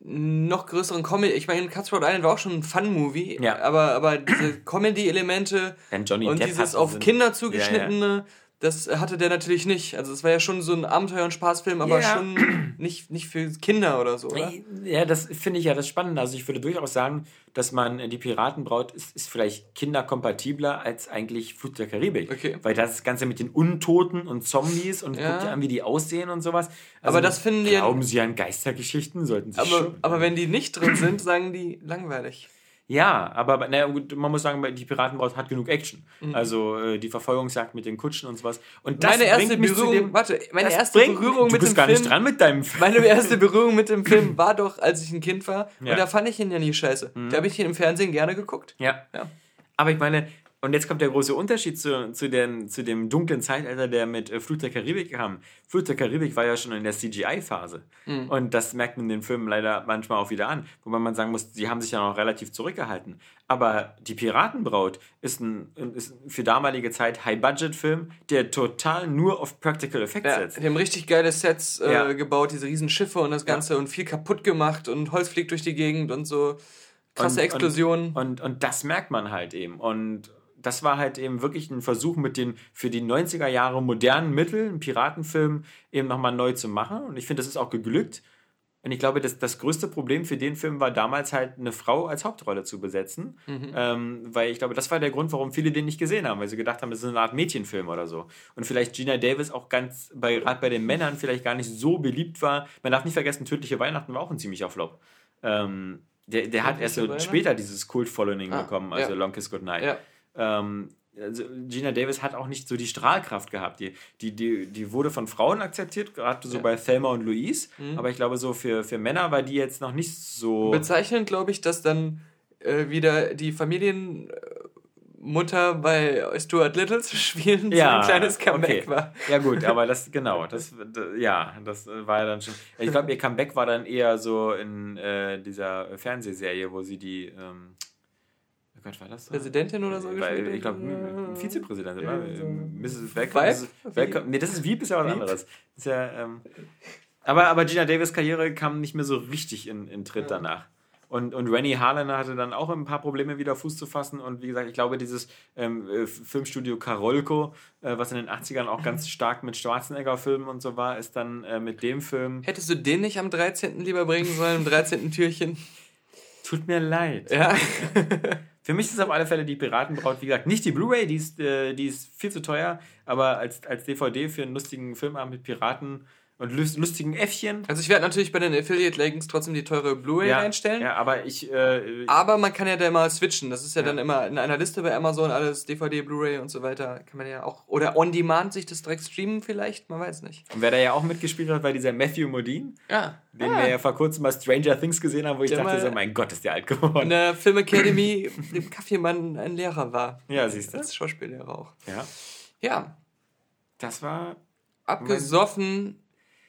noch größeren Comedy. Ich meine, Cutthroat Island war auch schon ein Fun-Movie, ja. aber, aber diese Comedy-Elemente und Depp dieses auf Kinder zugeschnittene. Ja, ja das hatte der natürlich nicht. Also es war ja schon so ein Abenteuer- und Spaßfilm, aber yeah. schon nicht, nicht für Kinder oder so, oder? Ja, das finde ich ja das Spannende. Also ich würde durchaus sagen, dass man äh, die Piratenbraut ist, ist vielleicht kinderkompatibler als eigentlich Flut der Karibik. Okay. Weil das Ganze mit den Untoten und Zombies und ja. guckt ja an, wie die aussehen und sowas. Also aber das finden die. Glauben Sie an Geistergeschichten? Sollten Sie aber, schon. Aber wenn die nicht drin sind, sagen die langweilig. Ja, aber naja, man muss sagen, die Piratenbraut hat genug Action. Mhm. Also äh, die Verfolgungsjagd mit den Kutschen und sowas. Und das meine erste Berührung, dem, warte, meine erste Berührung mit dem Film. gar nicht dran mit deinem Film. Meine erste Berührung mit dem Film war doch, als ich ein Kind war. Ja. Und da fand ich ihn ja nie scheiße. Mhm. Da habe ich ihn im Fernsehen gerne geguckt. Ja. ja. Aber ich meine, und jetzt kommt der große Unterschied zu, zu, den, zu dem dunklen Zeitalter, der mit äh, Flut der Karibik kam. Flut der Karibik war ja schon in der CGI-Phase. Mhm. Und das merkt man in den Filmen leider manchmal auch wieder an. Wobei man sagen muss, sie haben sich ja noch relativ zurückgehalten. Aber die Piratenbraut ist ein, ist für damalige Zeit High-Budget-Film, der total nur auf Practical Effects ja, setzt. Die haben richtig geile Sets äh, ja. gebaut, diese riesen Schiffe und das Ganze ja. und viel kaputt gemacht und Holz fliegt durch die Gegend und so. Krasse Explosionen. Und, und, und das merkt man halt eben. Und das war halt eben wirklich ein Versuch mit den für die 90er Jahre modernen Mitteln, einen Piratenfilm eben nochmal neu zu machen. Und ich finde, das ist auch geglückt. Und ich glaube, das, das größte Problem für den Film war damals halt eine Frau als Hauptrolle zu besetzen. Mhm. Ähm, weil ich glaube, das war der Grund, warum viele den nicht gesehen haben, weil sie gedacht haben, es ist eine Art Mädchenfilm oder so. Und vielleicht Gina Davis auch ganz, bei, gerade bei den Männern, vielleicht gar nicht so beliebt war. Man darf nicht vergessen, Tödliche Weihnachten war auch ein ziemlicher Flop. Ähm, der, der hat erst so später dieses Kult-Following ah, bekommen, also ja. Long Kiss Goodnight. Ja. Ähm, also Gina Davis hat auch nicht so die Strahlkraft gehabt. Die, die, die, die wurde von Frauen akzeptiert, gerade so ja. bei Thelma und Louise. Mhm. Aber ich glaube, so für, für Männer war die jetzt noch nicht so. Bezeichnend, glaube ich, dass dann äh, wieder die Familienmutter bei Stuart Little zu spielen ja, so ein kleines Comeback okay. war. Ja, gut, aber das, genau, das, ja, das war ja dann schon. Ich glaube, ihr Comeback war dann eher so in äh, dieser Fernsehserie, wo sie die. Ähm, Gott, war das so? Präsidentin oder so Weil, Ich glaube, Vizepräsidentin, ja, so Mrs. Welcome. Welcome. Nee, das ist Wieb, ist ja was anderes. Ist ja, ähm, aber, aber Gina Davis Karriere kam nicht mehr so richtig in, in Tritt ja. danach. Und, und Rennie Harlan hatte dann auch ein paar Probleme wieder Fuß zu fassen. Und wie gesagt, ich glaube, dieses ähm, äh, Filmstudio Karolko, äh, was in den 80ern auch ganz stark mit Schwarzenegger-Filmen und so war, ist dann äh, mit dem Film. Hättest du den nicht am 13. lieber bringen sollen, im 13. Türchen? Tut mir leid. Ja. Für mich ist es auf alle Fälle die Piratenbraut, wie gesagt, nicht die Blu-ray, die ist, äh, die ist viel zu teuer, aber als, als DVD für einen lustigen Filmabend mit Piraten und lustigen Äffchen. Also ich werde natürlich bei den Affiliate-Links trotzdem die teure Blu-ray ja, einstellen. Ja, aber ich... Äh, aber man kann ja da mal switchen. Das ist ja, ja, dann immer in einer Liste bei Amazon alles, DVD, Blu-ray und so weiter. Kann man ja auch... Oder On-Demand sich das direkt streamen vielleicht, man weiß nicht. Und wer da ja auch mitgespielt hat, war dieser Matthew Modine. Ja. Den ah. wir ja vor kurzem mal Stranger Things gesehen haben, wo ich der dachte so, mein Gott, ist der alt geworden. In der Film Academy dem Kaffeemann ein Lehrer war. Ja, siehst du. Als Schauspiellehrer auch. Ja. Ja. Das war... Abgesoffen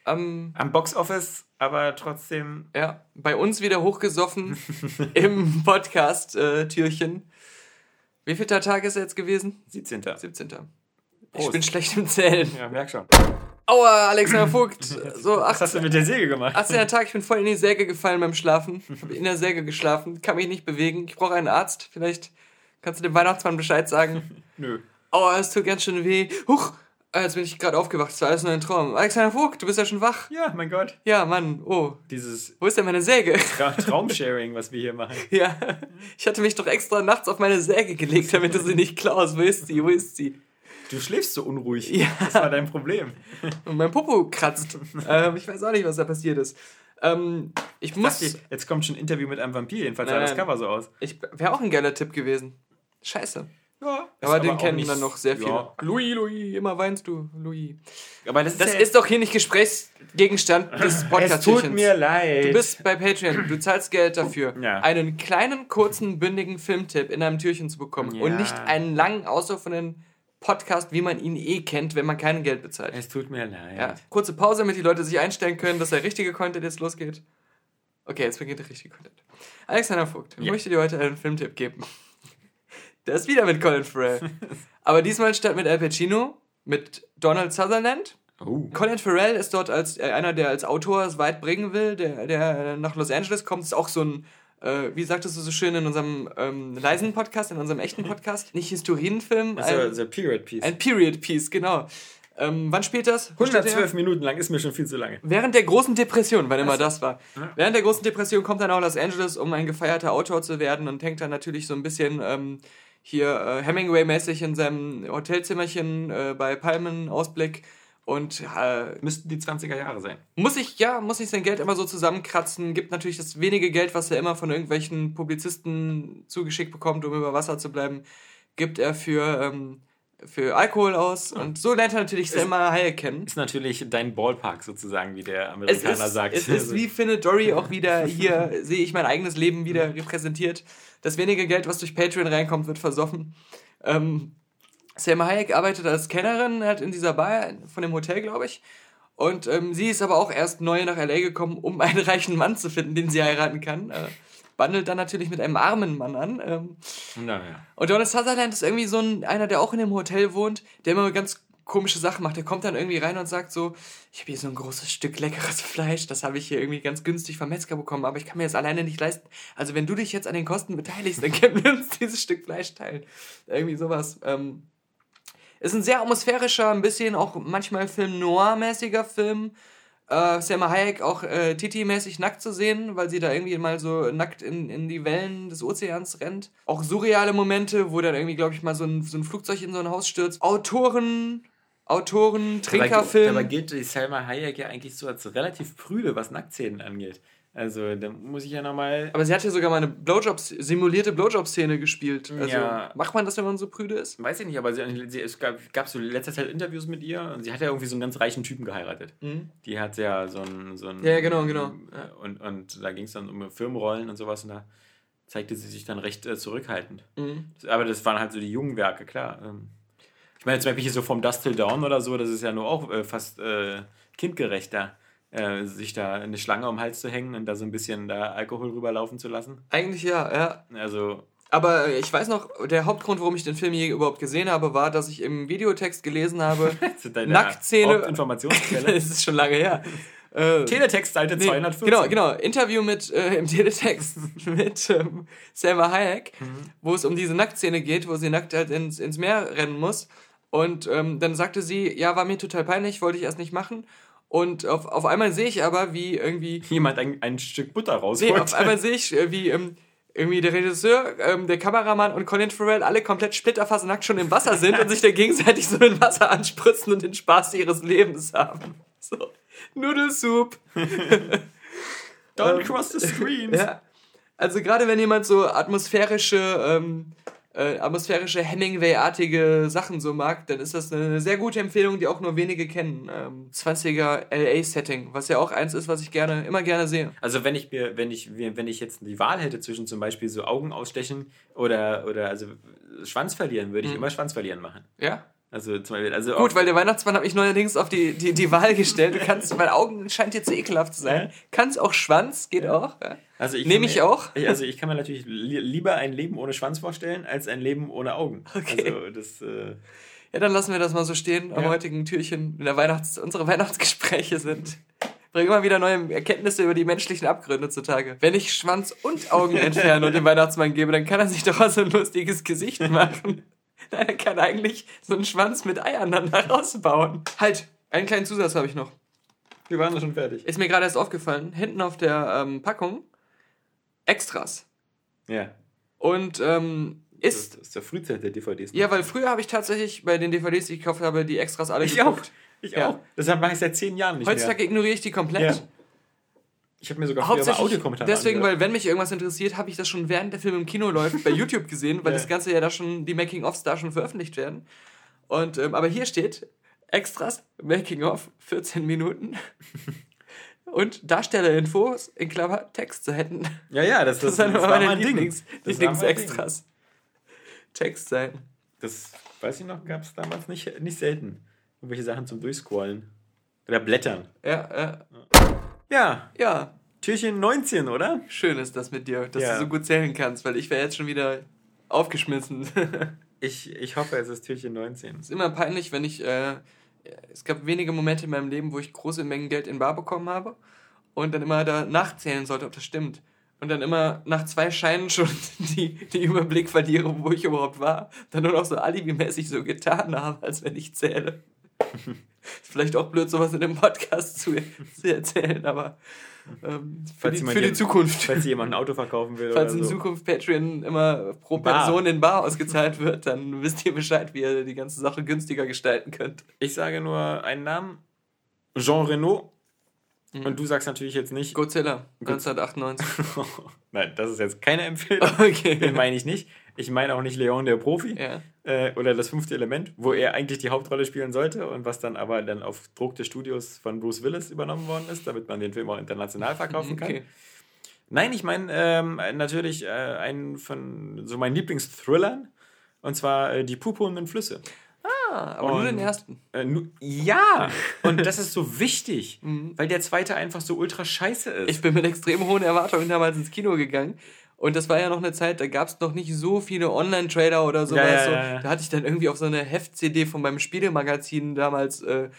am, am Boxoffice, aber trotzdem. Ja, bei uns wieder hochgesoffen im Podcast-Türchen. Wie viel Tag ist er jetzt gewesen? 17. 17. Prost. Ich bin schlecht im Zählen. Ja, merk schon. Aua, Alexander Vogt. So, Was hast du mit der Säge gemacht? 18. Tag, ich bin voll in die Säge gefallen beim Schlafen. Ich habe in der Säge geschlafen, kann mich nicht bewegen. Ich brauche einen Arzt. Vielleicht kannst du dem Weihnachtsmann Bescheid sagen. Nö. Aua, es tut ganz schön weh. Huch, Jetzt bin ich gerade aufgewacht, es war alles nur ein Traum. Alexander Vogt, du bist ja schon wach. Ja, mein Gott. Ja, Mann, oh. Dieses. Wo ist denn meine Säge? Tra Traumsharing, was wir hier machen. ja. Ich hatte mich doch extra nachts auf meine Säge gelegt, damit du sie nicht klaust. Wo ist sie? Wo ist sie? Du schläfst so unruhig. Ja. Das war dein Problem. Und mein Popo kratzt. ähm, ich weiß auch nicht, was da passiert ist. Ähm, ich, ich muss. Dachte, jetzt kommt schon ein Interview mit einem Vampir, jedenfalls sah das Cover so aus. Ich wäre auch ein geiler Tipp gewesen. Scheiße. Ja, aber den kennen nicht, dann noch sehr viele. Ja. Louis, Louis, immer weinst du, Louis. Aber das, das ist, ja doch hier nicht Gesprächsgegenstand des Podcasts. Es tut mir leid. Du bist bei Patreon, du zahlst Geld dafür, ja. einen kleinen, kurzen, bündigen Filmtipp in einem Türchen zu bekommen und nicht einen langen, auslaufenden Podcast, wie man ihn eh kennt, wenn man kein Geld bezahlt. Es tut mir leid. Kurze Pause, damit die Leute sich einstellen können, dass der richtige Content jetzt losgeht. Okay, jetzt beginnt der richtige Content. Alexander Vogt, ich möchte dir heute einen Filmtipp geben. Der ist wieder mit Colin Farrell. Aber diesmal statt mit Al Pacino, mit Donald Sutherland. Oh. Colin Farrell ist dort als äh, einer, der als Autor es weit bringen will, der, der nach Los Angeles kommt. Ist auch so ein, äh, wie sagtest du so schön in unserem ähm, leisen Podcast, in unserem echten Podcast, nicht Historienfilm. Also, ein, also Period Piece. Ein Period Piece, genau. Ähm, wann spielt das? 112 Minuten lang, ist mir schon viel zu lange. Während der großen Depression, wann immer das war. Ja. Während der großen Depression kommt er nach Los Angeles, um ein gefeierter Autor zu werden und hängt dann natürlich so ein bisschen ähm, hier äh, Hemingway-mäßig in seinem Hotelzimmerchen äh, bei Palmenausblick und äh, müssten die 20er Jahre sein. Muss ich, ja, muss ich sein Geld immer so zusammenkratzen. Gibt natürlich das wenige Geld, was er immer von irgendwelchen Publizisten zugeschickt bekommt, um über Wasser zu bleiben, gibt er für, ähm, für Alkohol aus. Ja. Und so lernt er natürlich Selma Hayek kennen. Ist natürlich dein Ballpark sozusagen, wie der Amerikaner es ist, sagt. Es ist wie Findet Dory auch wieder hier, sehe ich mein eigenes Leben wieder repräsentiert das wenige Geld, was durch Patreon reinkommt, wird versoffen. Ähm, Selma Hayek arbeitet als Kennerin halt in dieser Bar von dem Hotel, glaube ich. Und ähm, sie ist aber auch erst neu nach LA gekommen, um einen reichen Mann zu finden, den sie heiraten kann. Äh, bandelt dann natürlich mit einem armen Mann an. Ähm, naja. Und Donald Sutherland ist irgendwie so ein, einer, der auch in dem Hotel wohnt, der immer ganz komische Sachen macht. Der kommt dann irgendwie rein und sagt so, ich habe hier so ein großes Stück leckeres Fleisch, das habe ich hier irgendwie ganz günstig vom Metzger bekommen, aber ich kann mir das alleine nicht leisten. Also wenn du dich jetzt an den Kosten beteiligst, dann können wir uns dieses Stück Fleisch teilen. Irgendwie sowas. Ähm, ist ein sehr atmosphärischer, ein bisschen auch manchmal Film noir-mäßiger Film. Äh, Selma Hayek auch äh, Titi-mäßig nackt zu sehen, weil sie da irgendwie mal so nackt in, in die Wellen des Ozeans rennt. Auch surreale Momente, wo dann irgendwie, glaube ich, mal so ein, so ein Flugzeug in so ein Haus stürzt. Autoren, Autoren, Trinkerfilm. Dabei, dabei gilt die Selma Hayek ja eigentlich so als relativ prüde, was Nacktszenen angeht. Also, da muss ich ja nochmal. Aber sie hat ja sogar mal eine Blowjob, simulierte Blowjob-Szene gespielt. Also, ja. macht man das, wenn man so prüde ist? Weiß ich nicht, aber sie, sie, es gab, gab so letzter Zeit Interviews mit ihr und sie hat ja irgendwie so einen ganz reichen Typen geheiratet. Mhm. Die hat ja so einen. So einen ja, genau, genau. Und, und da ging es dann um Filmrollen und sowas und da zeigte sie sich dann recht äh, zurückhaltend. Mhm. Aber das waren halt so die jungen Werke, klar. Ähm, ich meine, zum Beispiel hier so vom Dust Till Dawn oder so, das ist ja nur auch äh, fast äh, kindgerechter äh, sich da eine Schlange um den Hals zu hängen und da so ein bisschen da Alkohol rüberlaufen zu lassen. Eigentlich ja, ja. Also. Aber ich weiß noch, der Hauptgrund, warum ich den Film je überhaupt gesehen habe, war, dass ich im Videotext gelesen habe, Nacktszene. Informationsquelle. das ist schon lange her. Äh, Teletext Seite nee, 214. Genau, genau. Interview mit äh, im Teletext mit ähm, Selma Hayek, mhm. wo es um diese Nacktszene geht, wo sie nackt halt ins, ins Meer rennen muss. Und ähm, dann sagte sie, ja, war mir total peinlich, wollte ich erst nicht machen. Und auf, auf einmal sehe ich aber, wie irgendwie. Jemand ein, ein Stück Butter rausholt. Nee, auf einmal sehe ich, äh, wie ähm, irgendwie der Regisseur, ähm, der Kameramann und Colin Farrell alle komplett splitterfasernackt schon im Wasser sind und sich da gegenseitig so in Wasser anspritzen und den Spaß ihres Lebens haben. So. Nudelsoup. Don't cross the screens. Ja. Also gerade wenn jemand so atmosphärische ähm, äh, atmosphärische Hemingway-artige Sachen so mag, dann ist das eine sehr gute Empfehlung, die auch nur wenige kennen. Ähm, 20er LA-Setting, was ja auch eins ist, was ich gerne, immer gerne sehe. Also wenn ich mir, wenn ich, wenn ich jetzt die Wahl hätte zwischen zum Beispiel so Augen ausstechen oder, oder also Schwanz verlieren, würde ich mhm. immer Schwanz verlieren machen. Ja. Also zum Beispiel, also Gut, weil der Weihnachtsmann habe ich neuerdings auf die, die, die Wahl gestellt. Du kannst, weil Augen scheint jetzt ekelhaft zu sein. Kannst auch Schwanz, geht ja. auch. Ja. Also ich Nehme ich mir, auch. Ich, also ich kann mir natürlich lieber ein Leben ohne Schwanz vorstellen, als ein Leben ohne Augen. Okay. Also das, äh ja, dann lassen wir das mal so stehen am ja. heutigen Türchen, in der Weihnachts unsere Weihnachtsgespräche sind. Bringen immer wieder neue Erkenntnisse über die menschlichen Abgründe zutage. Wenn ich Schwanz und Augen entferne und dem Weihnachtsmann gebe, dann kann er sich doch auch so ein lustiges Gesicht machen. Er kann eigentlich so einen Schwanz mit Eiern dann da rausbauen. Halt, einen kleinen Zusatz habe ich noch. Wir waren da schon fertig. Ist mir gerade erst aufgefallen. Hinten auf der ähm, Packung Extras. Ja. Und ähm, ist. Das ist der Frühzeit der DVDs. Ne? Ja, weil früher habe ich tatsächlich bei den DVDs, die ich gekauft habe, die Extras alle ich geguckt. Auch. Ich ja. auch. Deshalb mache ich seit zehn Jahren nicht Heutzutage mehr. ignoriere ich die komplett. Ja. Ich habe mir sogar Hauptsächlich Audiokommentare Deswegen, angehört. weil wenn mich irgendwas interessiert, habe ich das schon während der Film im Kino läuft bei YouTube gesehen, weil ja. das Ganze ja da schon, die Making-ofs da schon veröffentlicht werden. Und, ähm, aber hier steht, Extras, Making-of, 14 Minuten. Und Darstellerinfos, in Klammer, Textseiten. Ja, ja, das, das, das, das war meine Lieblings, Lieblingsextras. Textseiten. Das, weiß ich noch, gab es damals nicht, nicht selten. Irgendwelche Sachen zum Durchscrollen. Oder Blättern. Ja, ja. Ja. Ja. Türchen 19, oder? Schön ist das mit dir, dass ja. du so gut zählen kannst, weil ich wäre jetzt schon wieder aufgeschmissen. ich, ich hoffe, es ist Türchen 19. Es ist immer peinlich, wenn ich. Äh, es gab wenige Momente in meinem Leben, wo ich große Mengen Geld in Bar bekommen habe und dann immer da nachzählen sollte, ob das stimmt. Und dann immer nach zwei Scheinen schon die, die Überblick verliere, wo ich überhaupt war. Dann nur noch so alibimäßig so getan habe, als wenn ich zähle. Vielleicht auch blöd, sowas in dem Podcast zu, zu erzählen, aber ähm, für, die, für die, Zukunft. Falls jemand ein Auto verkaufen will. Falls in so. Zukunft Patreon immer pro Bar. Person in Bar ausgezahlt wird, dann wisst ihr Bescheid, wie ihr die ganze Sache günstiger gestalten könnt. Ich sage nur einen Namen: Jean Renault. Mhm. Und du sagst natürlich jetzt nicht. Godzilla, 1998. Nein, das ist jetzt keine Empfehlung. Okay. Den meine ich nicht. Ich meine auch nicht Leon der Profi ja. Äh, oder das fünfte Element, wo er eigentlich die Hauptrolle spielen sollte und was dann aber dann auf Druck des Studios von Bruce Willis übernommen worden ist, damit man den Film auch international verkaufen kann. Okay. Nein, ich meine ähm, natürlich äh, einen von so meinen Lieblingsthrillern und zwar äh, die purpurnen Flüsse. Ah, aber und, nur den ersten. Äh, nu, ja, und das ist so wichtig, mhm. weil der zweite einfach so ultra scheiße ist. Ich bin mit extrem hohen Erwartungen damals ins Kino gegangen Und das war ja noch eine Zeit, da gab es noch nicht so viele Online-Trailer oder sowas. Ja, ja, so. ja. Da hatte ich dann irgendwie auf so eine Heft-CD von meinem Spielemagazin damals äh,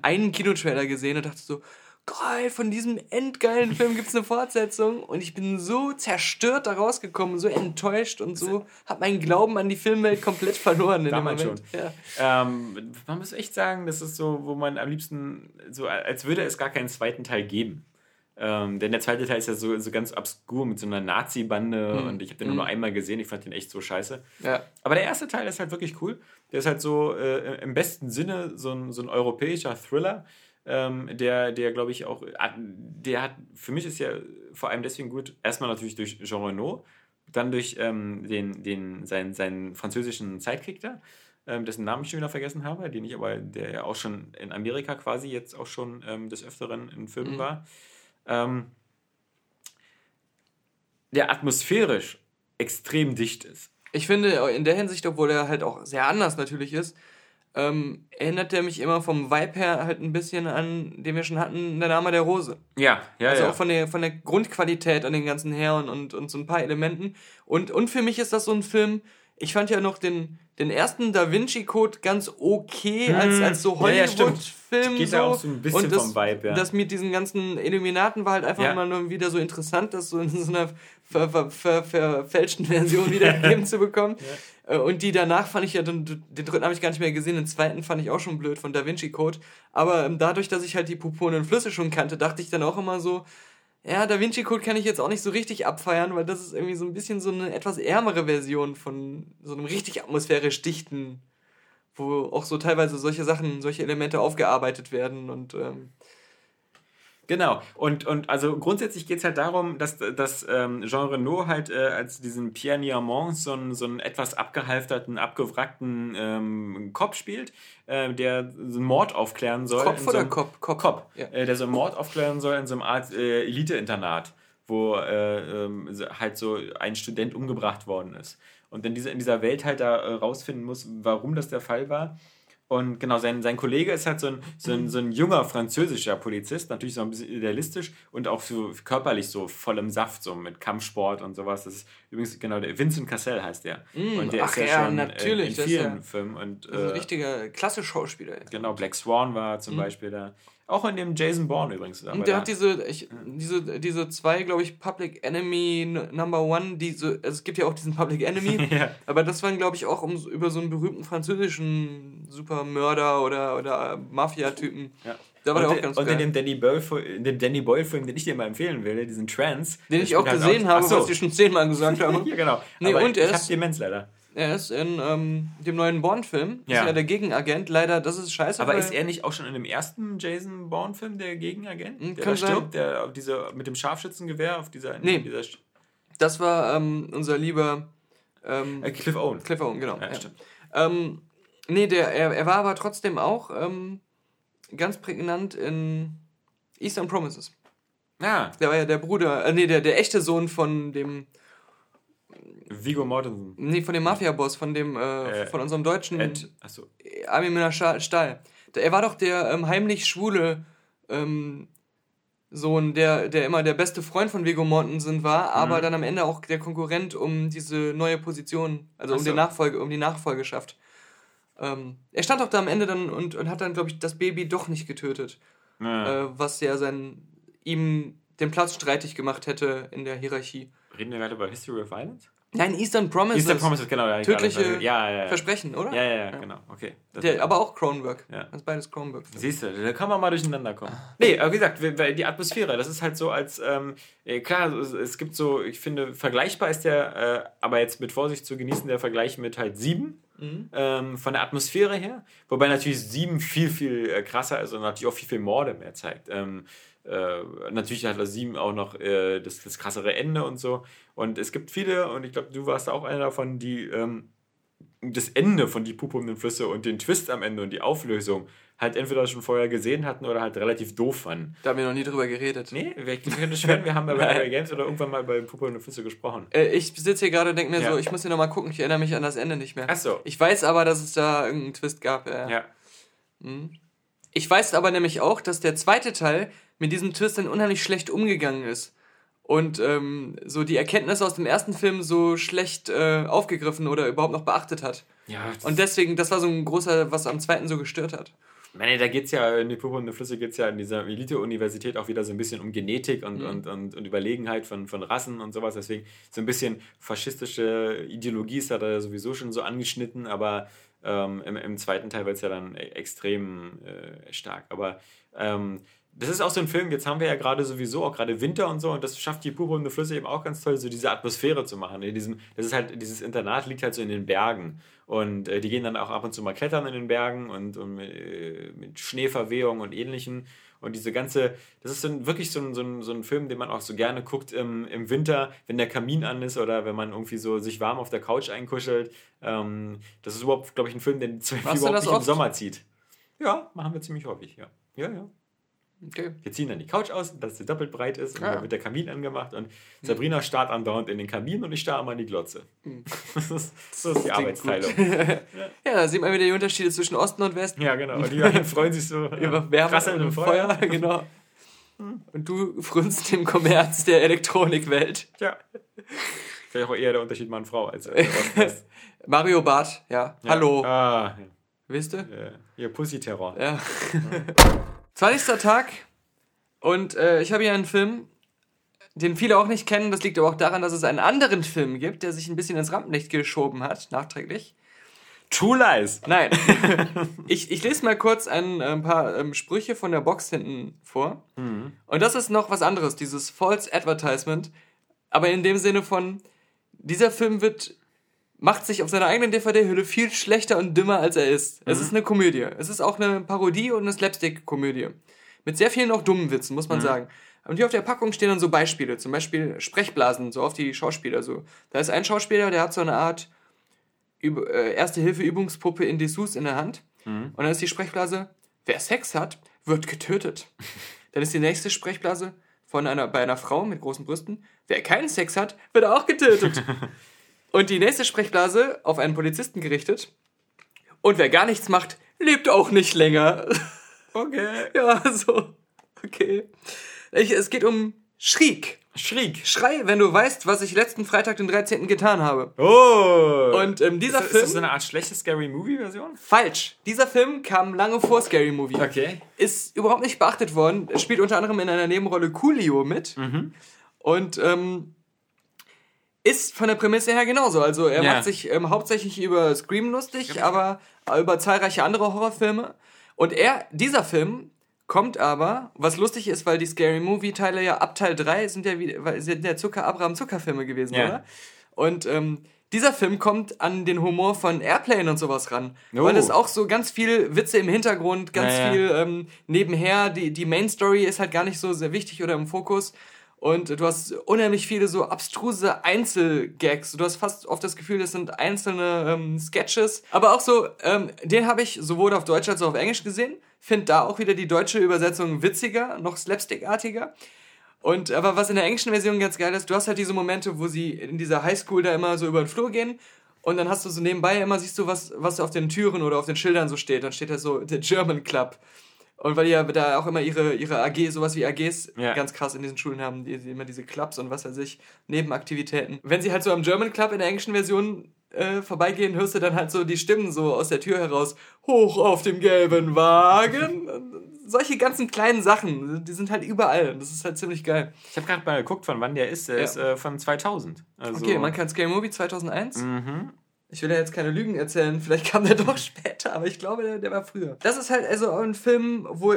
einen Kinotrailer gesehen und dachte so, geil, von diesem endgeilen Film gibt's eine Fortsetzung. Und ich bin so zerstört da rausgekommen, so enttäuscht und so, hab meinen Glauben an die Filmwelt komplett verloren in Damals dem Moment. schon. Ja. Ähm, man muss echt sagen, das ist so, wo man am liebsten, so als würde es gar keinen zweiten Teil geben. Ähm, denn der zweite Teil ist ja so, so ganz obskur mit so einer Nazi-Bande Hm. und ich habe den nur noch einmal gesehen, ich fand den echt so scheiße. Ja. Aber der erste Teil ist halt wirklich cool. Der ist halt so äh, im besten Sinne so ein, so ein europäischer Thriller, ähm, der, der glaube ich auch, der hat, für mich ist ja vor allem deswegen gut, erstmal natürlich durch Jean Reno, dann durch ähm, den, den, seinen, seinen französischen Sidekick da, ähm, dessen Namen ich schon wieder vergessen habe, den ich aber, der ja auch schon in Amerika quasi jetzt auch schon ähm, des Öfteren in Filmen Mhm. war. Ähm, der atmosphärisch extrem dicht ist. Ich finde, in der Hinsicht, obwohl er halt auch sehr anders natürlich ist, ähm, erinnert er mich immer vom Vibe her halt ein bisschen an, den wir schon hatten, der Name der Rose. Ja, ja, Also ja. auch von der, von der Grundqualität an den ganzen Herren und, und so ein paar Elementen. Und, und für mich ist das so ein Film, ich fand ja noch den, den ersten Da Vinci Code ganz okay als, Hm. als so Ja, ja. Hollywood-Film. Geht so. ja auch so ein bisschen und das, vom Vibe, ja. Das mit diesen ganzen Illuminaten war halt einfach Ja. immer nur wieder so interessant, das so in so einer ver, ver, ver, verfälschten Version wiedergegeben zu bekommen. Äh, Und die danach fand ich ja, den, den dritten habe ich gar nicht mehr gesehen, den zweiten fand ich auch schon blöd von Da Vinci Code. Aber ähm, dadurch, dass ich halt die purpurnen Flüsse schon kannte, dachte ich dann auch immer so, ja, Da Vinci Code kann ich jetzt auch nicht so richtig abfeiern, weil das ist irgendwie so ein bisschen so eine etwas ärmere Version von so einem richtig atmosphärisch dichten, wo auch so teilweise solche Sachen, solche Elemente aufgearbeitet werden und ähm, Genau. Und, und also grundsätzlich geht es halt darum, dass, dass ähm, Jean Reno halt äh, als diesen Pierre Niamont so einen, so einen etwas abgehalfterten, abgewrackten ähm, Cop spielt, äh, der so einen Mord aufklären soll. Kopf oder so Cop? Cop. Cop. Ja. Äh, der so einen Mord aufklären soll in so einem Art äh, Elite-Internat, wo äh, ähm, halt so ein Student umgebracht worden ist. Und in dieser, in dieser Welt halt da äh, rausfinden muss, warum das der Fall war. Und genau, sein, sein Kollege ist halt so ein, so, ein, so ein junger französischer Polizist, natürlich so ein bisschen idealistisch und auch so körperlich so voll im Saft, so mit Kampfsport und sowas. Das ist übrigens, genau, der Vincent Cassel heißt der. Mm, und der ach ist ja, ja, schon natürlich, äh, in das ist vielen ja- Filmen. Und, Das ist ein äh, richtiger Klasse-Schauspieler. Genau, Black Swan war zum Beispiel da. Auch in dem Jason Bourne übrigens. Und der hat diese, ich, diese, diese zwei, glaube ich, Public Enemy Number One, die so, also es gibt ja auch diesen Public Enemy, Ja. aber das waren, glaube ich, auch um, über so einen berühmten französischen Supermörder oder, oder Mafia-Typen. Ja. Da war und der auch ganz und geil. in dem Danny Boyle, in dem Danny Boyle den ich dir mal empfehlen will, diesen Trance, Den ich auch halt gesehen habe, Ach so. was ich schon zehnmal gesagt habe. ja, genau. Nee, Aber und er ich ist- hab Demenz leider. Er ist in ähm, dem neuen Bond-Film, ist Ja. ja der Gegenagent. Leider, das ist scheiße. Aber ist er nicht auch schon in dem ersten Jason Bourne-Film der Gegenagent? Hm, Der kann da sein. stirbt, der auf diese, mit dem Scharfschützengewehr auf dieser. Nee. Dieser, Das war ähm, unser lieber ähm, äh, Cliff Owen. Cliff Owen, genau. Ja, ja. stimmt. Ähm, nee, der, er, er war aber trotzdem auch ähm, ganz prägnant in Eastern Promises. Ah, Der war ja der Bruder, äh, nee, der, der echte Sohn von dem, Vigo Mortensen. nee, von dem Mafia-Boss, von dem, äh, Äh, von unserem deutschen Ed, achso. Armin Müller Sta- Stahl. Er war doch der ähm, heimlich schwule ähm, Sohn, der, der immer der beste Freund von Viggo Mortensen war, aber Mhm. dann am Ende auch der Konkurrent um diese neue Position, also um, den Nachfolge, um die Nachfolgeschaft. Ähm, er stand auch da am Ende dann und, und hat dann, glaube ich, das Baby doch nicht getötet, Ja. äh, was ja sein, ihm den Platz streitig gemacht hätte in der Hierarchie. Reden wir gerade über History of Violence? Nein, Eastern Promises. Eastern Promises, genau. Ja, ich Tödliche gerade- ja, ja. Versprechen, oder? Ja, ja, ja, genau. Okay. Der, aber auch Cronenberg. Ja. Das ist beides Cronenberg. Siehst du, da kann man mal durcheinander kommen. Nee, aber wie gesagt, die Atmosphäre, das ist halt so als, ähm, äh, klar, es, gibt so, ich finde, vergleichbar ist der, äh, aber jetzt mit Vorsicht zu genießen, der Vergleich mit halt sieben. Mhm. Ähm, von der Atmosphäre her, wobei natürlich sieben viel, viel äh, krasser ist und natürlich auch viel, viel Morde mehr zeigt. Ähm, äh, natürlich hat sieben auch noch äh, das, das krassere Ende und so. Und es gibt viele, und ich glaube, du warst auch einer davon, die ähm, das Ende von Die Puppe um den Flüsse und den Twist am Ende und die Auflösung halt entweder schon vorher gesehen hatten oder halt relativ doof fanden. Da haben wir noch nie drüber geredet. Nee, wir können schwören, wir haben bei Nein. Area Games oder irgendwann mal bei Puppe den Flüsse gesprochen. Äh, ich sitze hier gerade und denke mir Ja. so, ich muss hier nochmal gucken, ich erinnere mich an das Ende nicht mehr. Ach so. Ich weiß aber, dass es da irgendeinen Twist gab. Ja. Ja. Ich weiß aber nämlich auch, dass der zweite Teil mit diesem Twist dann unheimlich schlecht umgegangen ist. und ähm, so die Erkenntnisse aus dem ersten Film so schlecht äh, aufgegriffen oder überhaupt noch beachtet hat. Ja, Und deswegen, das war so ein großer, was am zweiten so gestört hat. Meine, da geht es ja, in die Purpur und die Flüsse geht es ja in dieser Elite-Universität auch wieder so ein bisschen um Genetik Mhm. und, und, und, und Überlegenheit von, von Rassen und sowas. Deswegen so ein bisschen faschistische Ideologie ist da, da sowieso schon so angeschnitten, aber ähm, im, im zweiten Teil wird es ja dann e- extrem äh, stark. Aber ähm, das ist auch so ein Film, jetzt haben wir ja gerade sowieso auch gerade Winter und so und das schafft die purpurne Flüsse eben auch ganz toll, so diese Atmosphäre zu machen. In diesem, das ist halt, dieses Internat liegt halt so in den Bergen und äh, die gehen dann auch ab und zu mal klettern in den Bergen und, und äh, mit Schneeverwehung und ähnlichem. Und diese ganze, das ist so ein, wirklich so ein, so, ein, so ein Film, den man auch so gerne guckt im, im Winter, wenn der Kamin an ist oder wenn man irgendwie so sich warm auf der Couch einkuschelt. Ähm, das ist überhaupt, glaube ich, ein Film, den zum überhaupt nicht im oft? Sommer zieht. Ja, machen wir ziemlich häufig, ja. Ja, ja. Okay. Wir ziehen dann die Couch aus, dass sie doppelt breit ist und Ah. dann wird der Kamin angemacht und Sabrina starrt andauernd in den Kamin und ich starre immer in die Glotze. Hm. Das ist, so ist die Arbeitsteilung. Ja, da sieht man wieder die Unterschiede zwischen Osten und Westen. Ja, genau. Und die beiden freuen sich so Über Wärme und im Feuer. Feuer. genau. Und du frünst den Kommerz der Elektronikwelt. Ja. Vielleicht auch eher der Unterschied Mann-Frau als äh, Ost-West. Mario Barth, ja. Ja. Hallo. Ah, Wisst ihr? äh, ihr Pussy-Terror. Ja. 20. Tag. Und äh, ich habe hier einen Film, den viele auch nicht kennen. Das liegt aber auch daran, dass es einen anderen Film gibt, der sich ein bisschen ins Rampenlicht geschoben hat, nachträglich. True Lies. Nein. ich, ich lese mal kurz ein, ein paar ähm, Sprüche von der Box hinten vor. Und das ist noch was anderes, dieses False Advertisement. Aber in dem Sinne von, dieser Film wird, macht sich auf seiner eigenen DVD-Hülle viel schlechter und dümmer, als er ist. Es ist eine Komödie. Es ist auch eine Parodie und eine Slapstick-Komödie. Mit sehr vielen auch dummen Witzen, muss man sagen. Und hier auf der Packung stehen dann so Beispiele. Zum Beispiel Sprechblasen, so auf die Schauspieler. So. Da ist ein Schauspieler, der hat so eine Art äh, Erste-Hilfe-Übungspuppe in Dessous in der Hand. Und dann ist die Sprechblase, wer Sex hat, wird getötet. dann ist die nächste Sprechblase von einer, bei einer Frau mit großen Brüsten, wer keinen Sex hat, wird auch getötet. Und die nächste Sprechblase auf einen Polizisten gerichtet. Und wer gar nichts macht, lebt auch nicht länger. Okay. ja, so. Okay. Ich, es geht um Schriek. Schriek. Schrei, wenn du weißt, was ich letzten Freitag, den 13. getan habe. Oh. Und ähm, dieser ist, Film. ist das so eine Art schlechte Scary Movie-Version? Falsch. Dieser Film kam lange vor Scary Movie. Okay. Ist überhaupt nicht beachtet worden. Er spielt unter anderem in einer Nebenrolle Coolio mit. Mhm. Und ähm, ist von der Prämisse her genauso. Also er Ja. macht sich ähm, hauptsächlich über Scream lustig, aber über zahlreiche andere Horrorfilme. Und er, dieser Film kommt aber, was lustig ist, weil die Scary Movie Teile ja ab Teil 3 sind ja wieder, sind ja Zucker Abraham Zucker Filme gewesen, Ja. oder? Und ähm, dieser Film kommt an den Humor von Airplane und sowas ran. Oh. Weil es auch so ganz viel Witze im Hintergrund, ganz Ja, ja. viel ähm, nebenher. Die, die Main Story ist halt gar nicht so sehr wichtig oder im Fokus. Und du hast unheimlich viele so abstruse Einzelgags. Du hast fast oft das Gefühl, das sind einzelne ähm, Sketches. Aber auch so, ähm, den habe ich sowohl auf Deutsch als auch auf Englisch gesehen. Find da auch wieder die deutsche Übersetzung witziger, noch slapstickartiger. Und aber was in der englischen Version ganz geil ist, du hast halt diese Momente, wo sie in dieser Highschool da immer so über den Flur gehen und dann hast du so nebenbei immer siehst du was was auf den Türen oder auf den Schildern so steht, dann steht da so der German Club. Und weil die ja da auch immer ihre, ihre AG, sowas wie AGs Ja. ganz krass in diesen Schulen haben, die, die immer diese Clubs und was weiß ich, Nebenaktivitäten. Wenn sie halt so am German Club in der englischen Version äh, vorbeigehen, hörst du dann halt so die Stimmen so aus der Tür heraus, hoch auf dem gelben Wagen. Solche ganzen kleinen Sachen, die sind halt überall. Das ist halt ziemlich geil. Ich habe gerade mal geguckt, von wann der ist. Der Ja. ist äh, von 2000. Also, Okay, man kann Scary Movie 2001. Mhm. Ich will ja jetzt keine Lügen erzählen, vielleicht kam der doch später, aber ich glaube, der, der war früher. Das ist halt also ein Film, wo,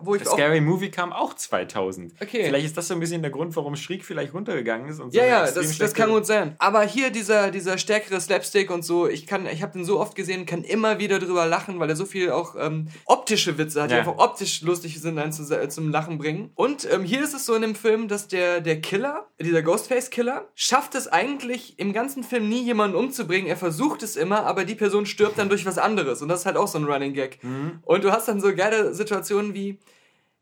wo ich Der auch Scary Movie kam auch 2000. Okay. Vielleicht ist das so ein bisschen der Grund, warum Schriek vielleicht runtergegangen ist. Und so Ja, ja, das, das kann gut sein. Aber hier dieser, dieser stärkere Slapstick und so, ich kann, ich habe den so oft gesehen, kann immer wieder drüber lachen, weil er so viel auch ähm, optische Witze hat, die Ja. einfach optisch lustig sind, einen zu, zum Lachen bringen. Und ähm, hier ist es so in dem Film, dass der, der Killer, dieser Ghostface-Killer, schafft es eigentlich im ganzen Film nie jemanden umzubringen. Er versucht es immer, aber die Person stirbt dann durch was anderes. Und das ist halt auch so ein Running Gag. Und du hast dann so geile Situationen wie,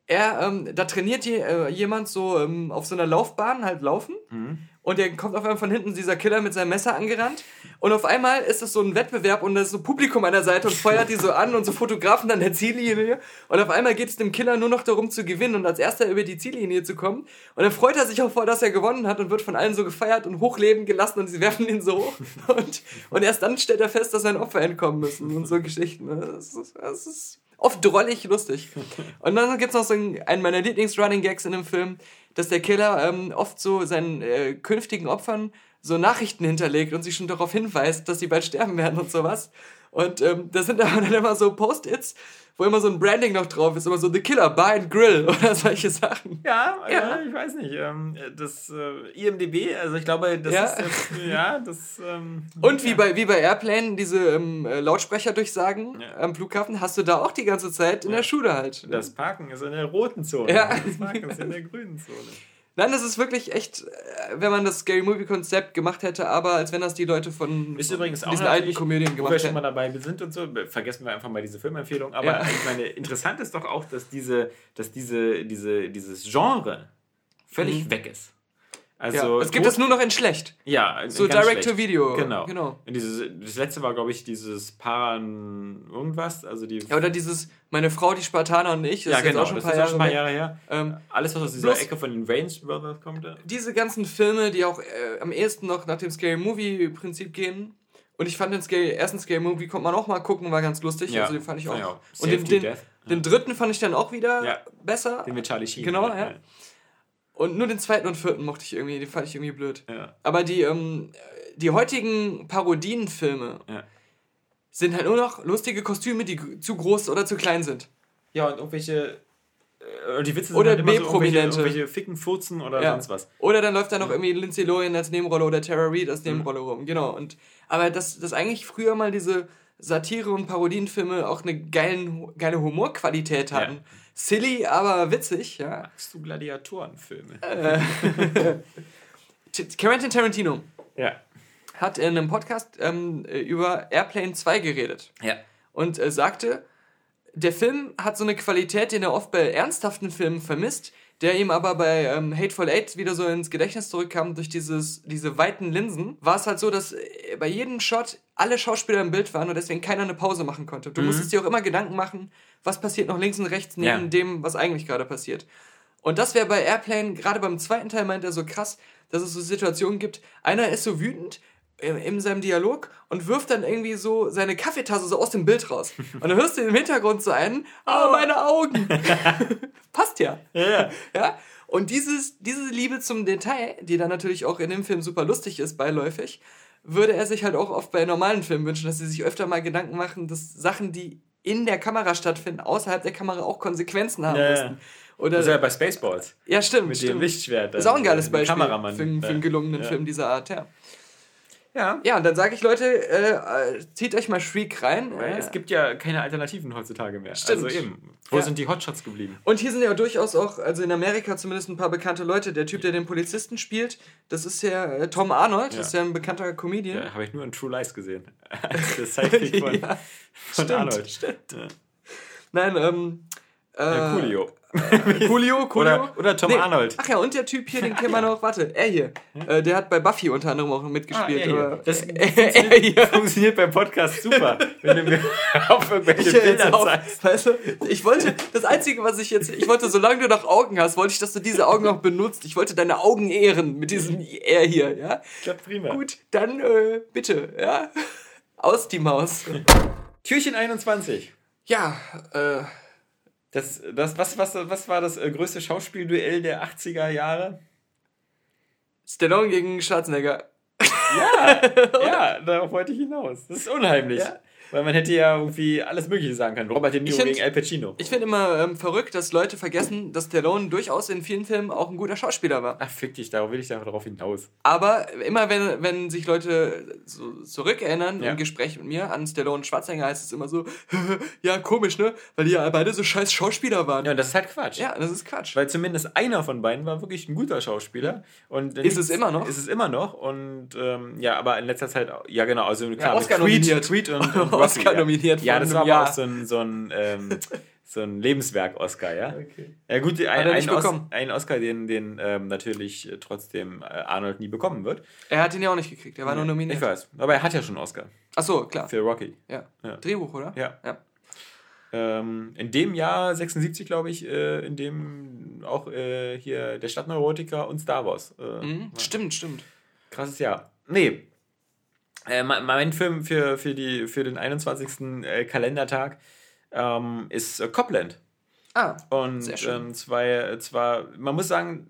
er, ähm, da trainiert je, äh, jemand so ähm, auf so einer Laufbahn halt laufen und der kommt auf einmal von hinten dieser Killer mit seinem Messer angerannt Und auf einmal ist es so ein Wettbewerb und da ist so Publikum an der Seite und feuert die so an und so Fotografen an der Ziellinie. Und auf einmal geht es dem Killer nur noch darum zu gewinnen und als erster über die Ziellinie zu kommen. Und dann freut er sich auch vor, dass er gewonnen hat und wird von allen so gefeiert und hochleben gelassen und sie werfen ihn so hoch. Und, und erst dann stellt er fest, dass sein Opfer entkommen müssen und so Geschichten. Das ist, das ist oft drollig lustig. Und dann gibt es noch so einen, einen meiner Lieblings-Running-Gags in dem Film, dass der Killer ähm, oft so seinen äh, künftigen Opfern so Nachrichten hinterlegt und sie schon darauf hinweist, dass sie bald sterben werden und sowas. Und ähm, das sind aber dann immer so Post-its, wo immer so ein Branding noch drauf ist, immer so The Killer Bar and Grill oder solche Sachen. Ja, ja. Äh, ich weiß nicht. Ähm, das äh, IMDB, also ich glaube, das Ja. ist das, ja, das. Ähm, Und wie ja. bei, wie bei Airplane, diese ähm, äh, Lautsprecherdurchsagen Ja. am Flughafen, hast du da auch die ganze Zeit in Ja. der Schule halt. Das Parken ist in der roten Zone. Ja. Das Parken ist in der grünen Zone. Nein, das ist wirklich echt, äh, wenn man das Scary Movie Konzept gemacht hätte, aber als wenn das die Leute von, Ist übrigens auch diesen alten Komödien Wo wir gemacht schon mal hätten. dabei sind und so, vergessen wir einfach mal diese Filmempfehlung. Aber Ja. ich meine, interessant ist doch auch, dass diese, dass diese, diese, dieses Genre völlig Mhm. weg ist. Ja, Also es gibt es nur noch in schlecht. Ja, in- So Direct-to-Video. Genau. genau. Und dieses, das letzte war, glaube ich, dieses Paran irgendwas. Also die. Ja, oder dieses, meine Frau, die Spartaner und ich, das Ja, ist genau, auch schon ein das paar ist Jahre, schon ein paar. Jahre her. Ähm, Alles, was aus dieser Ecke von den Range Brothers kommt. äh, diese ganzen Filme, die auch äh, am ehesten noch nach dem Scary Movie Prinzip gehen. Und ich fand den Scary, ersten Scary Movie konnte man auch mal gucken, war ganz lustig. Ja, also den fand ich auch. ich auch. Und den, den, den dritten fand ich dann auch wieder Ja. besser. Den mit Charlie Sheen. Genau, ja. Und nur den zweiten und vierten mochte ich irgendwie, den fand ich irgendwie blöd. ja. Aber die, ähm, die heutigen Parodienfilme Ja. sind halt nur noch lustige Kostüme, die zu groß oder zu klein sind. Ja, und irgendwelche. äh, Die Witze sind Oder halt immer so B-Prominente. irgendwelche, irgendwelche Ficken, Furzen oder Ja. sonst was. Oder dann läuft da noch irgendwie Lindsay Lohan als Nebenrolle oder Tara Reid als Mhm. Nebenrolle rum. Genau. Und, aber dass das eigentlich früher mal diese Satire- und Parodienfilme auch eine geilen, geile Humorqualität hatten. Silly, aber witzig, ja. Magst du Gladiatorenfilme? Äh. Quentin Tarantino Ja. hat in einem Podcast ähm, über Airplane 2 geredet. Ja. und äh, sagte, der Film hat so eine Qualität, den er oft bei ernsthaften Filmen vermisst, der ihm aber bei ähm, Hateful Eight wieder so ins Gedächtnis zurückkam durch dieses, diese weiten Linsen, war es halt so, dass äh, bei jedem Shot alle Schauspieler im Bild waren und deswegen keiner eine Pause machen konnte. Du musstest dir auch immer Gedanken machen, was passiert noch links und rechts neben Ja. dem, was eigentlich gerade passiert. Und das wäre bei Airplane, gerade beim zweiten Teil meint er so krass, dass es so Situationen gibt, einer ist so wütend in, in seinem Dialog und wirft dann irgendwie so seine Kaffeetasse so aus dem Bild raus. Und dann hörst du im Hintergrund so einen, ah, meine Augen. Passt ja. Ja. Ja? Und dieses, diese Liebe zum Detail, die dann natürlich auch in dem Film super lustig ist, beiläufig, würde er sich halt auch oft bei normalen Filmen wünschen, dass sie sich öfter mal Gedanken machen, dass Sachen, die in der Kamera stattfinden, außerhalb der Kamera auch Konsequenzen haben Ja, müssen. Oder, Das ist ja bei Spaceballs. ja, stimmt. Mit stimmt. dem Lichtschwert. Das ist auch ein geiles äh, Beispiel Kameramann. für, einen- für einen gelungenen Ja. Film dieser Art, ja. Ja. Ja, und dann sage ich, Leute, äh, äh, zieht euch mal Shriek rein. Weil Äh, Es gibt ja keine Alternativen heutzutage mehr. Stimmt. Also eben. Wo Ja. sind die Hotshots geblieben? Und hier sind ja durchaus auch, also in Amerika zumindest ein paar bekannte Leute. Der Typ, der den Polizisten spielt, das ist ja äh, Tom Arnold, Ja. das ist ja ein bekannter Comedian. Ja, habe ich nur in True Lies gesehen. das Sidekick von, Ja, von stimmt, Arnold. stimmt. Nein, ähm. Äh, Ja, Coolio. Coolio, Coolio. Oder, oder Tom Nee. Arnold. Ach ja, und der Typ hier, den kennen wir noch, warte, er hier. Äh, der hat bei Buffy unter anderem auch mitgespielt. Ah, er Das er hier. Funktioniert beim Podcast super, wenn du mir auf irgendwelche Ich Bilder auf, zeigst. weißt du, ich wollte, das Einzige, was ich jetzt, ich wollte, solange du noch Augen hast, wollte ich, dass du diese Augen noch benutzt. Ich wollte deine Augen ehren mit diesem R hier, ja? Klappt prima. Gut, dann äh, bitte, ja? Aus die Maus. Türchen 21. Ja, äh, Das, das, was, was, was war das äh, größte Schauspielduell der 80er Jahre? Stallone gegen Schwarzenegger. Ja, ja, darauf wollte ich hinaus. Das ist unheimlich. Ja. Weil man hätte ja irgendwie alles Mögliche sagen können. Robert De Niro find- gegen Al Pacino. Ich finde immer ähm, verrückt, dass Leute vergessen, dass Stallone durchaus in vielen Filmen auch ein guter Schauspieler war. Ach, fick dich, darauf will ich darauf hinaus. Aber immer wenn, wenn sich Leute so zurückerinnern Ja. im Gespräch mit mir an Stallone und Schwarzenegger, heißt es immer so, ja, komisch, ne? Weil die ja beide so scheiß Schauspieler waren. Ja, und das ist halt Quatsch. Ja, das ist Quatsch. Weil zumindest einer von beiden war wirklich ein guter Schauspieler. Und Ist es immer noch? Ist es immer noch. Und ähm, ja, aber in letzter Zeit, ja genau, also klar, mit Oscar nominiert. Creed und, und Oscar nominiert Ja, das war aber Jahr. auch so ein, so ein, ähm, so ein Lebenswerk-Oscar, ja. Okay. Ja gut, ein, ein, Os ein, Oscar, den, den ähm, natürlich trotzdem äh, Arnold nie bekommen wird. Er hat ihn ja auch nicht gekriegt, er war nur nominiert. Ich weiß, aber er hat ja schon einen Oscar. Ach so, klar. Für Rocky. Ja. ja. Drehbuch, oder? Ja. ja. Ähm, in dem Jahr 76, glaube ich, äh, in dem auch äh, hier der Stadtneurotiker und Star Wars. Äh, mhm. Stimmt, stimmt. Krasses Jahr. Nee. Äh, mein Film für, für, die, für den 21. Äh, Kalendertag ähm, ist äh, Copland. Ah, und sehr schön. Ähm, zwei, zwar, man muss sagen,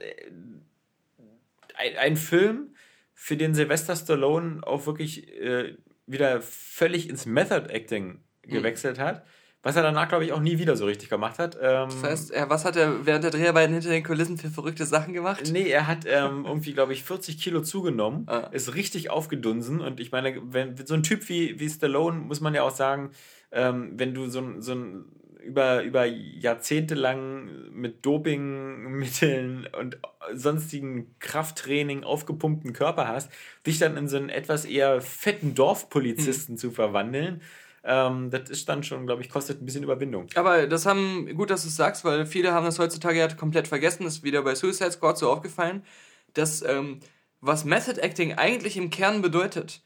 ein, ein Film, für den Sylvester Stallone auch wirklich äh, wieder völlig ins Method Acting mhm. gewechselt mhm. hat. Was er danach, glaube ich, auch nie wieder so richtig gemacht hat. Ähm, das heißt, er, was hat er während der Dreharbeiten hinter den Kulissen für verrückte Sachen gemacht? Nee, er hat ähm, irgendwie, glaube ich, 40 Kilo zugenommen, ah. ist richtig aufgedunsen. Und ich meine, wenn so ein Typ wie, wie Stallone, muss man ja auch sagen, ähm, wenn du so, so ein über, über Jahrzehnte lang mit Dopingmitteln und sonstigen Krafttraining aufgepumpten Körper hast, dich dann in so einen etwas eher fetten Dorfpolizisten hm. zu verwandeln, ähm, das ist dann schon, glaube ich, kostet ein bisschen Überwindung. Aber das haben, gut, dass du es sagst, weil viele haben das heutzutage ja komplett vergessen, das ist wieder bei Suicide Squad so aufgefallen, dass ähm, was Method Acting eigentlich im Kern bedeutet,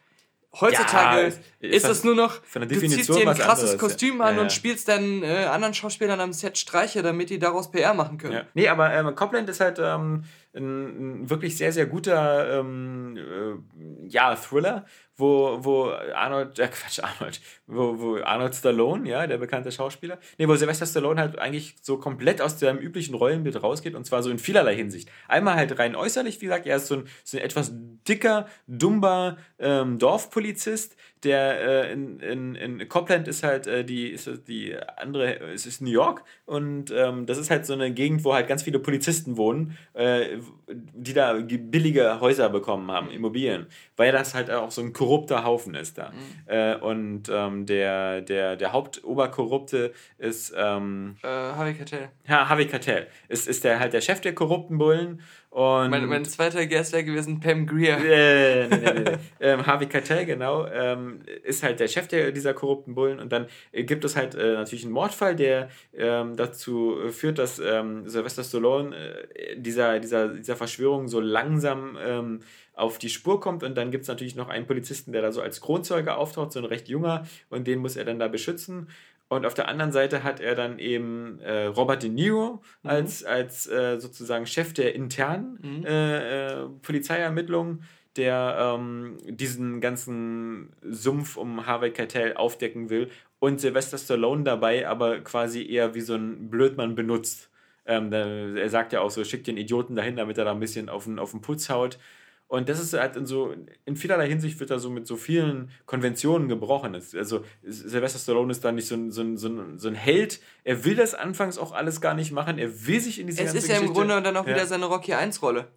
Heutzutage ja, ist, ist es nur noch, du ziehst dir ein krasses anderes, Kostüm an ja, und spielst dann äh, anderen Schauspielern am Set Streiche, damit die daraus PR machen können. Ja. Nee, aber ähm, Copland ist halt ähm, ein, ein, wirklich sehr, sehr guter ähm, äh, ja, Thriller, wo, wo Arnold, äh, Quatsch, Arnold, wo, wo Arnold Stallone, ja, der bekannte Schauspieler, nee, wo Sylvester Stallone halt eigentlich so komplett aus seinem üblichen Rollenbild rausgeht und zwar so in vielerlei Hinsicht. Einmal halt rein äußerlich, wie gesagt, er ist so ein, so ein etwas dicker, dummer ähm, Dorfpolizist, der äh, in, in, in Copland ist halt äh, die, ist die andere, es ist New York und ähm, das ist halt so eine Gegend, wo halt ganz viele Polizisten wohnen, äh, die da billige Häuser bekommen haben, Immobilien, weil das halt auch so ein korrupter Haufen ist da. Mhm. Äh, und ähm, der, der, der Hauptoberkorrupte ist ähm, äh, Harvey Keitel. Ja, Harvey Keitel. Ist, ist der halt der Chef der korrupten Bullen und mein, mein zweiter Guest wäre gewesen Pam Greer. Äh, nee, nee, nee. ähm, Harvey Keitel, genau, ähm, ist halt der Chef der, dieser korrupten Bullen. Und dann äh, gibt es halt äh, natürlich einen Mordfall, der ähm, dazu führt, dass ähm, Sylvester Stallone äh, dieser, dieser, dieser Verschwörung so langsam ähm, auf die Spur kommt. Und dann gibt es natürlich noch einen Polizisten, der da so als Kronzeuge auftaucht, so ein recht junger, und den muss er dann da beschützen. Und auf der anderen Seite hat er dann eben äh, Robert De Niro mhm. als, als äh, sozusagen Chef der internen mhm. äh, äh Polizeiermittlungen, der ähm, diesen ganzen Sumpf um Harvey Keitel aufdecken will und Sylvester Stallone dabei aber quasi eher wie so ein Blödmann benutzt. Ähm, der, er sagt ja auch so, schickt den Idioten dahin, damit er da ein bisschen auf den, auf den Putz haut. Und das ist halt in so, in vielerlei Hinsicht wird da so mit so vielen Konventionen gebrochen. Also Sylvester Stallone ist da nicht so ein, so ein, so ein, so ein Held. Er will das anfangs auch alles gar nicht machen. Er will sich in diese Es ist ja im Grunde dann auch ja. wieder seine Rocky 1-Rolle.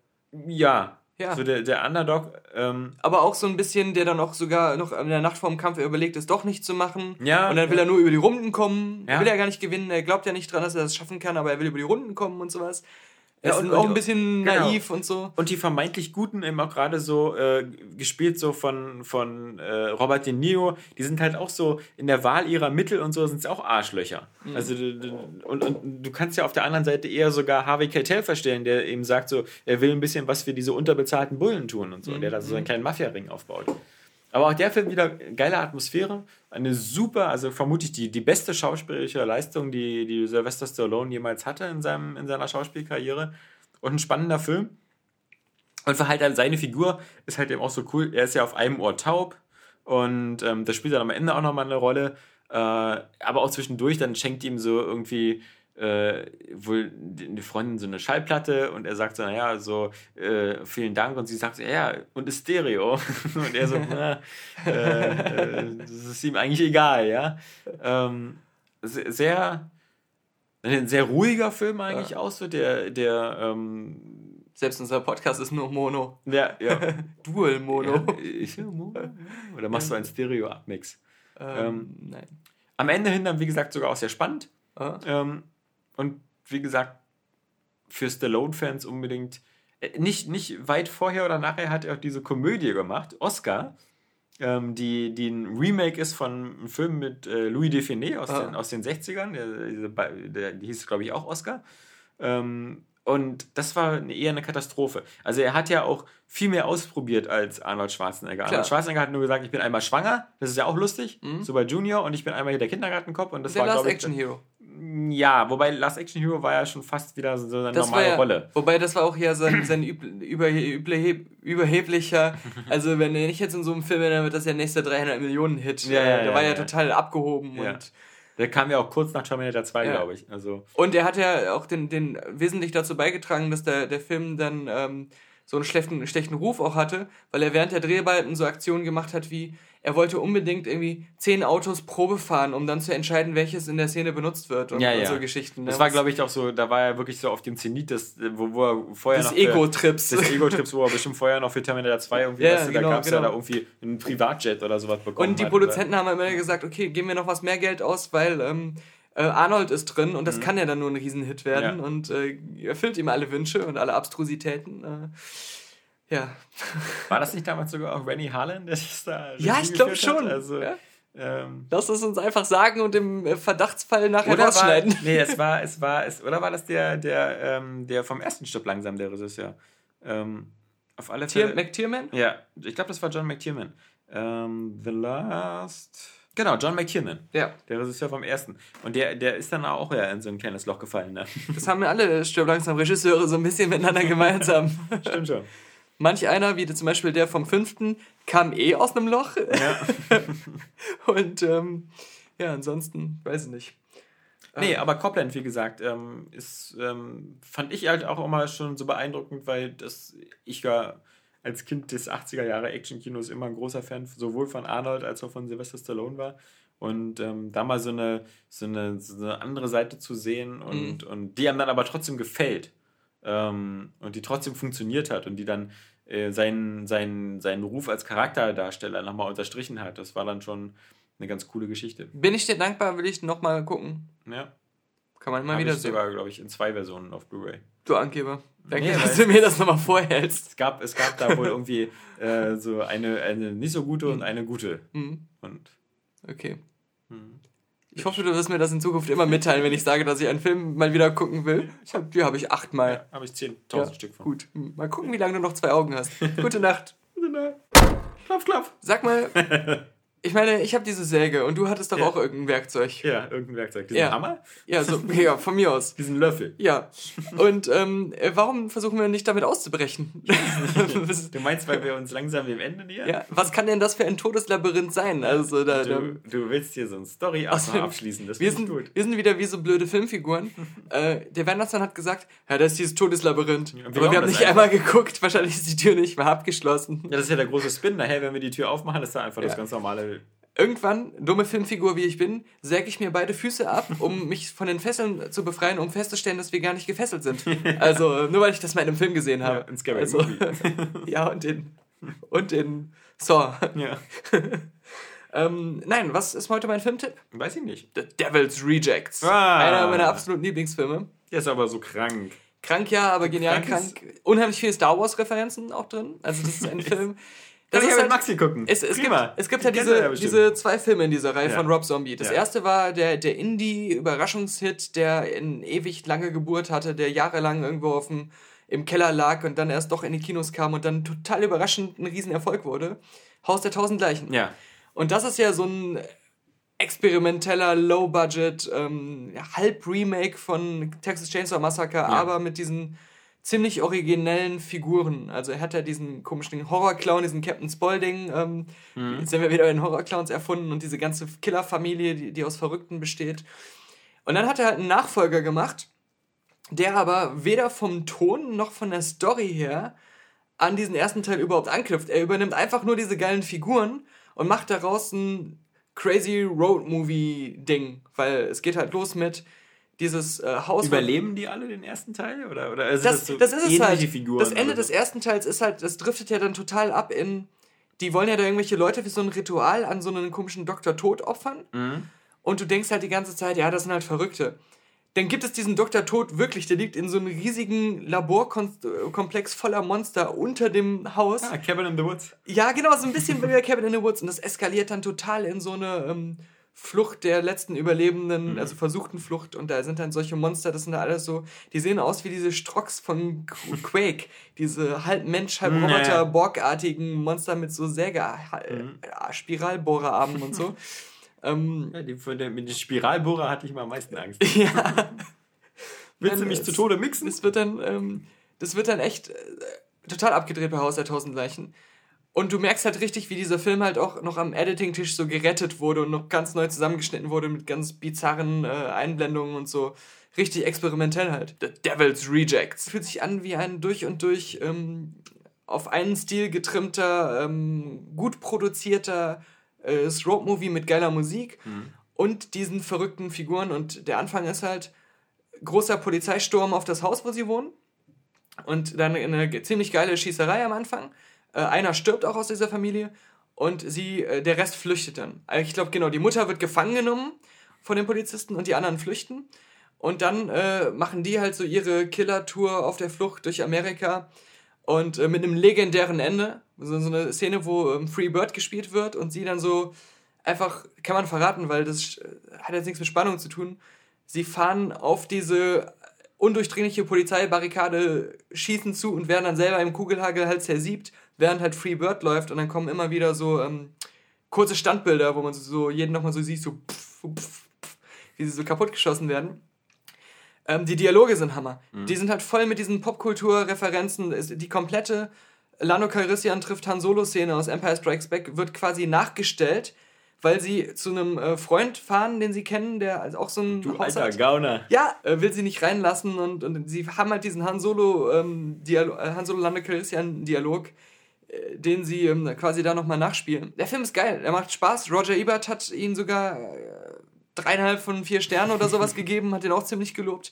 Ja, ja. So der, der Underdog. Ähm, aber auch so ein bisschen, der dann auch sogar noch in der Nacht vorm Kampf überlegt, es doch nicht zu machen. Ja. Und dann will er nur über die Runden kommen. Ja. Er will ja gar nicht gewinnen. Er glaubt ja nicht dran, dass er das schaffen kann, aber er will über die Runden kommen und sowas. Ja, und, auch ein bisschen genau. naiv und so. Und die vermeintlich Guten eben auch gerade so äh, gespielt so von, von äh, Robert De Niro, die sind halt auch so in der Wahl ihrer Mittel und so sind es auch Arschlöcher. Mhm. Also und, und du kannst ja auf der anderen Seite eher sogar Harvey Keitel verstehen, der eben sagt so, er will ein bisschen was für diese unterbezahlten Bullen tun und so, mhm. der da so einen mhm. kleinen Mafia-Ring aufbaut. Aber auch der Film wieder geile Atmosphäre, eine super, also vermutlich die, die beste schauspielerische Leistung, die, die Sylvester Stallone jemals hatte in, seinem, in seiner Schauspielkarriere. Und ein spannender Film. Und für halt seine Figur ist halt eben auch so cool. Er ist ja auf einem Ohr taub und ähm, das spielt dann am Ende auch nochmal eine Rolle. Äh, aber auch zwischendurch, dann schenkt ihm so irgendwie äh, wohl die Freundin so eine Schallplatte und er sagt so, naja, so, äh, vielen Dank und sie sagt so, ja, und ist Stereo. und er so, na, äh, äh, das ist ihm eigentlich egal, ja. Ähm, sehr, ein sehr ruhiger Film eigentlich ja. aus, so der, der, ähm, selbst unser Podcast ist nur Mono. Ja, ja. Dual Mono. Ja, ich, Oder machst du einen Stereo-Abmix? Ähm, ähm, nein. Am Ende hin dann, wie gesagt, sogar auch sehr spannend. Ah. Ähm, und wie gesagt, für Stallone-Fans unbedingt. Äh, nicht, nicht weit vorher oder nachher hat er auch diese Komödie gemacht, Oscar. ähm, die, die ein Remake ist von einem Film mit äh, Louis Define aus, Ah. den, aus den 60ern. Der, der, die hieß, glaube ich, auch Oscar. Ähm, und das war eher eine Katastrophe. Also er hat ja auch viel mehr ausprobiert als Arnold Schwarzenegger. Arnold Schwarzenegger hat nur gesagt, ich bin einmal schwanger, das ist ja auch lustig, so bei Junior, und ich bin einmal hier der Kindergartenkopf. Und das Mhm. Der war, Last ich, Action Hero. Ja, wobei Last Action Hero war ja schon fast wieder so eine Das normale ja, Rolle. Wobei das war auch ja sein, sein üb, über, über, überheblicher, also wenn er nicht jetzt in so einem Film wäre, dann wird das ja nächster 300 Millionen Hit. Ja, ja, der war ja, total abgehoben und Der kam ja auch kurz nach Terminator 2, Ja. glaube ich. Also, Und er hat ja auch den, den wesentlich dazu beigetragen, dass der, der Film dann ähm, so einen schlechten, schlechten Ruf auch hatte, weil er während der Dreharbeiten so Aktionen gemacht hat wie, er wollte unbedingt irgendwie zehn Autos Probe fahren, um dann zu entscheiden, welches in der Szene benutzt wird und, ja, und ja. so Geschichten. ne? Das war, glaube ich, auch so, da war er wirklich so auf dem Zenit, des, wo, wo er vorher Des noch. für- Ego-Trips. Des Ego-Trips, wo er bestimmt vorher noch für Terminator 2 irgendwie, Ja, weißt du, genau, da gab es genau. ja da irgendwie einen Privatjet oder sowas bekommen. Und die Produzenten haben immer gesagt, okay, geben wir noch was mehr Geld aus, weil ähm, äh, Arnold ist drin und das kann ja dann nur ein Riesenhit werden Mhm. Ja. und äh, erfüllt ihm alle Wünsche und alle Abstrusitäten. Äh, ja. War das nicht damals sogar auch Rennie Harlan, der das da Ja, ich glaube schon. Also, ja? ähm, Lass es uns einfach sagen und im äh, Verdachtsfall nachher oder war, rausschneiden. nee, es war, es war, es, oder war das der, der, ähm, der vom ersten Stück langsam, der Regisseur? Ähm, auf alle Tier, Fälle. McTierman? Ja, ich glaube, das war John McTiernan. Ähm, The Last. Genau, John McTiernan. Ja. Der Regisseur vom ersten. Und der, der ist dann auch ja in so ein kleines Loch gefallen. Ne? Das haben alle Stirb langsam Regisseure so ein bisschen miteinander gemeinsam. Stimmt schon. Manch einer, wie zum Beispiel der vom fünften, kam eh aus einem Loch. Ja. Und ähm, ja, ansonsten, weiß ich nicht. Nee, aber Copland, wie gesagt, ähm, ist, ähm, fand ich halt auch immer schon so beeindruckend, weil das, ich ja als Kind des 80er Jahre Actionkinos immer ein großer Fan sowohl von Arnold als auch von Sylvester Stallone war. Und ähm, da mal so eine, so, eine, so eine andere Seite zu sehen und, und die einem dann aber trotzdem gefällt ähm, und die trotzdem funktioniert hat und die dann äh, seinen, seinen, seinen Ruf als Charakterdarsteller nochmal unterstrichen hat, das war dann schon eine ganz coole Geschichte. Bin ich dir dankbar, will ich nochmal gucken. Ja. Kann man immer wieder ich sehen. sogar, glaube ich, in zwei Versionen auf Blu-ray. Du Angeber. Danke, Nee, dass du mir das nochmal vorhältst. Es gab, es gab da wohl irgendwie äh, so eine, eine nicht so gute und eine gute. Hm, Und okay. hm. Ich hoffe, du wirst mir das in Zukunft immer mitteilen, wenn ich sage, dass ich einen Film mal wieder gucken will. Ich hab, die habe ich achtmal. ja, habe ich 10.000 Ja, Stück von. Gut. Hm, Mal gucken, wie lange du noch zwei Augen hast. Gute Nacht. Klopf, klopf. Sag mal, ich meine, ich habe diese Säge und du hattest doch Ja. auch irgendein Werkzeug. Ja, irgendein Werkzeug. Diesen Ja. Hammer? Ja, so, ja, von mir aus. Diesen Löffel. Ja. Und ähm, äh, warum versuchen wir nicht damit auszubrechen? Du meinst, weil wir uns langsam dem Ende nähern? ja, was kann denn das für ein Todeslabyrinth sein? Also da, Du, du willst hier so ein story Also, abschließen. Das wir, sind, gut. wir sind wieder wie so blöde Filmfiguren. äh, der Weihnachtsmann hat gesagt, ja, das ist dieses Todeslabyrinth. wir Aber wir haben nicht einfach. einmal geguckt. Wahrscheinlich ist die Tür nicht mehr abgeschlossen. Ja, das ist ja der große Spin. Nachher, wenn wir die Tür aufmachen, ist da einfach das Ja. ganz normale. Irgendwann, dumme Filmfigur wie ich bin, säge ich mir beide Füße ab, um mich von den Fesseln zu befreien, um festzustellen, dass wir gar nicht gefesselt sind. Also, nur weil ich das mal in einem Film gesehen habe. Ja, in Scary also, Movie. ja, und in, und in Saw. Ja. Ähm, nein, was ist heute mein Filmtipp? Weiß ich nicht. The Devil's Rejects. Ah. Einer meiner absoluten Lieblingsfilme. Der ist aber so krank. Krank ja, aber genial Krank krank. Unheimlich viele Star Wars-Referenzen auch drin. Also das ist ein Film. Das kann ich ja halt, mit Maxi gucken. es, es, gibt, Prima. es gibt ja Die kennt diese, bestimmt. diese zwei Filme in dieser Reihe Ja. von Rob Zombie. Das Ja. erste war der, der Indie-Überraschungshit, der in ewig lange Geburt hatte, der jahrelang irgendwo auf dem, im Keller lag und dann erst doch in die Kinos kam und dann total überraschend ein Riesenerfolg wurde. Haus der tausend Leichen. Ja. Und das ist ja so ein experimenteller, low-budget, ähm, ja, Halb-Remake von Texas Chainsaw Massacre, aber mit diesen ziemlich originellen Figuren. Also er hat ja diesen komischen Horrorclown, diesen Captain Spaulding, ähm, jetzt sind wir wieder den Horrorclowns erfunden und diese ganze Killerfamilie, die, die aus Verrückten besteht. Und dann hat er halt einen Nachfolger gemacht, der aber weder vom Ton noch von der Story her an diesen ersten Teil überhaupt anknüpft. Er übernimmt einfach nur diese geilen Figuren und macht daraus ein crazy Road Movie Ding, weil es geht halt los mit dieses äh, Haus. Überleben die alle den ersten Teil? Oder, oder ist das, so das ist es halt. Figuren? das Ende oder des so? ersten Teils ist halt, das driftet ja dann total ab in, die wollen ja da irgendwelche Leute für so ein Ritual an so einen komischen Doktor Tod opfern. Mhm. Und du denkst halt die ganze Zeit, ja, das sind halt Verrückte. dann gibt es diesen Dr. Tod wirklich, der liegt in so einem riesigen Laborkomplex voller Monster unter dem Haus. Ah, Cabin in the Woods. Ja, genau, so ein bisschen wie Cabin in the Woods. Und das eskaliert dann total in so eine ähm, Flucht der letzten Überlebenden, mhm. also versuchten Flucht. Und da sind dann solche Monster, das sind da alles so, die sehen aus wie diese Strocks von Quake. diese halb Mensch, halb Roboter, Borgartigen Monster mit so Säge, mhm. Spiralbohrerarmen und so. Ähm, ja, die, von der, mit den Spiralbohrer hatte ich mal am meisten Angst. ja. Willst du mich zu Tode mixen? Das wird dann, ähm, das wird dann echt äh, total abgedreht bei Haus der Tausend Leichen. Und du merkst halt richtig, wie dieser Film halt auch noch am Editing-Tisch so gerettet wurde und noch ganz neu zusammengeschnitten wurde mit ganz bizarren äh, Einblendungen und so. Richtig experimentell halt. The Devil's Rejects. Fühlt sich an wie ein durch und durch ähm, auf einen Stil getrimmter, ähm, gut produzierter äh, Road-Movie mit geiler Musik mhm. und diesen verrückten Figuren. Und der Anfang ist halt großer Polizeisturm auf das Haus, wo sie wohnen. Und dann eine ziemlich geile Schießerei am Anfang. Äh, einer stirbt auch aus dieser Familie und sie, äh, der Rest flüchtet dann. Also ich glaube, genau, die Mutter wird gefangen genommen von den Polizisten und die anderen flüchten. Und dann äh, machen die halt so ihre Killer-Tour auf der Flucht durch Amerika und äh, mit einem legendären Ende. So, so eine Szene, wo ähm, Free Bird gespielt wird und sie dann so einfach, kann man verraten, weil das äh, hat jetzt nichts mit Spannung zu tun. Sie fahren auf diese undurchdringliche Polizeibarrikade, schießen zu und werden dann selber im Kugelhagel halt zersiebt, während halt Free Bird läuft und dann kommen immer wieder so ähm, kurze Standbilder, wo man so jeden nochmal so sieht, so pff, pff, pff, wie sie so kaputtgeschossen werden. Ähm, die Dialoge sind Hammer. Mhm. Die sind halt voll mit diesen Popkultur-Referenzen. Die komplette Lando Calrissian trifft Han Solo-Szene aus Empire Strikes Back wird quasi nachgestellt, weil sie zu einem äh, Freund fahren, den sie kennen, der also auch so ein du Haus alter hat. Gauner. Ja, äh, will sie nicht reinlassen und, und sie haben halt diesen Han Solo ähm, Dialog, äh, Han Solo Lando Calrissian Dialog, den sie ähm, quasi da nochmal nachspielen. Der Film ist geil, er macht Spaß. Roger Ebert hat ihn sogar äh, dreieinhalb von vier Sternen oder sowas gegeben, hat den auch ziemlich gelobt.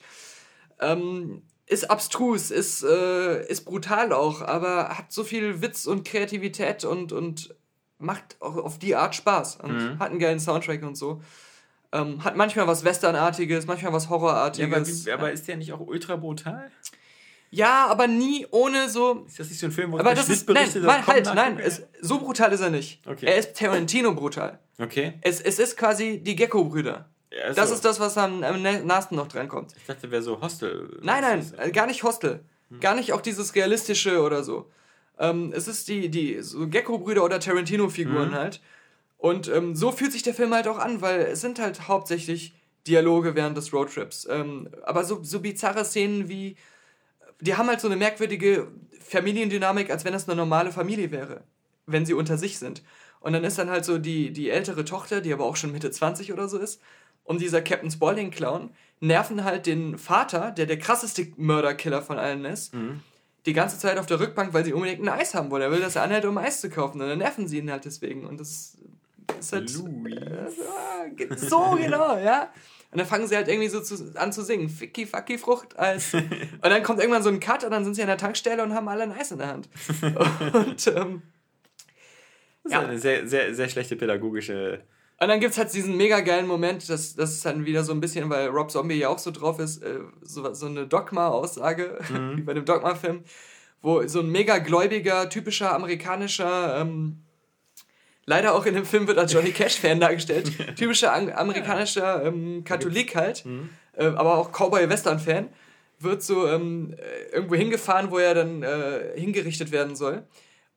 Ähm, ist abstrus, ist, äh, ist brutal auch, aber hat so viel Witz und Kreativität und, und macht auch auf die Art Spaß und mhm. hat einen geilen Soundtrack und so. Ähm, hat manchmal was Westernartiges, manchmal was Horrorartiges. Ja, aber, aber ist der nicht auch ultra brutal? Ja, aber nie ohne so. Ist das nicht so ein Film, wo aber das ist, nein, nein, halt, nein, es, so brutal ist er nicht. Okay. Er ist Tarantino brutal. Okay. Es, es ist quasi die Gecko-Brüder. Ja, das so. ist das, was am, am nächsten noch drankommt. Ich dachte, wäre so Hostel. Nein, nein, äh, gar nicht Hostel. Hm. Gar nicht auch dieses Realistische oder so. Ähm, es ist die, die so Gecko-Brüder oder Tarantino-Figuren mhm. halt. Und ähm, so fühlt sich der Film halt auch an, weil es sind halt hauptsächlich Dialoge während des Roadtrips. Ähm, aber so, so bizarre Szenen wie die haben halt so eine merkwürdige Familiendynamik, als wenn das eine normale Familie wäre, wenn sie unter sich sind. Und dann ist dann halt so die, die ältere Tochter, die aber auch schon Mitte 20 oder so ist, und dieser Captain Spaulding-Clown nerven halt den Vater, der der krasseste Mörderkiller von allen ist, mhm. die ganze Zeit auf der Rückbank, weil sie unbedingt ein Eis haben wollen. Er will, dass er anhält, um Eis zu kaufen. Und dann nerven sie ihn halt deswegen. Und das ist halt. Äh, so genau, ja. Und dann fangen sie halt irgendwie so zu, an zu singen. Ficky, fucky, Frucht, Eis. und dann kommt irgendwann so ein Cut und dann sind sie an der Tankstelle und haben alle ein Eis in der Hand. und, ähm, das ist ja. eine sehr, sehr, sehr schlechte pädagogische. Und dann gibt es halt diesen mega geilen Moment, das, das ist dann wieder so ein bisschen, weil Rob Zombie ja auch so drauf ist, äh, so, so eine Dogma-Aussage, mhm. wie bei dem Dogma-Film, wo so ein mega gläubiger, typischer amerikanischer ähm, leider auch in dem Film wird als Johnny Cash-Fan dargestellt. Typischer amerikanischer ähm, Katholik halt, mhm. äh, aber auch Cowboy-Western-Fan, wird so ähm, äh, irgendwo hingefahren, wo er dann äh, hingerichtet werden soll.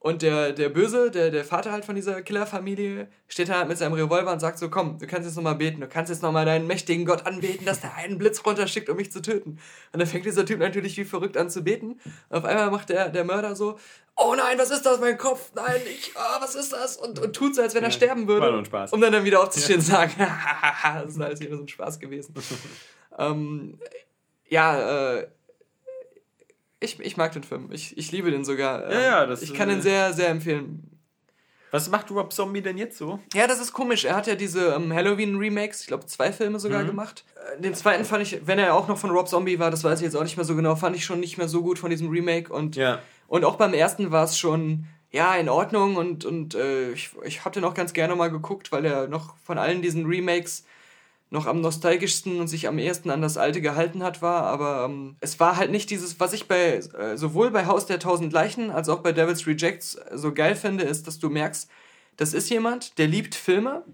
Und der, der Böse, der, der Vater halt von dieser Killerfamilie, steht halt mit seinem Revolver und sagt so, komm, du kannst jetzt nochmal beten, du kannst jetzt nochmal deinen mächtigen Gott anbeten, dass der einen Blitz runterschickt, um mich zu töten. Und dann fängt dieser Typ natürlich wie verrückt an zu beten. Und auf einmal macht der, der Mörder so, oh nein, was ist das, mein Kopf? Nein, ich, oh, was ist das? Und, und tut so, als wenn er ja, sterben würde. War nur ein Spaß. Um dann, dann wieder aufzustehen ja. und sagen, das ist alles wieder so ein Spaß gewesen. ähm, ja, äh, ich, ich mag den Film. Ich, ich liebe den sogar. Ja, ja, das Ich kann den äh, sehr, sehr empfehlen. Was macht Rob Zombie denn jetzt so? Ja, das ist komisch. Er hat ja diese ähm, Halloween-Remakes, ich glaube zwei Filme sogar mhm. gemacht. Äh, den zweiten fand ich, wenn er auch noch von Rob Zombie war, das weiß ich jetzt auch nicht mehr so genau, fand ich schon nicht mehr so gut von diesem Remake. Und, ja. und auch beim ersten war es schon, ja, in Ordnung und, und äh, ich, ich habe den auch ganz gerne mal geguckt, weil er noch von allen diesen Remakes noch am nostalgischsten und sich am ehesten an das Alte gehalten hat, war. Aber ähm, es war halt nicht dieses, was ich bei äh, sowohl bei Haus der Tausend Leichen als auch bei Devil's Rejects so geil finde, ist, dass du merkst, das ist jemand, der liebt Filme.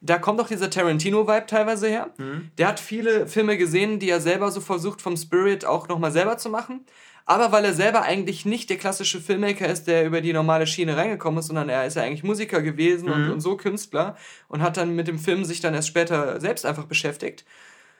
Da kommt auch dieser Tarantino-Vibe teilweise her. Mhm. Der hat viele Filme gesehen, die er selber so versucht vom Spirit auch nochmal selber zu machen. Aber weil er selber eigentlich nicht der klassische Filmmaker ist, der über die normale Schiene reingekommen ist, sondern er ist ja eigentlich Musiker gewesen mhm. und, und so Künstler und hat dann mit dem Film sich dann erst später selbst einfach beschäftigt,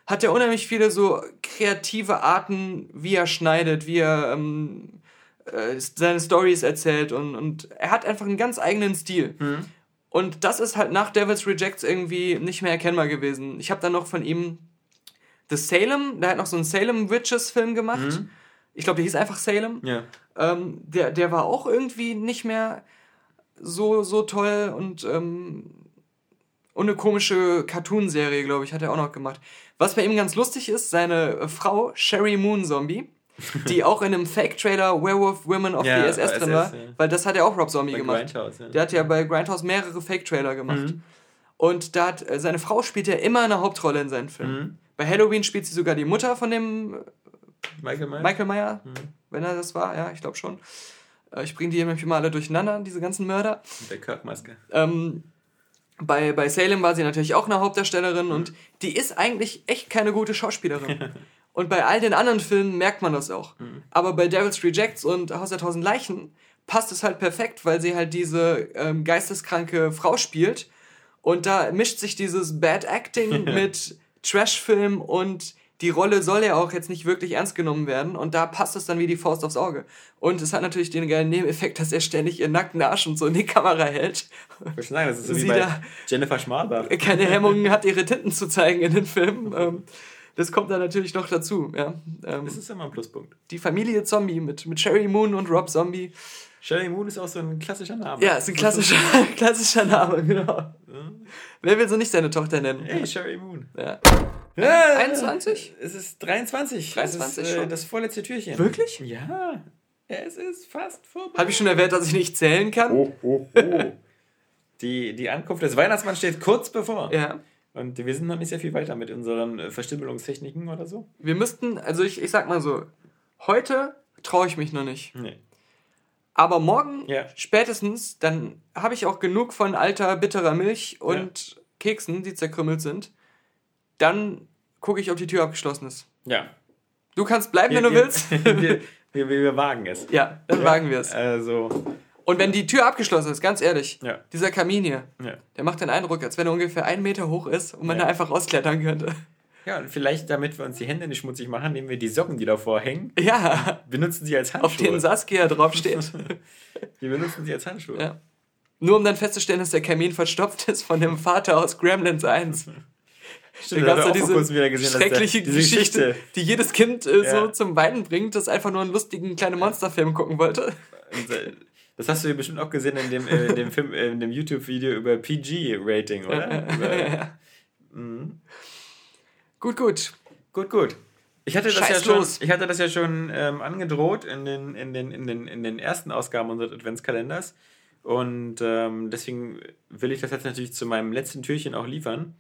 hat er unheimlich viele so kreative Arten, wie er schneidet, wie er ähm, äh, seine Stories erzählt und, und er hat einfach einen ganz eigenen Stil. Mhm. Und das ist halt nach Devil's Rejects irgendwie nicht mehr erkennbar gewesen. Ich habe dann noch von ihm The Salem, der hat noch so einen Salem Witches Film gemacht. Mhm. Ich glaube, der hieß einfach Salem. Ja. Ähm, der, der war auch irgendwie nicht mehr so, so toll und, ähm, und eine komische Cartoon-Serie, glaube ich, hat er auch noch gemacht. Was bei ihm ganz lustig ist, seine Frau, Sherry Moon Zombie, die auch in einem Fake-Trailer Werewolf Women of ja, the SS drin war, ja. weil das hat ja auch Rob Zombie bei gemacht. Grindhouse, ja. Der hat ja bei Grindhouse mehrere Fake-Trailer gemacht. Mhm. Und da hat, äh, seine Frau spielt ja immer eine Hauptrolle in seinen Filmen. Mhm. Bei Halloween spielt sie sogar die Mutter von dem Michael Meyer. Michael Meyer, mhm. wenn er das war, ja, ich glaube schon. Äh, ich bringe die nämlich immer alle durcheinander, diese ganzen Mörder. Mit der Kirk-Maske. Ähm, bei, bei Salem war sie natürlich auch eine Hauptdarstellerin mhm. und die ist eigentlich echt keine gute Schauspielerin. und bei all den anderen Filmen merkt man das auch. Mhm. Aber bei Devil's Rejects und Haus der Tausend Leichen passt es halt perfekt, weil sie halt diese ähm, geisteskranke Frau spielt. Und da mischt sich dieses Bad Acting mit Trashfilm und die Rolle soll ja auch jetzt nicht wirklich ernst genommen werden und da passt es dann wie die Faust aufs Auge. Und es hat natürlich den geilen Nebeneffekt, dass er ständig ihren nackten Arsch und so in die Kamera hält. Ich sagen, das ist so wie bei Jennifer Schmalbach. Keine Hemmungen hat, ihre Tinten zu zeigen in den Filmen. Ähm, das kommt dann natürlich noch dazu. Ja. Ähm, das ist immer ein Pluspunkt. Die Familie Zombie mit, mit Sherry Moon und Rob Zombie. Sherry Moon ist auch so ein klassischer Name. Ja, ist ein klassischer, klassischer Name, genau. Ja. Wer will so nicht seine Tochter nennen? Hey, Sherry Moon. Ja. Ja, 21? Es ist 23. 23 das ist, äh, das vorletzte Türchen. Wirklich? Ja. Es ist fast vorbei. Habe ich schon erwähnt, dass ich nicht zählen kann? Oh, oh, oh. die, die Ankunft des Weihnachtsmanns steht kurz bevor. Ja. Und wir sind noch nicht sehr viel weiter mit unseren äh, Verstümmelungstechniken oder so. Wir müssten, also ich, ich sag mal so, heute traue ich mich noch nicht. Nee. Aber morgen ja. spätestens, dann habe ich auch genug von alter, bitterer Milch und ja. Keksen, die zerkrümmelt sind dann gucke ich, ob die Tür abgeschlossen ist. Ja. Du kannst bleiben, wir, wenn du wir, willst. wir, wir, wir, wagen es. Ja, dann ja. wagen wir es. Also. Und wenn die Tür abgeschlossen ist, ganz ehrlich, ja. dieser Kamin hier, ja. der macht den Eindruck, als wenn er ungefähr einen Meter hoch ist und man da einfach rausklettern könnte. Ja, und vielleicht, damit wir uns die Hände nicht schmutzig machen, nehmen wir die Socken, die davor hängen. Ja. Benutzen sie als Handschuhe. Auf denen Saskia draufsteht. wir benutzen sie als Handschuhe. Ja. Nur um dann festzustellen, dass der Kamin verstopft ist von dem Vater aus Gremlins 1. Stimmt, da gab es ja diese gesehen, schreckliche diese Geschichte, Geschichte, die jedes Kind äh, ja. so zum Weinen bringt, das einfach nur einen lustigen kleinen Monsterfilm gucken wollte. Äh, das hast du ja bestimmt auch gesehen in dem, äh, in dem Film, äh, in dem YouTube-Video über PG-Rating, oder? über, ja. Gut, gut. Gut, gut. Ich hatte das ja schon, ich hatte das ja schon ähm, angedroht in den, in, den, in, den, in den ersten Ausgaben unseres Adventskalenders. Und ähm, deswegen will ich das jetzt natürlich zu meinem letzten Türchen auch liefern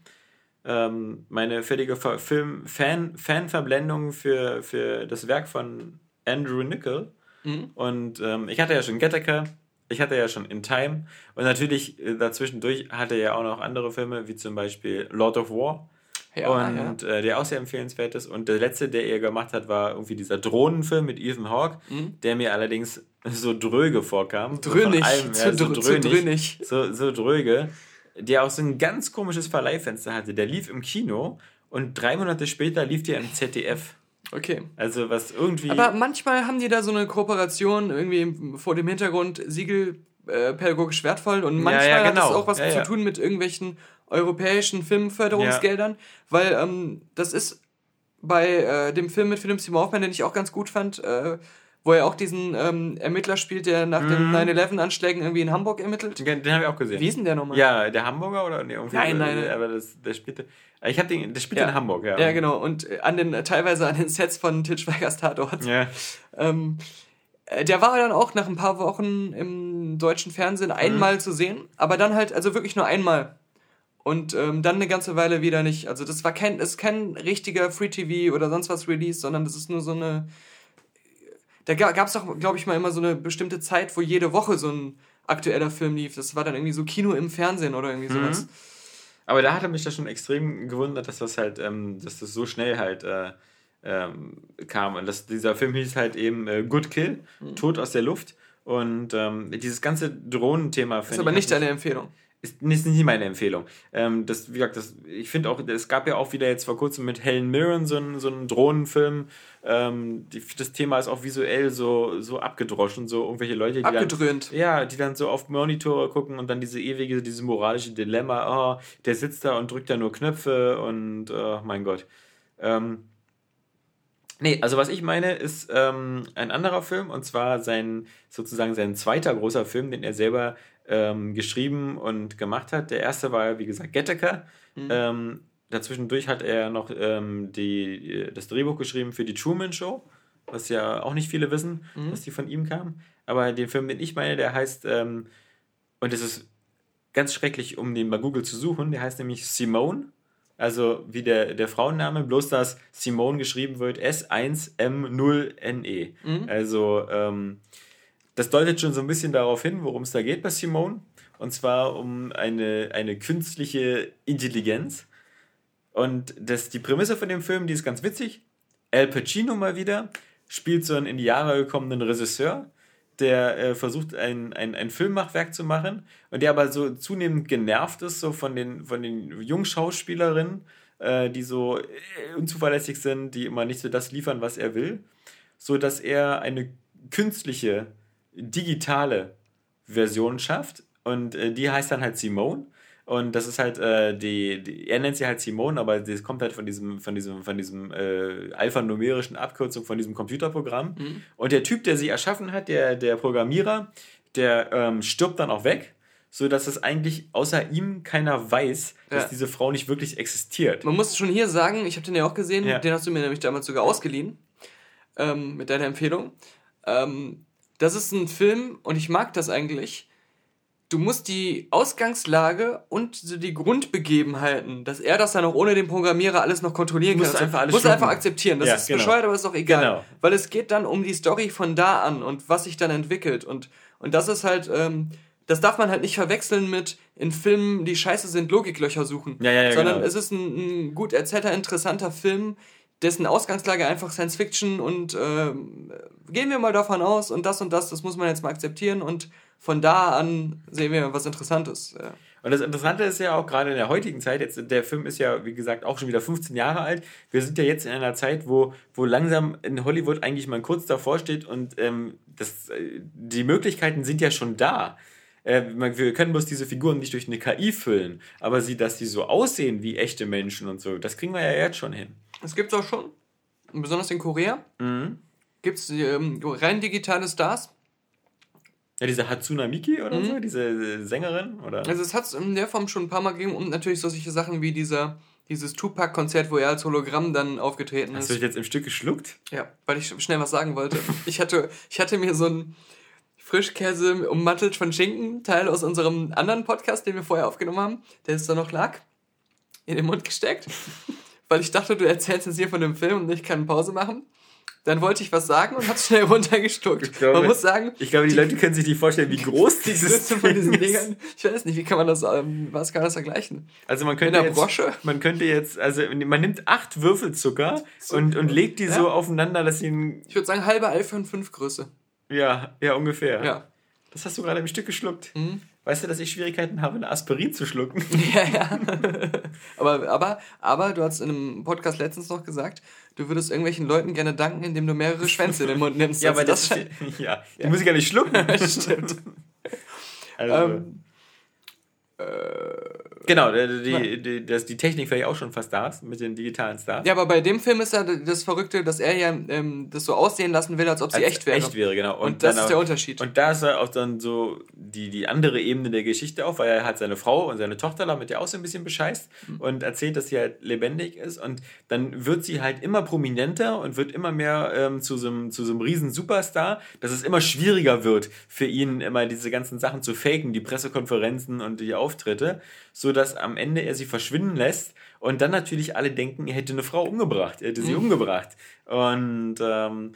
ähm, meine fertige Film Fan Fanverblendung für, für das Werk von Andrew Nickel. Mhm. Und ähm, ich hatte ja schon Gattaker, ich hatte ja schon In Time und natürlich äh, dazwischendurch hatte er ja auch noch andere Filme, wie zum Beispiel Lord of War. Ja, und ja. Äh, der auch sehr empfehlenswert ist. Und der letzte, der er gemacht hat, war irgendwie dieser Drohnenfilm mit Ethan Hawke, mhm. der mir allerdings so dröge vorkam. Drönig. Allem, ja, so, drönig, so drönig. So, so dröge der auch so ein ganz komisches Verleihfenster hatte. Der lief im Kino und drei Monate später lief der im ZDF. Okay. Also was irgendwie. Aber manchmal haben die da so eine Kooperation irgendwie vor dem Hintergrund Siegel äh, pädagogisch wertvoll und manchmal ja, ja, genau. hat das auch was ja, zu tun mit irgendwelchen europäischen Filmförderungsgeldern, weil ähm, das ist bei äh, dem Film mit Philipp Simon Hoffmann, den ich auch ganz gut fand, äh, wo er auch diesen ähm, Ermittler spielt, der nach den 9-11-Anschlägen mhm. irgendwie in Hamburg ermittelt. Den, den habe ich auch gesehen. Wie ist denn der nochmal? Ja, der Hamburger oder? Nee, irgendwie nein, nein. Aber das, der spielte. Ich habe den, der spielt ja. in Hamburg, ja. Ja, genau. Und äh, an den, teilweise an den Sets von Til Schweigers Tatort. Ja. Ähm, äh, der war dann auch nach ein paar Wochen im deutschen Fernsehen einmal mhm. zu sehen, aber dann halt, also wirklich nur einmal. Und ähm, dann eine ganze Weile wieder nicht. Also das war kein, das ist kein richtiger Free TV oder sonst was Release, sondern das ist nur so eine. Da gab es doch, glaube ich, mal immer so eine bestimmte Zeit, wo jede Woche so ein aktueller Film lief. Das war dann irgendwie so Kino im Fernsehen oder irgendwie sowas. Mhm. Aber da hatte mich das schon extrem gewundert, dass das halt, ähm, dass das so schnell halt äh, ähm, kam. Und das, dieser Film hieß halt eben äh, Good Kill, mhm. Tod aus der Luft. Und ähm, dieses ganze Drohnenthema finde ich. Ist aber nicht deine Empfehlung ist, ist nicht meine Empfehlung. Ähm, das, wie gesagt, das, ich finde auch, es gab ja auch wieder jetzt vor kurzem mit Helen Mirren so einen, so einen Drohnenfilm. Ähm, die, das Thema ist auch visuell so, so abgedroschen, so irgendwelche Leute, die Abgedröhnt. Dann, ja, die dann so auf Monitore gucken und dann diese ewige, dieses moralische Dilemma, oh, der sitzt da und drückt da nur Knöpfe und oh, mein Gott. Ähm, Nee, also was ich meine, ist ähm, ein anderer Film und zwar sein sozusagen sein zweiter großer Film, den er selber ähm, geschrieben und gemacht hat. Der erste war, wie gesagt, Gattaker. Mhm. Ähm, dazwischendurch hat er noch ähm, die, das Drehbuch geschrieben für die Truman Show, was ja auch nicht viele wissen, mhm. dass die von ihm kam. Aber den Film, den ich meine, der heißt, ähm, und es ist ganz schrecklich, um den bei Google zu suchen, der heißt nämlich Simone. Also wie der, der Frauenname, bloß dass Simone geschrieben wird, S1M0NE. Mhm. Also ähm, das deutet schon so ein bisschen darauf hin, worum es da geht bei Simone. Und zwar um eine, eine künstliche Intelligenz. Und das, die Prämisse von dem Film, die ist ganz witzig. Al Pacino mal wieder spielt so einen in die Jahre gekommenen Regisseur, der äh, versucht, ein, ein, ein Filmmachwerk zu machen und der aber so zunehmend genervt ist so von den, von den Jungschauspielerinnen, äh, die so äh, unzuverlässig sind, die immer nicht so das liefern, was er will, so dass er eine künstliche digitale Version schafft und äh, die heißt dann halt Simone. Und das ist halt äh, die, die, er nennt sie halt Simone, aber das kommt halt von diesem, von diesem, von diesem äh, alphanumerischen Abkürzung von diesem Computerprogramm. Mhm. Und der Typ, der sie erschaffen hat, der, der Programmierer, der ähm, stirbt dann auch weg, so dass es eigentlich außer ihm keiner weiß, dass ja. diese Frau nicht wirklich existiert. Man muss schon hier sagen, ich habe den ja auch gesehen, ja. den hast du mir nämlich damals sogar ausgeliehen ähm, mit deiner Empfehlung. Ähm, das ist ein Film und ich mag das eigentlich. Du musst die Ausgangslage und die Grundbegebenheiten, dass er das dann auch ohne den Programmierer alles noch kontrollieren kann, einfach alles musst einfach akzeptieren. Das ja, ist genau. bescheuert, aber ist auch egal. Genau. Weil es geht dann um die Story von da an und was sich dann entwickelt. Und, und das ist halt, ähm, das darf man halt nicht verwechseln mit in Filmen, die scheiße sind, Logiklöcher suchen. Ja, ja, ja, sondern genau. es ist ein, ein gut erzählter, interessanter Film, dessen Ausgangslage einfach Science Fiction und äh, gehen wir mal davon aus und das und das, das muss man jetzt mal akzeptieren und von da an sehen wir was Interessantes. Ja. Und das Interessante ist ja auch gerade in der heutigen Zeit, jetzt der Film ist ja, wie gesagt, auch schon wieder 15 Jahre alt. Wir sind ja jetzt in einer Zeit, wo, wo langsam in Hollywood eigentlich mal kurz davor steht und ähm, das, äh, die Möglichkeiten sind ja schon da. Äh, wir können bloß diese Figuren nicht durch eine KI füllen, aber sie, dass die so aussehen wie echte Menschen und so, das kriegen wir ja jetzt schon hin. Das gibt es auch schon. Besonders in Korea. Mhm. Gibt es ähm, rein digitale Stars. Ja, diese Hatsuna Miki oder mhm. so, diese Sängerin, oder? Also es hat es in der Form schon ein paar Mal gegeben und natürlich so solche Sachen wie dieser, dieses Tupac-Konzert, wo er als Hologramm dann aufgetreten ist. Hast du dich jetzt im Stück geschluckt? Ja, weil ich schnell was sagen wollte. ich, hatte, ich hatte mir so ein Frischkäse ummantelt von Schinken, Teil aus unserem anderen Podcast, den wir vorher aufgenommen haben, der jetzt da noch lag, in den Mund gesteckt weil ich dachte, du erzählst jetzt hier von dem Film und ich kann Pause machen. Dann wollte ich was sagen und hat schnell runtergeschluckt. Ich glaube, man muss sagen, ich glaube, die, die Leute können sich nicht vorstellen, wie groß dieses Film von diesen Dingern. Ich weiß nicht, wie kann man das, ähm, was kann das vergleichen? Also man könnte jetzt, Brosche? man könnte jetzt, also man nimmt acht Würfelzucker und, und legt die ja. so aufeinander, dass sie Ich würde sagen, halbe iPhone 5 Größe. Ja, ja, ungefähr. Ja. Das hast du gerade im Stück geschluckt. Mhm. Weißt du, dass ich Schwierigkeiten habe, eine Aspirin zu schlucken? Ja, ja. aber, aber, aber du hast in einem Podcast letztens noch gesagt, du würdest irgendwelchen Leuten gerne danken, indem du mehrere Schwänze in den Mund nimmst. ja, aber das, das ja, die ja. muss ich gar nicht schlucken. Stimmt. Also, ähm, äh, Genau, die, die, dass die Technik vielleicht auch schon fast da ist mit den digitalen Stars. Ja, aber bei dem Film ist ja das Verrückte, dass er ja ähm, das so aussehen lassen will, als ob sie als echt wäre. Echt wäre, genau. Und, und das ist der Unterschied. Und da ist er auch dann so die, die andere Ebene der Geschichte auf, weil er hat seine Frau und seine Tochter damit ja auch so ein bisschen bescheißt mhm. und erzählt, dass sie halt lebendig ist. Und dann wird sie halt immer prominenter und wird immer mehr ähm, zu, so einem, zu so einem riesen Superstar, dass es immer schwieriger wird für ihn, immer diese ganzen Sachen zu faken, die Pressekonferenzen und die Auftritte, so sodass am Ende er sie verschwinden lässt und dann natürlich alle denken, er hätte eine Frau umgebracht, er hätte sie mhm. umgebracht. Und ähm,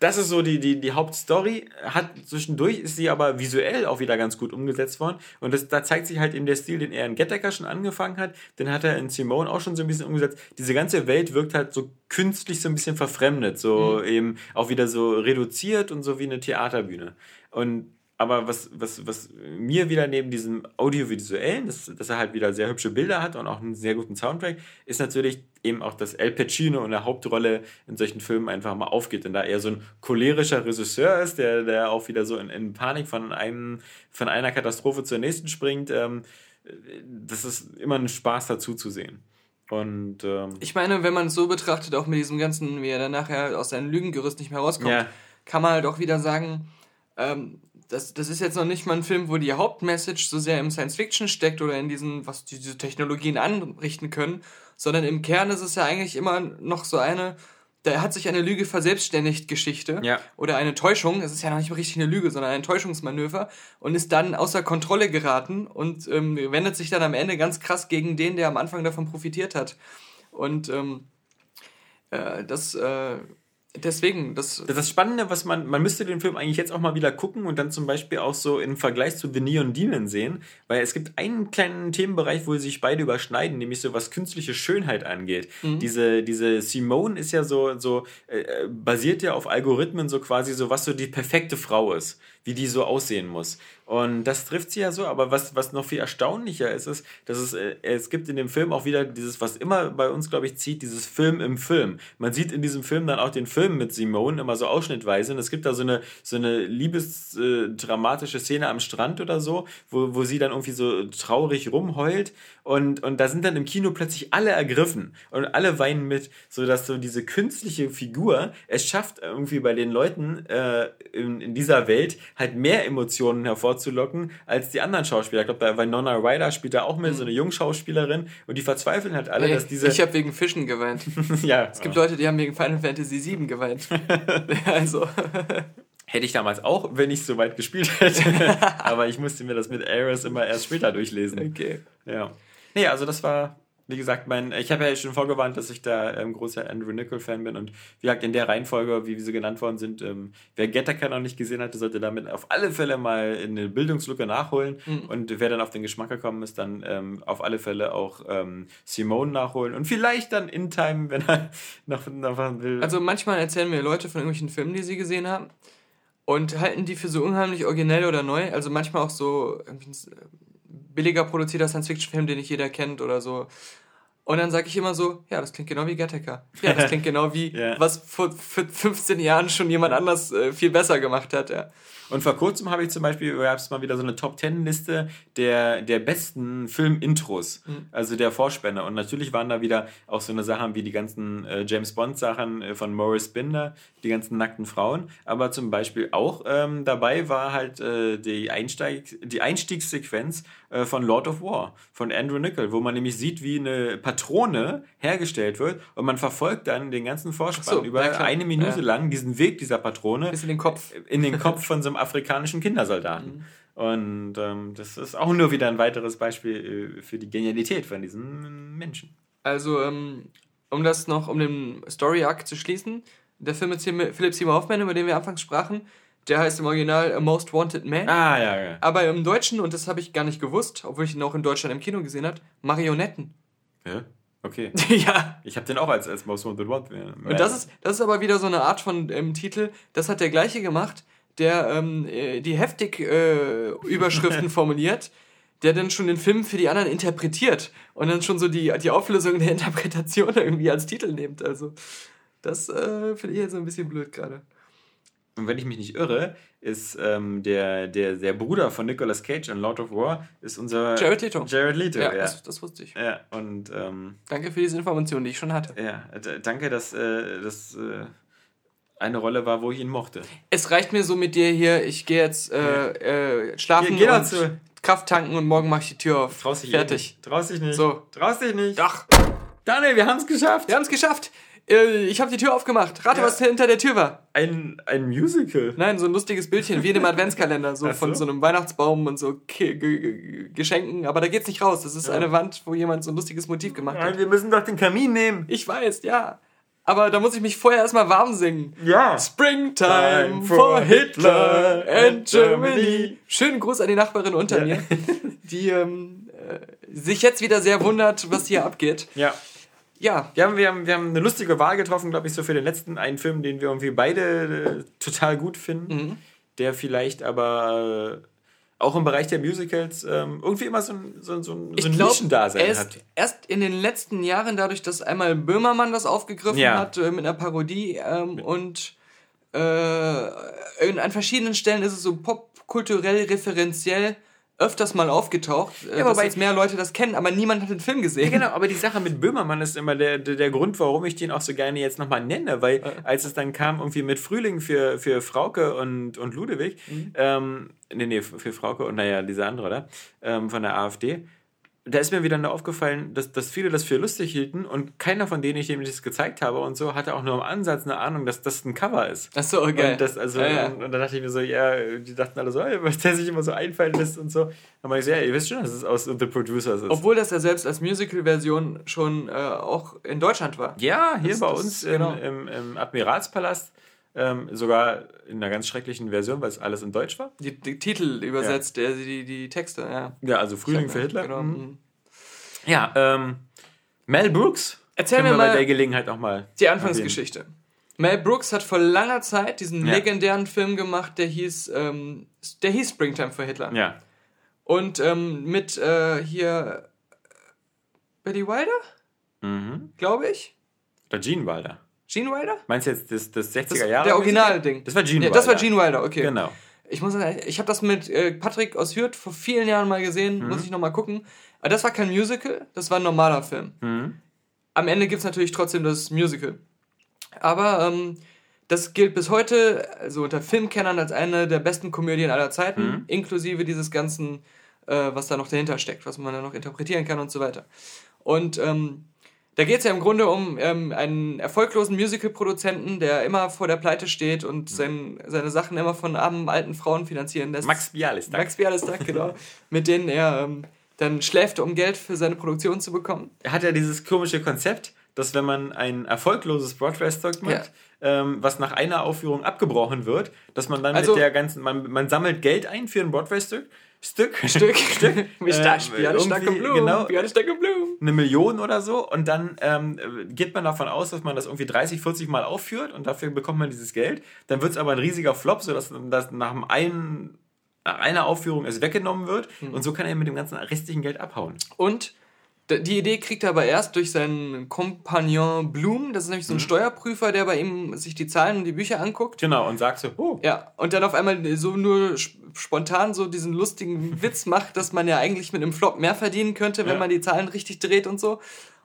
das ist so die, die, die Hauptstory. Hat zwischendurch ist sie aber visuell auch wieder ganz gut umgesetzt worden. Und das, da zeigt sich halt eben der Stil, den er in Gettaker schon angefangen hat. Den hat er in Simone auch schon so ein bisschen umgesetzt. Diese ganze Welt wirkt halt so künstlich so ein bisschen verfremdet. So mhm. eben auch wieder so reduziert und so wie eine Theaterbühne. Und aber was, was, was mir wieder neben diesem Audiovisuellen, dass, dass er halt wieder sehr hübsche Bilder hat und auch einen sehr guten Soundtrack, ist natürlich eben auch, dass El Pacino in der Hauptrolle in solchen Filmen einfach mal aufgeht und da er so ein cholerischer Regisseur ist, der, der auch wieder so in, in Panik von, einem, von einer Katastrophe zur nächsten springt. Ähm, das ist immer ein Spaß dazu zu sehen. Und, ähm, ich meine, wenn man es so betrachtet, auch mit diesem ganzen, wie er dann nachher aus seinem Lügengerüst nicht mehr rauskommt, ja. kann man halt auch wieder sagen, ähm, das, das ist jetzt noch nicht mal ein Film, wo die Hauptmessage so sehr im Science Fiction steckt oder in diesen, was diese Technologien anrichten können, sondern im Kern ist es ja eigentlich immer noch so eine, da hat sich eine Lüge verselbstständigt Geschichte ja. oder eine Täuschung, es ist ja noch nicht mal richtig eine Lüge, sondern ein Täuschungsmanöver und ist dann außer Kontrolle geraten und ähm, wendet sich dann am Ende ganz krass gegen den, der am Anfang davon profitiert hat. Und ähm, äh, das äh, Deswegen, das. Das Spannende, was man, man müsste den Film eigentlich jetzt auch mal wieder gucken und dann zum Beispiel auch so im Vergleich zu The Neon Demon sehen, weil es gibt einen kleinen Themenbereich, wo sich beide überschneiden, nämlich so was künstliche Schönheit angeht. Mhm. Diese, diese Simone ist ja so, so äh, basiert ja auf Algorithmen, so quasi so, was so die perfekte Frau ist, wie die so aussehen muss. Und das trifft sie ja so, aber was, was noch viel erstaunlicher ist, ist, dass es, äh, es gibt in dem Film auch wieder dieses, was immer bei uns, glaube ich, zieht, dieses Film im Film. Man sieht in diesem Film dann auch den Film mit Simone immer so ausschnittweise und es gibt da so eine, so eine liebesdramatische äh, Szene am Strand oder so, wo, wo sie dann irgendwie so traurig rumheult und, und da sind dann im Kino plötzlich alle ergriffen und alle weinen mit, sodass so diese künstliche Figur es schafft, irgendwie bei den Leuten äh, in, in dieser Welt halt mehr Emotionen hervorzulocken als die anderen Schauspieler. Ich glaube, bei Winona Ryder spielt da auch mit, mhm. so eine Jungschauspielerin und die verzweifeln halt alle, Ey, dass diese... Ich habe wegen Fischen geweint. ja. Es gibt Leute, die haben wegen Final Fantasy VII geweint. also... Hätte ich damals auch, wenn ich so weit gespielt hätte. Aber ich musste mir das mit Ares immer erst später durchlesen. Okay. Ja. Nee, also das war, wie gesagt, mein, ich habe ja schon vorgewarnt, dass ich da ähm, großer Andrew Nichol-Fan bin und wie gesagt, in der Reihenfolge, wie sie genannt worden sind, ähm, wer Gattaca noch nicht gesehen hatte, sollte damit auf alle Fälle mal eine Bildungslücke nachholen mhm. und wer dann auf den Geschmack gekommen ist, dann ähm, auf alle Fälle auch ähm, Simone nachholen und vielleicht dann in Time, wenn er noch, noch was will. Also manchmal erzählen mir Leute von irgendwelchen Filmen, die sie gesehen haben und halten die für so unheimlich originell oder neu, also manchmal auch so billiger produzierter Science-Fiction-Film, den nicht jeder kennt oder so. Und dann sage ich immer so, ja, das klingt genau wie Gattaca. Ja, das klingt genau wie, ja. was vor 15 Jahren schon jemand anders äh, viel besser gemacht hat, ja. Und vor kurzem habe ich zum Beispiel, gab es mal wieder so eine Top Ten Liste der, der besten Film-Intros, mhm. also der Vorspänne. Und natürlich waren da wieder auch so eine Sachen wie die ganzen äh, James Bond-Sachen äh, von Morris Binder, die ganzen nackten Frauen. Aber zum Beispiel auch ähm, dabei war halt äh, die, Einsteig, die Einstiegssequenz äh, von Lord of War, von Andrew Nichol, wo man nämlich sieht, wie eine Patrone hergestellt wird und man verfolgt dann den ganzen Vorspann so, über eine Minute lang diesen Weg dieser Patrone. Bis in den Kopf. In den Kopf von so einem afrikanischen Kindersoldaten. Mhm. Und ähm, das ist auch nur wieder ein weiteres Beispiel äh, für die Genialität von diesen Menschen. Also, ähm, um das noch, um den Story-Arc zu schließen, der Film mit Philip Seymour Hoffman, über den wir anfangs sprachen, der heißt im Original A Most Wanted Man. Ah, ja, ja. Aber im Deutschen, und das habe ich gar nicht gewusst, obwohl ich ihn auch in Deutschland im Kino gesehen habe, Marionetten. Ja? Okay. ja. Ich habe den auch als, als Most Wanted Wanted Man. Und das ist, das ist aber wieder so eine Art von ähm, Titel, das hat der gleiche gemacht, der ähm, äh, die heftig äh, Überschriften formuliert, der dann schon den Film für die anderen interpretiert und dann schon so die, die Auflösung der Interpretation irgendwie als Titel nimmt. Also das äh, finde ich jetzt so ein bisschen blöd gerade. Und wenn ich mich nicht irre, ist ähm, der, der, der Bruder von Nicolas Cage in Lord of War ist unser Jared Leto. Jared Leto, ja. ja. Das, das, wusste ich. Ja, und ähm, danke für diese Information, die ich schon hatte. Ja, danke, dass äh, das äh, eine Rolle war, wo ich ihn mochte. Es reicht mir so mit dir hier. Ich gehe jetzt äh, äh, schlafen Geh, geh dazu. Kraft tanken und morgen mache ich die Tür auf. Traust dich Fertig. Traust dich nicht. So. Traust dich nicht. Doch. Daniel, wir haben es geschafft. Wir haben es geschafft. Äh, ich habe die Tür aufgemacht. Rate, Ja. was hinter der Tür war. Ein, ein Musical. Nein, so ein lustiges Bildchen, wie in einem Adventskalender, so Ach von so. so einem Weihnachtsbaum und so Ge- Ge- Geschenken. Aber da geht's nicht raus. Das ist eine Wand, wo jemand so ein lustiges Motiv gemacht hat. wir müssen doch den Kamin nehmen. Ich weiß, ja. Aber da muss ich mich vorher erstmal warm singen. Ja. Springtime Time for Hitler and. Germany. Schönen Gruß an die Nachbarin unter Ja. mir, die ähm, äh, sich jetzt wieder sehr wundert, was hier abgeht. Ja. Ja, Wir haben, wir, haben, wir haben eine lustige Wahl getroffen, glaube ich, so für den letzten einen Film, den wir irgendwie beide äh, total gut finden, Mhm. der vielleicht aber äh, auch im Bereich der Musicals ähm, irgendwie immer so ein, so, ein- so ein, so ich ein glaube, Nischendasein er ist hat. erst in den letzten Jahren, dadurch, dass einmal Böhmermann das aufgegriffen Ja. hat äh, mit einer Parodie ähm, und äh, in, an verschiedenen Stellen ist es so popkulturell referenziell öfters mal aufgetaucht, äh, Ja, dass wobei- jetzt mehr Leute das kennen, aber niemand hat den Film gesehen. Genau, aber die Sache mit Böhmermann ist immer der, der, der Grund, warum ich den auch so gerne jetzt nochmal nenne, weil als es dann kam, irgendwie mit Frühling für, für Frauke und, und Ludewig, ähm, nee, nee, für Frauke und naja, diese andere da, ähm, von der AfD, da ist mir wieder nur aufgefallen, dass, dass viele das für lustig hielten und keiner von denen, ich dem das gezeigt habe und so, hatte auch nur im Ansatz eine Ahnung, dass das ein Cover ist. Ach so, geil. Und, das, also, Ja, ja. Und, und dann dachte ich mir so, ja, die dachten alle so, ey, was der sich immer so einfallen lässt und so. Dann meinte ich so, ja, ihr wisst schon, dass es aus The Producers ist. Obwohl das ja selbst als Musical-Version schon äh, auch in Deutschland war. Ja, hier Das- bei das- uns genau. im, im, im Admiralspalast, ähm, sogar in einer ganz schrecklichen Version, weil es alles in Deutsch war. Die, die Titel übersetzt, der, die, die Texte, ja. Ja, also Frühling für Hitler. Genau. Mhm. Ja, ähm, Mel Brooks. Erzähl mir wir bei mal der Gelegenheit nochmal. die Anfangsgeschichte. Mel Brooks hat vor langer Zeit diesen Ja. legendären Film gemacht, der hieß, ähm, der hieß Springtime for Hitler. Ja. Und ähm, mit äh, hier Betty Wilder, Mhm. glaube ich. Oder Gene Wilder. Gene Wilder? Meinst du jetzt das, das 60er Das, Jahre? der Originalding. Das war Gene ja, Das war Wilder. Gene Wilder, okay. Genau. Ich muss sagen, ich habe das mit äh, Patrick aus Hürth vor vielen Jahren mal gesehen, Mhm. muss ich nochmal gucken. Aber das war kein Musical, das war ein normaler Film. Mhm. Am Ende gibt es natürlich trotzdem das Musical. Aber ähm, das gilt bis heute, also unter Filmkennern, als eine der besten Komödien aller Zeiten, Mhm. inklusive dieses ganzen, äh, was da noch dahinter steckt, was man da noch interpretieren kann und so weiter. Und ähm, da geht es ja im Grunde um ähm, einen erfolglosen Musical-Produzenten, der immer vor der Pleite steht und sein, seine Sachen immer von armen alten Frauen finanzieren lässt. Max Bialystok. Max Bialystok, genau. mit denen er ähm, dann schläft, um Geld für seine Produktion zu bekommen. Er hat ja dieses komische Konzept, dass wenn man ein erfolgloses Broadway-Stück macht, ähm, was nach einer Aufführung abgebrochen wird, dass man dann Also- mit der ganzen, man, man sammelt Geld ein für ein Broadway-Stück, Stück, Stück. Mit äh, Stadt, Bialystok irgendwie, und Blumen. genau. Und Blumen. eine Million oder so und dann ähm, geht man davon aus, dass man das irgendwie 30, 40 Mal aufführt und dafür bekommt man dieses Geld. Dann wird es aber ein riesiger Flop, sodass das nach dem einen, nach einer Aufführung es weggenommen wird Hm. und so kann er mit dem ganzen restlichen Geld abhauen. Und die Idee kriegt er aber erst durch seinen Kompagnon Blum. Das ist nämlich so Mhm. ein Steuerprüfer, der bei ihm sich die Zahlen und die Bücher anguckt. Genau, und sagt so, oh, Ja, und dann auf einmal so nur sp- spontan so diesen lustigen Witz macht, dass man ja eigentlich mit einem Flop mehr verdienen könnte, wenn Ja. man die Zahlen richtig dreht und so.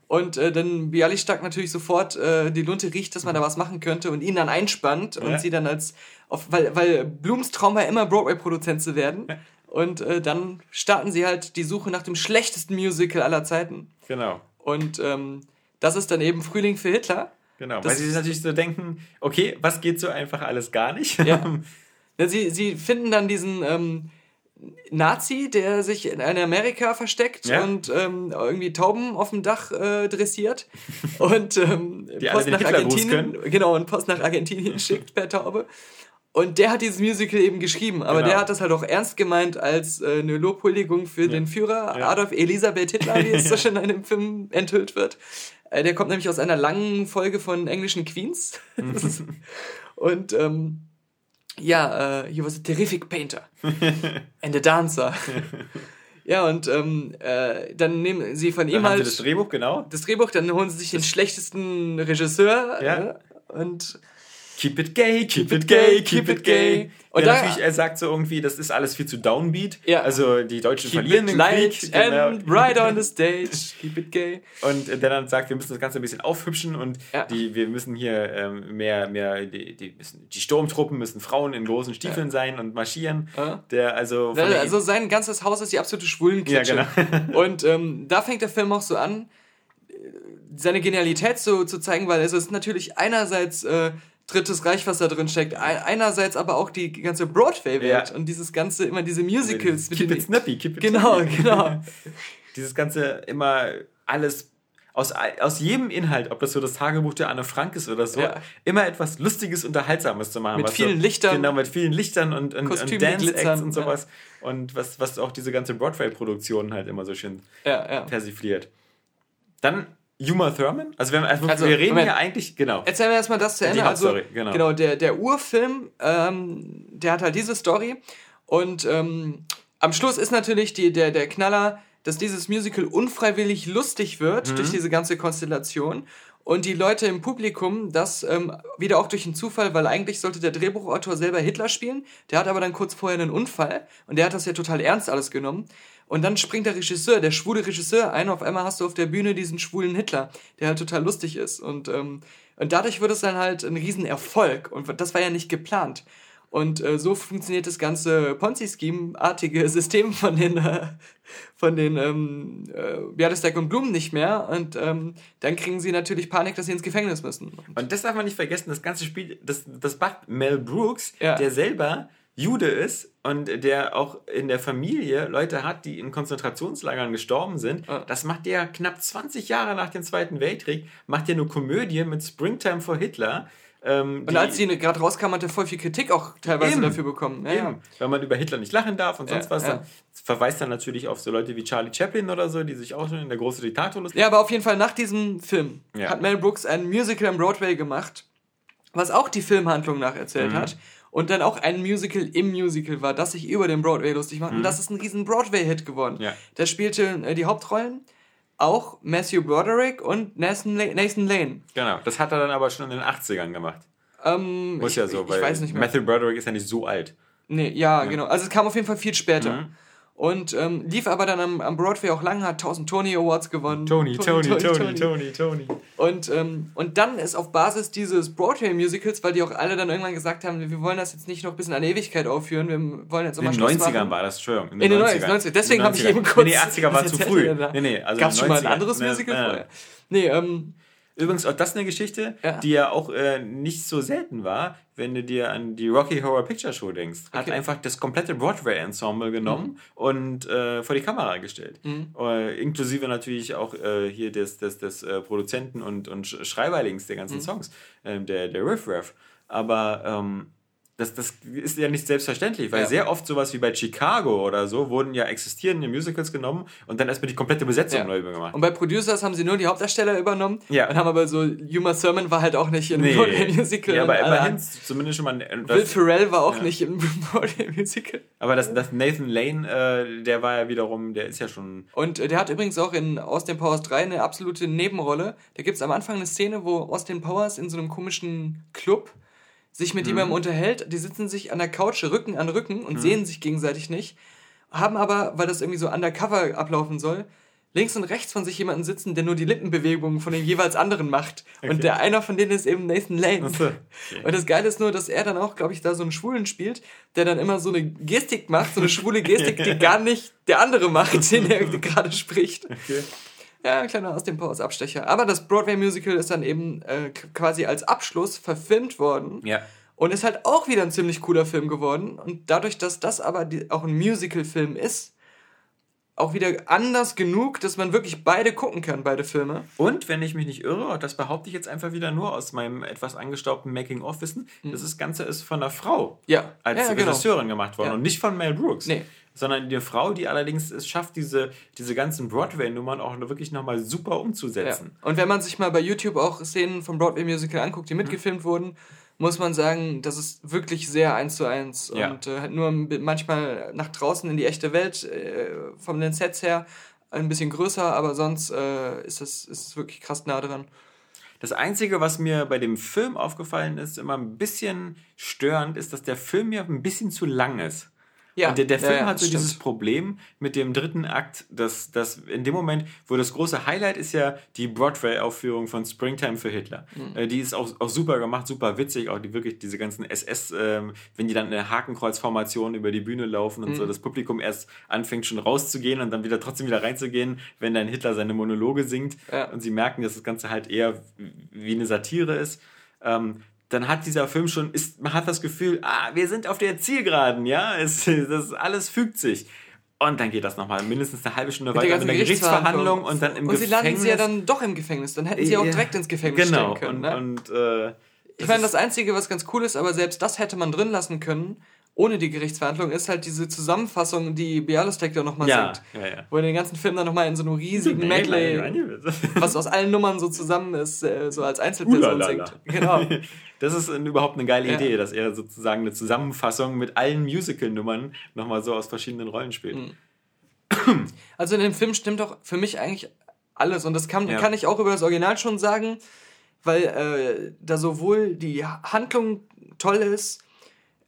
Und äh, dann Bialystok natürlich sofort äh, die Lunte riecht, dass man da was machen könnte und ihn dann einspannt und Ja. sie dann als, auf, weil, weil Blums Traum war immer Broadway-Produzent zu werden. Und äh, dann starten sie halt die Suche nach dem schlechtesten Musical aller Zeiten. genau. Und ähm, das ist dann eben Frühling für Hitler. Genau, Das weil sie sich natürlich so denken, okay, was geht so einfach alles gar nicht? Ja. Sie, sie finden dann diesen ähm, Nazi, der sich in Amerika versteckt Ja. und ähm, irgendwie Tauben auf dem Dach äh, dressiert und ähm, den Hitlergruß können. genau und Post nach Argentinien schickt per Taube. Und der hat dieses Musical eben geschrieben, aber Genau. der hat das halt auch ernst gemeint als äh, eine Lobhuldigung für den Führer Ja. Adolf Elisabeth Hitler, wie es so schön in dem Film enthüllt wird. Äh, der kommt nämlich aus einer langen Folge von englischen Queens. Und ähm, ja, äh, he was a terrific painter and a dancer. ja, und ähm, äh, dann nehmen sie von ihm Dann haben halt das Drehbuch, genau. das Drehbuch, dann holen sie sich den schlechtesten Regisseur Ja. äh, und Keep it gay, keep it gay, keep it gay. Und Und da- ja, natürlich, er sagt so irgendwie, das ist alles viel zu downbeat. Ja. Also die Deutschen keep verlieren den light Krieg. genau. and right on the stage, keep it gay. Und der dann sagt, wir müssen das Ganze ein bisschen aufhübschen und Ja. die, wir müssen hier ähm, mehr, mehr, die, die, müssen, die Sturmtruppen müssen Frauen in großen Stiefeln sein und marschieren. Ja. Der also. der- Also sein ganzes Haus ist die absolute Schwulenklitsche. Ja, genau. Und ähm, da fängt der Film auch so an. seine Genialität zu, zu zeigen, weil es ist natürlich einerseits äh, Drittes Reich, was da drin steckt, einerseits aber auch die ganze Broadway-Welt ja. und dieses ganze, immer diese Musicals. Keep it snappy, keep it Genau, snappy. genau. dieses ganze immer alles aus, aus jedem Inhalt, ob das so das Tagebuch der Anne Frank ist oder so, ja. immer etwas Lustiges, Unterhaltsames zu machen. Mit vielen so, Lichtern. Genau, mit vielen Lichtern und, und, und Dance-Acts und sowas. Ja. Und was, was auch diese ganze Broadway-Produktion halt immer so schön ja, persifliert. Dann Uma Thurman? Also, wir, also, also wir reden Moment. ja eigentlich, genau. Erzählen wir erstmal das zu Ende. Also, genau. genau, der, der Urfilm, ähm, der hat halt diese Story. Und ähm, am Schluss ist natürlich die, der, der Knaller, dass dieses Musical unfreiwillig lustig wird mhm. durch diese ganze Konstellation. Und die Leute im Publikum, das ähm, wieder auch durch einen Zufall, weil eigentlich sollte der Drehbuchautor selber Hitler spielen, der hat aber dann kurz vorher einen Unfall und der hat das ja total ernst alles genommen. Und dann springt der Regisseur, der schwule Regisseur ein, auf einmal hast du auf der Bühne diesen schwulen Hitler, der halt total lustig ist. Und, ähm, und dadurch wird es dann halt ein Riesenerfolg. Und das war ja nicht geplant. Und äh, so funktioniert das ganze Ponzi-Scheme-artige System von den, äh, von den ähm, äh, Bialystek und Blumen nicht mehr. Und ähm, dann kriegen sie natürlich Panik, dass sie ins Gefängnis müssen. Und das darf man nicht vergessen, das ganze Spiel, das, das macht Mel Brooks, ja. der selber Jude ist und der auch in der Familie Leute hat, die in Konzentrationslagern gestorben sind. Ja. Das macht der knapp 20 Jahre nach dem Zweiten Weltkrieg, macht der eine Komödie mit Springtime for Hitler ähm, und als die gerade rauskam, hat er voll viel Kritik auch teilweise eben, dafür bekommen. Ja, eben. Weil man über Hitler nicht lachen darf und sonst ja, was. Dann verweist dann natürlich auf so Leute wie Charlie Chaplin oder so, die sich auch schon in der große Diktator lustig Ja, aber auf jeden Fall nach diesem Film hat Mel Brooks ein Musical am Broadway gemacht, was auch die Filmhandlung nacherzählt mhm. hat. Und dann auch ein Musical im Musical war, das sich über den Broadway lustig macht. Mhm. Und das ist ein riesen Broadway-Hit geworden. Ja. Da spielte äh, die Hauptrollen auch Matthew Broderick und Nathan, Nathan Lane. Genau, das hat er dann aber schon in den 80ern gemacht. Ähm, Muss ich, ja so, weil. Matthew Broderick ist ja nicht so alt. Nee, ja, ja, genau. Also es kam auf jeden Fall viel später. Mhm. Und ähm, lief aber dann am, am, Broadway auch lange, hat 1000 Tony Awards gewonnen. Tony, Tony, Tony, Tony, Tony, Tony. Und, ähm, und dann ist auf Basis dieses Broadway-Musicals, weil die auch alle dann irgendwann gesagt haben, wir wollen das jetzt nicht noch ein bisschen an Ewigkeit aufführen, wir wollen jetzt auch mal In den 90ern machen. war das, Entschuldigung. In den, in den 90ern. 90, deswegen habe ich eben kurz... Nee, nee 80er war zu früh. Nee, nee, also Gab es schon mal ein anderes Musical ne, vorher? Nee, ähm... Übrigens auch das eine Geschichte, ja. die ja auch äh, nicht so selten war, wenn du dir an die Rocky Horror Picture Show denkst. Okay. Hat einfach das komplette Broadway-Ensemble genommen mhm. und äh, vor die Kamera gestellt. Mhm. Äh, inklusive natürlich auch äh, hier des, des, des äh, Produzenten und, und Schreiberlings der ganzen mhm. Songs, ähm, der, der Riff Raff. Aber ähm, das, das ist ja nicht selbstverständlich, weil ja. sehr oft sowas wie bei Chicago oder so wurden ja existierende Musicals genommen und dann erstmal die komplette Besetzung ja. neu gemacht. Und bei Producers haben sie nur die Hauptdarsteller übernommen ja. und haben aber so, Uma Thurman war halt auch nicht in nee. Broadway Musical. Ja, aber immerhin zumindest schon mal... Das, Will Ferrell war auch ja. nicht im Broadway Musical. Aber das, das Nathan Lane, äh, der war ja wiederum, der ist ja schon... Und äh, der hat übrigens auch in Austin Powers 3 eine absolute Nebenrolle. Da gibt es am Anfang eine Szene, wo Austin Powers in so einem komischen Club sich mit mhm. jemandem unterhält, die sitzen sich an der Couch Rücken an Rücken und mhm. sehen sich gegenseitig nicht, haben aber, weil das irgendwie so undercover ablaufen soll, links und rechts von sich jemanden sitzen, der nur die Lippenbewegungen von dem jeweils anderen macht. Okay. Und der einer von denen ist eben Nathan Lane. So. Okay. Und das Geile ist nur, dass er dann auch, glaube ich, da so einen Schwulen spielt, der dann immer so eine Gestik macht, so eine schwule Gestik, die gar nicht der andere macht, den er gerade spricht. Okay. Ja, ein kleiner aus dem Pause Abstecher. Aber das Broadway-Musical ist dann eben äh, quasi als Abschluss verfilmt worden. Ja. Und ist halt auch wieder ein ziemlich cooler Film geworden. Und dadurch, dass das aber die, auch ein Musical-Film ist, auch wieder anders genug, dass man wirklich beide gucken kann, beide Filme. Und, wenn ich mich nicht irre, das behaupte ich jetzt einfach wieder nur aus meinem etwas angestaubten Making-of-Wissen, mhm. das Ganze ist von einer Frau ja. als ja, genau. Regisseurin gemacht worden und nicht von Mel Brooks. Nee sondern die Frau, die allerdings es schafft, diese, diese ganzen Broadway-Nummern auch wirklich nochmal super umzusetzen. Ja. Und wenn man sich mal bei YouTube auch Szenen vom Broadway-Musical anguckt, die mitgefilmt mhm. wurden, muss man sagen, das ist wirklich sehr eins zu eins ja. und äh, nur manchmal nach draußen in die echte Welt äh, von den Sets her ein bisschen größer, aber sonst äh, ist es ist wirklich krass nah dran. Das Einzige, was mir bei dem Film aufgefallen ist, immer ein bisschen störend, ist, dass der Film ja ein bisschen zu lang ist. Ja, und der, der Film ja, hat so stimmt. dieses Problem mit dem dritten Akt, dass, dass in dem Moment, wo das große Highlight ist ja die Broadway-Aufführung von Springtime für Hitler. Mhm. Äh, die ist auch, auch super gemacht, super witzig, auch die wirklich diese ganzen SS, ähm, wenn die dann eine Hakenkreuzformation über die Bühne laufen und mhm. so das Publikum erst anfängt schon rauszugehen und dann wieder trotzdem wieder reinzugehen, wenn dann Hitler seine Monologe singt ja. und sie merken, dass das Ganze halt eher wie eine Satire ist. Ähm, dann hat dieser Film schon, ist, man hat das Gefühl, ah, wir sind auf der Zielgeraden, ja, es, das alles fügt sich. Und dann geht das nochmal mindestens eine halbe Stunde weiter in der Gerichtsverhandlung und dann im und Gefängnis. Und sie landen sie ja dann doch im Gefängnis. Dann hätten sie auch direkt ins Gefängnis genau. können. Genau. Und, ne? und äh, ich meine, das Einzige, was ganz cool ist, aber selbst das hätte man drin lassen können, ohne die Gerichtsverhandlung ist halt diese Zusammenfassung, die Bialystek da nochmal ja, singt. Ja, ja. Wo er den ganzen Film dann nochmal in so einem riesigen Medley, was aus allen Nummern so zusammen ist, äh, so als Einzelperson singt. Genau. Das ist überhaupt eine geile Idee, dass er sozusagen eine Zusammenfassung mit allen Musical-Nummern nochmal so aus verschiedenen Rollen spielt. Mhm. Also in dem Film stimmt doch für mich eigentlich alles. Und das kann, kann ich auch über das Original schon sagen, weil äh, da sowohl die Handlung toll ist,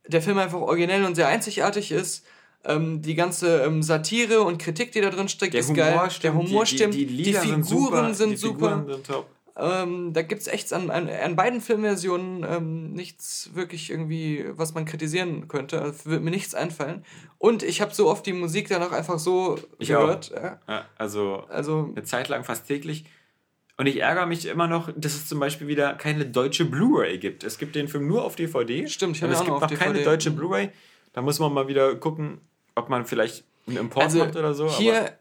der Film einfach originell und sehr einzigartig ist. Ähm, die ganze ähm, Satire und Kritik, die da drin steckt, der ist Humor geil. Stimmt, der Humor die, stimmt. Die, die, die Figuren sind super. Sind, super. Sind. Ähm, da gibt es echt an, an, an, beiden Filmversionen ähm, nichts wirklich irgendwie, was man kritisieren könnte. Also wird mir nichts einfallen. Und ich habe so oft die Musik dann auch einfach so ich gehört. Ja. Ja, also, also eine Zeit lang fast täglich. Und ich ärgere mich immer noch, dass es zum Beispiel wieder keine deutsche Blu-ray gibt. Es gibt den Film nur auf DVD. Stimmt, ich habe Es gibt noch, noch keine deutsche mhm. Blu-ray. Da muss man mal wieder gucken, ob man vielleicht einen Import also macht oder so. Hier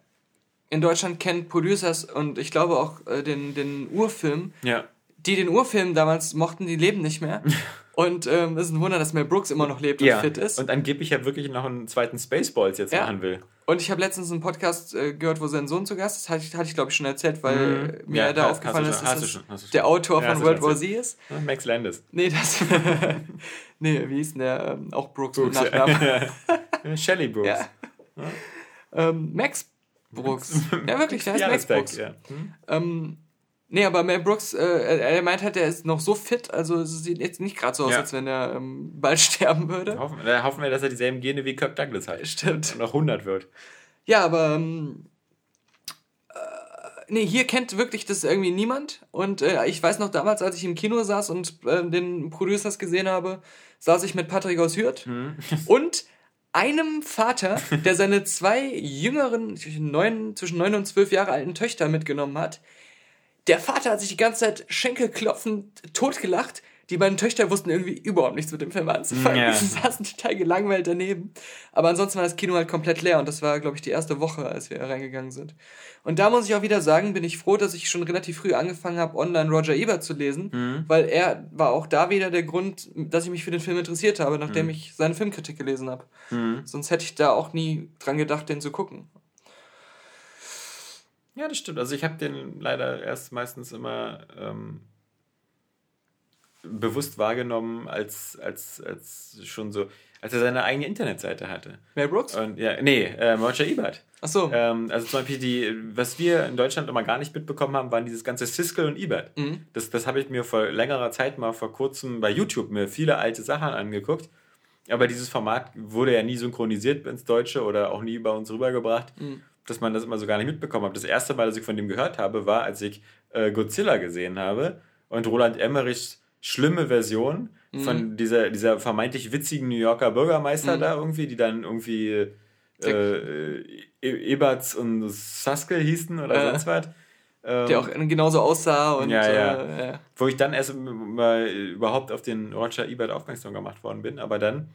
in Deutschland kennt Producers und ich glaube auch äh, den, den Urfilm. Ja. Die den Urfilm damals mochten, die leben nicht mehr. Und ähm, es ist ein Wunder, dass Mel Brooks immer noch lebt ja. und fit ist. Und angeblich ja wirklich noch einen zweiten Spaceballs jetzt ja. machen will. Und ich habe letztens einen Podcast äh, gehört, wo sein Sohn zu Gast ist. Hatte ich, hatte ich glaube ich, schon erzählt, weil mhm. mir ja, da aufgefallen ist, dass es der Autor von World War Z ist. Max Landis. Nee, das. nee, wie hieß denn der? Ähm, auch Brooks, Brooks mit Nachnamen. Shelley Brooks. Ähm, Max Brooks. ja, wirklich, der heißt Max Brooks. Hm? Ähm, Nee, aber Mel Brooks, äh, er meint halt, er ist noch so fit, also es sieht jetzt nicht gerade so aus, ja. als wenn er ähm, bald sterben würde. Hoffen, da hoffen wir, dass er dieselben Gene wie Kirk Douglas hat. Stimmt. Und noch 100 wird. Ja, aber ähm, äh, nee, hier kennt wirklich das irgendwie niemand. Und äh, ich weiß noch damals, als ich im Kino saß und äh, den Producers gesehen habe, saß ich mit Patrick aus Hürth hm. und einem Vater, der seine zwei jüngeren, neun, zwischen neun und zwölf Jahre alten Töchter mitgenommen hat, der Vater hat sich die ganze Zeit schenkelklopfend totgelacht. Die beiden Töchter wussten irgendwie überhaupt nichts mit dem Film anzufangen. Ja. Sie saßen total gelangweilt daneben. Aber ansonsten war das Kino halt komplett leer und das war, glaube ich, die erste Woche, als wir reingegangen sind. Und da muss ich auch wieder sagen, bin ich froh, dass ich schon relativ früh angefangen habe, online Roger Ebert zu lesen, mhm. weil er war auch da wieder der Grund, dass ich mich für den Film interessiert habe, nachdem mhm. ich seine Filmkritik gelesen habe. Mhm. Sonst hätte ich da auch nie dran gedacht, den zu gucken. Ja, das stimmt. Also ich habe den leider erst meistens immer ähm, bewusst wahrgenommen, als, als, als schon so, als er seine eigene Internetseite hatte. Mel Brooks? Und, ja, nee, äh, Roger Ebert. Ach so. Ähm, also zum Beispiel die, was wir in Deutschland immer gar nicht mitbekommen haben, waren dieses ganze Siskel und Ebert. Mhm. Das, das habe ich mir vor längerer Zeit mal vor kurzem bei YouTube mir viele alte Sachen angeguckt. Aber dieses Format wurde ja nie synchronisiert ins Deutsche oder auch nie bei uns rübergebracht. Mhm dass man das immer so gar nicht mitbekommen hat. Das erste Mal, dass ich von dem gehört habe, war, als ich äh, Godzilla gesehen habe und Roland Emmerichs schlimme Version mhm. von dieser, dieser vermeintlich witzigen New Yorker Bürgermeister mhm. da irgendwie, die dann irgendwie äh, e Eberts und Saskel hießen oder äh, sonst was. Ähm, der auch genauso aussah und ja, ja. Äh, ja. Wo ich dann erst mal überhaupt auf den Roger Ebert aufmerksam gemacht worden bin, aber dann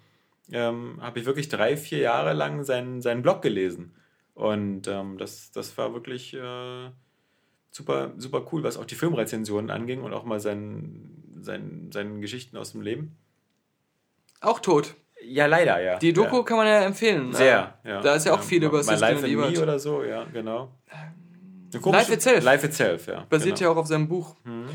ähm, habe ich wirklich drei, vier Jahre lang seinen, seinen Blog gelesen. Und ähm, das, das war wirklich äh, super, super cool, was auch die Filmrezensionen anging und auch mal seinen, seinen, seinen Geschichten aus dem Leben. Auch tot. Ja, leider, ja. Die Doku ja. kann man ja empfehlen. Sehr, ja. Da ist ja auch viel über My Life in Me oder so, ja, genau. Life Itself. Life Itself, ja. Basiert genau. ja auch auf seinem Buch. Mhm.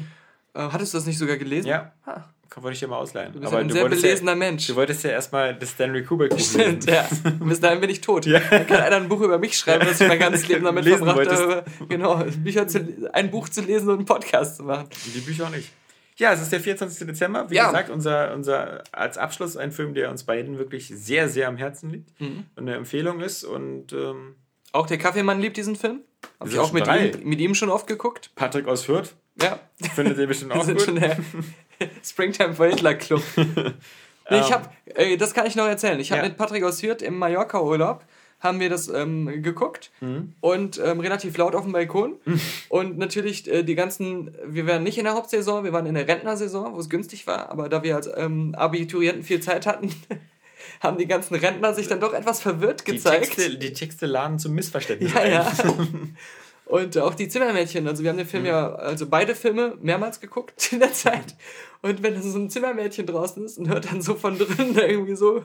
Äh, hattest du das nicht sogar gelesen? Ja. Ha wollte ich dir mal ausleihen. Du bist Aber ein sehr belesener ja, Mensch. Du wolltest ja erstmal das Stanley Kubrick Buch Stimmt, ja. Bis dahin bin ich tot. Ja. Dann kann einer ein Buch über mich schreiben, dass ich mein ganzes Leben damit lesen verbracht wolltest. habe. Genau, Bücher zu, ein Buch zu lesen und einen Podcast zu machen. Die Bücher auch nicht. Ja, es ist der 24. Dezember. Wie Ja. gesagt, unser, unser als Abschluss ein Film, der uns beiden wirklich sehr, sehr am Herzen liegt Mhm. und eine Empfehlung ist. Und ähm, Auch der Kaffeemann liebt diesen Film. Hab ich auch mit ihm, mit ihm schon oft geguckt. Patrick aus Fürth Ja. findet ihr bestimmt auch sind gut. Springtime for Hitler Club. nee, ich hab, äh, das kann ich noch erzählen. Ich habe Ja. mit Patrick aus Hürth im Mallorca-Urlaub haben wir das ähm, geguckt Mhm. und ähm, relativ laut auf dem Balkon. und natürlich äh, die ganzen, wir waren nicht in der Hauptsaison, wir waren in der Rentnersaison, wo es günstig war, aber da wir als ähm, Abiturienten viel Zeit hatten, haben die ganzen Rentner sich dann doch etwas verwirrt die, gezeigt. Texte, die Texte laden zum Missverständnis Ja, ein. ja. Und auch die Zimmermädchen, also wir haben den Film ja, also beide Filme mehrmals geguckt in der Zeit. Und wenn so ein Zimmermädchen draußen ist und hört dann so von drinnen irgendwie so,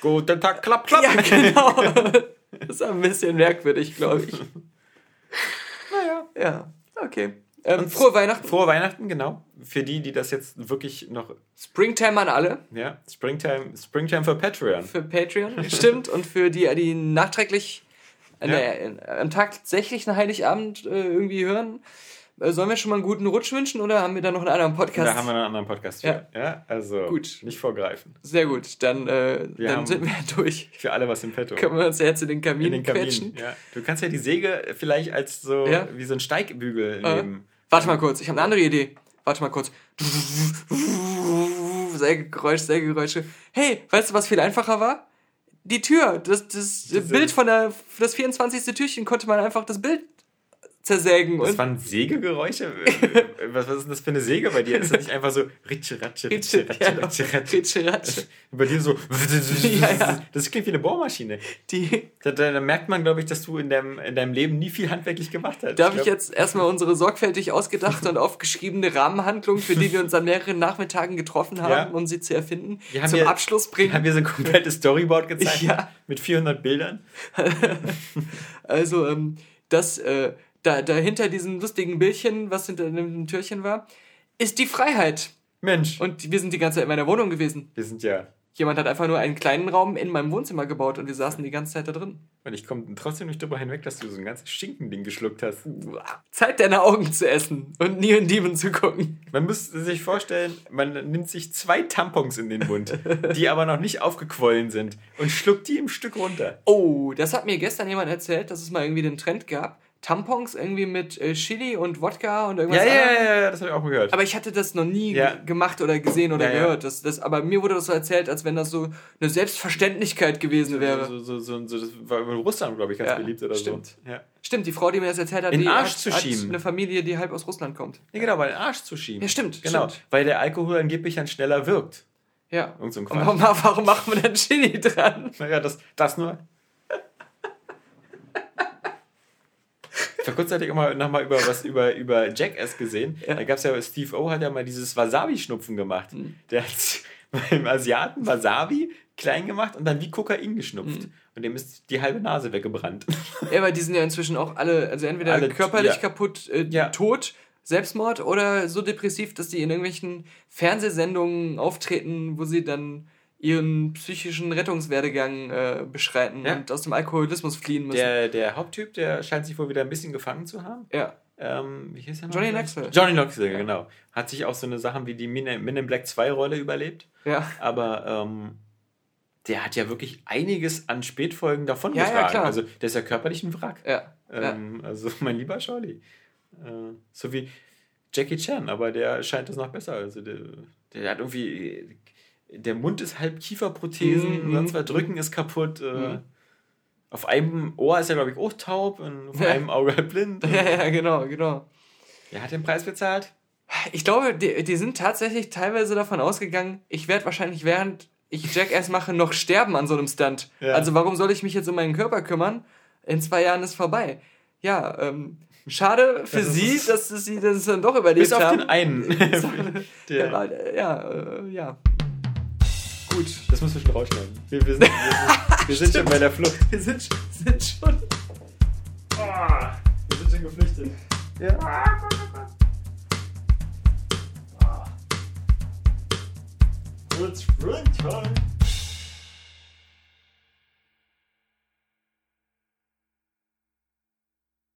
Guten Tag, klapp, klapp. ja genau, das ist ein bisschen merkwürdig, glaube ich. Naja. Ja, okay. Ähm, frohe Weihnachten, Frohe Weihnachten, genau. Für die, die das jetzt wirklich noch, Springtime an alle ja, Springtime, Springtime für Patreon. für Patreon, stimmt, und für die, die nachträglich Ja. der, am tatsächlichen Heiligabend äh, irgendwie hören. Äh, sollen wir schon mal einen guten Rutsch wünschen oder haben wir da noch einen anderen Podcast? Da haben wir einen anderen Podcast für. Ja, also Gut. nicht vorgreifen. Sehr gut, dann, äh, dann sind wir durch. Für alle was im Petto. Können wir uns ja jetzt in den Kamin, In den Kamin. quetschen. Ja. Du kannst ja die Säge vielleicht als so Ja. wie so ein Steigbügel Äh, nehmen. Warte mal kurz, ich habe eine andere Idee. Warte mal kurz. Sägegeräusch, Sägegeräusche. Hey, weißt du, was viel einfacher war? Die Tür, das, das Bild von der, das 24. Türchen konnte man einfach das Bild zersägen. Das Und waren Sägegeräusche? was, was ist denn das für eine Säge bei dir? Ist das nicht einfach so Ritsche, Ratsche, Ritsche, Ritsche, Ratsche, ja, Ratsche? Ritsche, Ratsche. Bei dir so. Ja, ja. Das klingt wie eine Bohrmaschine. Die, Da, da, da merkt man, glaube ich, dass du in deinem, in deinem Leben nie viel handwerklich gemacht hast. darf ich glaub, jetzt erstmal unsere sorgfältig ausgedachte und aufgeschriebene Rahmenhandlung, für die wir uns an mehreren Nachmittagen getroffen haben, Ja. um sie zu erfinden, Wir zum hier- Abschluss bringen? Wir haben hier so ein komplettes Storyboard gezeigt Ja. mit 400 Bildern. Also, ähm, das, äh, da, hinter diesem lustigen Bildchen, was hinter dem Türchen war, ist die Freiheit. Mensch, Und wir sind die ganze Zeit in meiner Wohnung gewesen. wir sind ja. Jemand hat einfach nur einen kleinen Raum in meinem Wohnzimmer gebaut und wir saßen die ganze Zeit da drin. Und ich komme trotzdem nicht drüber hinweg, dass du so ein ganzes Schinkending geschluckt hast. Zeit deine Augen zu essen und nie in Demon zu gucken. Man müsste sich vorstellen, man nimmt sich zwei Tampons in den Mund, die aber noch nicht aufgequollen sind und schluckt die im Stück runter. Oh, das hat mir gestern jemand erzählt, dass es mal irgendwie den Trend gab. Tampons irgendwie mit äh, Chili und Wodka und irgendwas Ja, ja, anderem. ja, ja, das habe ich auch gehört. Aber ich hatte das noch nie Ja. ge- gemacht oder gesehen oder Ja, ja. gehört. Das, das, aber mir wurde das so erzählt, als wenn das so eine Selbstverständlichkeit gewesen wäre. So, so, so, so, das war in Russland, glaube ich, ganz Ja, beliebt oder stimmt. so. Ja. Stimmt, die Frau, die mir das erzählt hat, In die den Arsch hat, zu hat schieben. eine Familie, die halb aus Russland kommt. ja, genau, bei den Arsch zu schieben. Ja, stimmt, Genau, stimmt. weil der Alkohol angeblich dann schneller wirkt. Ja. Irgend so ein Und warum, warum macht man dann Chili dran? Naja, das, das nur. Vor kurzem hatte ich immer noch mal über was über, über Jackass gesehen. Ja. Da gab es ja, Steve O hat ja mal dieses Wasabi-Schnupfen gemacht. Mhm. Der hat beim Asiaten Wasabi klein gemacht und dann wie Kokain geschnupft. Mhm. Und dem ist die halbe Nase weggebrannt. Ja, aber die sind ja inzwischen auch alle, also entweder Alle- körperlich ja. kaputt, äh, Ja. tot, Selbstmord oder so depressiv, dass die in irgendwelchen Fernsehsendungen auftreten, wo sie dann ihren psychischen Rettungswerdegang äh, beschreiten Ja. und aus dem Alkoholismus fliehen müssen. Der, der Haupttyp, der scheint sich wohl wieder ein bisschen gefangen zu haben. ja. Ähm, wie hieß der noch? Johnny Knoxville. Johnny Knoxville, genau. Hat sich auch so eine Sachen wie die Men in Black 2 Rolle überlebt. Ja. Aber ähm, der hat ja wirklich einiges an Spätfolgen davon Ja, ja, getragen. klar. Also der ist ja körperlich ein Wrack. Ja. ja. Ähm, Also mein lieber Charlie. Äh, so wie Jackie Chan, aber der scheint das noch besser. Also der, der hat irgendwie. Der Mund ist halb Kieferprothesen, Mhm. sonst was drücken ist kaputt. Äh, Mhm. Auf einem Ohr ist er, glaube ich, auch taub und auf Ja. einem Auge halb blind. Ja, ja, genau, genau. Er hat den Preis bezahlt. Ich glaube, die, die sind tatsächlich teilweise davon ausgegangen, ich werde wahrscheinlich während ich Jackass mache noch sterben an so einem Stunt. Ja. Also warum soll ich mich jetzt um meinen Körper kümmern? In zwei Jahren ist vorbei. Ja, ähm, schade für Das sie, dass sie das dann doch überlebt Bis auf haben. den einen. Ja, ja, äh, ja. Gut. das müssen wir schon rausschneiden. Wir, wir, sind, wir, wir sind schon bei der Flucht. Wir sind, sind schon. wir sind schon geflüchtet. Ja. It's springtime.